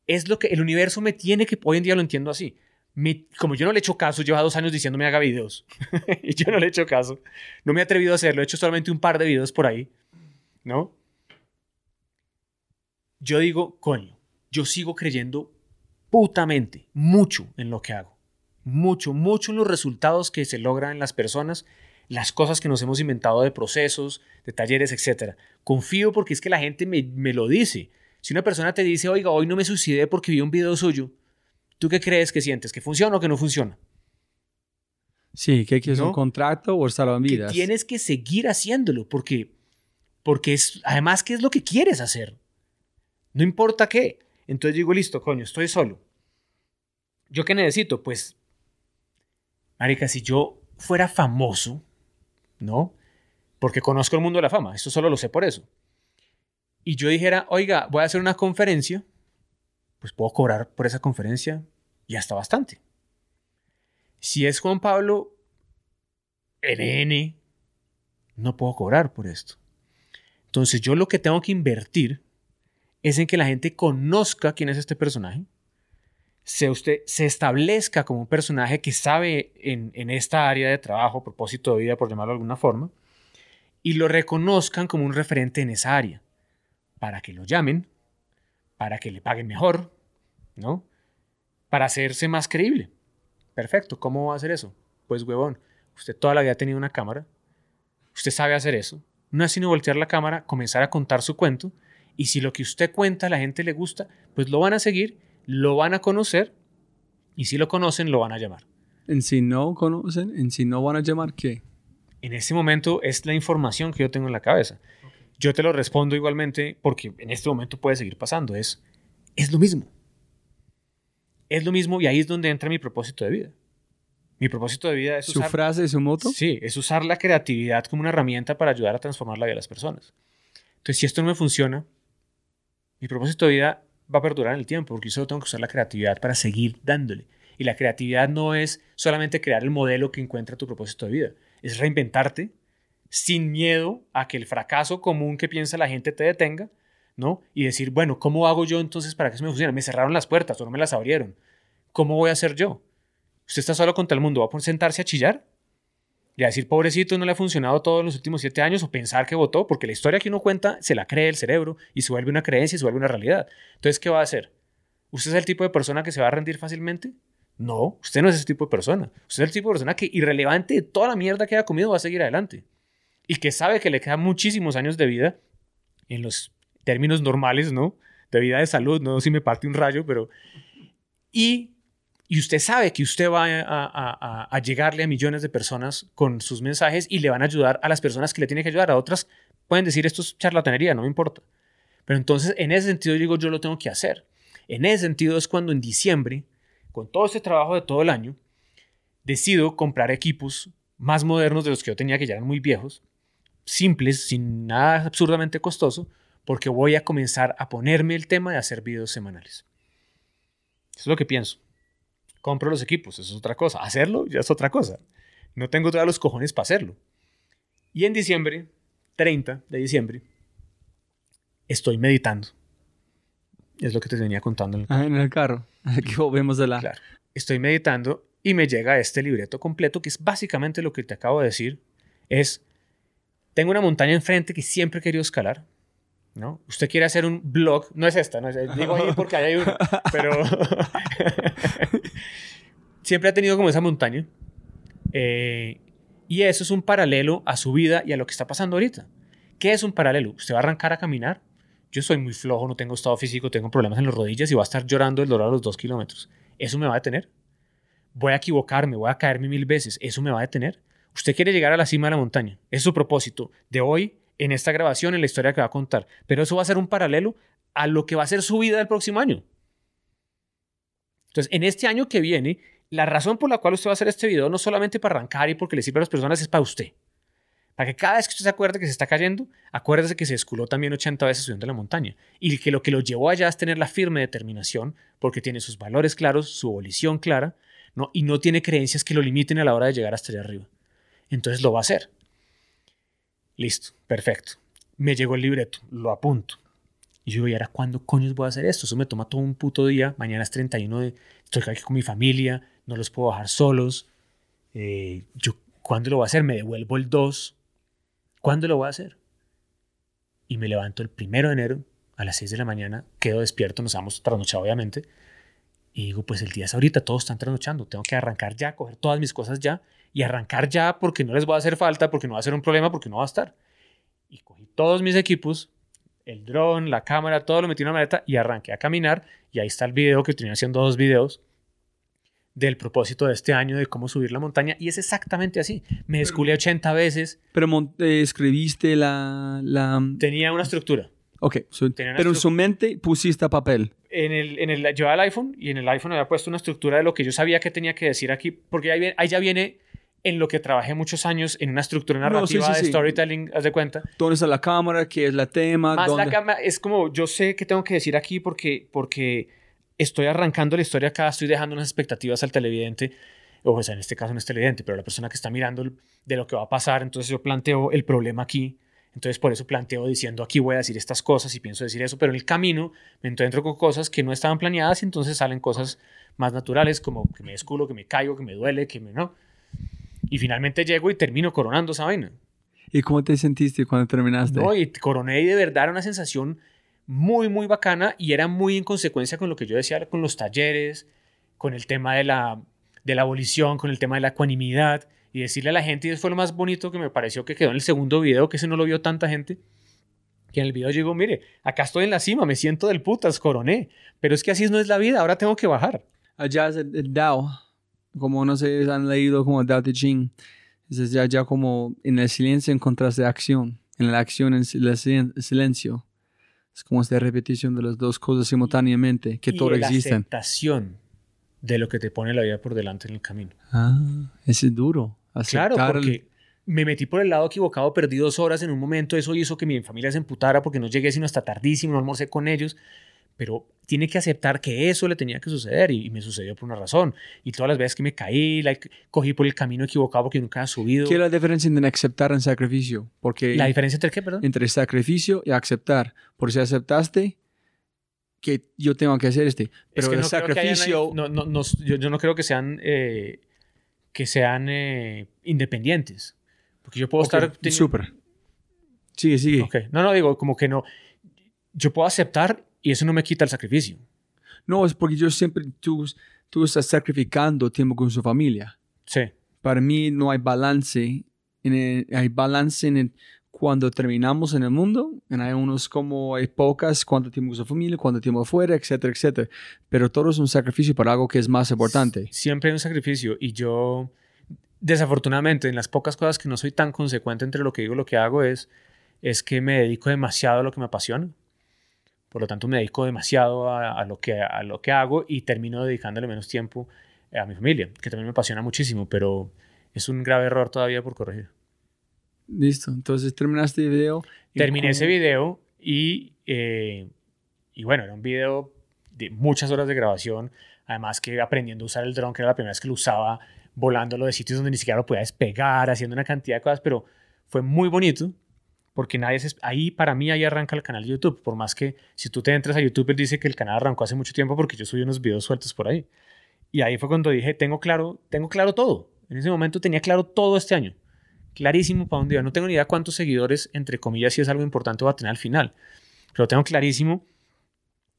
es lo que el universo me tiene que, hoy en día lo entiendo así. Me- como yo no le he hecho caso, lleva dos años diciéndome haga videos. y yo no le he hecho caso. No me he atrevido a hacerlo. He hecho solamente un par de videos por ahí. ¿No? Yo digo, coño, yo sigo creyendo putamente, mucho en lo que hago. Mucho, mucho en los resultados que se logran en las personas, las cosas que nos hemos inventado de procesos, de talleres, etc. Confío porque es que la gente me, me lo dice. Si una persona te dice, oiga, hoy no me suicidé porque vi un video suyo, ¿tú qué crees que sientes? ¿Que funciona o que no funciona? Sí, que es ¿No? un contrato o salvan Que vidas. tienes que seguir haciéndolo porque, porque es, además, ¿qué es lo que quieres hacer? No importa qué. Entonces digo, listo, coño, estoy solo. ¿Yo qué necesito? Pues, marica, si yo fuera famoso, ¿no? Porque conozco el mundo de la fama, esto solo lo sé por eso. Y yo dijera, oiga, voy a hacer una conferencia, pues puedo cobrar por esa conferencia y hasta bastante. Si es Juan Pablo NN, no puedo cobrar por esto. Entonces yo lo que tengo que invertir es en que la gente conozca quién es este personaje, se, usted, se establezca como un personaje que sabe en, en esta área de trabajo, propósito de vida, por llamarlo de alguna forma, y lo reconozcan como un referente en esa área, para que lo llamen, para que le paguen mejor, ¿no? Para hacerse más creíble. Perfecto, ¿cómo va a hacer eso? Pues huevón, usted toda la vida ha tenido una cámara, usted sabe hacer eso, no es sino voltear la cámara, comenzar a contar su cuento, y si lo que usted cuenta a la gente le gusta, pues lo van a seguir, lo van a conocer, y si lo conocen, lo van a llamar. En si no conocen, en si no van a llamar, ¿qué? En este momento es la información que yo tengo en la cabeza. Yo te lo respondo igualmente porque en este momento puede seguir pasando. Es, es lo mismo. Es lo mismo y ahí es donde entra mi propósito de vida. Mi propósito de vida es ¿Su usar, frase, su moto? sí, es usar la creatividad como una herramienta para ayudar a transformar la vida de las personas. Entonces, si esto no me funciona, mi propósito de vida va a perdurar en el tiempo porque yo solo tengo que usar la creatividad para seguir dándole. Y la creatividad no es solamente crear el modelo que encuentra tu propósito de vida, es reinventarte sin miedo a que el fracaso común que piensa la gente te detenga, ¿no? Y decir, bueno, ¿cómo hago yo entonces para que eso me funcione? Me cerraron las puertas o no me las abrieron. ¿Cómo voy a hacer yo? Usted está solo contra el mundo, ¿va a sentarse a chillar? Y a decir, pobrecito, no le ha funcionado todo en los últimos siete años o pensar que votó, porque la historia que uno cuenta se la cree el cerebro y se vuelve una creencia y se vuelve una realidad. Entonces, ¿qué va a hacer? ¿Usted es el tipo de persona que se va a rendir fácilmente? No, usted no es ese tipo de persona. Usted es el tipo de persona que, irrelevante de toda la mierda que haya comido, va a seguir adelante. Y que sabe que le quedan muchísimos años de vida en los términos normales, ¿no? De vida de salud, no si me parte un rayo, pero... Y, y usted sabe que usted va a, llegarle a millones de personas con sus mensajes y le van a ayudar a las personas que le tiene que ayudar. A otras pueden decir esto es charlatanería, no me importa. Pero entonces, en ese sentido, digo, yo lo tengo que hacer. En ese sentido es cuando en diciembre, con todo este trabajo de todo el año, decido comprar equipos más modernos de los que yo tenía, que ya eran muy viejos, simples, sin nada absurdamente costoso, porque voy a comenzar a ponerme el tema de hacer videos semanales. Eso es lo que pienso. Compro los equipos, eso es otra cosa. Hacerlo ya es otra cosa. No tengo todavía los cojones para hacerlo. Y en diciembre, 30 de diciembre, estoy meditando. Es lo que te venía contando. En el, Ah, en el carro. Aquí volvemos de la... Claro. Estoy meditando y me llega este libreto completo que es básicamente lo que te acabo de decir. Es, tengo una montaña enfrente que siempre he querido escalar. ¿No? Usted quiere hacer un blog, no es esta, no es, digo ahí porque ahí hay uno, pero siempre ha tenido como esa montaña. Eh, y eso es un paralelo a su vida y a lo que está pasando ahorita. ¿Qué es un paralelo? Usted va a arrancar a caminar. Yo soy muy flojo, no tengo estado físico, tengo problemas en las rodillas y va a estar llorando el dolor a los dos kilómetros. ¿Eso me va a detener? Voy a equivocarme, voy a caerme mil veces. ¿Eso me va a detener? Usted quiere llegar a la cima de la montaña. Es su propósito de hoy, en esta grabación, en la historia que va a contar. Pero eso va a ser un paralelo a lo que va a ser su vida el próximo año. Entonces, en este año que viene, la razón por la cual usted va a hacer este video no solamente para arrancar y porque le sirve a las personas, es para usted. Para que cada vez que usted se acuerde que se está cayendo, acuérdese que se esculó también 80 veces subiendo la montaña. Y que lo que lo llevó allá es tener la firme determinación, porque tiene sus valores claros, su volición clara, ¿no? y no tiene creencias que lo limiten a la hora de llegar hasta allá arriba. Entonces lo va a hacer. Listo, perfecto. Me llegó el libreto, lo apunto. Y yo, ¿y ahora cuándo coños voy a hacer esto? Eso me toma todo un puto día. Mañana es 31 de... Estoy aquí con mi familia, no los puedo bajar solos. Eh, yo, ¿Cuándo lo voy a hacer? Me devuelvo el 2. ¿Cuándo lo voy a hacer? Y me levanto el primero de enero a las 6 de la mañana, quedo despierto, nos hemos trasnochado obviamente. Y digo, pues el día es ahorita, todos están trasnochando. Tengo que arrancar ya, coger todas mis cosas ya y arrancar ya porque no les va a hacer falta, porque no va a ser un problema, porque no va a estar. Y cogí todos mis equipos, el dron, la cámara, todo lo metí en una maleta y arranqué a caminar. Y ahí está el video que estoy haciendo dos videos del propósito de este año de cómo subir la montaña. Y es exactamente así. Me desculé 80 veces. Pero eh, escribiste la, la... Tenía una estructura. Ok, so, pero en su mente pusiste papel. En el, en el, llevaba el iPhone y en el iPhone había puesto una estructura de lo que yo sabía que tenía que decir aquí, porque ahí, ahí ya viene en lo que trabajé muchos años en una estructura narrativa no, sí, sí, de storytelling, haz de cuenta. ¿Dónde está la cámara? ¿Qué es la tema? Más ¿Dónde? la cámara, es como, yo sé qué tengo que decir aquí porque, porque estoy arrancando la historia acá, estoy dejando unas expectativas al televidente, o sea, en este caso no es televidente, pero la persona que está mirando de lo que va a pasar, entonces yo planteo el problema aquí, entonces por eso planteo diciendo aquí voy a decir estas cosas y pienso decir eso, pero en el camino me encuentro con cosas que no estaban planeadas y entonces salen cosas más naturales como que me desculo, que me caigo, que me duele, que me no. Y finalmente llego y termino coronando esa vaina. ¿Y cómo te sentiste cuando terminaste? No, y coroné y de verdad era una sensación muy, muy bacana y era muy en consecuencia con lo que yo decía con los talleres, con el tema de la, de la abolición, con el tema de la ecuanimidad y decirle a la gente, y eso fue lo más bonito que me pareció que quedó en el segundo video, que ese no lo vio tanta gente, que en el video llegó, mire, acá estoy en la cima, me siento del putas, coroné, pero es que así no es la vida, ahora tengo que bajar. Allá es el, el Dao, como no sé, han leído como Dao Te Ching, es ya, ya como en el silencio encontraste acción, en la acción en el silencio. Es como esta repetición de las dos cosas simultáneamente, que y todo la existen. aceptación de lo que te pone la vida por delante en el camino. Ah, ese es duro. Claro, Aceptar porque el- me metí por el lado equivocado, perdí dos horas en un momento, eso hizo que mi familia se emputara porque no llegué sino hasta tardísimo, no almorcé con ellos, pero tiene que aceptar que eso le tenía que suceder y, y me sucedió por una razón. Y todas las veces que me caí, la cogí por el camino equivocado porque nunca había subido. ¿Qué es la diferencia entre aceptar y sacrificio? Porque ¿La diferencia entre qué, perdón? entre sacrificio y aceptar. Por si aceptaste que yo tengo que hacer este. Pero Es que el no haya sacrificio... no, no, no, yo, yo no creo que sean, eh, que sean eh, independientes. Porque yo puedo Ok, estar... Súper. Sigue, sigue. Ok. No, no, digo, como que no. Yo puedo aceptar y eso no me quita el sacrificio. No, es porque yo siempre... Tú, tú estás sacrificando tiempo con su familia. Sí. Para mí no hay balance. En el- hay balance en el- cuando terminamos en el mundo. En hay unos como épocas, cuánto tiempo con su familia, cuánto tiempo afuera, etcétera, etcétera. Pero todo es un sacrificio para algo que es más importante. Siempre hay un sacrificio y yo, desafortunadamente, en las pocas cosas que no soy tan consecuente entre lo que digo y lo que hago es, es que me dedico demasiado a lo que me apasiona. Por lo tanto, me dedico demasiado a, a lo, que, a lo que hago y termino dedicándole menos tiempo a mi familia, que también me apasiona muchísimo, pero es un grave error todavía por corregir. Listo. Entonces terminaste el video. Terminé ese video y, eh, y bueno, era un video de muchas horas de grabación. Además que aprendiendo a usar el dron, que era la primera vez que lo usaba, volándolo de sitios donde ni siquiera lo podía despegar, haciendo una cantidad de cosas, pero fue muy bonito porque nadie se, ahí para mí ahí arranca el canal de YouTube, por más que si tú te entras a YouTube él dice que el canal arrancó hace mucho tiempo porque yo subí unos videos sueltos por ahí. Y ahí fue cuando dije, tengo claro, tengo claro todo. En ese momento tenía claro todo este año. Clarísimo para dónde iba. No tengo ni idea cuántos seguidores, entre comillas, si es algo importante va a tener al final. Pero tengo clarísimo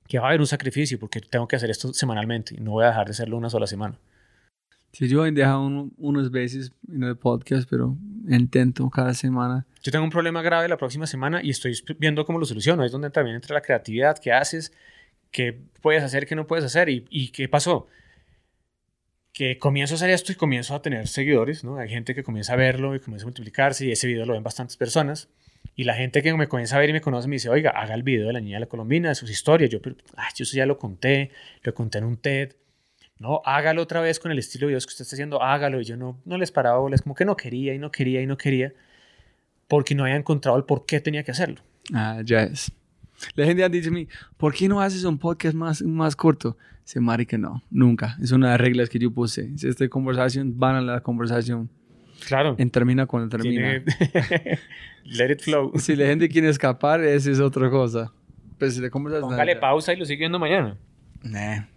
que va a haber un sacrificio porque tengo que hacer esto semanalmente y no voy a dejar de hacerlo una sola semana. Sí, yo he dejado unas veces en el podcast, pero intento cada semana. Yo tengo un problema grave la próxima semana y estoy viendo cómo lo soluciono. Es donde también entra la creatividad, qué haces, qué puedes hacer, qué no puedes hacer y, y qué pasó que comienzo a hacer esto y comienzo a tener seguidores, ¿no? Hay gente que comienza a verlo y comienza a multiplicarse y ese video lo ven bastantes personas. Y la gente que me comienza a ver y me conoce me dice, oiga, haga el video de la niña de la colombina, de sus historias. Yo, pero, ay, yo eso ya lo conté, lo conté en un TED. No, hágalo otra vez con el estilo de videos que usted está haciendo, hágalo. Y yo no, no les paraba bolas, como que no quería y no quería y no quería, porque no había encontrado el por qué tenía que hacerlo. Ah, ya es. La gente dice a mí, ¿por qué no haces un podcast más, más corto? Se marica, no, nunca. Es una de las reglas que yo puse. Si esta conversación, van a la conversación. Claro. En termina cuando termina. Let it flow. Si la gente quiere escapar, esa es otra cosa. Pero si la conversación... Póngale pausa y lo sigue viendo mañana.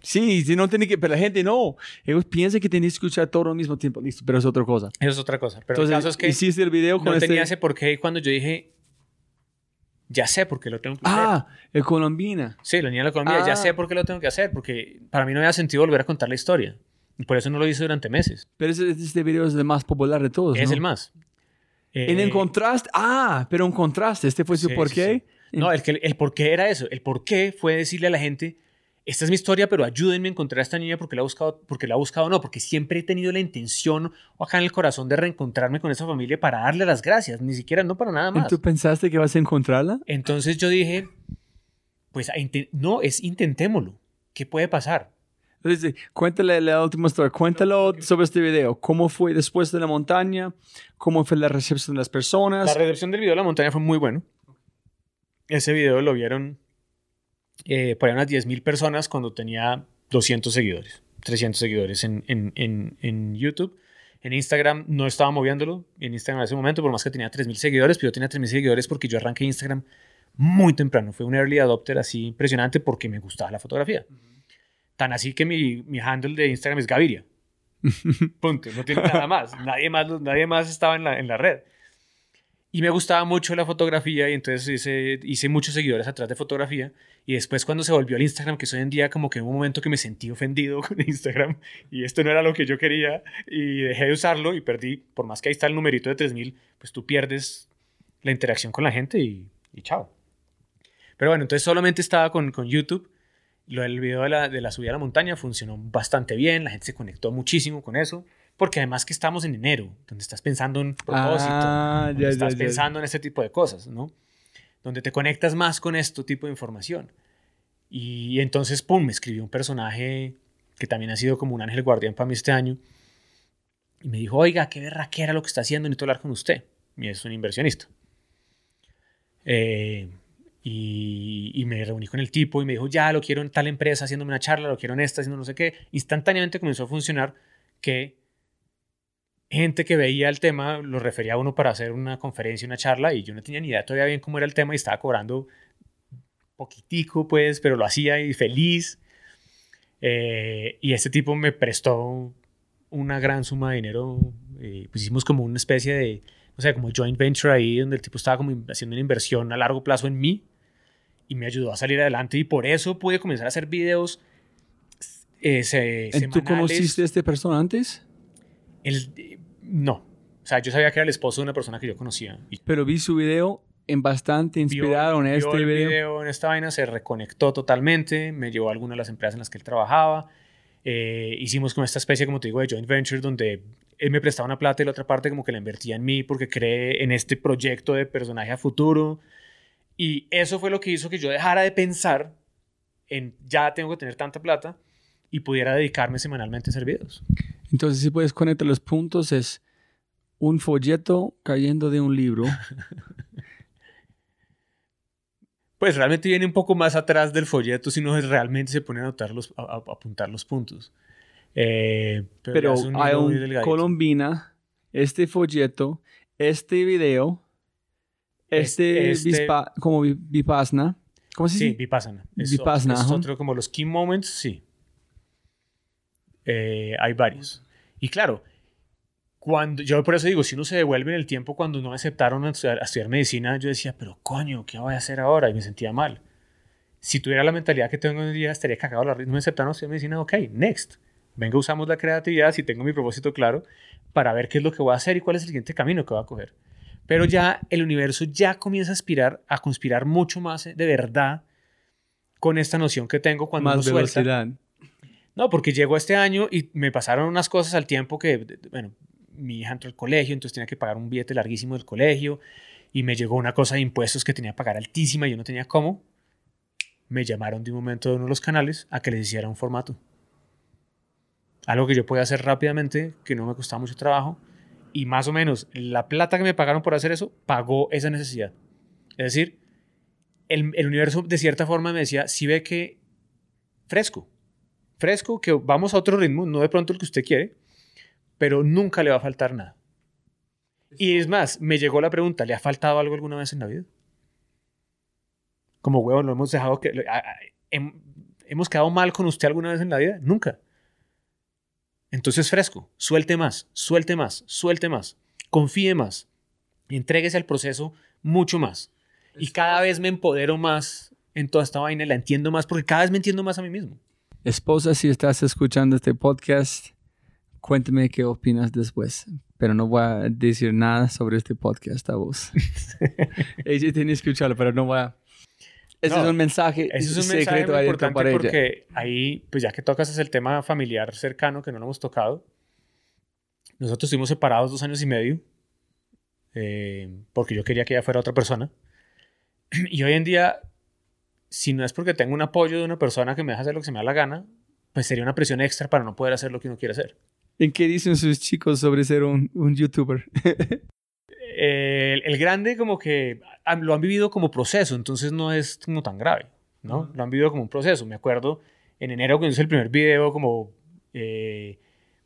Sí, si no tiene que, pero la gente no. Ellos piensan que tienen que escuchar todo al mismo tiempo. Listo, pero es otra cosa. Eso es otra cosa. Pero Entonces, el caso es que hiciste el video con no este... tenía ese por qué cuando yo dije, ya sé por qué lo tengo que Ah, el colombina. Sí, la niña de la Colombia, ya Ah. sé por qué lo tengo que hacer, porque para mí no había sentido volver a contar la historia. Y por eso no lo hice durante meses. Pero ese, este video es el más popular de todos, es ¿no? el más. En Eh, el contraste... Ah, pero un contraste. Este fue su sí, por sí, qué. No, el, que, el por qué era eso. El por qué fue decirle a la gente, esta es mi historia, pero ayúdenme a encontrar a esta niña porque la ha buscado, porque la ha buscado o no, porque siempre he tenido la intención o acá en el corazón de reencontrarme con esa familia para darle las gracias, ni siquiera, no para nada ¿Y más. tú pensaste que vas a encontrarla? Entonces yo dije, pues no, es intentémoslo. ¿Qué puede pasar? Entonces, cuéntale la última historia. Cuéntalo sobre este video. ¿Cómo fue después de la montaña? ¿Cómo fue la recepción de las personas? La recepción del video de la montaña fue muy bueno. Ese video lo vieron eh, por ahí unas 10.000 personas cuando tenía 200 seguidores, 300 seguidores en, en, en, en YouTube. En Instagram no estaba moviéndolo. En Instagram en ese momento, por más que tenía 3.000 seguidores, pero yo tenía 3.000 seguidores porque yo arranqué Instagram muy temprano. Fue un early adopter así impresionante porque me gustaba la fotografía. Tan así que mi, mi handle de Instagram es Gaviria. Punto. No tiene nada más. Nadie más, nadie más estaba en la, en la red. Y me gustaba mucho la fotografía y entonces hice, hice muchos seguidores atrás de fotografía. Y después cuando se volvió al Instagram, que es hoy en día como que hubo un momento que me sentí ofendido con Instagram y esto no era lo que yo quería y dejé de usarlo y perdí, por más que ahí está el numerito de 3000, pues tú pierdes la interacción con la gente y, y chao. Pero bueno, entonces solamente estaba con, con YouTube. Lo del video de la, de la subida a la montaña funcionó bastante bien, la gente se conectó muchísimo con eso, porque además que estamos en enero, donde estás pensando en propósito, Ah, ya, ya, estás ya. pensando en este tipo de cosas, ¿no? Donde te conectas más con este tipo de información. Y entonces, pum, me escribió un personaje que también ha sido como un ángel guardián para mí este año. Y me dijo, oiga, qué berraquera lo que está haciendo, necesito hablar con usted. Y es un inversionista. Eh, y, y me reuní con el tipo y me dijo, ya, lo quiero en tal empresa haciéndome una charla, lo quiero en esta, haciendo no sé qué. Instantáneamente comenzó a funcionar que gente que veía el tema lo refería a uno para hacer una conferencia, una charla, y yo no tenía ni idea todavía bien cómo era el tema y estaba cobrando poquitico, pues, pero lo hacía y feliz. Eh, y este tipo me prestó una gran suma de dinero. eh, pues hicimos como una especie de, o sea, como joint venture ahí, donde el tipo estaba como haciendo una inversión a largo plazo en mí y me ayudó a salir adelante. Y por eso pude comenzar a hacer videos. eh, se- ¿Y ¿Tú semanales. conociste a esta persona antes? El- no. O sea, yo sabía que era el esposo de una persona que yo conocía. Y Pero vi su video en bastante vio- inspirado en vio este el video. en esta vaina, se reconectó totalmente, me llevó a algunas de las empresas en las que él trabajaba. Eh, hicimos como esta especie, como te digo, de joint venture donde él me prestaba una plata y la otra parte como que la invertía en mí porque cree en este proyecto de personaje a futuro. Y eso fue lo que hizo que yo dejara de pensar en ya tengo que tener tanta plata y pudiera dedicarme semanalmente a hacer videos. Entonces, si puedes conectar los puntos, es un folleto cayendo de un libro. Pues realmente viene un poco más atrás del folleto, si no realmente se pone a, anotar los, a, apuntar los puntos. Eh, Pero un hay un colombina, este folleto, este video, este, Este- vispa- como vi- vipassana, ¿cómo se Sí, dice? Vipassana. Es, Vipassana, es otro como los key moments, sí. Eh, hay varios. Y claro, cuando yo por eso digo, si uno se devuelve en el tiempo cuando no aceptaron a estudiar, a estudiar medicina, yo decía, pero coño, ¿qué voy a hacer ahora? Y me sentía mal. Si tuviera la mentalidad que tengo hoy día, estaría cagado la risa. No me aceptaron a estudiar medicina, ok, next. Venga, usamos la creatividad si tengo mi propósito claro para ver qué es lo que voy a hacer y cuál es el siguiente camino que voy a coger. Pero ya el universo ya comienza a aspirar, a conspirar mucho más eh, de verdad con esta noción que tengo cuando uno Más suelta. No, porque llegó este año y me pasaron unas cosas al tiempo que, bueno, mi hija entró al colegio, entonces tenía que pagar un billete larguísimo del colegio y me llegó una cosa de impuestos que tenía que pagar altísima y yo no tenía cómo. Me llamaron de un momento de uno de los canales a que les hiciera un formato. Algo que yo podía hacer rápidamente, que no me costaba mucho trabajo y más o menos la plata que me pagaron por hacer eso pagó esa necesidad. Es decir, el, el universo de cierta forma me decía, si ve que fresco, fresco, que vamos a otro ritmo, no de pronto el que usted quiere, pero nunca le va a faltar nada. Y es más, me llegó la pregunta, ¿le ha faltado algo alguna vez en la vida? Como huevo, lo hemos dejado que... ¿Hemos quedado mal con usted alguna vez en la vida? Nunca. Entonces fresco, suelte más, suelte más, suelte más, confíe más, entréguese al proceso mucho más. Y cada vez me empodero más en toda esta vaina, la entiendo más, porque cada vez me entiendo más a mí mismo. Esposa, si estás escuchando este podcast, cuéntame qué opinas después. Pero no voy a decir nada sobre este podcast a vos. ella tiene que escucharlo, pero no voy a... Ese No, es un mensaje Ese es un secreto mensaje importante para ella. porque ahí, pues ya que tocas es el tema familiar cercano que no lo hemos tocado. Nosotros estuvimos separados dos años y medio eh, porque yo quería que ella fuera otra persona. Y hoy en día, si no es porque tengo un apoyo de una persona que me deja hacer lo que se me da la gana, pues sería una presión extra para no poder hacer lo que uno quiere hacer. ¿En qué dicen sus chicos sobre ser un, un youtuber? Eh, el, el grande como que lo han vivido como proceso, entonces no es como tan grave, ¿no? Lo han vivido como un proceso. Me acuerdo en enero cuando hice el primer video, como eh,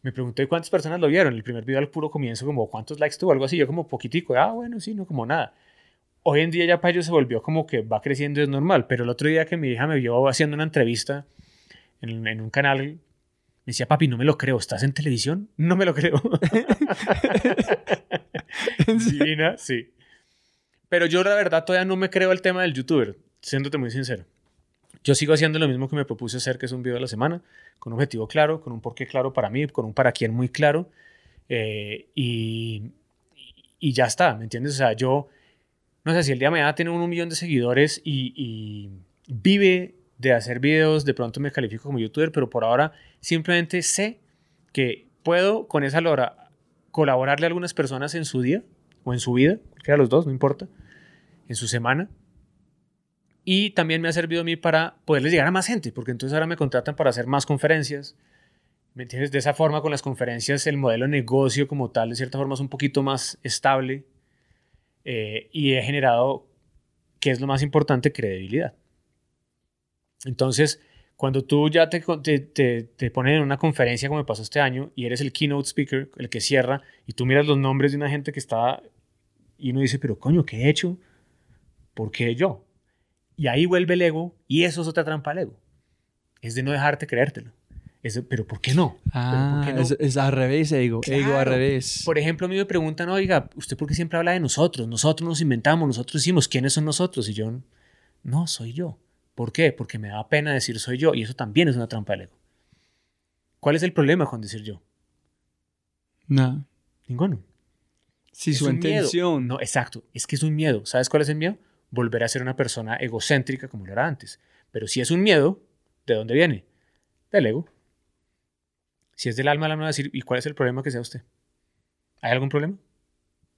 me pregunté cuántas personas lo vieron. El primer video al puro comienzo, como cuántos likes tuvo, algo así. Yo como poquitico, ah, bueno, sí, no como nada. Hoy en día ya para ellos se volvió como que va creciendo y es normal, pero el otro día que mi hija me vio haciendo una entrevista en, en un canal, me decía, papi, no me lo creo, ¿estás en televisión? No me lo creo. Divina, sí. Pero yo la verdad todavía no me creo el tema del youtuber, siéndote muy sincero. Yo sigo haciendo lo mismo que me propuse hacer, que es un video a la semana, con un objetivo claro, con un porqué claro para mí, con un para quién muy claro. eh, y, y ya está, ¿me entiendes? O sea, yo, no sé, si el día de mañana tiene un millón de seguidores y, vive de hacer videos, de pronto me califico como youtuber, pero por ahora simplemente sé que puedo con esa lora colaborarle a algunas personas en su día o en su vida, cualquiera de los dos, no importa, en su semana. Y también me ha servido a mí para poderles llegar a más gente, porque entonces ahora me contratan para hacer más conferencias. ¿Me entiendes? De esa forma, con las conferencias, el modelo de negocio como tal, de cierta forma, es un poquito más estable. Eh, y he generado, que es lo más importante, credibilidad. Entonces, cuando tú ya te, te, te, te en una conferencia como me pasó este año y eres el keynote speaker, el que cierra, y tú miras los nombres de una gente que está y uno dice, pero coño, ¿qué he hecho? ¿Por qué yo? Y ahí vuelve el ego y eso es otra trampa al ego. Es de no dejarte creértelo. Pero ¿por qué no? ¿Pero Ah, por qué no? es, es al revés, ego. Ego al revés. Por ejemplo, a mí me preguntan, oiga, ¿usted por qué siempre habla de nosotros? Nosotros nos inventamos, nosotros hicimos, ¿quiénes son nosotros? Y yo, no, soy yo. ¿Por qué? Porque me da pena decir soy yo y eso también es una trampa del ego. ¿Cuál es el problema con decir yo? No. Ninguno. Si Es su miedo. intención. No, exacto. Es que es un miedo. ¿Sabes cuál es el miedo? Volver a ser una persona egocéntrica como lo era antes. Pero si es un miedo, ¿de dónde viene? Del ego. Si es del alma, el alma va a decir, ¿y cuál es el problema que sea usted? ¿Hay algún problema?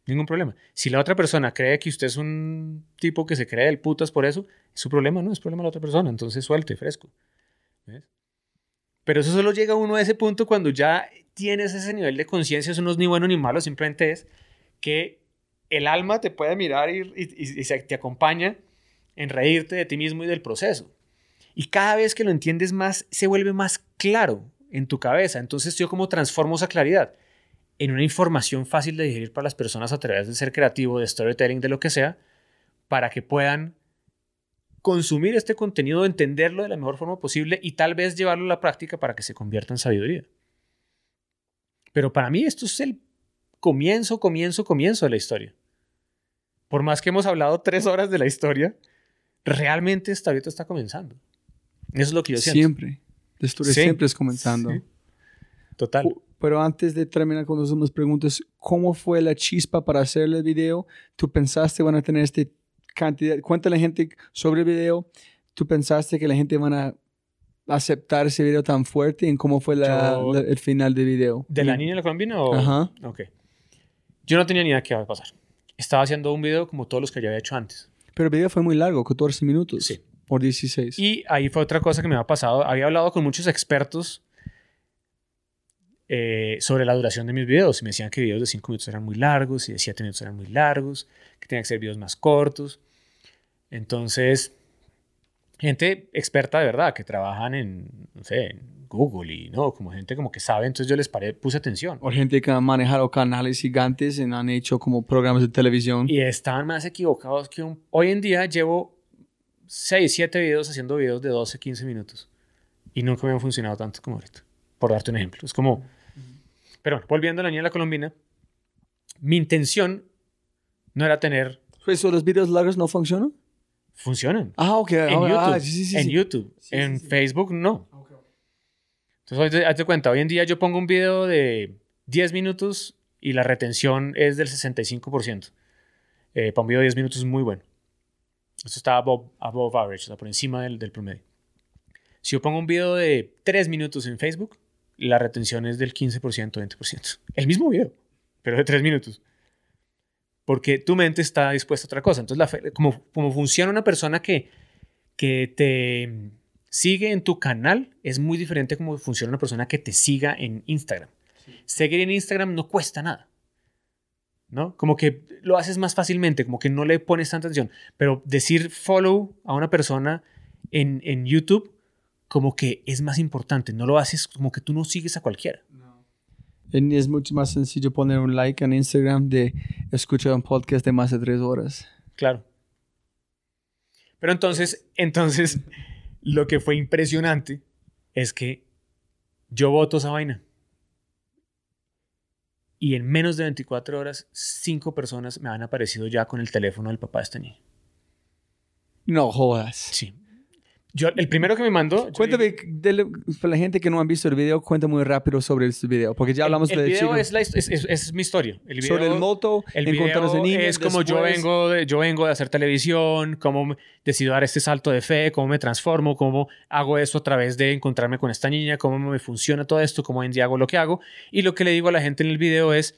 Ningún problema. Si la otra persona cree que usted es un tipo que se cree del putas por eso, es su problema, no es problema de la otra persona. Entonces suelte, fresco. Pero eso solo llega uno a ese punto cuando ya tienes ese nivel de conciencia, eso no es ni bueno ni malo, simplemente es que el alma te puede mirar y, y- te acompaña en reírte de ti mismo y del proceso. Y cada vez que lo entiendes más, se vuelve más claro en tu cabeza. Entonces yo como transformo esa claridad. en una información fácil de digerir para las personas a través de ser creativo, de storytelling, de lo que sea, para que puedan consumir este contenido, entenderlo de la mejor forma posible y tal vez llevarlo a la práctica para que se convierta en sabiduría. Pero para mí esto es el comienzo, comienzo, comienzo de la historia. Por más que hemos hablado tres horas de la historia, realmente esta ahorita está comenzando. Eso es lo que yo siento. Siempre. La historia Sí. siempre es comenzando. Sí. Total. Pero antes de terminar con las últimas preguntas, ¿cómo fue la chispa para hacer el video? ¿Tú pensaste van a tener este cantidad? Cuéntale a la gente sobre el video. ¿Tú pensaste que la gente van a aceptar ese video tan fuerte? ¿En cómo fue la- Yo- la- el final del video? ¿De la niña y la colombiana o...? Ajá. Ok. Yo no tenía ni idea qué iba a pasar. Estaba haciendo un video como todos los que ya había hecho antes. Pero el video fue muy largo, 14 minutos. Sí. Por 16. Y ahí fue otra cosa que me había pasado. Había hablado con muchos expertos eh, sobre la duración de mis videos. Y me decían que videos de 5 minutos eran muy largos y de 7 minutos eran muy largos, que tenían que ser videos más cortos. Entonces, gente experta de verdad, que trabajan en, no sé, en Google y no, como gente como que sabe. Entonces yo les paré, puse atención. O gente que ha manejado canales gigantes y han hecho como programas de televisión. Y estaban más equivocados que un... Hoy en día llevo 6, 7 videos haciendo videos de 12, 15 minutos. Y nunca me han funcionado tanto como ahorita. Por darte un ejemplo. Es como... Pero bueno, volviendo a la niña de la colombina, mi intención no era tener... Pues, ¿o ¿Los videos largos no funcionan? Funcionan. Ah, ok. En Ah, YouTube. ah, sí, sí, sí, en sí. YouTube. Sí, en. Facebook no. Entonces, hoy- hazte cuenta, hoy en día yo pongo un video de 10 minutos y la retención es del 65%. Eh, para un video de 10 minutos es muy bueno. Esto está above, above average, sea, por encima del, del promedio. Si yo pongo un video de 3 minutos en Facebook, la retención es del 15%, 20%. El mismo video, pero de 3 minutos. Porque tu mente está dispuesta a otra cosa. Entonces, la como, como funciona una persona que, que te sigue en tu canal, es muy diferente como funciona una persona que te siga en Instagram. Seguir en Instagram no cuesta nada. ¿No? Como que lo haces más fácilmente, como que no le pones tanta atención. Pero decir follow a una persona en, en YouTube, como que es más importante. No lo haces como que tú no sigues a cualquiera. Y Es mucho más sencillo poner un like en Instagram de escuchar un podcast de más de tres horas. Claro. Pero entonces, entonces, lo que fue impresionante es que yo voto esa vaina. Y en menos de 24 horas, cinco personas me han aparecido ya con el teléfono del papá de esta niña. No jodas. Sí. Yo, el primero que me mandó. Cuéntame, para la gente que no ha visto el video, cuenta muy rápido sobre este video, porque ya hablamos el, el de video es, la es, es- es mi historia. El video, sobre el moto, El encontrarse video niños. es como yo vengo, de, yo vengo de hacer televisión, cómo decido dar este salto de fe, cómo me transformo, cómo hago eso a través de encontrarme con esta niña, cómo me funciona todo esto, cómo hoy en día hago lo que hago. Y lo que le digo a la gente en el video es,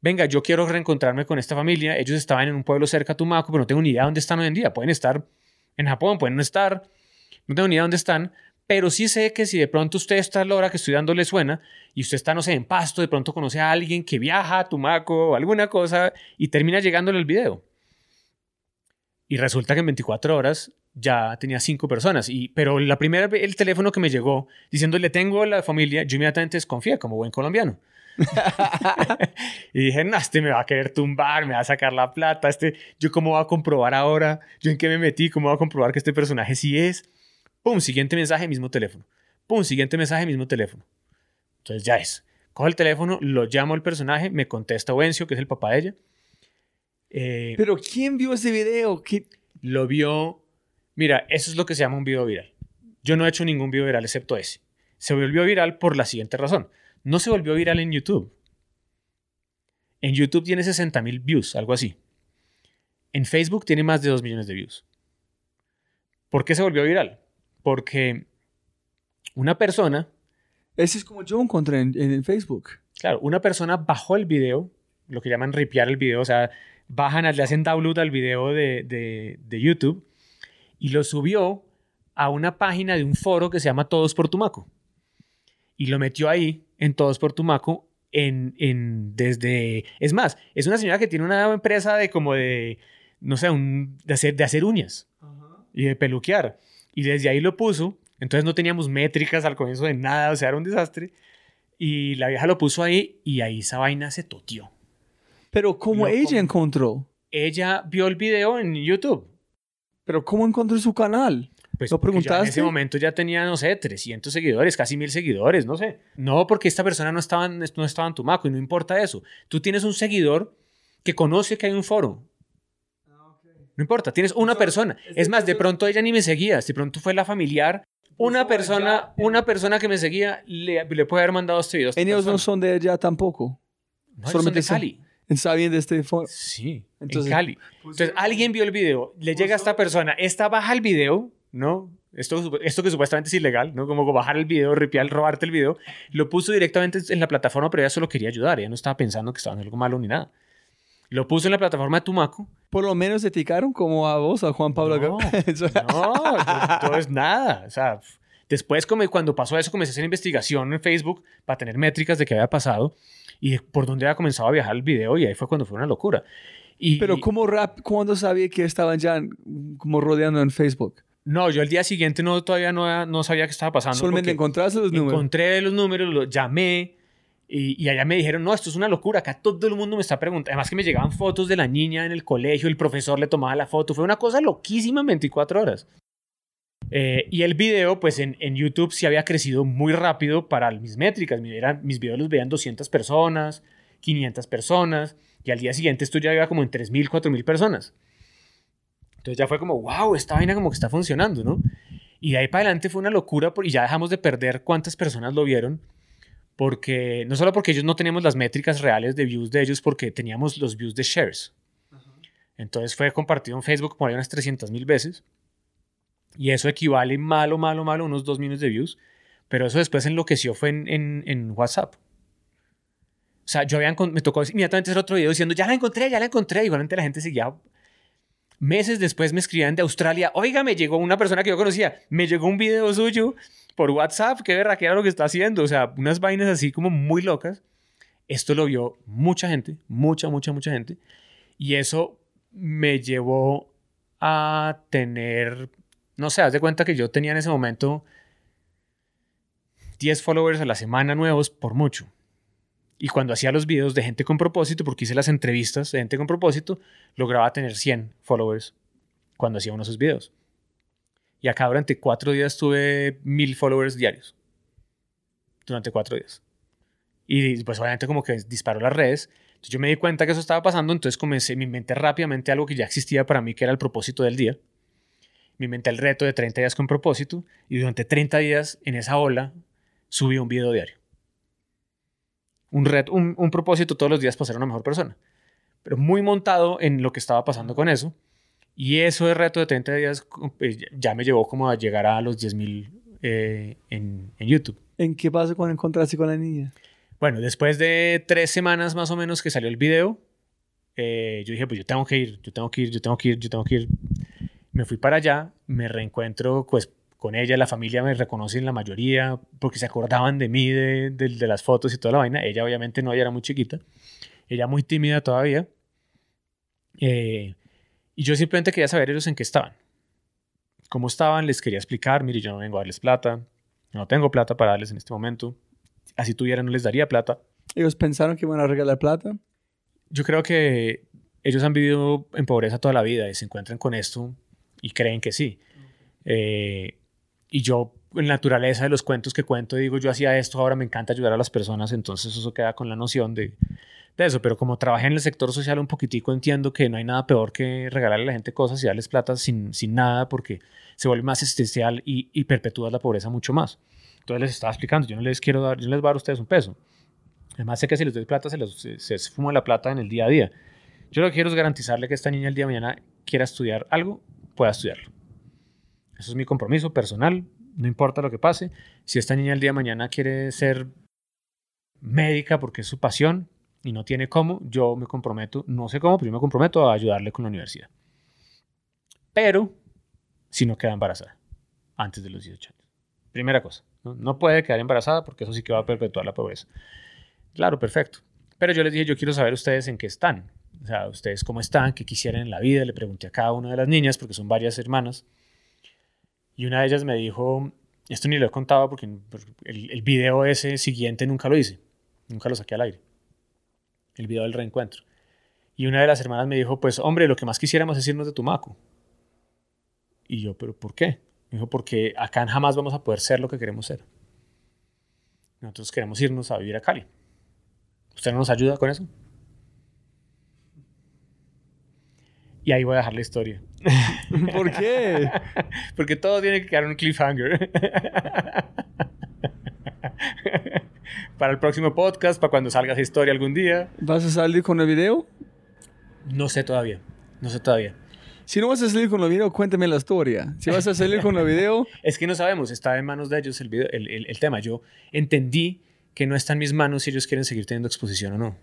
venga, yo quiero reencontrarme con esta familia. Ellos estaban en un pueblo cerca a Tumaco, pero no tengo ni idea dónde están hoy en día. Pueden estar en Japón, pueden no estar, no tengo ni idea dónde están. Pero sí sé que si de pronto usted está a la hora que estoy dando le suena y usted está, no sé, en Pasto, de pronto conoce a alguien que viaja a Tumaco o alguna cosa y termina llegándole el video. Y resulta que en 24 horas ya tenía cinco personas. Y, pero la primera vez el teléfono que me llegó diciéndole tengo la familia, yo inmediatamente desconfié como buen colombiano. y dije, no, este me va a querer tumbar, me va a sacar la plata, este, yo cómo voy a comprobar ahora, yo en qué me metí, cómo voy a comprobar que este personaje sí es. Pum, siguiente mensaje, mismo teléfono. Pum, siguiente mensaje, mismo teléfono. Entonces ya es. Cojo el teléfono, lo llamo al personaje, me contesta Ovencio, que es el papá de ella. Eh, Pero ¿quién vio ese video? ¿Qué- lo vio. Mira, eso es lo que se llama un video viral. Yo no he hecho ningún video viral excepto ese. Se volvió viral por la siguiente razón. No se volvió viral en YouTube. En YouTube tiene 60 mil views, algo así. En Facebook tiene más de 2 millones de views. ¿Por qué se volvió viral? Porque una persona, Ese es como yo encontré en, en Facebook. claro, una persona bajó el video, lo que llaman ripiar el video, o sea, bajan, le hacen download al video de, de- de YouTube y lo subió a una página de un foro que se llama Todos por Tumaco. Y lo metió ahí, en Todos por Tumaco, en, en, desde... Es más, es una señora que tiene una empresa de como de, no sé, un, de, hacer, de hacer uñas y de peluquear. Y desde ahí lo puso. Entonces no teníamos métricas al comienzo de nada, o sea, era un desastre. Y la vieja lo puso ahí y ahí esa vaina se totió. Pero ¿cómo ella encontró? Ella vio el video en YouTube. Pero ¿cómo encontró su canal? Pues ¿Lo yo En preguntaste? ese momento ya tenía, no sé, 300 seguidores, casi 1000 seguidores, no sé. No, porque esta persona no estaba, en, no estaba en Tumaco y no importa eso. Tú tienes un seguidor que conoce que hay un foro. No importa, tienes una persona. Es más, de pronto ella ni me seguía, de pronto fue la familiar. Una persona, una persona que me seguía le, le puede haber mandado este video. Ellos no son de allá tampoco. No, solamente son de Cali. ¿Saben de este foro? Sí, Entonces- en Cali. Entonces, alguien vio el video, le llega a esta persona, esta baja el video, ¿no? Esto, esto que supuestamente es ilegal, ¿no? Como bajar el video, ripiar, robarte el video, lo puso directamente en la plataforma, pero ella solo quería ayudar, ella no estaba pensando que estaba en algo malo ni nada. Lo puso en la plataforma de Tumaco. Por lo menos eticaron como a vos, a Juan Pablo. No, No, todo es nada. O sea, después como cuando pasó eso comencé a hacer investigación en Facebook para tener métricas de qué había pasado y por dónde había comenzado a viajar el video y ahí fue cuando fue una locura. Y, Pero ¿cómo rap, ¿cuándo sabía que estaban ya como rodeando en Facebook? No, yo el día siguiente no, todavía no, no sabía qué estaba pasando. Solamente encontraste los números. Encontré los números, los llamé y, y allá me dijeron, no, esto es una locura, acá todo el mundo me está preguntando. Además que me llegaban fotos de la niña en el colegio, el profesor le tomaba la foto, fue una cosa loquísima en 24 horas. Eh, y el video, pues en, en YouTube sí había crecido muy rápido para mis métricas. Mi- eran- mis videos los veían 200 personas, 500 personas, y al día siguiente esto ya iba como en 3.000, 4.000 personas. Entonces ya fue como, wow, esta vaina como que está funcionando, ¿no? Y de ahí para adelante fue una locura y ya dejamos de perder cuántas personas lo vieron. Porque no solo porque ellos no teníamos las métricas reales de views de ellos, porque teníamos los views de shares. Entonces fue compartido en Facebook por ahí unas 300 mil veces. Y eso equivale malo, malo, malo, unos 2 millones de views. Pero eso después enloqueció fue en, en, en WhatsApp. O sea, yo había, me tocó inmediatamente hacer otro video diciendo, ya la encontré, ya la encontré. Igualmente la gente seguía Meses después me escribían de Australia, oiga, me llegó una persona que yo conocía, me llegó un video suyo por WhatsApp, qué verra, qué era lo que está haciendo, o sea, unas vainas así como muy locas. Esto lo vio mucha gente, mucha, mucha, mucha gente, y eso me llevó a tener, no sé, haz de cuenta que yo tenía en ese momento 10 followers a la semana nuevos por mucho. Y cuando hacía los videos de gente con propósito, porque hice las entrevistas de gente con propósito, lograba tener 100 followers cuando hacía uno de esos videos. Y acá durante cuatro días tuve mil followers diarios. Durante cuatro días. Y pues obviamente como que disparó las redes. Entonces yo me di cuenta que eso estaba pasando, entonces comencé, me inventé rápidamente algo que ya existía para mí, que era el propósito del día. Me inventé el reto de 30 días con propósito y durante 30 días en esa ola subí un video diario. Un, reto, un, un propósito todos los días para ser una mejor persona. Pero muy montado en lo que estaba pasando con eso. Y eso de reto de 30 días pues, ya me llevó como a llegar a los 10.000 eh, en, en YouTube. ¿En qué pasó cuando encontraste con la niña? Bueno, después de tres semanas más o menos que salió el video, eh, yo dije, pues yo tengo que ir, yo tengo que ir, yo tengo que ir, yo tengo que ir. Me fui para allá, me reencuentro pues con ella, la familia me reconocen la mayoría porque se acordaban de mí, de, de, de las fotos y toda la vaina. Ella obviamente no, ella era muy chiquita, ella muy tímida todavía. Eh, y yo simplemente quería saber ellos en qué estaban. Cómo estaban, les quería explicar, mire, yo no vengo a darles plata, no tengo plata para darles en este momento. Así tuviera, no les daría plata. ¿Ellos pensaron que iban a regalar plata? Yo creo que ellos han vivido en pobreza toda la vida y se encuentran con esto y creen que sí. Eh, y yo, en la naturaleza de los cuentos que cuento, digo, yo hacía esto, ahora me encanta ayudar a las personas, entonces eso queda con la noción de, de eso. Pero como trabajé en el sector social un poquitico, entiendo que no hay nada peor que regalarle a la gente cosas y darles plata sin, sin nada porque se vuelve más existencial y, y perpetúas la pobreza mucho más. Entonces les estaba explicando, yo no les quiero dar, yo no les voy a dar a ustedes un peso. Además sé que si les doy plata se les se, se fuma la plata en el día a día. Yo lo que quiero es garantizarle que esta niña el día de mañana quiera estudiar algo, pueda estudiarlo. Eso es mi compromiso personal, no importa lo que pase. Si esta niña el día de mañana quiere ser médica porque es su pasión y no tiene cómo, yo me comprometo, no sé cómo, pero yo me comprometo a ayudarle con la universidad. Pero si no queda embarazada antes de los 18 años. Primera cosa, ¿no? no puede quedar embarazada porque eso sí que va a perpetuar la pobreza. Claro, perfecto. Pero yo les dije, yo quiero saber ustedes en qué están. O sea, ustedes cómo están, qué quisieran en la vida. Le pregunté a cada una de las niñas, porque son varias hermanas. Y una de ellas me dijo Esto ni lo he contado porque el, el video ese siguiente nunca lo hice. Nunca lo saqué al aire. El video del reencuentro. Y una de las hermanas me dijo, pues hombre, lo que más quisiéramos es irnos de Tumaco. Y yo, pero ¿por qué? Me dijo, porque acá jamás vamos a poder ser lo que queremos ser. Nosotros queremos irnos a vivir a Cali. ¿Usted no nos ayuda con eso? Y ahí voy a dejar la historia. ¿Por qué? Porque todo tiene que quedar un cliffhanger. para el próximo podcast, para cuando salga esa historia algún día. ¿Vas a salir con el video? No sé todavía. No sé todavía. Si no vas a salir con el video, cuéntame la historia. Si vas a salir con el video... es que no sabemos. Está en manos de ellos el, el, el tema. Yo entendí que no está en mis manos si ellos quieren seguir teniendo exposición o no.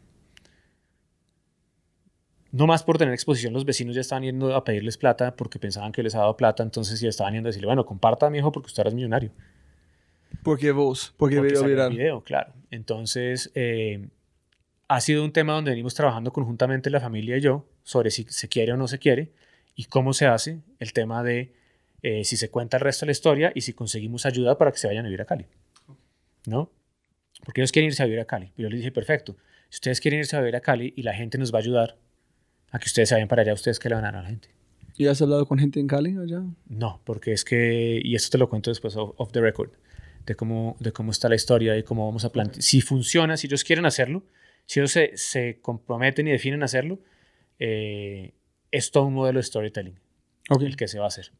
No más por tener exposición, los vecinos ya estaban yendo a pedirles plata porque pensaban que les había dado plata, entonces ya estaban yendo a decirle, bueno, comparta, mi hijo, porque usted ahora es millonario. Porque vos, porque, porque video video, claro. Entonces, eh, ha sido un tema donde venimos trabajando conjuntamente la familia y yo sobre si se quiere o no se quiere y cómo se hace el tema de eh, si se cuenta el resto de la historia y si conseguimos ayuda para que se vayan a vivir a Cali. ¿No? Porque ellos quieren irse a vivir a Cali. Yo les dije, perfecto, si ustedes quieren irse a vivir a Cali y la gente nos va a ayudar a que ustedes se vayan para allá, ¿ustedes qué le van a dar a la gente? ¿Y has hablado con gente en Cali allá? No, porque es que, y esto te lo cuento después off, the record, de cómo, de cómo está la historia y cómo vamos a plantear. Si funciona, si ellos quieren hacerlo, si ellos se, se comprometen y definen hacerlo, eh, es todo un modelo de storytelling el que se va a hacer.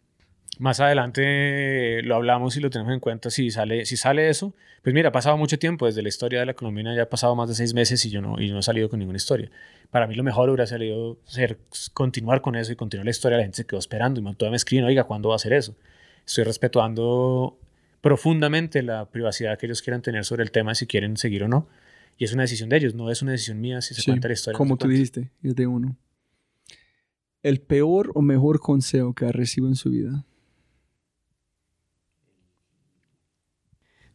Más adelante lo hablamos y lo tenemos en cuenta si sale, si sale eso. Pues mira, ha pasado mucho tiempo desde la historia de la Colombina, ya ha pasado más de seis meses y yo no, y no he salido con ninguna historia. Para mí lo mejor hubiera salido ser, continuar con eso y continuar la historia. La gente se quedó esperando y todavía me escriben, oiga, ¿cuándo va a hacer eso? Estoy respetando profundamente la privacidad que ellos quieran tener sobre el tema, si quieren seguir o no. Y es una decisión de ellos, no es una decisión mía si se cuenta la historia. Como tú dijiste, yo de uno. El peor o mejor consejo que ha recibido en su vida.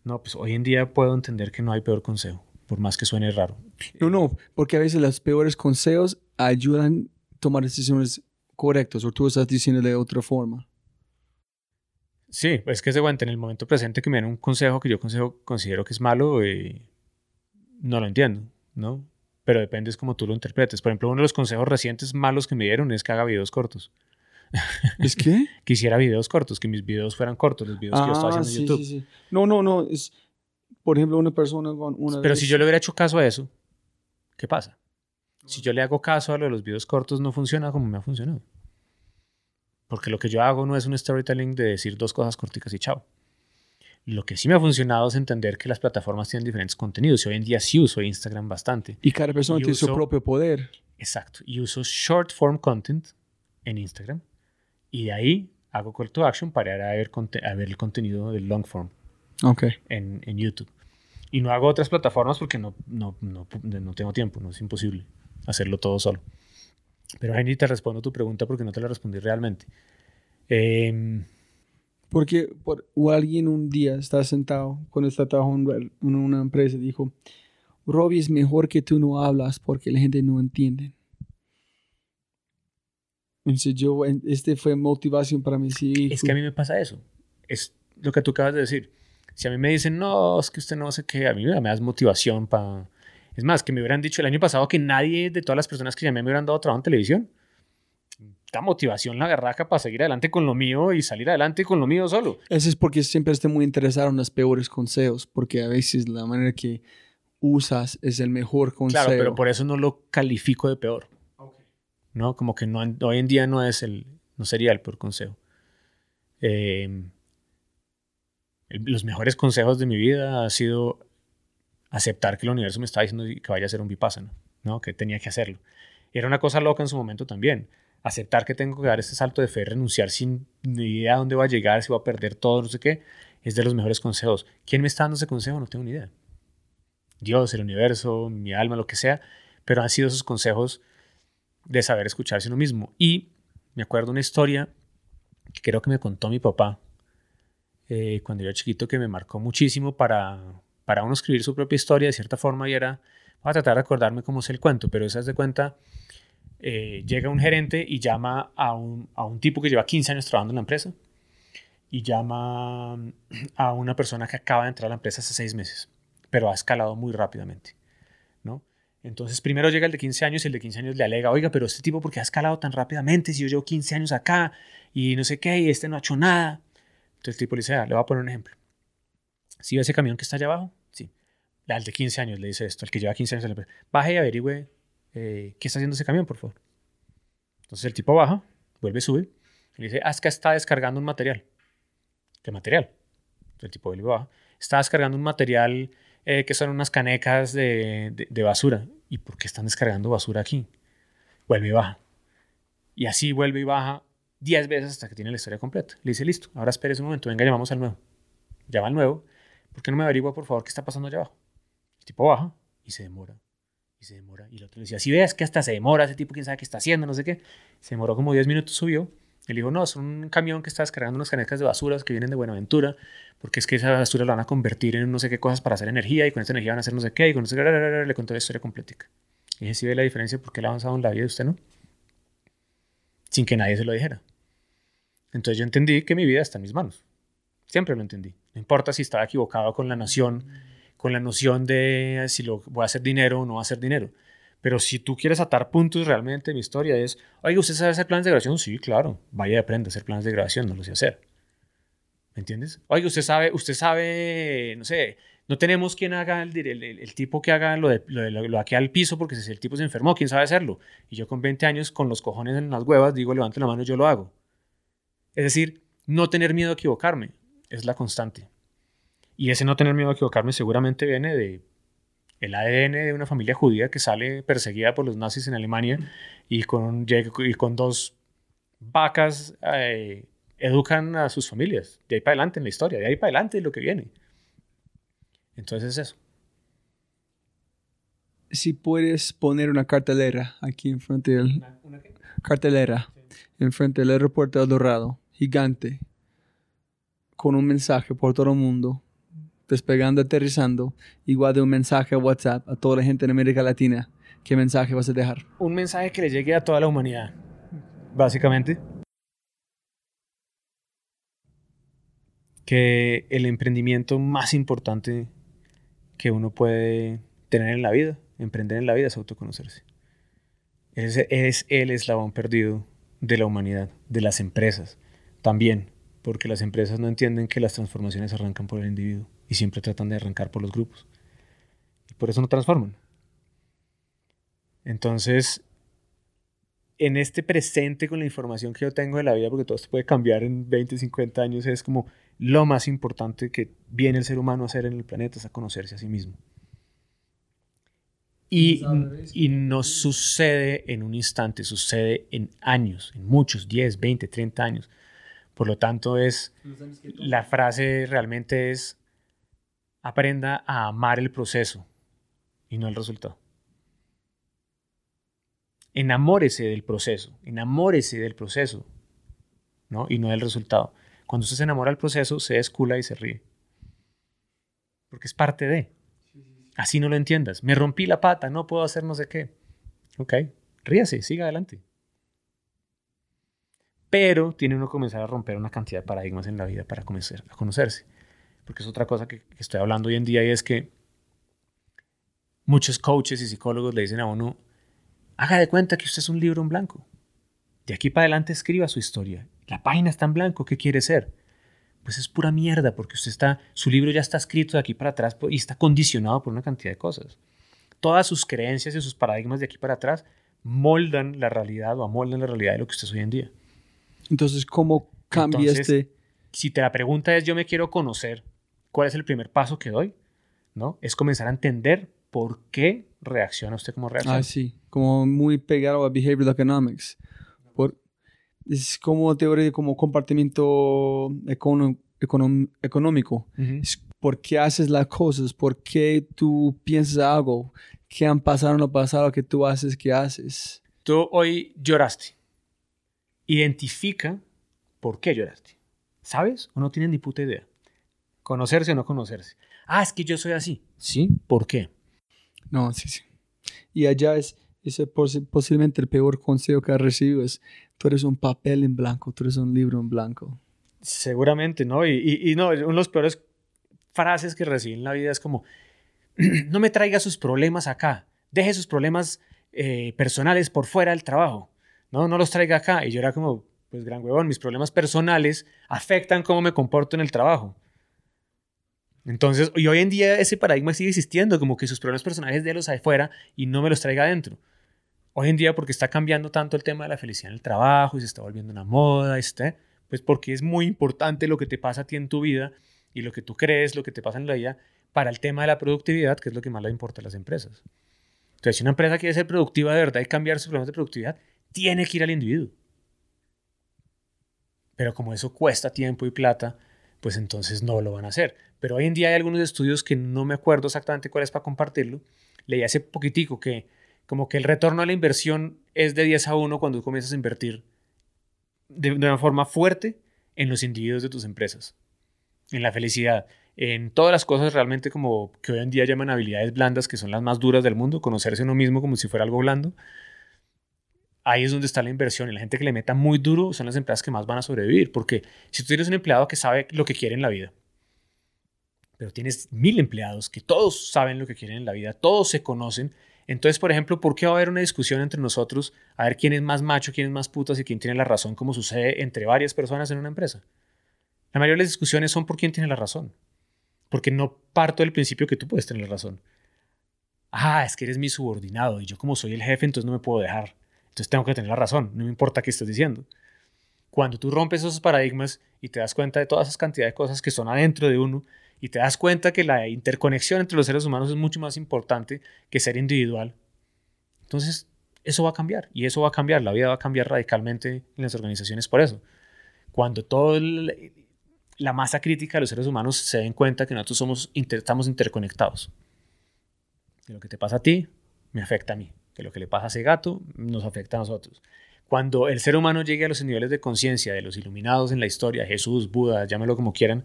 No, pues hoy en día puedo entender que no hay peor consejo, por más que suene raro. No, no, porque a veces los peores consejos ayudan a tomar decisiones correctas, o tú estás diciendo de otra forma. Sí, es que se cuenta en el momento presente que me den un consejo que yo consejo, considero que es malo, eh, no lo entiendo, ¿no? Pero depende es como tú lo interpretes. Por ejemplo, uno de los consejos recientes malos que me dieron es que haga videos cortos. ¿Es qué? que hiciera videos cortos, que mis videos fueran cortos, los videos que yo estaba haciendo en YouTube. Sí, sí. No, no, no. Es, por ejemplo, una persona con una. Pero si yo le hubiera hecho caso a eso, ¿qué pasa? Si yo le hago caso a lo de los videos cortos, no funciona como me ha funcionado. Porque lo que yo hago no es un storytelling de decir dos cosas corticas y chao. Lo que sí me ha funcionado es entender que las plataformas tienen diferentes contenidos. Y hoy en día sí uso Instagram bastante. Y cada persona tiene su propio poder. Exacto. Y uso short form content en Instagram y de ahí hago call to action para ir a ver, a ver el contenido del long form okay. en, en, YouTube. Y no hago otras plataformas porque no, no, no, no, tengo tiempo, no es imposible hacerlo todo solo. Pero Henry, te respondo tu pregunta porque no te la respondí realmente. Eh, porque por, o alguien un día está sentado cuando está trabajando en una empresa y dijo, Robbie es mejor que tú no hablas porque la gente no entiende. Entonces yo, este fue motivación para mí. Sí, es que a mí me pasa eso. Es lo que tú acabas de decir. Si a mí me dicen, no, es que usted no sé qué, a mí me das motivación para... Es más, que me hubieran dicho el año pasado que nadie de todas las personas que llamé me hubieran dado trabajo en televisión. Da motivación la garraca para seguir adelante con lo mío y salir adelante con lo mío solo. Eso es porque siempre estoy muy interesado en los peores consejos, porque a veces la manera que usas es el mejor consejo. Claro, pero por eso no lo califico de peor. ¿No? Como que no, hoy en día no es el, no sería el peor consejo. Em, los mejores consejos de mi vida ha sido aceptar que el universo me está diciendo que vaya a ser un vipassana, ¿no? Que tenía que hacerlo. era una cosa loca en su momento también. Aceptar que tengo que dar ese salto de fe, renunciar sin ni idea a dónde voy a llegar, si voy a perder todo, no sé qué, es de los mejores consejos. ¿Quién me está dando ese consejo? No tengo ni idea. Dios, el universo, mi alma, lo que sea, pero han sido esos consejos de saber escucharse uno mismo. Y me acuerdo una historia que creo que me contó mi papá eh, cuando yo era chiquito que me marcó muchísimo para, para uno escribir su propia historia de cierta forma y era, voy a tratar de acordarme cómo es el cuento, pero esa es de cuenta, eh, llega un gerente y llama a un, a un tipo que lleva 15 años trabajando en la empresa y llama a una persona que acaba de entrar a la empresa hace seis meses, pero ha escalado muy rápidamente. Entonces primero llega el de 15 años y el de 15 años le alega, oiga, pero este tipo, ¿por qué ha escalado tan rápidamente? Si yo llevo 15 años acá y no sé qué, y este no ha hecho nada. Entonces el tipo le dice, le voy a poner un ejemplo. ¿Sí ve ese camión que está allá abajo? Sí. Al de 15 años le dice esto, el que lleva 15 años. Baje y averigüe eh, qué está haciendo ese camión, por favor. Entonces el tipo baja, vuelve a subir y le dice, ah, es que está descargando un material. ¿Qué material? Entonces el tipo vuelve baja. Está descargando un material eh, que son unas canecas de, de, basura. ¿Y por qué están descargando basura aquí? Vuelve y baja. Y así vuelve y baja 10 veces hasta que tiene la historia completa. Le dice, listo, ahora espere un momento, venga, llamamos al nuevo. Llama al nuevo. ¿Por qué no me averigua, por favor, qué está pasando allá abajo? El tipo baja y se demora. Y se demora. Y el otro le decía, si ves que hasta se demora, ese tipo quién sabe qué está haciendo, no sé qué. Se demoró como 10 minutos, subió. Él dijo, no, es un camión que está descargando unas canecas de basuras que vienen de Buenaventura, porque es que esa basura la van a convertir en no sé qué cosas para hacer energía, y con esa energía van a hacer no sé qué, y con eso le contó la historia completa. Y dije, si ve la diferencia, porque él ha avanzado en la vida y usted no? Sin que nadie se lo dijera. Entonces yo entendí que mi vida está en mis manos. Siempre lo entendí. No importa si estaba equivocado con la noción, con la noción de si lo voy a hacer dinero o no va a hacer dinero. Pero si tú quieres atar puntos realmente, mi historia es, oiga, ¿usted sabe hacer planes de grabación? Sí, claro. Vaya y a hacer planes de grabación, no lo sé hacer. ¿Me entiendes? Oiga, usted sabe, usted sabe, no sé, no tenemos quien haga el, el, tipo que haga lo de, lo, lo, aquí al piso porque si el tipo se enfermó, ¿quién sabe hacerlo? Y yo con 20 años, con los cojones en las huevas, digo, levante la mano yo lo hago. Es decir, no tener miedo a equivocarme es la constante. Y ese no tener miedo a equivocarme seguramente viene de el ADN de una familia judía que sale perseguida por los nazis en Alemania y con, y con dos vacas eh, educan a sus familias. De ahí para adelante en la historia, de ahí para adelante es lo que viene. Entonces es eso. Si puedes poner una cartelera aquí enfrente del... ¿Una, Cartelera. Enfrente del aeropuerto de Dorado, gigante, con un mensaje por todo el mundo despegando, aterrizando, igual de un mensaje a WhatsApp a toda la gente en América Latina, ¿qué mensaje vas a dejar? Un mensaje que le llegue a toda la humanidad, básicamente. Que el emprendimiento más importante que uno puede tener en la vida, emprender en la vida, es autoconocerse. Es, es el eslabón perdido de la humanidad, de las empresas también, porque las empresas no entienden que las transformaciones arrancan por el individuo y siempre tratan de arrancar por los grupos. Y por eso no transforman. Entonces, en este presente con la información que yo tengo de la vida, porque todo esto puede cambiar en 20, 50 años, es como lo más importante que viene el ser humano a hacer en el planeta, es a conocerse a sí mismo. Y, y no sucede en un instante, sucede en años, en muchos, 10, 20, 30 años. Por lo tanto, es la frase realmente es aprenda a amar el proceso y no el resultado. Enamórese del proceso, enamórese del proceso, ¿no? Y no del resultado. Cuando usted se enamora del proceso, se escula y se ríe. Porque es parte de. Así no lo entiendas. Me rompí la pata, no puedo hacer no sé qué. Ok, ríase, siga adelante. Pero tiene uno que comenzar a romper una cantidad de paradigmas en la vida para comenzar a conocerse porque es otra cosa que, estoy hablando hoy en día y es que muchos coaches y psicólogos le dicen a uno, haga de cuenta que usted es un libro en blanco. De aquí para adelante escriba su historia. La página está en blanco, ¿qué quiere ser? Pues es pura mierda, porque usted está, su libro ya está escrito de aquí para atrás y está condicionado por una cantidad de cosas. Todas sus creencias y sus paradigmas de aquí para atrás moldan la realidad o amoldan la realidad de lo que usted es hoy en día. Entonces, ¿cómo cambia este? Si te la pregunta es yo me quiero conocer, ¿Cuál es el primer paso que doy? ¿No? Es comenzar a entender por qué reacciona usted como reacciona. Ah, sí, como muy pegado a behavioral economics. Por, es como teoría como compartimiento económico. por qué haces las cosas, por qué tú piensas algo, qué han pasado en lo pasado que tú haces, qué haces. Tú hoy lloraste. Identifica por qué lloraste. ¿Sabes? O no tienes ni puta idea. Conocerse o no conocerse. Ah, es que yo soy así. ¿Sí? ¿Por qué? No, sí, sí. Y allá es, ese posiblemente el peor consejo que has recibido es, tú eres un papel en blanco, tú eres un libro en blanco. Seguramente, ¿no? Y, y, y no, uno de los peores frases que recibí en la vida es como, no me traiga sus problemas acá, deje sus problemas eh, personales por fuera del trabajo, no, no los traiga acá. Y yo era como, pues gran huevón, mis problemas personales afectan cómo me comporto en el trabajo. Entonces, y hoy en día ese paradigma sigue existiendo, como que sus problemas personales de los afuera y no me los traiga adentro. Hoy en día, porque está cambiando tanto el tema de la felicidad en el trabajo y se está volviendo una moda, este, pues porque es muy importante lo que te pasa a ti en tu vida y lo que tú crees, lo que te pasa en la vida, para el tema de la productividad, que es lo que más le importa a las empresas. Entonces, si una empresa quiere ser productiva de verdad y cambiar sus problemas de productividad, tiene que ir al individuo. Pero como eso cuesta tiempo y plata, pues entonces no lo van a hacer. Pero hoy en día hay algunos estudios que no me acuerdo exactamente cuál es para compartirlo. Leí hace poquitico que como que el retorno a la inversión es de 10 a 1 cuando comienzas a invertir de, una forma fuerte en los individuos de tus empresas, en la felicidad, en todas las cosas realmente como que hoy en día llaman habilidades blandas, que son las más duras del mundo, conocerse uno mismo como si fuera algo blando. Ahí es donde está la inversión y la gente que le meta muy duro son las empresas que más van a sobrevivir, porque si tú tienes un empleado que sabe lo que quiere en la vida, pero tienes mil empleados que todos saben lo que quieren en la vida, todos se conocen, entonces, por ejemplo, ¿por qué va a haber una discusión entre nosotros a ver quién es más macho, quién es más putas y quién tiene la razón, como sucede entre varias personas en una empresa? La mayoría de las discusiones son por quién tiene la razón. Porque no parto del principio que tú puedes tener la razón. Ah, es que eres mi subordinado y yo como soy el jefe, entonces no me puedo dejar. Entonces tengo que tener la razón, no me importa qué estés diciendo. Cuando tú rompes esos paradigmas y te das cuenta de todas esas cantidades de cosas que son adentro de uno y te das cuenta que la interconexión entre los seres humanos es mucho más importante que ser individual, entonces eso va a cambiar y eso va a cambiar, la vida va a cambiar radicalmente en las organizaciones por eso. Cuando toda la masa crítica de los seres humanos se den cuenta que nosotros somos, estamos interconectados. Que lo que te pasa a ti me afecta a mí, que lo que le pasa a ese gato nos afecta a nosotros. Cuando el ser humano llegue a los niveles de conciencia de los iluminados en la historia, Jesús, Buda, llámelo como quieran,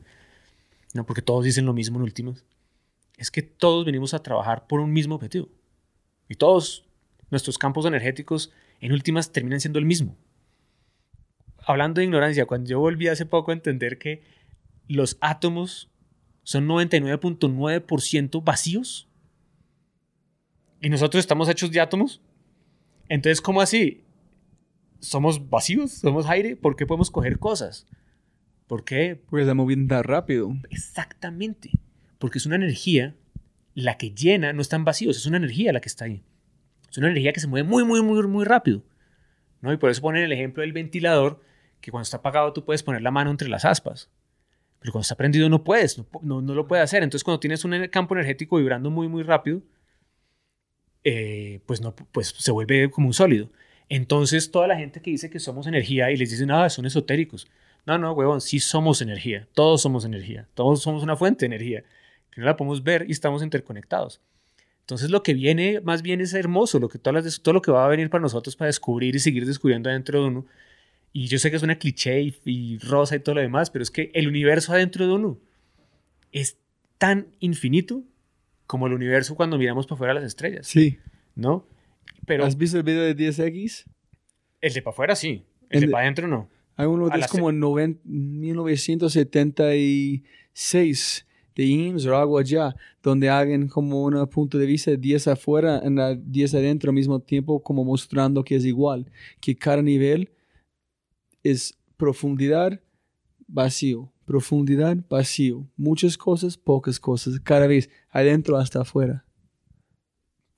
no porque todos dicen lo mismo en últimas, es que todos venimos a trabajar por un mismo objetivo. Y todos nuestros campos energéticos en últimas terminan siendo el mismo. Hablando de ignorancia, cuando yo volví hace poco a entender que los átomos son 99.9% vacíos y nosotros estamos hechos de átomos, entonces, ¿cómo así? ¿Somos vacíos? ¿Somos aire? ¿Por qué podemos coger cosas? ¿Por qué? Porque está moviendo tan rápido. Exactamente. Porque es una energía, la que llena, no están vacíos, es una energía la que está ahí. Es una energía que se mueve muy, muy, muy, muy rápido. ¿no? Y por eso ponen el ejemplo del ventilador, que cuando está apagado tú puedes poner la mano entre las aspas. Pero cuando está prendido no puedes, no, no, lo puedes hacer. Entonces cuando tienes un campo energético vibrando muy, muy rápido, eh, pues, no, pues se vuelve como un sólido. Entonces toda la gente que dice que somos energía y les dicen, ah, son esotéricos. No, no, huevón, sí somos energía. Todos somos energía. Todos somos una fuente de energía que no la podemos ver y estamos interconectados. Entonces lo que viene más bien es hermoso, lo que todo lo que va a venir para nosotros para descubrir y seguir descubriendo adentro de uno. Y yo sé que es una cliché y, y rosa y todo lo demás, pero es que el universo adentro de uno es tan infinito como el universo cuando miramos para afuera las estrellas. Sí. ¿No? Pero, ¿Has visto el video de 10X? El de para afuera sí, el, de para adentro no. Hay uno que es como en 1976 de IMSS o algo allá, donde hagan como un punto de vista de 10 afuera en la 10 adentro al mismo tiempo, como mostrando que es igual, que cada nivel es profundidad, vacío, profundidad, vacío, muchas cosas, pocas cosas, cada vez adentro hasta afuera.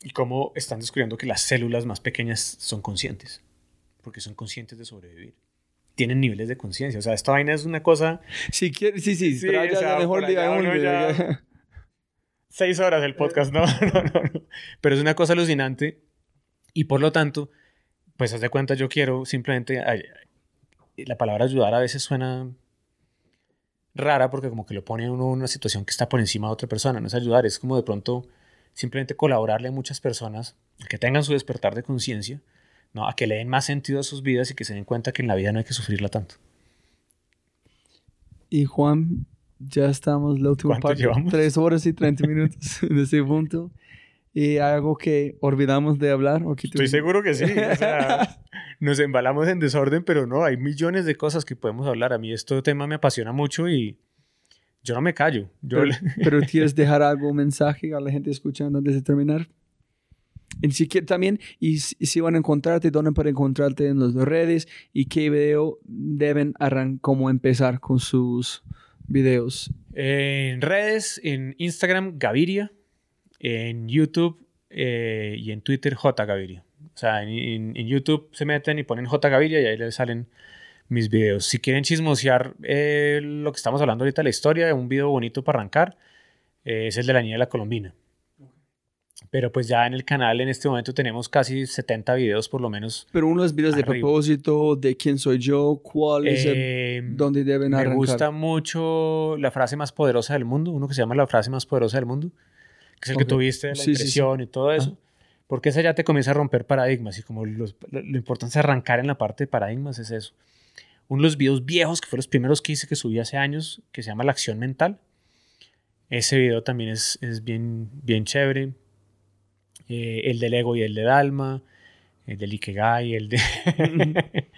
Y cómo están descubriendo que las células más pequeñas son conscientes, porque son conscientes de sobrevivir tienen niveles de conciencia. O sea, esta vaina es una cosa. Sí, sí, sí, sí pero ya, mejor Seis horas el podcast, no, no, no, Pero es una cosa alucinante y por lo tanto, pues haz de cuenta, yo quiero simplemente. La palabra ayudar a veces suena rara porque como que lo pone uno en una situación que está por encima de otra persona. No es ayudar, es como de pronto simplemente colaborarle a muchas personas que tengan su despertar de conciencia ¿no? a que le den más sentido a sus vidas y que se den cuenta que en la vida no hay que sufrirla tanto. Y Juan, ya estamos la última parte, llevamos? tres horas y 30 minutos de ese punto. ¿Y algo que olvidamos de hablar? Estoy seguro que sí. nos embalamos en desorden, pero no, hay millones de cosas que podemos hablar. A mí este tema me apasiona mucho y yo no me callo. Yo pero, pero ¿quieres dejar algún mensaje a la gente escuchando antes de terminar? Y si también, y, si van a encontrarte, dónde pueden encontrarte en las redes y qué video deben arrancar, cómo empezar con sus videos. En redes, en Instagram, Gaviria, en YouTube eh, y en Twitter, J Gaviria. O sea, en, YouTube se meten y ponen J Gaviria y ahí les salen mis videos. Si quieren chismosear eh, lo que estamos hablando ahorita, la historia, un video bonito para arrancar, eh, es el de la niña de la Colombina. Pero pues ya en el canal en este momento tenemos casi 70 videos por lo menos. Pero unos videos de propósito, de quién soy yo, cuál es el, eh, dónde deben arrancar. Me gusta mucho la frase más poderosa del mundo, uno que se llama la frase más poderosa del mundo, que es el que tuviste, la impresión y todo eso. Porque esa ya te comienza a romper paradigmas y como lo, importante es arrancar en la parte de paradigmas es eso. Uno de los videos viejos, que fue los primeros que hice que subí hace años, que se llama La Acción Mental. Ese video también es, es bien, bien chévere eh, el del ego y el del alma, el del Ikegai, el de...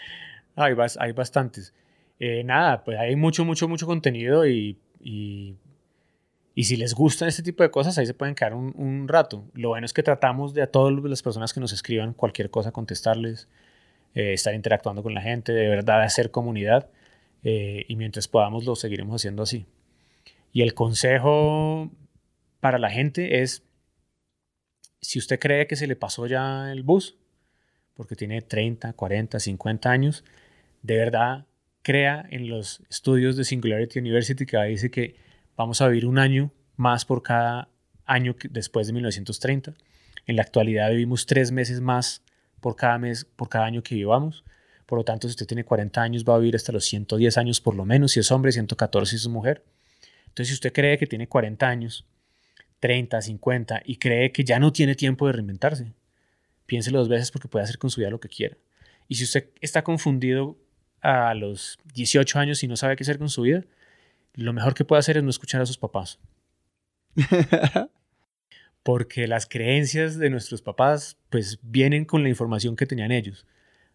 hay, hay, bastantes. Eh, nada, pues hay mucho, mucho, mucho contenido y, y, si les gustan este tipo de cosas, ahí se pueden quedar un, rato. Lo bueno es que tratamos de a todas las personas que nos escriban cualquier cosa contestarles, eh, estar interactuando con la gente, de verdad hacer comunidad y mientras podamos lo seguiremos haciendo así. Y el consejo para la gente es si usted cree que se le pasó ya el bus, porque tiene 30, 40, 50 años, de verdad crea en los estudios de Singularity University que dice que vamos a vivir un año más por cada año después de 1930. En la actualidad vivimos tres meses más por cada mes, por cada año que vivamos. Por lo tanto, si usted tiene 40 años, va a vivir hasta los 110 años por lo menos, si es hombre, 114 si es mujer. Entonces, si usted cree que tiene 40 años 30, 50 y cree que ya no tiene tiempo de reinventarse, piénselo dos veces porque puede hacer con su vida lo que quiera. Y si usted está confundido a los 18 años y no sabe qué hacer con su vida, lo mejor que puede hacer es no escuchar a sus papás. porque las creencias de nuestros papás pues vienen con la información que tenían ellos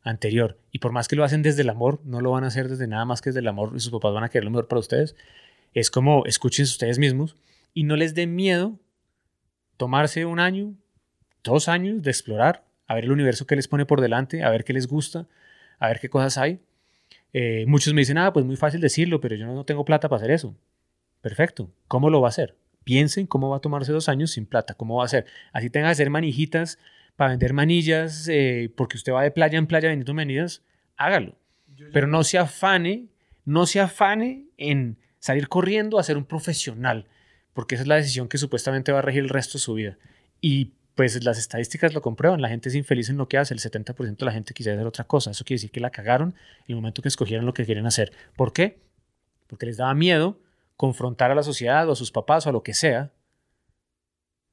anterior. Y por más que lo hacen desde el amor, no lo van a hacer desde nada más que desde el amor y sus papás van a querer lo mejor para ustedes. Es como escuchen ustedes mismos y no les dé miedo tomarse un año, dos años de explorar, a ver el universo que les pone por delante, a ver qué les gusta, a ver qué cosas hay. Eh, muchos me dicen, ah, pues muy fácil decirlo, pero yo no tengo plata para hacer eso. Perfecto. ¿Cómo lo va a hacer? Piensen cómo va a tomarse dos años sin plata, cómo va a ser. Así tenga que hacer manijitas para vender manillas, eh, porque usted va de playa en playa vendiendo manillas, hágalo. Pero no se afane, no se afane en salir corriendo a ser un profesional porque esa es la decisión que supuestamente va a regir el resto de su vida. Y pues las estadísticas lo comprueban, la gente es infeliz en lo que hace, el 70% de la gente quisiera hacer otra cosa, eso quiere decir que la cagaron en el momento que escogieron lo que quieren hacer. ¿Por qué? Porque les daba miedo confrontar a la sociedad o a sus papás o a lo que sea.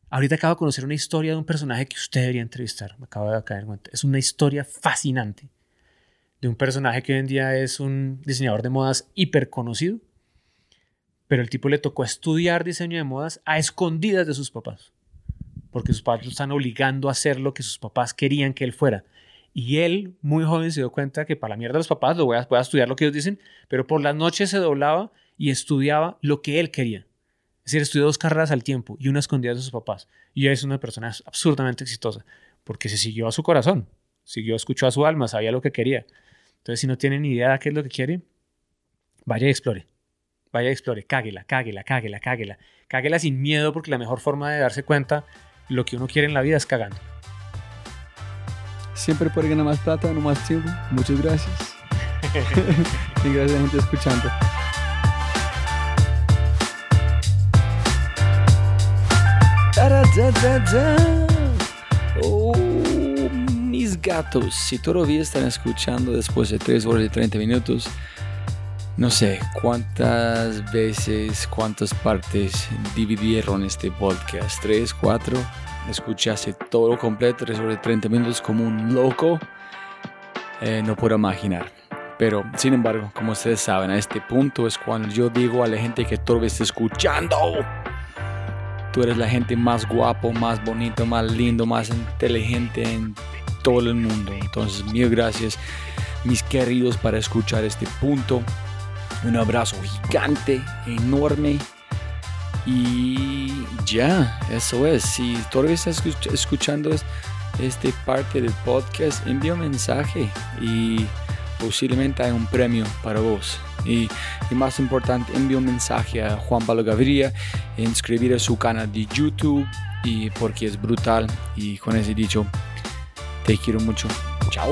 Ahorita acabo de conocer una historia de un personaje que usted debería entrevistar, me acabo de caer en cuenta. Es una historia fascinante de un personaje que hoy en día es un diseñador de modas hiper conocido pero el tipo le tocó estudiar diseño de modas a escondidas de sus papás, porque sus padres lo están obligando a hacer lo que sus papás querían que él fuera. Y él, muy joven, se dio cuenta que para la mierda de los papás lo voy a, estudiar lo que ellos dicen, pero por las noches se doblaba y estudiaba lo que él quería. Es decir, estudió dos carreras al tiempo y una escondida de sus papás. Y es una persona absurdamente exitosa, porque se siguió a su corazón, siguió, escuchó a su alma, sabía lo que quería. Entonces, si no tiene ni idea de qué es lo que quiere, vaya y explore. Vaya, explore, cáguela, cáguela, cáguela, cáguela. Cáguela sin miedo porque la mejor forma de darse cuenta lo que uno quiere en la vida es cagando. Siempre puede ganar más plata, no más tiempo. Muchas gracias. y gracias a la gente escuchando. Oh, mis gatos, si todavía están escuchando después de 3 horas y 30 minutos, no sé cuántas veces, cuántas partes dividieron este podcast. ¿Tres, cuatro? Escuchaste todo completo, sobre 30 minutos como un loco. Eh, no puedo imaginar. Pero, sin embargo, como ustedes saben, a este punto es cuando yo digo a la gente que todavía está escuchando Tú eres la gente más guapo, más bonito, más lindo, más inteligente en todo el mundo. Entonces, mil gracias, mis queridos, para escuchar este punto. Un abrazo gigante, enorme. Y ya, eso es. Si todavía estás escuchando este parte del podcast, envía un mensaje y posiblemente hay un premio para vos. Y, más importante, envío un mensaje a Juan Pablo Gaviria, inscribir a su canal de YouTube y porque es brutal. Y con ese dicho, te quiero mucho. Chao.